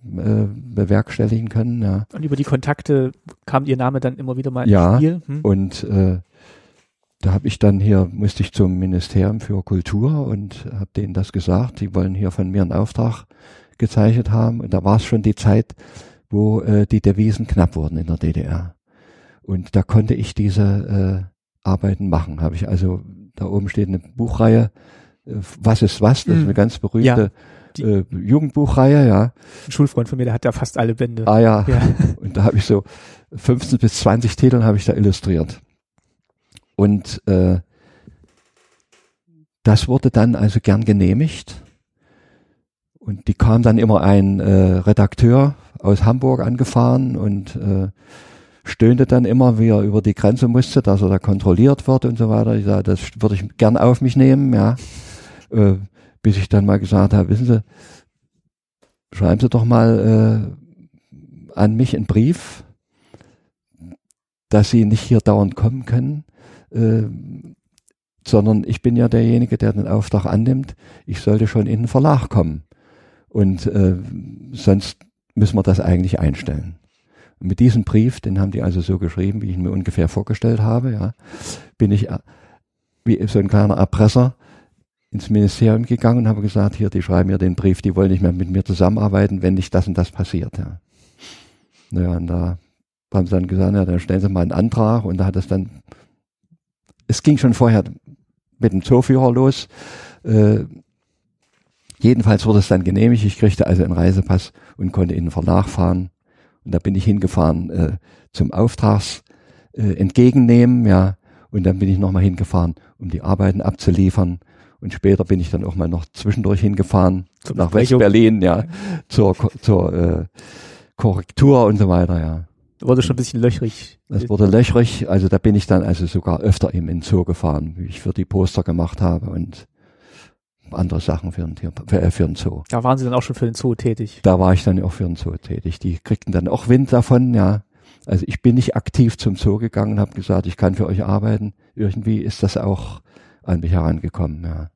äh, bewerkstelligen können. Ja. Und über die Kontakte kam ihr Name dann immer wieder mal Ja, ins Spiel. Hm? Und äh, da habe ich dann hier, musste ich zum Ministerium für Kultur und habe denen das gesagt, die wollen hier von mir einen Auftrag gezeichnet haben. Und da war es schon die Zeit, wo äh, die Devisen knapp wurden in der DDR. Und da konnte ich diese äh, Arbeiten machen. Habe ich also, da oben steht eine Buchreihe, Was ist was, das ist Mhm. eine ganz berühmte äh, Jugendbuchreihe, ja. Ein Schulfreund von mir, der hat da fast alle Bände. Ah ja. Ja. Und da habe ich so 15 bis 20 Titeln habe ich da illustriert. Und äh, das wurde dann also gern genehmigt. Und die kam dann immer ein äh, Redakteur aus Hamburg angefahren und äh, stöhnte dann immer, wie er über die Grenze musste, dass er da kontrolliert wird und so weiter. Ich sage, das würde ich gern auf mich nehmen, ja. Äh, bis ich dann mal gesagt habe, wissen Sie, schreiben Sie doch mal äh, an mich einen Brief, dass Sie nicht hier dauernd kommen können, äh, sondern ich bin ja derjenige, der den Auftrag annimmt. Ich sollte schon in den Verlag kommen. Und äh, sonst müssen wir das eigentlich einstellen. Und mit diesem Brief, den haben die also so geschrieben, wie ich ihn mir ungefähr vorgestellt habe, ja, bin ich äh, wie so ein kleiner Erpresser ins Ministerium gegangen und habe gesagt, hier, die schreiben mir den Brief, die wollen nicht mehr mit mir zusammenarbeiten, wenn nicht das und das passiert. Ja. Naja, und da haben sie dann gesagt, ja, dann stellen sie mal einen Antrag und da hat es dann, es ging schon vorher mit dem Zooführer los. Äh, jedenfalls wurde es dann genehmigt. Ich kriegte also einen Reisepass und konnte in den. Und da bin ich hingefahren äh, zum Auftrags äh, entgegennehmen, ja. Und dann bin ich nochmal hingefahren, um die Arbeiten abzuliefern. Und später bin ich dann auch mal noch zwischendurch hingefahren Zur nach. West-Berlin, ja, zur, zur äh, Korrektur und so weiter, ja. Wurde schon ein bisschen löchrig. Das wurde löchrig, also da bin ich dann also sogar öfter im in Zoo gefahren, wie ich für die Poster gemacht habe und andere Sachen für den, Tier, für, äh, für den Zoo. Da waren sie dann auch schon für den Zoo tätig. Da war ich dann auch für den Zoo tätig. Die kriegten dann auch Wind davon, ja. Also ich bin nicht aktiv zum Zoo gegangen habe gesagt, ich kann für euch arbeiten. Irgendwie ist das auch an mich herangekommen, ja.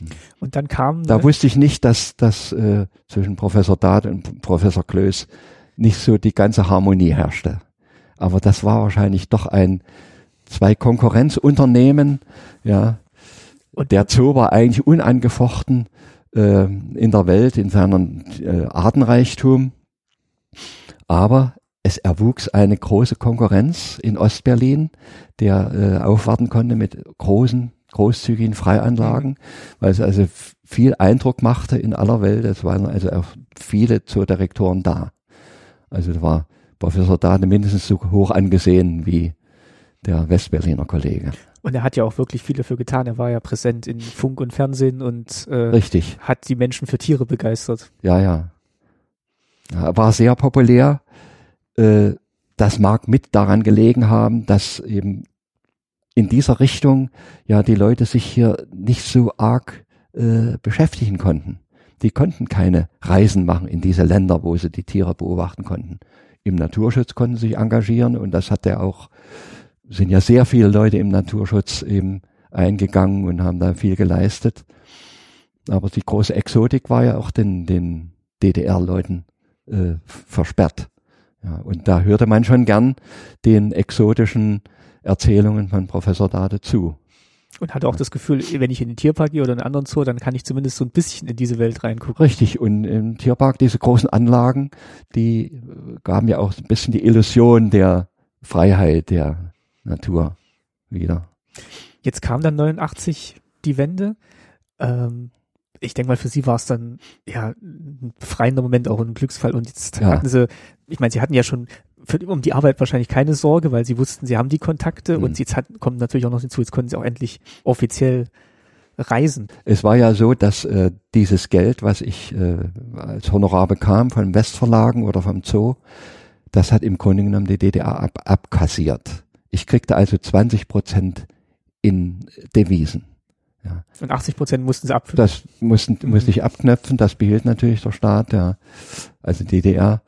Und dann kam Da wusste ich nicht, dass das äh, zwischen Professor Dad und Professor Klöß nicht so die ganze Harmonie herrschte. Aber das war wahrscheinlich doch ein zwei Konkurrenzunternehmen, ja. Und der Zoo war eigentlich unangefochten äh, in der Welt in seinem äh, Artenreichtum. Aber es erwuchs eine große Konkurrenz in Ostberlin, der äh, aufwarten konnte mit großen, großzügigen Freianlagen, weil es also viel Eindruck machte in aller Welt. Es waren also auch viele Zoodirektoren da. Also da war Professor Dade mindestens so hoch angesehen wie der Westberliner Kollege. Und er hat ja auch wirklich viel dafür getan. Er war ja präsent in Funk und Fernsehen und äh, Richtig. hat die Menschen für Tiere begeistert. Ja, ja. ja er war sehr populär. Äh, das mag mit daran gelegen haben, dass eben in dieser Richtung ja die Leute sich hier nicht so arg äh, beschäftigen konnten. Die konnten keine Reisen machen in diese Länder, wo sie die Tiere beobachten konnten. Im Naturschutz konnten sie sich engagieren und das hat er auch, sind ja sehr viele Leute im Naturschutz eben eingegangen und haben da viel geleistet. Aber die große Exotik war ja auch den, den DDR-Leuten äh, versperrt. Ja, und da hörte man schon gern den exotischen Erzählungen von Professor Dade zu. Und hatte auch das Gefühl, wenn ich in den Tierpark gehe oder in einen anderen Zoo, dann kann ich zumindest so ein bisschen in diese Welt reingucken. Richtig, und im Tierpark diese großen Anlagen, die äh, gaben ja auch ein bisschen die Illusion der Freiheit der Natur wieder. Jetzt kam dann 89 die Wende. Ähm, ich denke mal, für sie war es dann ja ein befreiender Moment, auch ein Glücksfall. Und jetzt Ja. hatten sie, ich meine, sie hatten ja schon für, um die Arbeit wahrscheinlich keine Sorge, weil sie wussten, sie haben die Kontakte Mhm. und jetzt hat, kommt natürlich auch noch hinzu, jetzt konnten sie auch endlich offiziell reisen. Es war ja so, dass äh, dieses Geld, was ich äh, als Honorar bekam von Westverlagen oder vom Zoo, das hat im Grunde genommen die DDR ab, abkassiert. Ich kriegte also 20 Prozent in Devisen. Und 80 Prozent mussten sie abfüllen. Das mussten, musste ich abknöpfen, das behielt natürlich der Staat, ja, also DDR.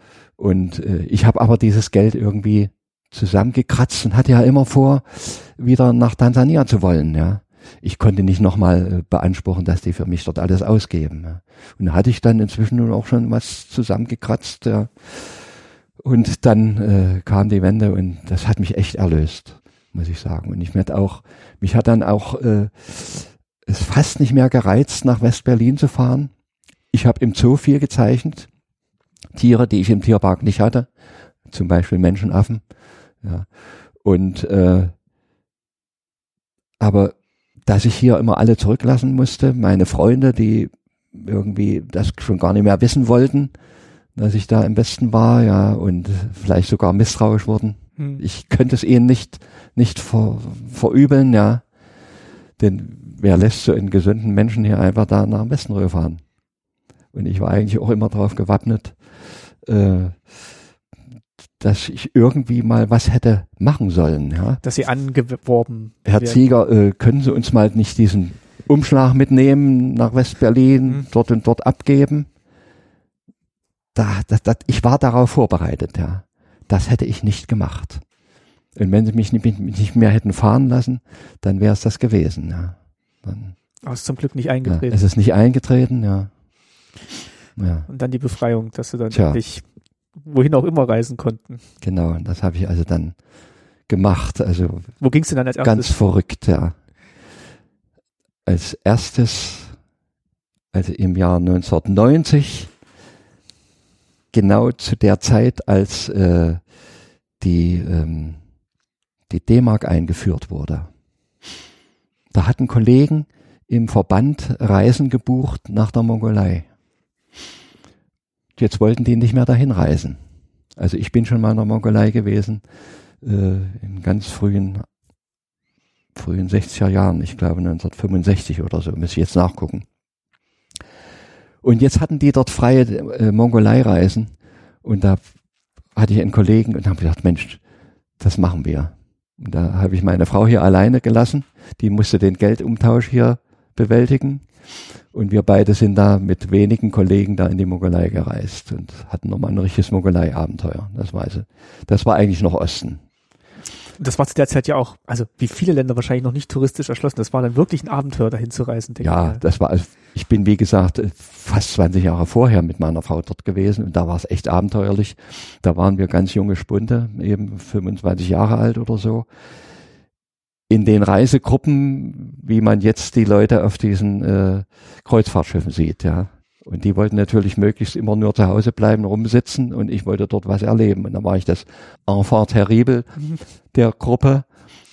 Und äh, ich habe aber dieses Geld irgendwie zusammengekratzt und hatte ja immer vor, wieder nach Tansania zu wollen, ja. Ich konnte nicht nochmal äh, beanspruchen, dass die für mich dort alles ausgeben. Ja. Und da hatte ich dann inzwischen nun auch schon was zusammengekratzt, ja. Und dann äh, kam die Wende und das hat mich echt erlöst, muss ich sagen. Und ich werde auch, mich hat dann auch äh, es fast nicht mehr gereizt, nach West-Berlin zu fahren. Ich habe im Zoo viel gezeichnet. Tiere, die ich im Tierpark nicht hatte. Zum Beispiel Menschenaffen. Ja. Und äh, aber dass ich hier immer alle zurücklassen musste, meine Freunde, die irgendwie das schon gar nicht mehr wissen wollten, dass ich da im Besten war, ja, und vielleicht sogar misstrauisch wurden. Hm. Ich könnte es ihnen nicht, nicht ver, verübeln, ja. Denn wer lässt so einen gesunden Menschen hier einfach da nach dem Westen fahren? Und ich war eigentlich auch immer darauf gewappnet, äh, dass ich irgendwie mal was hätte machen sollen. Ja. Dass Sie angeworben Herr werden. Zieger, äh, können Sie uns mal nicht diesen Umschlag mitnehmen nach West-Berlin, mhm. dort und dort abgeben? Da, das, das, ich war darauf vorbereitet, ja. Das hätte ich nicht gemacht. Und wenn sie mich nicht, nicht mehr hätten fahren lassen, dann wäre es das gewesen, ja. Dann, Aber es ist zum Glück nicht eingetreten. Ja, es ist nicht eingetreten, ja. Ja. Und dann die Befreiung, dass sie dann Tja. endlich wohin auch immer reisen konnten. Genau, das habe ich also dann gemacht. Also Wo ging's denn dann als erstes? Ganz verrückt, ja. Als erstes, also im Jahr 1990, genau zu der Zeit, als äh, die, ähm, die D-Mark eingeführt wurde. Da hatten Kollegen im Verband Reisen gebucht nach der Mongolei. Jetzt wollten die nicht mehr dahin reisen. Also ich bin schon mal in der Mongolei gewesen, äh, in ganz frühen, frühen 60er Jahren, ich glaube 1965 oder so, muss ich jetzt nachgucken. Und jetzt hatten die dort freie äh, Mongolei-Reisen und da hatte ich einen Kollegen und haben gesagt, Mensch, das machen wir. Und da habe ich meine Frau hier alleine gelassen, die musste den Geldumtausch hier bewältigen. Und wir beide sind da mit wenigen Kollegen da in die Mongolei gereist und hatten nochmal ein richtiges Mongolei-Abenteuer. Das war, also, das war eigentlich noch Osten. Das war zu der Zeit ja auch, also wie viele Länder wahrscheinlich noch nicht touristisch erschlossen. Das war dann wirklich ein Abenteuer, dahin zu reisen. ja, ich. das war, also ich bin wie gesagt fast 20 Jahre vorher mit meiner Frau dort gewesen und da war es echt abenteuerlich. Da waren wir ganz junge Spunde, eben 25 Jahre alt oder so in den Reisegruppen, wie man jetzt die Leute auf diesen äh, Kreuzfahrtschiffen sieht, ja. Und die wollten natürlich möglichst immer nur zu Hause bleiben, rumsitzen und ich wollte dort was erleben. Und dann war ich das Enfant terrible der Gruppe,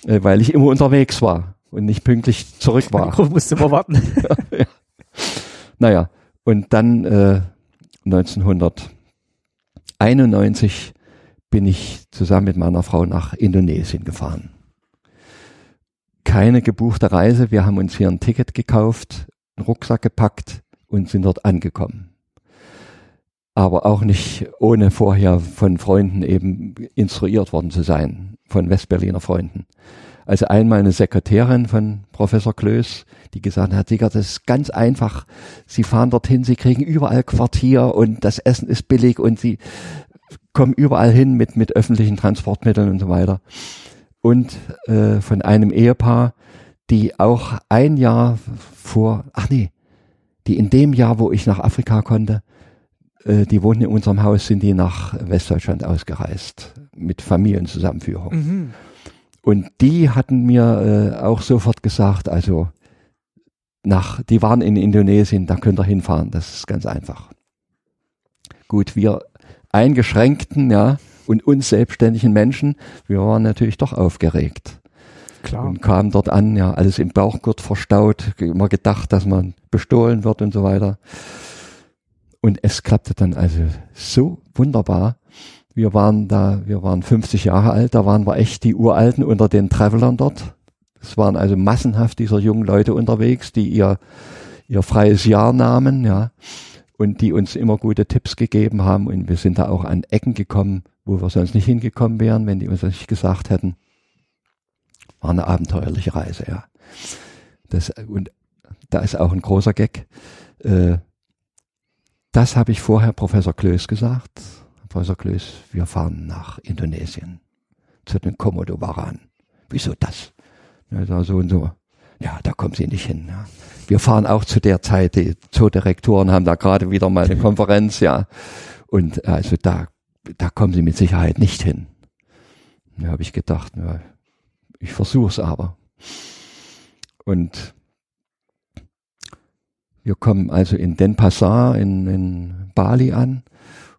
äh, weil ich immer unterwegs war und nicht pünktlich zurück war. Die Gruppe musste immer warten. ja. Naja, und dann äh, 1991 bin ich zusammen mit meiner Frau nach Indonesien gefahren keine gebuchte Reise. Wir haben uns hier ein Ticket gekauft, einen Rucksack gepackt und sind dort angekommen. Aber auch nicht ohne vorher von Freunden eben instruiert worden zu sein, von Westberliner Freunden. Also einmal eine Sekretärin von Professor Klöß, die gesagt hat, Digga, das ist ganz einfach. Sie fahren dorthin, sie kriegen überall Quartier und das Essen ist billig und sie kommen überall hin mit, mit öffentlichen Transportmitteln und so weiter und äh, von einem Ehepaar, die auch ein Jahr vor, ach nee, die in dem Jahr, wo ich nach Afrika konnte, äh, die wohnten in unserem Haus, sind die nach Westdeutschland ausgereist mit Familienzusammenführung. Mhm. Und die hatten mir äh, auch sofort gesagt, also nach, die waren in Indonesien, da könnt ihr hinfahren, das ist ganz einfach. Gut, wir eingeschränkten, ja, und uns selbstständigen Menschen, wir waren natürlich doch aufgeregt. Klar. Und kamen dort an, ja, alles im Bauchgurt verstaut, immer gedacht, dass man bestohlen wird und so weiter. Und es klappte dann also so wunderbar. Wir waren da, wir waren 50 Jahre alt, da waren wir echt die Uralten unter den Travelern dort. Es waren also massenhaft dieser jungen Leute unterwegs, die ihr, ihr freies Jahr nahmen, ja, und die uns immer gute Tipps gegeben haben. Und wir sind da auch an Ecken gekommen, wo wir sonst nicht hingekommen wären, wenn die uns das nicht gesagt hätten. War eine abenteuerliche Reise, ja. Das, und da ist auch ein großer Gag. Äh, das habe ich vorher Professor Klöß gesagt. Professor Klöß, wir fahren nach Indonesien zu den Komodo-Waran. Wieso das? Ja, so und so. Ja, da kommen Sie nicht hin. Ja. Wir fahren auch zu der Zeit, die Zoodirektoren haben da gerade wieder mal eine Konferenz, ja. Und also da da kommen sie mit Sicherheit nicht hin. Da habe ich gedacht, ja, ich versuche es aber. Und wir kommen also in Denpasar in, in Bali an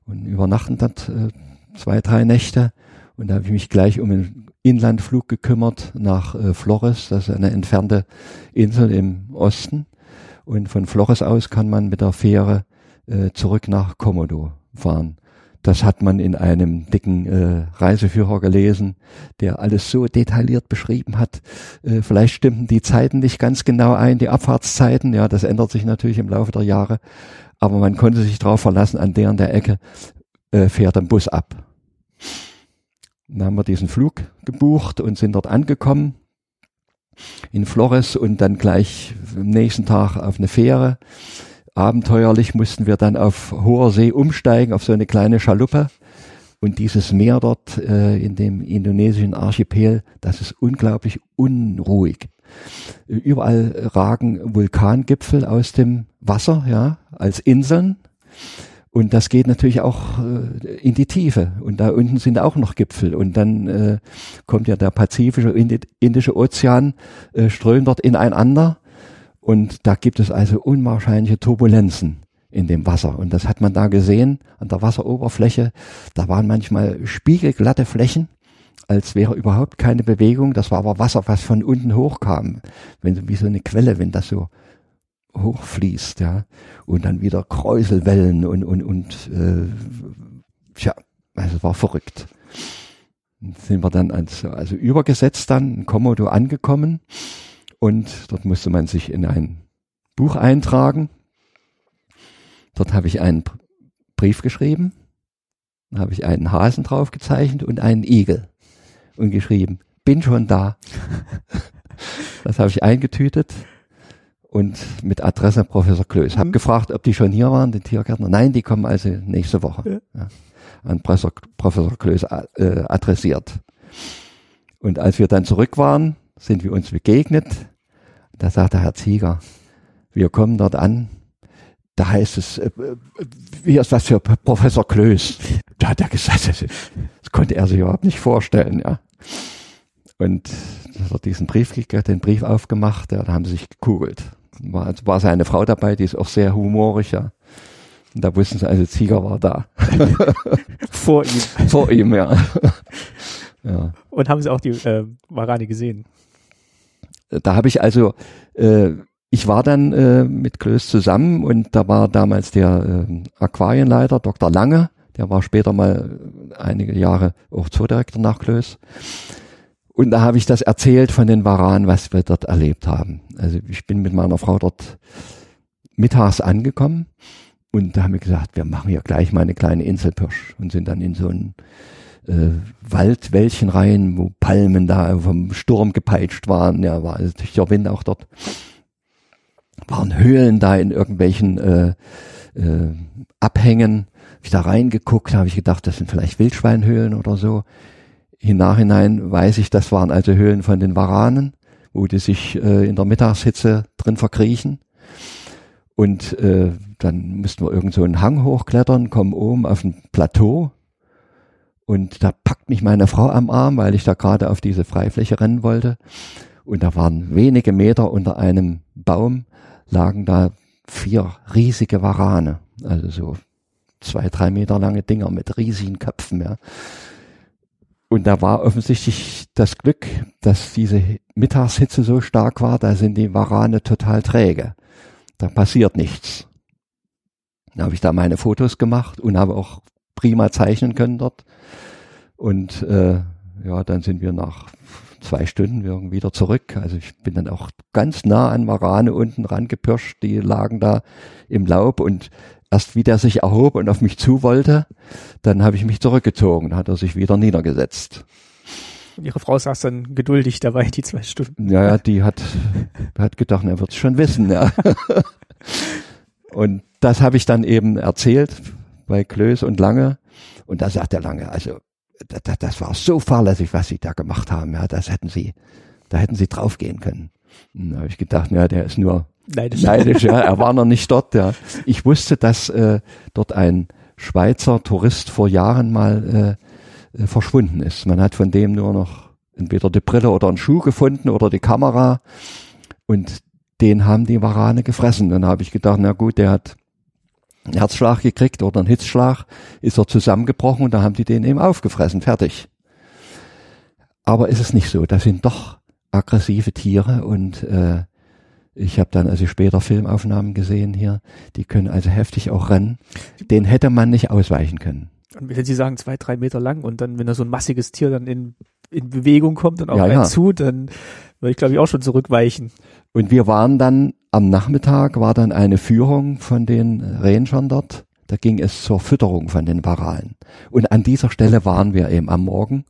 und übernachten dort äh, zwei, drei Nächte. Und da habe ich mich gleich um einen Inlandflug gekümmert nach äh, Flores, das ist eine entfernte Insel im Osten. und von Flores aus kann man mit der Fähre äh, zurück nach Komodo fahren. Das hat man in einem dicken äh, Reiseführer gelesen, der alles so detailliert beschrieben hat. Äh, vielleicht stimmten die Zeiten nicht ganz genau ein, die Abfahrtszeiten. Ja, das ändert sich natürlich im Laufe der Jahre. Aber man konnte sich darauf verlassen, an der und der Ecke äh, fährt ein Bus ab. Dann haben wir diesen Flug gebucht und sind dort angekommen in Flores und dann gleich am nächsten Tag auf eine Fähre abenteuerlich mussten wir dann auf hoher See umsteigen, auf so eine kleine Schaluppe. Und dieses Meer dort äh, in dem indonesischen Archipel, das ist unglaublich unruhig. Überall ragen Vulkangipfel aus dem Wasser, ja, als Inseln. Und das geht natürlich auch äh, in die Tiefe. Und da unten sind auch noch Gipfel. Und dann äh, kommt ja der Pazifische, Indische Ozean, äh, strömt dort ineinander. Und da gibt es also unwahrscheinliche Turbulenzen in dem Wasser. Und das hat man da gesehen an der Wasseroberfläche. Da waren manchmal spiegelglatte Flächen, als wäre überhaupt keine Bewegung. Das war aber Wasser, was von unten hochkam. Wenn, wie so eine Quelle, wenn das so hochfließt, ja. Und dann wieder Kräuselwellen und, und, und, äh, tja, also es war verrückt. sind wir dann also, also übergesetzt dann in Komodo angekommen und dort musste man sich in ein Buch eintragen. Dort habe ich einen Brief geschrieben, da habe ich einen Hasen drauf gezeichnet und einen Igel und geschrieben, bin schon da. das habe ich eingetütet und mit Adresse Professor Klöß. Hab mhm. gefragt, ob die schon hier waren, den Tiergärtner. Nein, die kommen also nächste Woche. Ja. Ja. An Professor, Professor Klöß äh, adressiert. Und als wir dann zurück waren, sind wir uns begegnet da sagte Herr Zieger, wir kommen dort an, da heißt es, äh, äh, wie ist das für Professor Klöß? Da hat er gesagt, das, das konnte er sich überhaupt nicht vorstellen, ja. Und da hat diesen Brief gekriegt, den Brief aufgemacht, ja, da haben sie sich gekugelt. War, also war seine Frau dabei, die ist auch sehr humorig, ja. Und da wussten sie, also Zieger war da. Vor ihm. Vor ihm, ja. ja. Und haben sie auch die äh, Warane gesehen? da habe ich also, äh, ich war dann äh, mit Klöß zusammen und da war damals der äh, Aquarienleiter, Dr. Lange, der war später mal einige Jahre auch Zoodirektor nach Klöß. Und da habe ich das erzählt von den Varan, was wir dort erlebt haben. Also ich bin mit meiner Frau dort mittags angekommen und da haben wir gesagt, wir machen hier gleich mal eine kleine Inselpirsch und sind dann in so ein äh, Waldwäldchen rein, wo Palmen da vom Sturm gepeitscht waren. Ja, war also der Wind auch dort. Waren Höhlen da in irgendwelchen äh, äh, Abhängen. Hab ich da reingeguckt, habe ich gedacht, das sind vielleicht Wildschweinhöhlen oder so. Im Nachhinein weiß ich, das waren also Höhlen von den Varanen, wo die sich äh, in der Mittagshitze drin verkriechen. Und äh, dann müssten wir irgend so einen Hang hochklettern, kommen oben auf ein Plateau und da packt mich meine Frau am Arm, weil ich da gerade auf diese Freifläche rennen wollte. Und da waren wenige Meter unter einem Baum, lagen da vier riesige Warane. Also so zwei, drei Meter lange Dinger mit riesigen Köpfen, ja. Und da war offensichtlich das Glück, dass diese Mittagshitze so stark war, da sind die Warane total träge. Da passiert nichts. Dann habe ich da meine Fotos gemacht und habe auch prima zeichnen können dort. Und äh, ja, dann sind wir nach zwei Stunden wieder zurück. Also ich bin dann auch ganz nah an Marane unten rangepirscht. Die lagen da im Laub und erst wie der sich erhob und auf mich zu wollte, dann habe ich mich zurückgezogen. Dann hat er sich wieder niedergesetzt. Und ihre Frau saß dann geduldig dabei, die zwei Stunden. Ja, ja die hat, hat gedacht, er wird es schon wissen. Ja. und das habe ich dann eben erzählt bei Klöß und Lange. Und da sagt der Lange, also das, das war so fahrlässig, was sie da gemacht haben. Ja, das hätten sie, da hätten sie draufgehen können. Und da habe ich gedacht, ja, der ist nur neidisch. neidisch ja, er war noch nicht dort. Ja, ich wusste, dass äh, dort ein Schweizer Tourist vor Jahren mal äh, äh, verschwunden ist. Man hat von dem nur noch entweder die Brille oder einen Schuh gefunden oder die Kamera und den haben die Warane gefressen. Dann habe ich gedacht, na gut, der hat einen Herzschlag gekriegt oder einen Hitzschlag, ist er zusammengebrochen und da haben die den eben aufgefressen, fertig. Aber ist es nicht so, das sind doch aggressive Tiere und äh, Ich habe dann also später Filmaufnahmen gesehen hier, die können also heftig auch rennen. Den hätte man nicht ausweichen können. Und wenn Sie sagen zwei, drei Meter lang und dann, wenn da so ein massiges Tier dann in, in Bewegung kommt und auf Ja, einen ja. zu, dann würde ich glaube ich auch schon zurückweichen. Und wir waren dann am Nachmittag war dann eine Führung von den Rangern dort. Da ging es zur Fütterung von den Varalen. Und an dieser Stelle waren wir eben am Morgen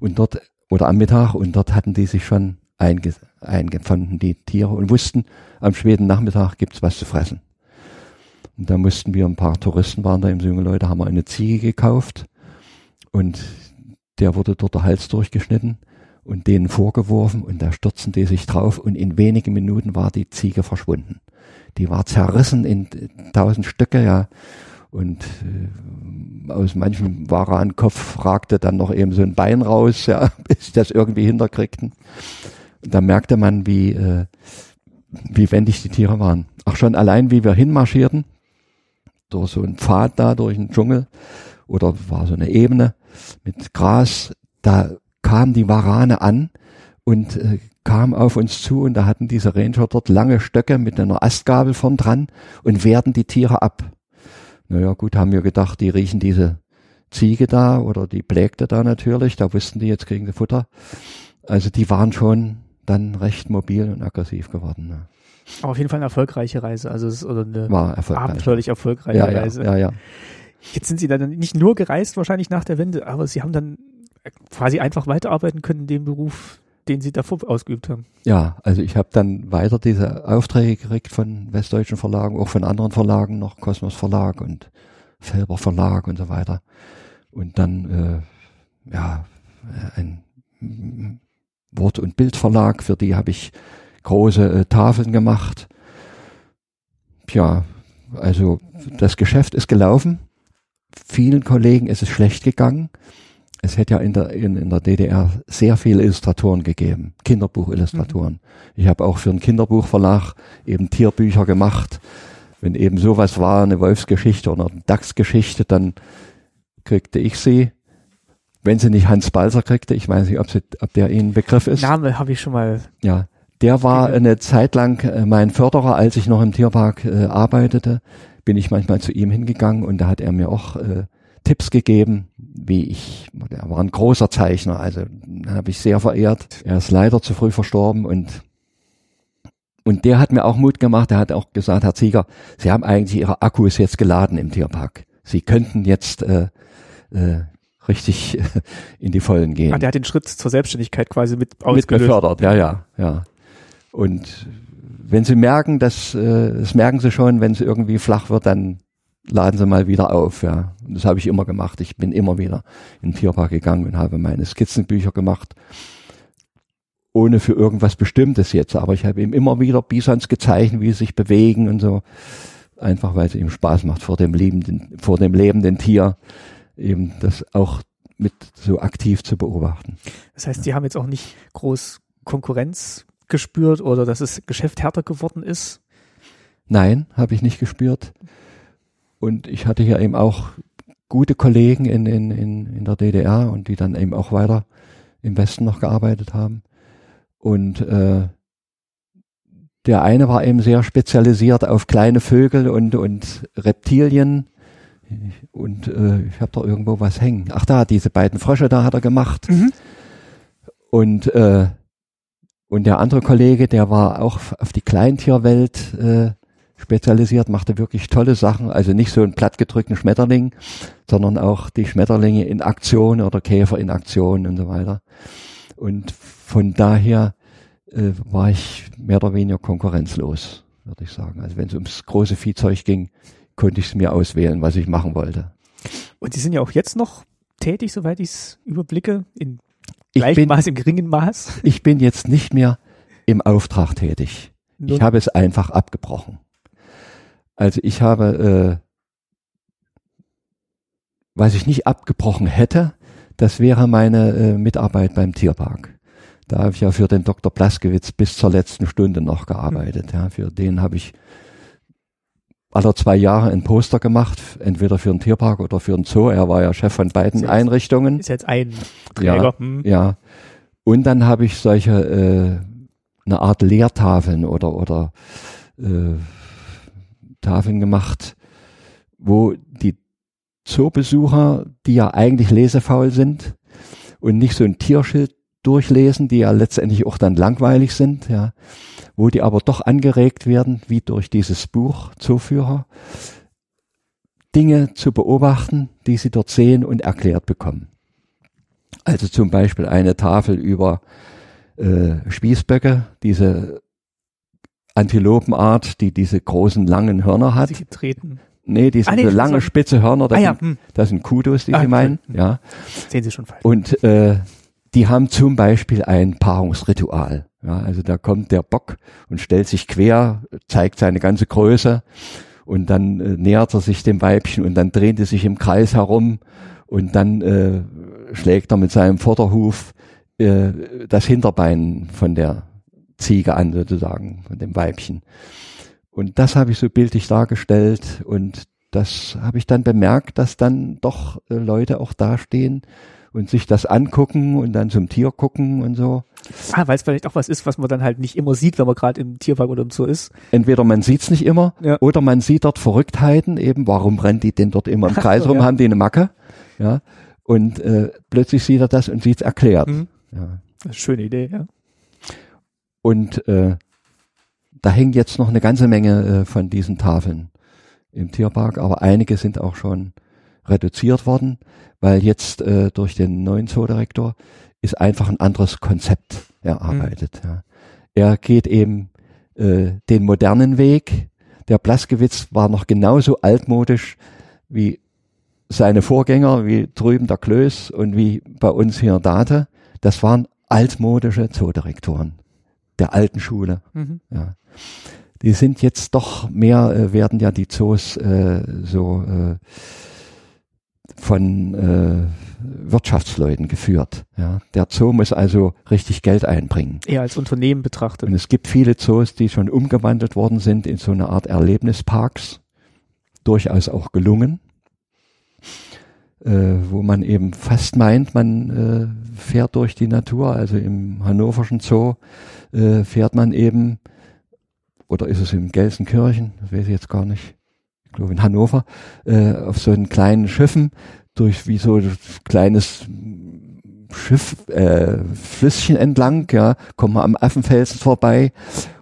und dort oder am Mittag und dort hatten die sich schon einge, eingefunden, die Tiere, und wussten, am späten Nachmittag gibt's was zu fressen. Und da mussten wir, ein paar Touristen waren da, eben so junge Leute, haben wir eine Ziege gekauft und der wurde dort der Hals durchgeschnitten und denen vorgeworfen und da stürzten die sich drauf und in wenigen Minuten war die Ziege verschwunden. Die war zerrissen in tausend Stücke, ja. Und äh, aus manchem Warankopf ragte dann noch eben so ein Bein raus, ja, bis sie das irgendwie hinterkriegten. Da merkte man, wie, äh, wie wendig die Tiere waren. Auch schon allein, wie wir hinmarschierten, durch so einen Pfad da, durch den Dschungel, oder war so eine Ebene mit Gras, da kam die Warane an und äh, kam auf uns zu und da hatten diese Ranger dort lange Stöcke mit einer Astgabel vorn dran und wehrten die Tiere ab. Naja, gut, haben wir gedacht, die riechen diese Ziege da oder die Plägte da natürlich, da wussten die, jetzt kriegen sie Futter. Also die waren schon dann recht mobil und aggressiv geworden. Ne. Aber auf jeden Fall eine erfolgreiche Reise, also es ist oder eine War erfolgreich. abenteuerlich erfolgreiche Ja, ja, Reise. ja, ja. Jetzt sind Sie dann nicht nur gereist, wahrscheinlich nach der Wende, aber Sie haben dann quasi einfach weiterarbeiten können in dem Beruf, den Sie davor ausgeübt haben. Ja, also ich habe dann weiter diese Aufträge gekriegt von westdeutschen Verlagen, auch von anderen Verlagen, noch Kosmos Verlag und Felber Verlag und so weiter. Und dann äh, ja ein mm, Wort- und Bildverlag, für die habe ich große äh, Tafeln gemacht. Tja, also das Geschäft ist gelaufen. Vielen Kollegen ist es schlecht gegangen. Es hätte ja in der, in, in der DDR sehr viele Illustratoren gegeben, Kinderbuchillustratoren. Ich habe auch für einen Kinderbuchverlag eben Tierbücher gemacht. Wenn eben sowas war, eine Wolfsgeschichte oder eine Dachsgeschichte, dann kriegte ich sie. Wenn sie nicht Hans Balser kriegte, ich weiß nicht, ob, sie, ob der Ihnen ein Begriff ist. Name habe ich schon mal. Ja, der war eine Zeit lang äh, mein Förderer, als ich noch im Tierpark äh, arbeitete, bin ich manchmal zu ihm hingegangen und da hat er mir auch äh, Tipps gegeben, wie ich, er war ein großer Zeichner, also habe ich sehr verehrt. Er ist leider zu früh verstorben und und der hat mir auch Mut gemacht, er hat auch gesagt, Herr Zieger, Sie haben eigentlich Ihre Akkus jetzt geladen im Tierpark. Sie könnten jetzt äh, äh, richtig in die Vollen gehen Ah, der hat den Schritt zur Selbstständigkeit quasi mit mit ausgelöst. befördert, ja, ja, ja. Und wenn Sie merken, dass, äh, das merken Sie schon, wenn es irgendwie flach wird, dann laden Sie mal wieder auf, ja. Und das habe ich immer gemacht. Ich bin immer wieder in den Tierpark gegangen und habe meine Skizzenbücher gemacht, ohne für irgendwas Bestimmtes jetzt. Aber ich habe ihm immer wieder Bisons gezeichnet, wie sie sich bewegen und so. Einfach weil es ihm Spaß macht vor dem lebenden, vor dem lebenden Tier, eben das auch mit so aktiv zu beobachten. Das heißt, Sie haben jetzt auch nicht groß Konkurrenz gespürt oder dass das Geschäft härter geworden ist. Nein, habe ich nicht gespürt. Und ich hatte hier eben auch gute Kollegen in, in, in, in der DDR und die dann eben auch weiter im Westen noch gearbeitet haben. Und äh, der eine war eben sehr spezialisiert auf kleine Vögel und, und Reptilien. Und äh, ich habe da irgendwo was hängen. Ach da, diese beiden Frösche da hat er gemacht. Mhm. Und äh, und der andere Kollege, der war auch auf die Kleintierwelt äh, spezialisiert, machte wirklich tolle Sachen. Also nicht so einen plattgedrückten Schmetterling, sondern auch die Schmetterlinge in Aktion oder Käfer in Aktion und so weiter. Und von daher äh, war ich mehr oder weniger konkurrenzlos, würde ich sagen. Also wenn es ums große Viehzeug ging, konnte ich es mir auswählen, was ich machen wollte. Und Sie sind ja auch jetzt noch tätig, soweit ich es überblicke, in Ich gleichem Maß, im geringen Maß. ich bin jetzt nicht mehr im Auftrag tätig. Ich Nun- habe es einfach abgebrochen. Also ich habe, äh, was ich nicht abgebrochen hätte, das wäre meine äh, Mitarbeit beim Tierpark. Da habe ich ja für den Dr. Blaskewitz bis zur letzten Stunde noch gearbeitet. Ja, für den habe ich alle zwei Jahre ein Poster gemacht, entweder für den Tierpark oder für den Zoo. Er war ja Chef von beiden Ist jetzt- Einrichtungen. Ist jetzt ein Träger. Ja, Hm. ja. Und dann habe ich solche äh, eine Art Lehrtafeln oder, oder äh, Tafeln gemacht, wo die Zoobesucher, die ja eigentlich lesefaul sind und nicht so ein Tierschild durchlesen, die ja letztendlich auch dann langweilig sind, ja, wo die aber doch angeregt werden, wie durch dieses Buch Zooführer, Dinge zu beobachten, die sie dort sehen und erklärt bekommen. Also zum Beispiel eine Tafel über äh, Spießböcke, diese Antilopenart, die diese großen langen Hörner hat. Sie getreten. Nee, die sind Ah, nee, so lange war- spitze Hörner, das, Ah, ja, sind, hm. das sind Kudos, die Ah, sie meinen, okay. ja. Sehen Sie schon falsch. Und äh, die haben zum Beispiel ein Paarungsritual. Ja, also da kommt der Bock und stellt sich quer, zeigt seine ganze Größe und dann äh, nähert er sich dem Weibchen und dann dreht er sich im Kreis herum und dann äh, schlägt er mit seinem Vorderhuf äh, das Hinterbein von der Ziege an sozusagen, von dem Weibchen. Und das habe ich so bildlich dargestellt und das habe ich dann bemerkt, dass dann doch äh, Leute auch dastehen und sich das angucken und dann zum Tier gucken und so. Ah, weil es vielleicht auch was ist, was man dann halt nicht immer sieht, wenn man gerade im Tierpark oder im Zoo ist. Entweder man sieht's nicht immer Ja. oder man sieht dort Verrücktheiten, eben warum rennen die denn dort immer im Kreis so, rum, ja. haben die eine Macke, ja, und äh, plötzlich sieht er das und sieht's erklärt. Mhm. Ja. Schöne Idee, ja. Und äh, da hängt jetzt noch eine ganze Menge äh, von diesen Tafeln im Tierpark, aber einige sind auch schon reduziert worden, weil jetzt äh, durch den neuen Zoodirektor ist einfach ein anderes Konzept erarbeitet. Ja. Er geht eben äh, den modernen Weg. Der Blaskewitz war noch genauso altmodisch wie seine Vorgänger, wie drüben der Klöß und wie bei uns hier Date. Das waren altmodische Zoodirektoren der alten Schule. Mhm. Ja. Die sind jetzt doch mehr, äh, werden ja die Zoos äh, so äh, von äh, Wirtschaftsleuten geführt. Ja. Der Zoo muss also richtig Geld einbringen. Eher als Unternehmen betrachtet. Und es gibt viele Zoos, die schon umgewandelt worden sind in so eine Art Erlebnisparks. Durchaus auch gelungen. Äh, wo man eben fast meint, man äh, fährt durch die Natur. Also im hannoverschen Zoo äh, fährt man eben, oder ist es in Gelsenkirchen, das weiß ich jetzt gar nicht, ich glaube in Hannover, äh, auf so einen kleinen Schiffen durch wie so ein kleines Schiff, äh, Flüsschen entlang, ja, kommt man am Affenfelsen vorbei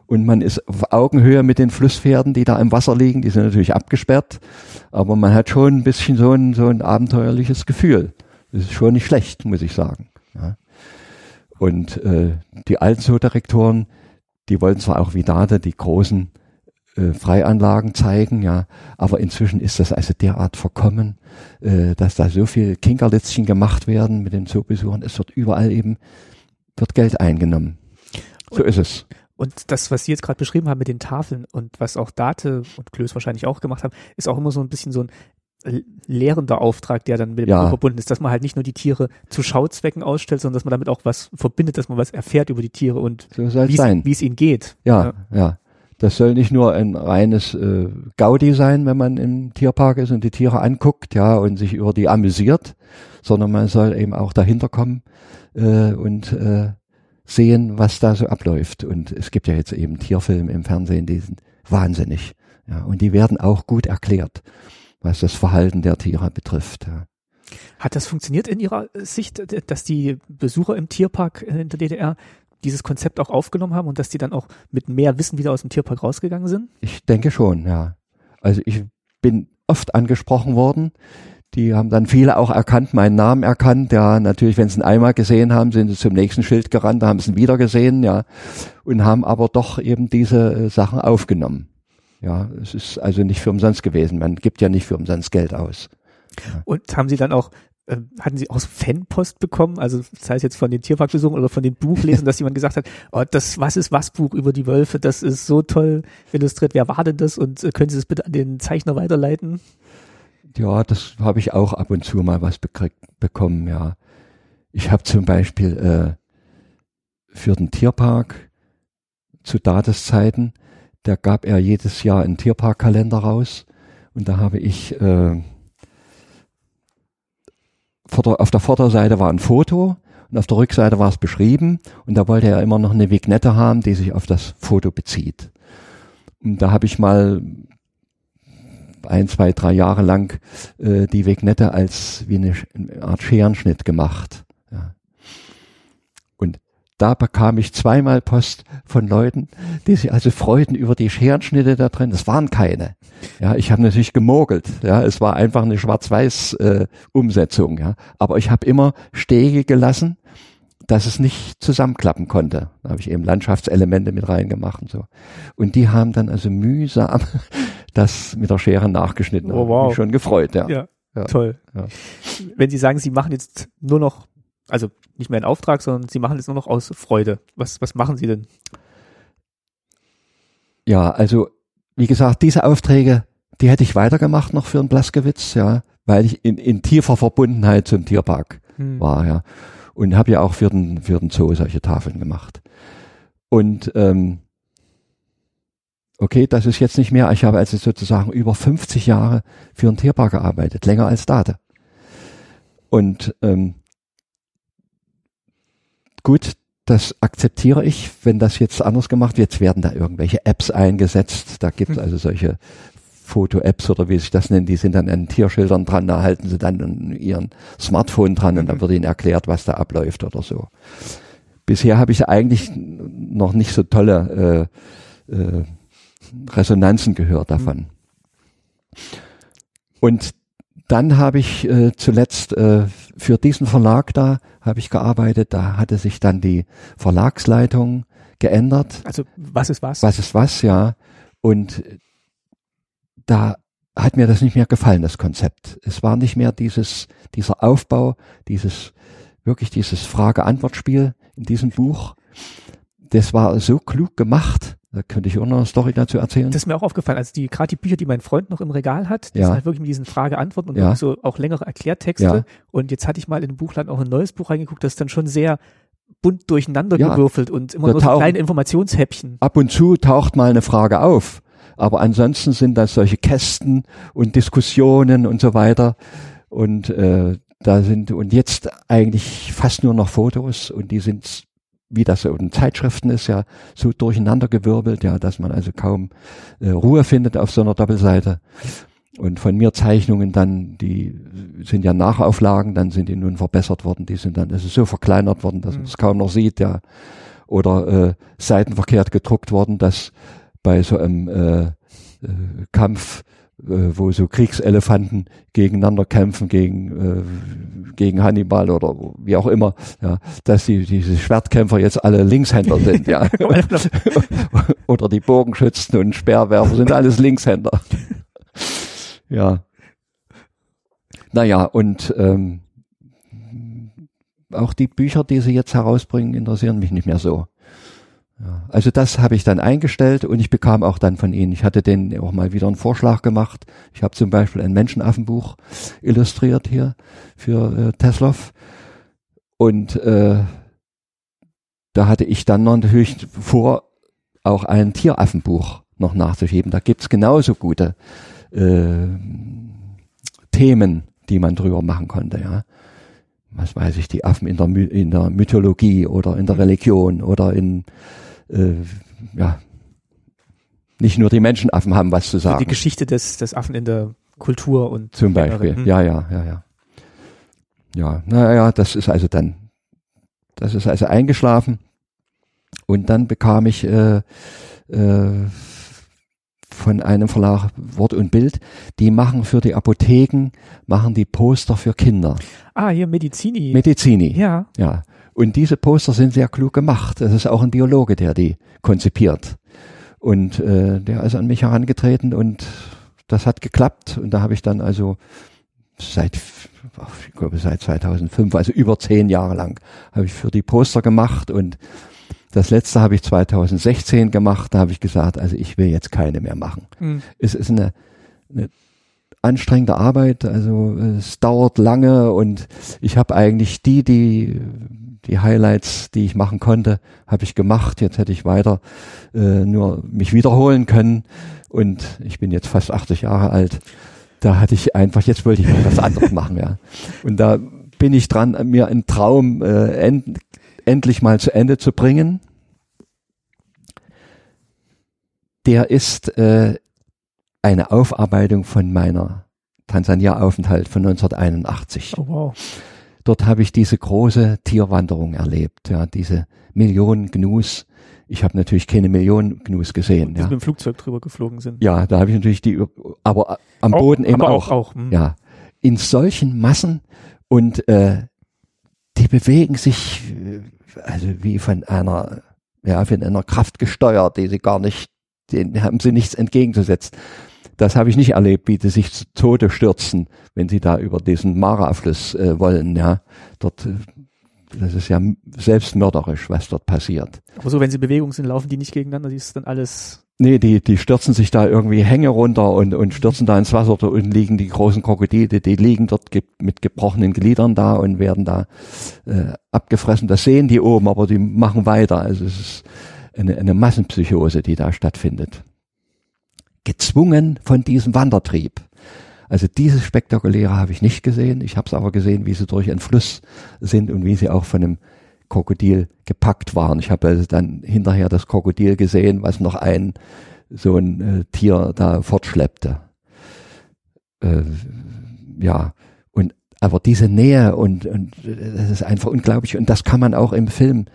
und man ist auf Augenhöhe mit den Flusspferden, die da im Wasser liegen, die sind natürlich abgesperrt, aber man hat schon ein bisschen so ein, so ein abenteuerliches Gefühl. Das ist schon nicht schlecht, muss ich sagen. Ja. Und äh, die alten Zoodirektoren, die wollten zwar auch wie Date die großen äh, Freianlagen zeigen, ja, aber inzwischen ist das also derart verkommen, äh, dass da so viel Kinkerlitzchen gemacht werden mit den Zoobesuchern. Es wird überall eben, wird Geld eingenommen. So ist es. Und das, was Sie jetzt gerade beschrieben haben mit den Tafeln und was auch Date und Klöß wahrscheinlich auch gemacht haben, ist auch immer so ein bisschen so ein lehrender Auftrag, der dann mit dem Ja. Verbunden ist, dass man halt nicht nur die Tiere zu Schauzwecken ausstellt, sondern dass man damit auch was verbindet, dass man was erfährt über die Tiere und So wie es ihnen geht. Ja, ja. Das soll nicht nur ein reines äh, Gaudi sein, wenn man im Tierpark ist und die Tiere anguckt, ja, und sich über die amüsiert, sondern man soll eben auch dahinter kommen äh, und äh, sehen, was da so abläuft. Und es gibt ja jetzt eben Tierfilme im Fernsehen, die sind wahnsinnig. Ja, und die werden auch gut erklärt, was das Verhalten der Tiere betrifft. Ja. Hat das funktioniert in Ihrer Sicht, dass die Besucher im Tierpark in der DDR dieses Konzept auch aufgenommen haben und dass die dann auch mit mehr Wissen wieder aus dem Tierpark rausgegangen sind? Ich denke schon, ja. Also ich bin oft angesprochen worden. Die haben dann viele auch erkannt, meinen Namen erkannt. Ja, natürlich, wenn sie ihn einmal gesehen haben, sind sie zum nächsten Schild gerannt, da haben sie ihn wieder gesehen, ja. Und haben aber doch eben diese äh, Sachen aufgenommen. Ja, es ist also nicht für umsonst gewesen. Man gibt ja nicht für umsonst Geld aus. Und haben Sie dann auch, hatten Sie auch Fanpost bekommen, also sei es jetzt von den Tierparkbesuchern oder von den Buchlesern, dass jemand gesagt hat, oh, das Was ist was Buch über die Wölfe, das ist so toll illustriert, wer war denn das? Und äh, können Sie das bitte an den Zeichner weiterleiten? Ja, das habe ich auch ab und zu mal was bekriegt, bekommen, ja. Ich habe zum Beispiel äh, für den Tierpark zu Dateszeiten, da gab er jedes Jahr einen Tierparkkalender raus. Und da habe ich äh, vorder, auf der Vorderseite war ein Foto und auf der Rückseite war es beschrieben und da wollte er immer noch eine Vignette haben, die sich auf das Foto bezieht. Und da habe ich mal ein, zwei, drei Jahre lang äh, die Vignette als wie eine, eine Art Scherenschnitt gemacht. Da bekam ich zweimal Post von Leuten, die sich also freuten über die Scherenschnitte da drin. Das waren keine. Ja, ich habe natürlich gemogelt. Ja, es war einfach eine Schwarz-Weiß-Umsetzung. Äh, ja, aber ich habe immer Stege gelassen, dass es nicht zusammenklappen konnte. Da habe ich eben Landschaftselemente mit reingemacht und so. Und die haben dann also mühsam das mit der Schere nachgeschnitten. Oh, wow. Mich schon gefreut. Ja. Ja, Ja. toll. Ja. Wenn Sie sagen, Sie machen jetzt nur noch, also nicht mehr in Auftrag, sondern Sie machen jetzt nur noch aus Freude. Was, was machen Sie denn? Ja, also wie gesagt, diese Aufträge, die hätte ich weitergemacht noch für einen Blaskewitz, ja, weil ich in, in tiefer Verbundenheit zum Tierpark Hm. war, ja. Und habe ja auch für den, für den Zoo solche Tafeln gemacht. Und ähm, okay, das ist jetzt nicht mehr. Ich habe also sozusagen über 50 Jahre für einen Tierpark gearbeitet, länger als Date. Und ähm, gut, das akzeptiere ich, wenn das jetzt anders gemacht wird. Jetzt werden da irgendwelche Apps eingesetzt. Da gibt es Hm. also solche Foto-Apps oder wie sich das nennt, die sind dann an Tierschildern dran, da halten sie dann an ihren Smartphone dran und dann wird ihnen erklärt, was da abläuft oder so. Bisher habe ich eigentlich noch nicht so tolle äh, äh, Resonanzen gehört davon. Und dann habe ich äh, zuletzt äh, für diesen Verlag da habe ich gearbeitet. Da hatte sich dann die Verlagsleitung geändert. Also was ist was? Was ist was, ja. Und da hat mir das nicht mehr gefallen, das Konzept. Es war nicht mehr dieses, dieser Aufbau, dieses, wirklich dieses Frage-Antwort-Spiel in diesem Buch. Das war so klug gemacht. Da könnte ich auch noch eine Story dazu erzählen. Das ist mir auch aufgefallen. Also die, gerade die Bücher, die mein Freund noch im Regal hat, die Ja. sind halt wirklich mit diesen Frage-Antworten und Ja. so auch längere Erklärtexte. Ja. Und jetzt hatte ich mal in dem Buchladen auch ein neues Buch reingeguckt, das ist dann schon sehr bunt durcheinander gewürfelt und immer Da nur so kleine Informationshäppchen. Ab und zu taucht mal eine Frage auf. Aber ansonsten sind das solche Kästen und Diskussionen und so weiter. Und äh, da sind und jetzt eigentlich fast nur noch Fotos und die sind, wie das so in Zeitschriften ist, ja so durcheinandergewirbelt, ja, dass man also kaum äh, Ruhe findet auf so einer Doppelseite. Und von mir Zeichnungen dann, die sind ja Nachauflagen, dann sind die nun verbessert worden, die sind dann, es ist so verkleinert worden, dass man es kaum noch sieht, ja. Oder äh, seitenverkehrt gedruckt worden, dass bei so einem äh, äh, Kampf, wo so Kriegselefanten gegeneinander kämpfen gegen äh, gegen Hannibal oder wie auch immer, ja, dass die diese Schwertkämpfer jetzt alle Linkshänder sind, ja. oder die Bogenschützen und Speerwerfer sind alles Linkshänder. ja. Naja, und ähm, auch die Bücher, die sie jetzt herausbringen, interessieren mich nicht mehr so. Ja, also das habe ich dann eingestellt und ich bekam auch dann von ihnen, ich hatte denen auch mal wieder einen Vorschlag gemacht. Ich habe zum Beispiel ein Menschenaffenbuch illustriert hier für äh, Teslov und äh, da hatte ich dann noch natürlich vor, auch ein Tieraffenbuch noch nachzuschieben. Da gibt's genauso gute äh, Themen, die man drüber machen konnte, ja. Was weiß ich, die Affen in der, in der Mythologie oder in der Religion oder in äh, ja, nicht nur die Menschenaffen haben was zu Die sagen. Geschichte des, des Affen in der Kultur und Zum Beispiel. Hm. Ja, ja, ja, ja. Ja, naja, das ist also dann, das ist also eingeschlafen. Und dann bekam ich äh, äh, von einem Verlag Wort und Bild, die machen für die Apotheken, machen die Poster für Kinder. Ah, hier Medizini. Medizini. ja. Ja. Und diese Poster sind sehr klug gemacht. Das ist auch ein Biologe, der die konzipiert. Und äh, der ist an mich herangetreten und das hat geklappt. Und da habe ich dann also seit, ich glaube seit 2005, also über zehn Jahre lang, habe ich für die Poster gemacht und das letzte habe ich 2016 gemacht. Da habe ich gesagt, also ich will jetzt keine mehr machen. Hm. Es ist eine, eine anstrengende Arbeit, also es dauert lange und ich habe eigentlich die, die die Highlights, die ich machen konnte, habe ich gemacht. Jetzt hätte ich weiter äh, nur mich wiederholen können und ich bin jetzt fast 80 Jahre alt. Da hatte ich einfach, jetzt wollte ich mal was anderes machen, ja. Und da bin ich dran, mir einen Traum äh, end, endlich mal zu Ende zu bringen. Der ist äh, eine Aufarbeitung von meiner Tansania-Aufenthalt von 1981. Oh, wow. Dort habe ich diese große Tierwanderung erlebt, ja, diese Millionen Gnus. Ich habe natürlich keine Millionen Gnus gesehen. Die ja. mit dem Flugzeug drüber geflogen sind. Ja, da habe ich natürlich die, aber am Auch- Boden eben aber auch. auch, auch, hm. Ja, in solchen Massen und äh, die bewegen sich äh, also wie von einer, ja, von einer Kraft gesteuert, die sie gar nicht, denen haben sie nichts entgegenzusetzen. Das habe ich nicht erlebt, wie die sich zu Tode stürzen, wenn sie da über diesen Mara-Fluss äh, wollen. Ja, dort, äh, das ist ja selbstmörderisch, was dort passiert. Aber so, wenn sie in Bewegung sind, laufen die nicht gegeneinander, die ist dann alles. Nee, die, die stürzen sich da irgendwie Hänge runter und, und stürzen da ins Wasser. Da unten liegen die großen Krokodile, die liegen dort ge mit gebrochenen Gliedern da und werden da äh, abgefressen. Das sehen die oben, aber die machen weiter. Also es ist eine, eine Massenpsychose, die da stattfindet. Gezwungen von diesem Wandertrieb. Also dieses Spektakuläre habe ich nicht gesehen. Ich habe es aber gesehen, wie sie durch einen Fluss sind und wie sie auch von einem Krokodil gepackt waren. Ich habe also dann hinterher das Krokodil gesehen, was noch ein so ein äh, Tier da fortschleppte. Äh, ja, und aber diese Nähe und, und äh, das ist einfach unglaublich und das kann man auch im Film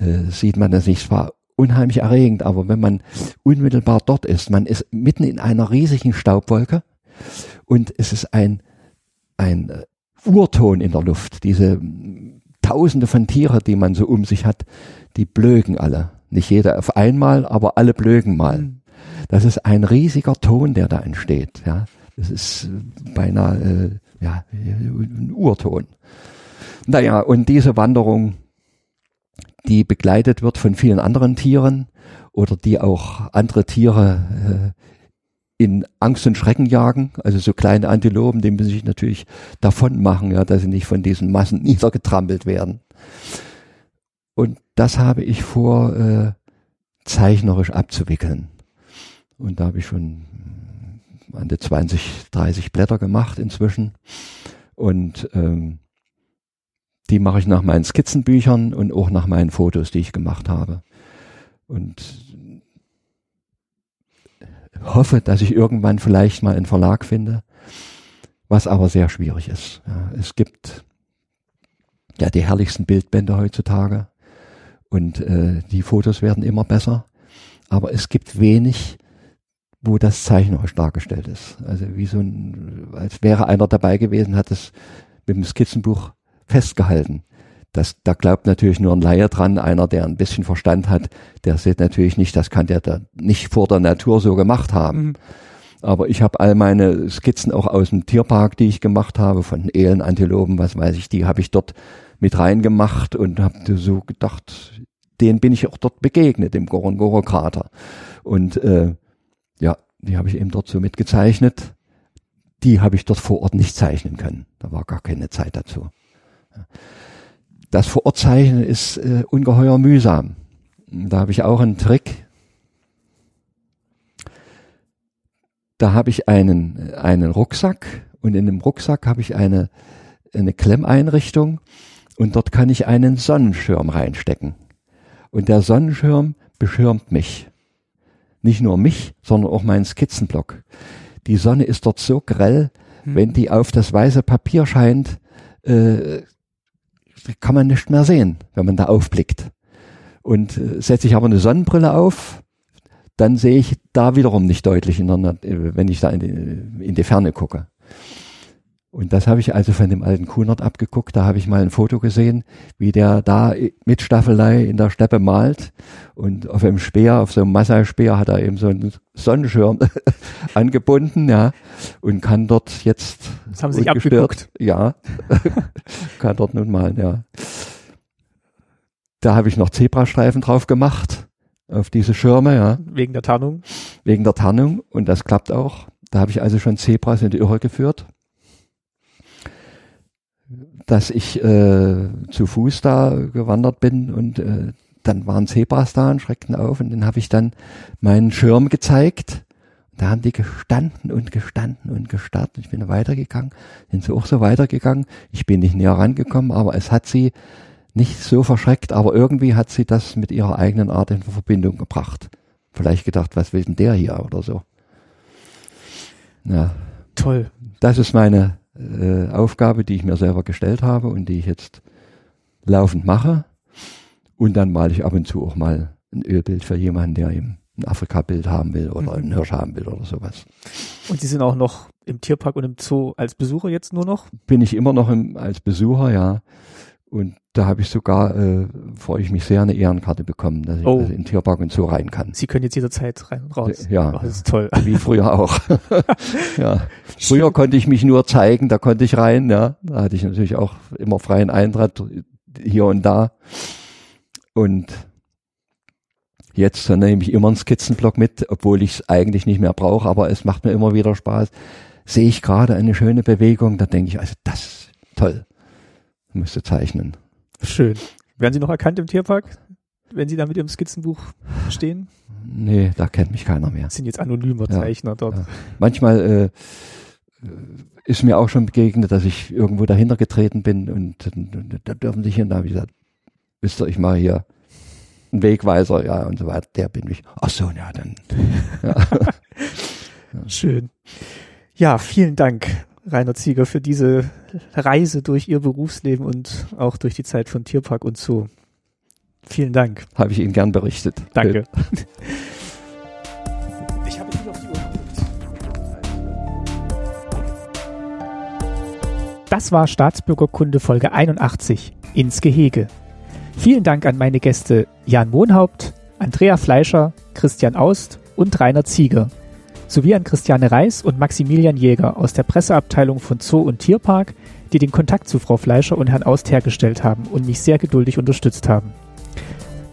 äh, sieht man das nicht. Es war unheimlich erregend, aber wenn man unmittelbar dort ist, man ist mitten in einer riesigen Staubwolke und es ist ein ein äh, Urton in der Luft. Diese Tausende von Tiere, die man so um sich hat, die blöken alle. Nicht jeder auf einmal, aber alle blöken mal. Das ist ein riesiger Ton, der da entsteht. Ja, das ist äh, beinahe äh, ja ein Urton. Naja, und diese Wanderung, die begleitet wird von vielen anderen Tieren oder die auch andere Tiere äh, in Angst und Schrecken jagen, also so kleine Antilopen, die müssen sich natürlich davon machen, ja, dass sie nicht von diesen Massen niedergetrampelt werden. Und das habe ich vor, äh, zeichnerisch abzuwickeln. Und da habe ich schon an die 20, 30 Blätter gemacht inzwischen. Und ähm, die mache ich nach meinen Skizzenbüchern und auch nach meinen Fotos, die ich gemacht habe. Und hoffe, dass ich irgendwann vielleicht mal einen Verlag finde, was aber sehr schwierig ist. Ja, es gibt ja die herrlichsten Bildbände heutzutage und äh, die Fotos werden immer besser, aber es gibt wenig, wo das zeichnerisch dargestellt ist. Also wie so ein, als wäre einer dabei gewesen, hat es mit dem Skizzenbuch festgehalten. Das, da glaubt natürlich nur ein Laie dran, einer, der ein bisschen Verstand hat, der sieht natürlich nicht, das kann der da nicht vor der Natur so gemacht haben. Mhm. Aber ich habe all meine Skizzen auch aus dem Tierpark, die ich gemacht habe, von Elenantilopen, was weiß ich, die habe ich dort mit reingemacht und habe so gedacht, den bin ich auch dort begegnet, im Gorongoro-Krater. Und äh, ja, die habe ich eben dort so mitgezeichnet. Die habe ich dort vor Ort nicht zeichnen können. Da war gar keine Zeit dazu. Das zeichnen ist äh, ungeheuer mühsam. Da habe ich auch einen Trick. Da habe ich einen, einen Rucksack und in dem Rucksack habe ich eine, eine Klemmeinrichtung und dort kann ich einen Sonnenschirm reinstecken. Und der Sonnenschirm beschirmt mich. Nicht nur mich, sondern auch meinen Skizzenblock. Die Sonne ist dort so grell, Hm. wenn die auf das weiße Papier scheint, äh, kann man nicht mehr sehen, wenn man da aufblickt. Und äh, setze ich aber eine Sonnenbrille auf, dann sehe ich da wiederum nicht deutlich, in der, äh, wenn ich da in die, in die Ferne gucke. Und das habe ich also von dem alten Kunert abgeguckt. Da habe ich mal ein Foto gesehen, wie der da mit Staffelei in der Steppe malt. Und auf einem Speer, auf so einem Massai-Speer hat er eben so einen Sonnenschirm angebunden, ja. Und kann dort jetzt Das haben sie sich abgeguckt. Ja, kann dort nun malen, ja. Da habe ich noch Zebrastreifen drauf gemacht auf diese Schirme, ja, Wegen der Tarnung. wegen der Tarnung und das klappt auch. Da habe ich also schon Zebras in die Irre geführt. Dass ich äh, zu Fuß da gewandert bin und äh, dann waren Zebras da und schreckten auf und dann habe ich dann meinen Schirm gezeigt Da haben die gestanden und gestanden und gestarrt. Ich bin weitergegangen, sind sie auch so weitergegangen. Ich bin nicht näher rangekommen, aber es hat sie nicht so verschreckt, aber irgendwie hat sie das mit ihrer eigenen Art in Verbindung gebracht. Vielleicht gedacht, was will denn der hier oder so. Ja. Toll. Das ist meine äh, Aufgabe, die ich mir selber gestellt habe und die ich jetzt laufend mache. Und dann male ich ab und zu auch mal ein Ölbild für jemanden, der eben ein Afrika-Bild haben will oder mhm. ein Hirsch haben will oder sowas. Und Sie sind auch noch im Tierpark und im Zoo als Besucher jetzt nur noch? Bin ich immer noch im, als Besucher, ja. Und da habe ich sogar, äh, freue ich mich sehr, eine Ehrenkarte bekommen, dass ich Oh. also in den Tierpark und Zoo rein kann. Sie können jetzt jederzeit rein und raus. Ja. Oh, das ist toll. Wie früher auch. ja. Früher konnte ich mich nur zeigen, da konnte ich rein, ja. Da hatte ich natürlich auch immer freien Eintritt hier und da. Und jetzt äh, nehme ich immer einen Skizzenblock mit, obwohl ich es eigentlich nicht mehr brauche, aber es macht mir immer wieder Spaß. Sehe ich gerade eine schöne Bewegung, da denke ich, also das ist toll. Müsste zeichnen. Schön. Werden Sie noch erkannt im Tierpark, wenn Sie da mit Ihrem Skizzenbuch stehen? Nee, da kennt mich keiner mehr. Das sind jetzt anonymer Ja. Zeichner dort. Ja. Manchmal äh, ist mir auch schon begegnet, dass ich irgendwo dahinter getreten bin und, und, und da dürfen sich hin, da habe ich gesagt, wisst ihr, ich mache hier einen Wegweiser, ja, und so weiter, der bin ich. Ach so, ja, dann. Ja. Schön. Ja, vielen Dank, Rainer Zieger, für diese Reise durch Ihr Berufsleben und auch durch die Zeit von Tierpark und Zoo. Vielen Dank. Habe ich Ihnen gern berichtet. Danke. Ich habe nicht auf die Uhr geguckt. Das war Staatsbürgerkunde Folge 81 ins Gehege. Vielen Dank an meine Gäste Jan Mohnhaupt, Andrea Fleischer, Christian Aust und Rainer Zieger sowie an Christiane Reis und Maximilian Jäger aus der Presseabteilung von Zoo und Tierpark, die den Kontakt zu Frau Fleischer und Herrn Aust hergestellt haben und mich sehr geduldig unterstützt haben.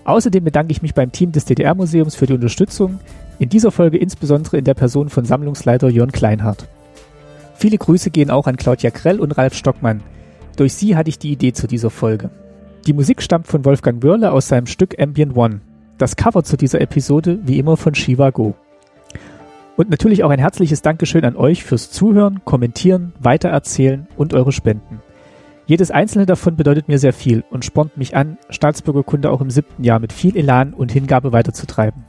Außerdem bedanke ich mich beim Team des DDR-Museums für die Unterstützung, in dieser Folge insbesondere in der Person von Sammlungsleiter Jörn Kleinhardt. Viele Grüße gehen auch an Claudia Krell und Ralf Stockmann. Durch sie hatte ich die Idee zu dieser Folge. Die Musik stammt von Wolfgang Wörle aus seinem Stück Ambient One. Das Cover zu dieser Episode wie immer von Shiva Go. Und natürlich auch ein herzliches Dankeschön an euch fürs Zuhören, Kommentieren, Weitererzählen und eure Spenden. Jedes einzelne davon bedeutet mir sehr viel und spornt mich an, Staatsbürgerkunde auch im siebten Jahr mit viel Elan und Hingabe weiterzutreiben.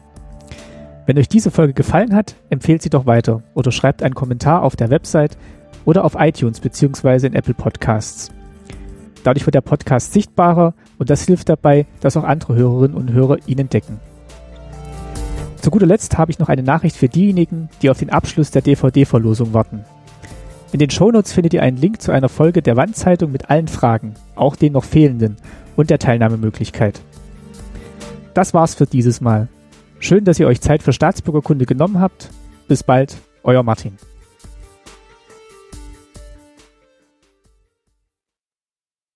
Wenn euch diese Folge gefallen hat, empfehlt sie doch weiter oder schreibt einen Kommentar auf der Website oder auf iTunes bzw. in Apple Podcasts. Dadurch wird der Podcast sichtbarer und das hilft dabei, dass auch andere Hörerinnen und Hörer ihn entdecken. Zu guter Letzt habe ich noch eine Nachricht für diejenigen, die auf den Abschluss der DVD-Verlosung warten. In den Shownotes findet ihr einen Link zu einer Folge der Wandzeitung mit allen Fragen, auch den noch fehlenden, und der Teilnahmemöglichkeit. Das war's für dieses Mal. Schön, dass ihr euch Zeit für Staatsbürgerkunde genommen habt. Bis bald, euer Martin.